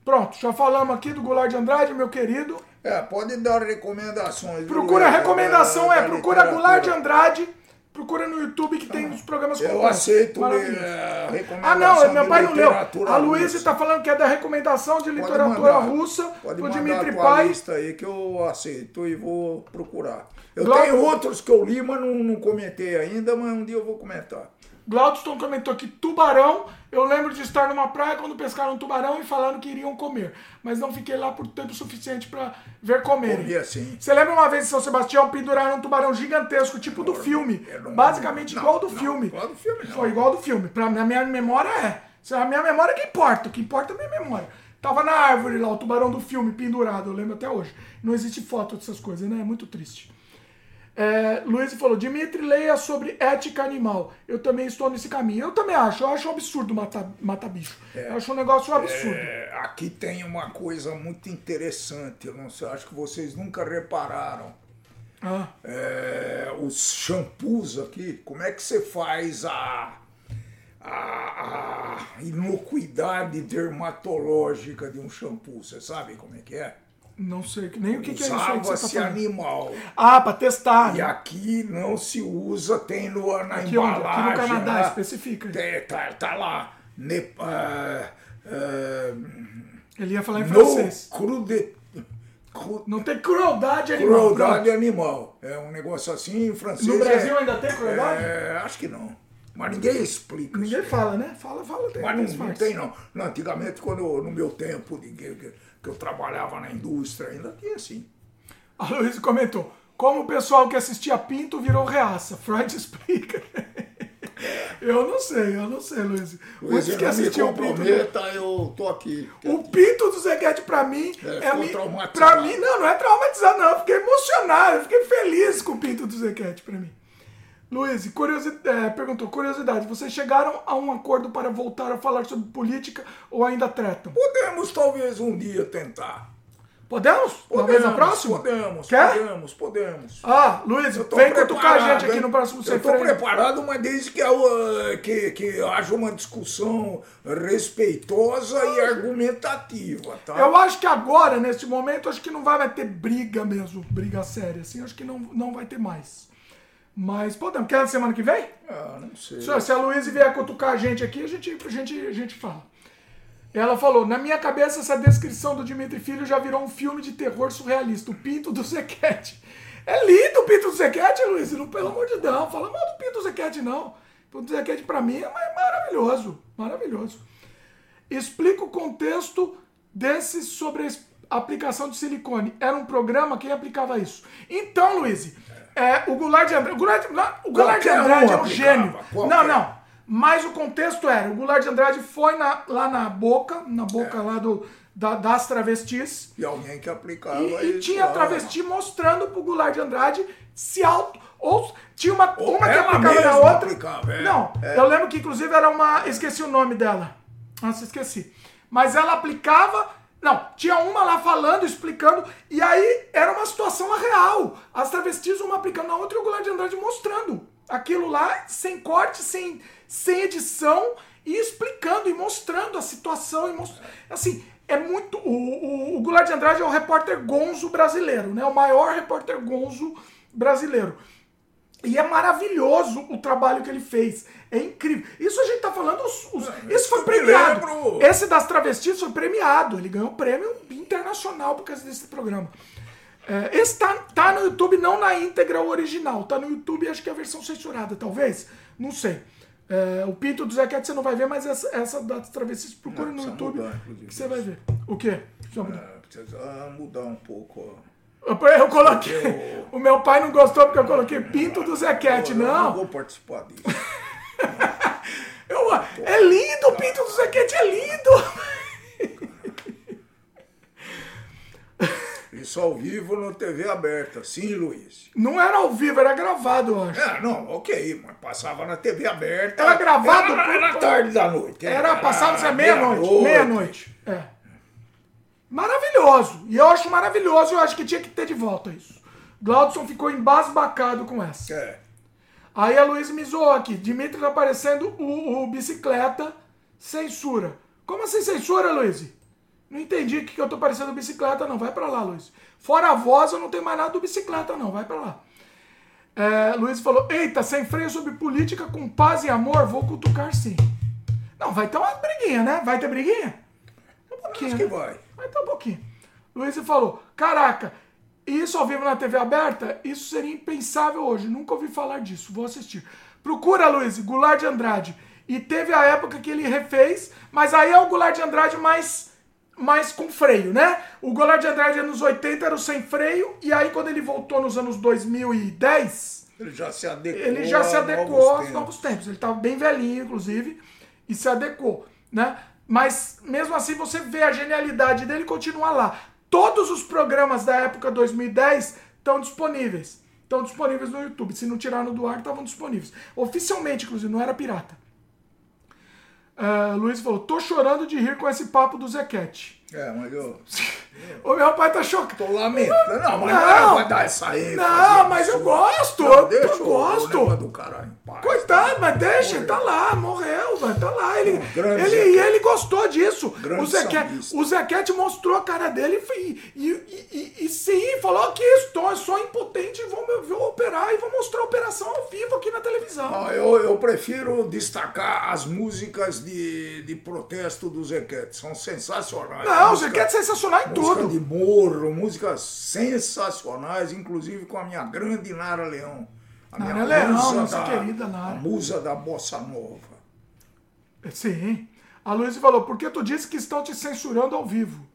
Pronto, já falamos aqui do Goulart de Andrade, meu querido. É, pode dar recomendações. Procura, a recomendação Da- é, procura. Goulart de Andrade, procura no YouTube que tem os programas Eu completos. aceito Maravilhoso. eh, a Ah, recomendação não, meu pai não leu. A Luísa está falando que é da recomendação de literatura mandar. russa Pode do mandar Dimitri a tua Pai. lista aí que eu aceito e vou procurar. Eu Glauco- tenho outros que eu li, mas não, não comentei ainda, mas um dia eu vou comentar. Glaudston comentou que tubarão. Eu lembro de estar numa praia quando pescaram um tubarão e falando que iriam comer. Mas não fiquei lá por tempo suficiente para ver comerem. Comi assim. Você lembra uma vez em São Sebastião penduraram um tubarão gigantesco, tipo do filme? Basicamente Não, igual do não, filme. igual do filme, não. Foi igual do filme. Pra, na minha memória é. Se A minha memória é que importa. O que importa é a minha memória. Tava na árvore lá, o tubarão do filme pendurado, eu lembro até hoje. Não existe foto dessas coisas, né? É muito triste. É, Luiz falou, Dimitri, leia sobre ética animal. Eu também estou nesse caminho. Eu também acho, eu acho um absurdo matar, matar bicho. Eu acho um negócio absurdo. É, aqui tem uma coisa muito interessante, eu não sei, acho que vocês nunca repararam. Ah, É, os shampoos aqui, como é que você faz a, a, a inocuidade dermatológica de um shampoo? Você sabe como é que é? Não sei, nem o que, que é isso aí que você tá falando. animal. Ah, pra testar. E né? aqui não se usa, tem no, na Aqui onde? embalagem. Aqui no Canadá, lá, especifica. Tem, tá, tá lá. Ne, ah, ah, Ele ia falar em francês. crude, cru, Não tem crueldade animal. crueldade animal. É um negócio assim em francês. No Brasil é, ainda tem crueldade? é, acho que não. Mas ninguém explica. Ninguém fala, né? Fala, fala. Tem, Mas não, não tem, não. não. Antigamente, quando no meu tempo, de, que, eu trabalhava na indústria, ainda tinha assim. A Luiz comentou, como o pessoal que assistia Pinto virou reaça. Freud explica. Eu não sei, eu não sei, Luiz. Luiz, que assistiu o Pinto. eu tô aqui. O Pinto do Zeguete pra mim é, é mi... pra mim não, não é traumatizado não, eu fiquei emocionado, eu fiquei feliz com o Pinto do Zeguete pra mim. Luiz, curiosidade, é, perguntou, curiosidade, vocês chegaram a um acordo para voltar a falar sobre política ou ainda tretam? Podemos talvez um dia tentar. Podemos? Talvez na próxima? Podemos, Quer? podemos, podemos. Ah, Luiz, vem cutucar a gente aqui no próximo Eu estou preparado, mas desde que, eu, que, que haja uma discussão respeitosa e argumentativa, tá? Eu acho que agora, nesse momento, acho que não vai ter briga mesmo, briga séria, assim, acho que não, não vai ter mais. Mas podemos. Quer na semana que vem? Ah, não sei. Se a Luiz vier cutucar a gente aqui, a gente, a gente, a gente fala. Ela falou: na minha cabeça, essa descrição do Dimitri Filho já virou um filme de terror surrealista, o Pinto do Zequete. É lindo o Pinto do Zequete, Luiz. Não, pelo amor de Deus, não fala mal do Pinto do Zequete, não. O Pinto do Zequete, pra mim, é maravilhoso. Maravilhoso. Explica o contexto desse sobre a aplicação de silicone. Era um programa, quem aplicava isso? Então, Luiz, é, o Goulart de Andrade. O Goulart, o Goulart de Andrade é um gênio. Não, não. Mas o contexto era, o Goulart de Andrade foi na, lá na boca, na boca é. lá do, da, das travestis. E alguém que aplicava E, e tinha lá, travesti mostrando pro Goulart de Andrade se auto. Ou tinha uma, ou uma que aplicava na outra. Aplicava, é, não, é. eu lembro que inclusive era uma. Esqueci o nome dela. Nossa, esqueci. Mas ela aplicava. Não, tinha uma lá falando, explicando, e aí era uma situação real. As travestis, uma aplicando na outra e o Goulart de Andrade mostrando aquilo lá, sem corte, sem, sem edição e explicando e mostrando a situação. E most... Assim, é muito. O, o, o Goulart de Andrade é o repórter gonzo brasileiro, né? O maior repórter gonzo brasileiro. E é maravilhoso o trabalho que ele fez. É incrível. Isso a gente tá falando. Os, os, esse foi premiado. Esse das travestis foi premiado. Ele ganhou prêmio internacional por causa desse programa. É, esse tá, tá no YouTube, não na íntegra original. Tá no YouTube, acho que é a versão censurada, talvez. Não sei. É, o Pinto do Zequete você não vai ver, mas essa, essa das travessis, procura no YouTube mudar, que você vai ver. O quê? Precisa mudar, é, precisa mudar um pouco. Eu, eu coloquei. Eu... O meu pai não gostou porque eu coloquei Pinto do Zequete, não. Eu não vou participar disso. eu, é lindo, o Pinto do Zequete é lindo. Isso ao vivo na TV aberta, sim, Luiz. Não era ao vivo, era gravado, eu acho. É, não, ok, mas passava na TV aberta. Era gravado? Era, era tarde da noite. Era, era passava meia-noite. Meia-noite. É. Maravilhoso. E eu acho maravilhoso, eu acho que tinha que ter de volta isso. Glaudson ficou embasbacado com essa. É. Aí a Luiz me zoou aqui. Dimitri tá aparecendo o, o bicicleta censura. Como assim censura, Luiz? Não entendi o que, que eu tô parecendo bicicleta, não. Vai para lá, Luiz. Fora a voz, eu não tenho mais nada do bicicleta, não. Vai para lá. É, Luiz falou: Eita, sem freio sobre política com paz e amor, vou cutucar sim. Não, vai ter uma briguinha, né? Vai ter briguinha? Um pouquinho. Acho que né? vai. Vai ter um pouquinho. Luiz falou: Caraca, isso ao vivo na TV aberta, isso seria impensável hoje. Nunca ouvi falar disso. Vou assistir. Procura, Luiz, Goulart de Andrade. E teve a época que ele refez, mas aí é o Goulart de Andrade mais mas com freio, né? O Goulart de Andrade anos 80 era o sem freio, e aí quando ele voltou nos anos 2010... Ele já se adequou Ele já se adequou aos novos tempos. Ele estava bem velhinho, inclusive, e se adequou, né? Mas, mesmo assim, você vê a genialidade dele continuar lá. Todos os programas da época 2010 estão disponíveis. Estão disponíveis no YouTube. Se não tiraram do ar, estavam disponíveis. Oficialmente, inclusive, não era pirata. Uh, Luiz falou, tô chorando de rir com esse papo do Zequete. É, mas eu. o meu pai tá chocado. Tô lamentando. Não, mas não, vai dar essa aí. Não, mas eu gosto. Não, deixa eu gosto. do caralho paz. Coitado, mas deixa, ele tá lá, morreu, vai tá lá. Ele, ele, ele gostou disso. o Zequete, o Zequete mostrou a cara dele e, e, e, e sim, falou que estou só impotente, vou, vou operar e vou mostrar a operação ao vivo aqui na televisão. Ah, eu, eu prefiro destacar as músicas de, de protesto do Zequete. São sensacionais. Não, não, música, você quer sensacional em música tudo. de morro, músicas sensacionais, inclusive com a minha grande Nara Leão. A Nara minha Leão, musa nossa da, querida a Nara. musa da bossa nova. Sim. A Luísa falou, por que tu disse que estão te censurando ao vivo?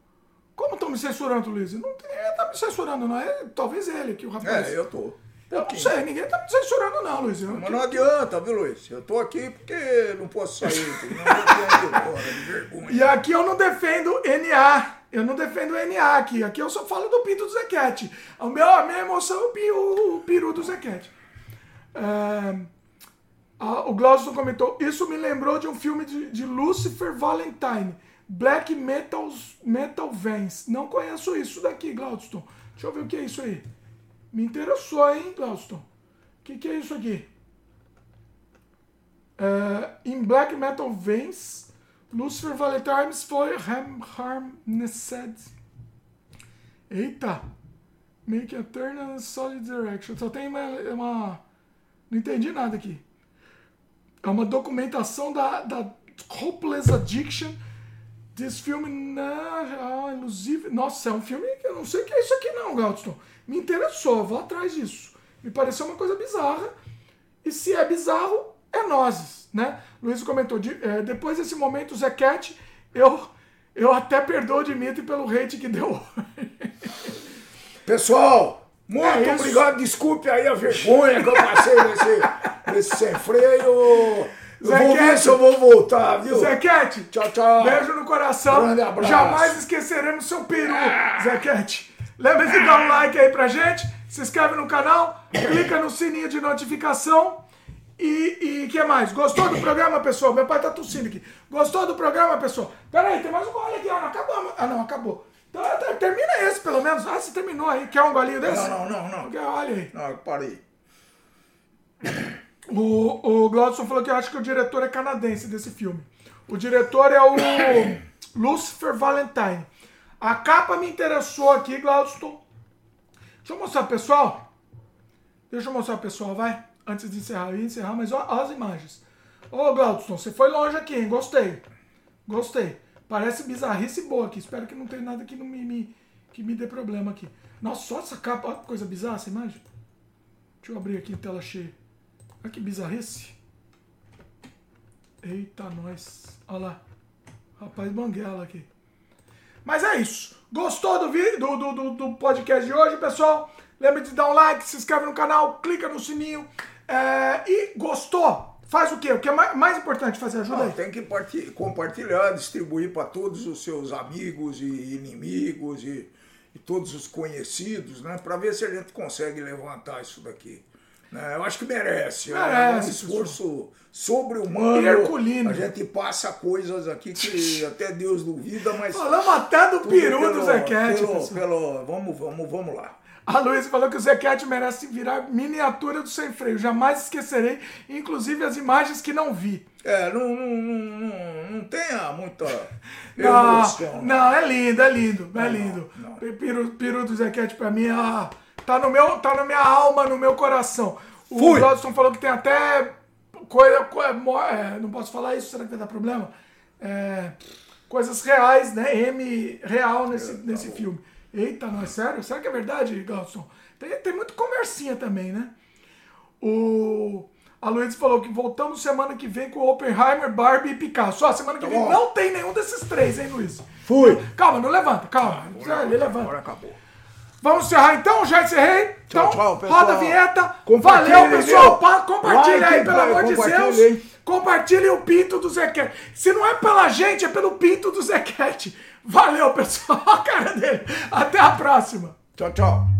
Como estão me censurando, Luísa? Não tem, ninguém tá me censurando, não. É, talvez ele aqui, o rapaz. É, eu tô. Eu não sei, ninguém tá me censurando, não, Luiz. Eu- Mas não adianta, viu, Luiz? Eu tô aqui porque não posso sair, embora, de vergonha. E aqui eu não defendo NA. Eu não defendo NA aqui. Aqui eu só falo do pinto do Zequete. A minha emoção é o, o peru do Zequete. É, a- o Glaucio comentou, isso me lembrou de um filme de, de Lucifer Valentine. Black Metal, Metal Vans. Não conheço isso daqui, Glaudston. Deixa eu ver o que é isso aí. Me interessou, hein, Glaudston? O que, que é isso aqui? É, em Black Metal Vans, Lucifer Valentine's foi Ham- Harnessed. Eita! Make a turn in a solid direction. Só tem uma, uma- Não entendi nada aqui. É uma documentação da, da Hopeless Addiction. This filme na ah, Elusive. Nossa, é um filme que eu não sei o que é isso aqui, não, Galdston. Me interessou, vou atrás disso. Me pareceu uma coisa bizarra. E se é bizarro, é nozes, né? Luiz comentou, de- é, depois desse momento, Zé Cat, eu, eu até perdoo o Dimitri pelo hate que deu. Pessoal, muito É obrigado. Desculpe aí a vergonha que eu passei nesse, nesse sem freio. Eu Zé vou ver se eu vou voltar, viu? Zé Cat, Tchau, tchau. beijo no coração. Grande abraço. Jamais esqueceremos seu peru, Zé Cat. Lembra de dar um like aí pra gente, se inscreve no canal, clica no sininho de notificação. E o que mais? Gostou do programa, pessoal? Meu pai tá tossindo aqui. Gostou do programa, pessoal? Pera aí, tem mais um gole aqui, ó. Não acabou. Ah, não, acabou. Então termina esse, pelo menos. Ah, você terminou aí. Quer um golinho desse? Não, não, não, não. Quer? Olha aí. Não, parei. O, o Glaudson falou que acha que o diretor é canadense desse filme. O diretor é o Lucifer Valentine. A capa me interessou aqui, Glaudson. Deixa eu mostrar pessoal. Deixa eu mostrar pessoal, vai. Antes de encerrar, eu ia encerrar, mas ó as imagens. Ô, Glaudson, você foi longe aqui, hein? Gostei. Gostei. Parece bizarrice boa aqui. Espero que não tenha nada que, não me, me- que me dê problema aqui. Nossa, só essa capa. Olha que coisa bizarra essa imagem. Deixa eu abrir aqui tela cheia. Olha que bizarrice. Eita, nós. Olha lá. Rapaz banguela aqui. Mas é isso. Gostou do, vídeo, do, do, do, podcast de hoje, pessoal? Lembra de dar um like, se inscreve no canal, clica no sininho. É, e gostou? Faz o quê? O que é mais, importante fazer? Ajuda Não, aí. tem que parti- compartilhar, distribuir para todos os seus amigos e inimigos e, e todos os conhecidos, né? Para ver se a gente consegue levantar isso daqui. Né? Eu acho que merece. é Merece, um esforço sobre-humano. Herculino. A gente passa coisas aqui que até Deus duvida, mas. Falamos até do peru pelo- do Zequete, pelo- pelo- Vamos, vamos, vamos lá. A Luísa falou que o Zequete merece virar miniatura do Sem Freio. Jamais esquecerei, inclusive as imagens que não vi. É, não, não, não, não, não tenha muita Não, emoção. não, é lindo, é lindo, é Não, lindo. não. Peru, peru do Zequete pra mim ah, tá, no meu, tá na minha alma, no meu coração. O Fui. Falou que tem até coisa. co- mo- é, não posso falar isso, será que vai dar problema? É, coisas reais, né? M real nesse, tá nesse filme. Eita, não é sério? Será que é verdade, Galson? Tem, tem muito conversinha também, né? O. A Luiz falou que voltamos semana que vem com Oppenheimer, Barbie e Picasso. Ó, semana que Tá vem não tem nenhum desses três, hein, Luiz? Fui. Calma, não levanta, calma. Agora, Ele levanta. agora acabou. Vamos encerrar então? Já encerrei? Tchau, então, tchau, pessoal. roda a vinheta. Valeu, pessoal. Pa- Compartilha Like, aí, pelo vai, amor de Deus. hein? Compartilhe o pinto do Zequete. Se não é pela gente, é pelo pinto do Zequete. Valeu, pessoal. A cara dele. Até a próxima. Tchau, tchau.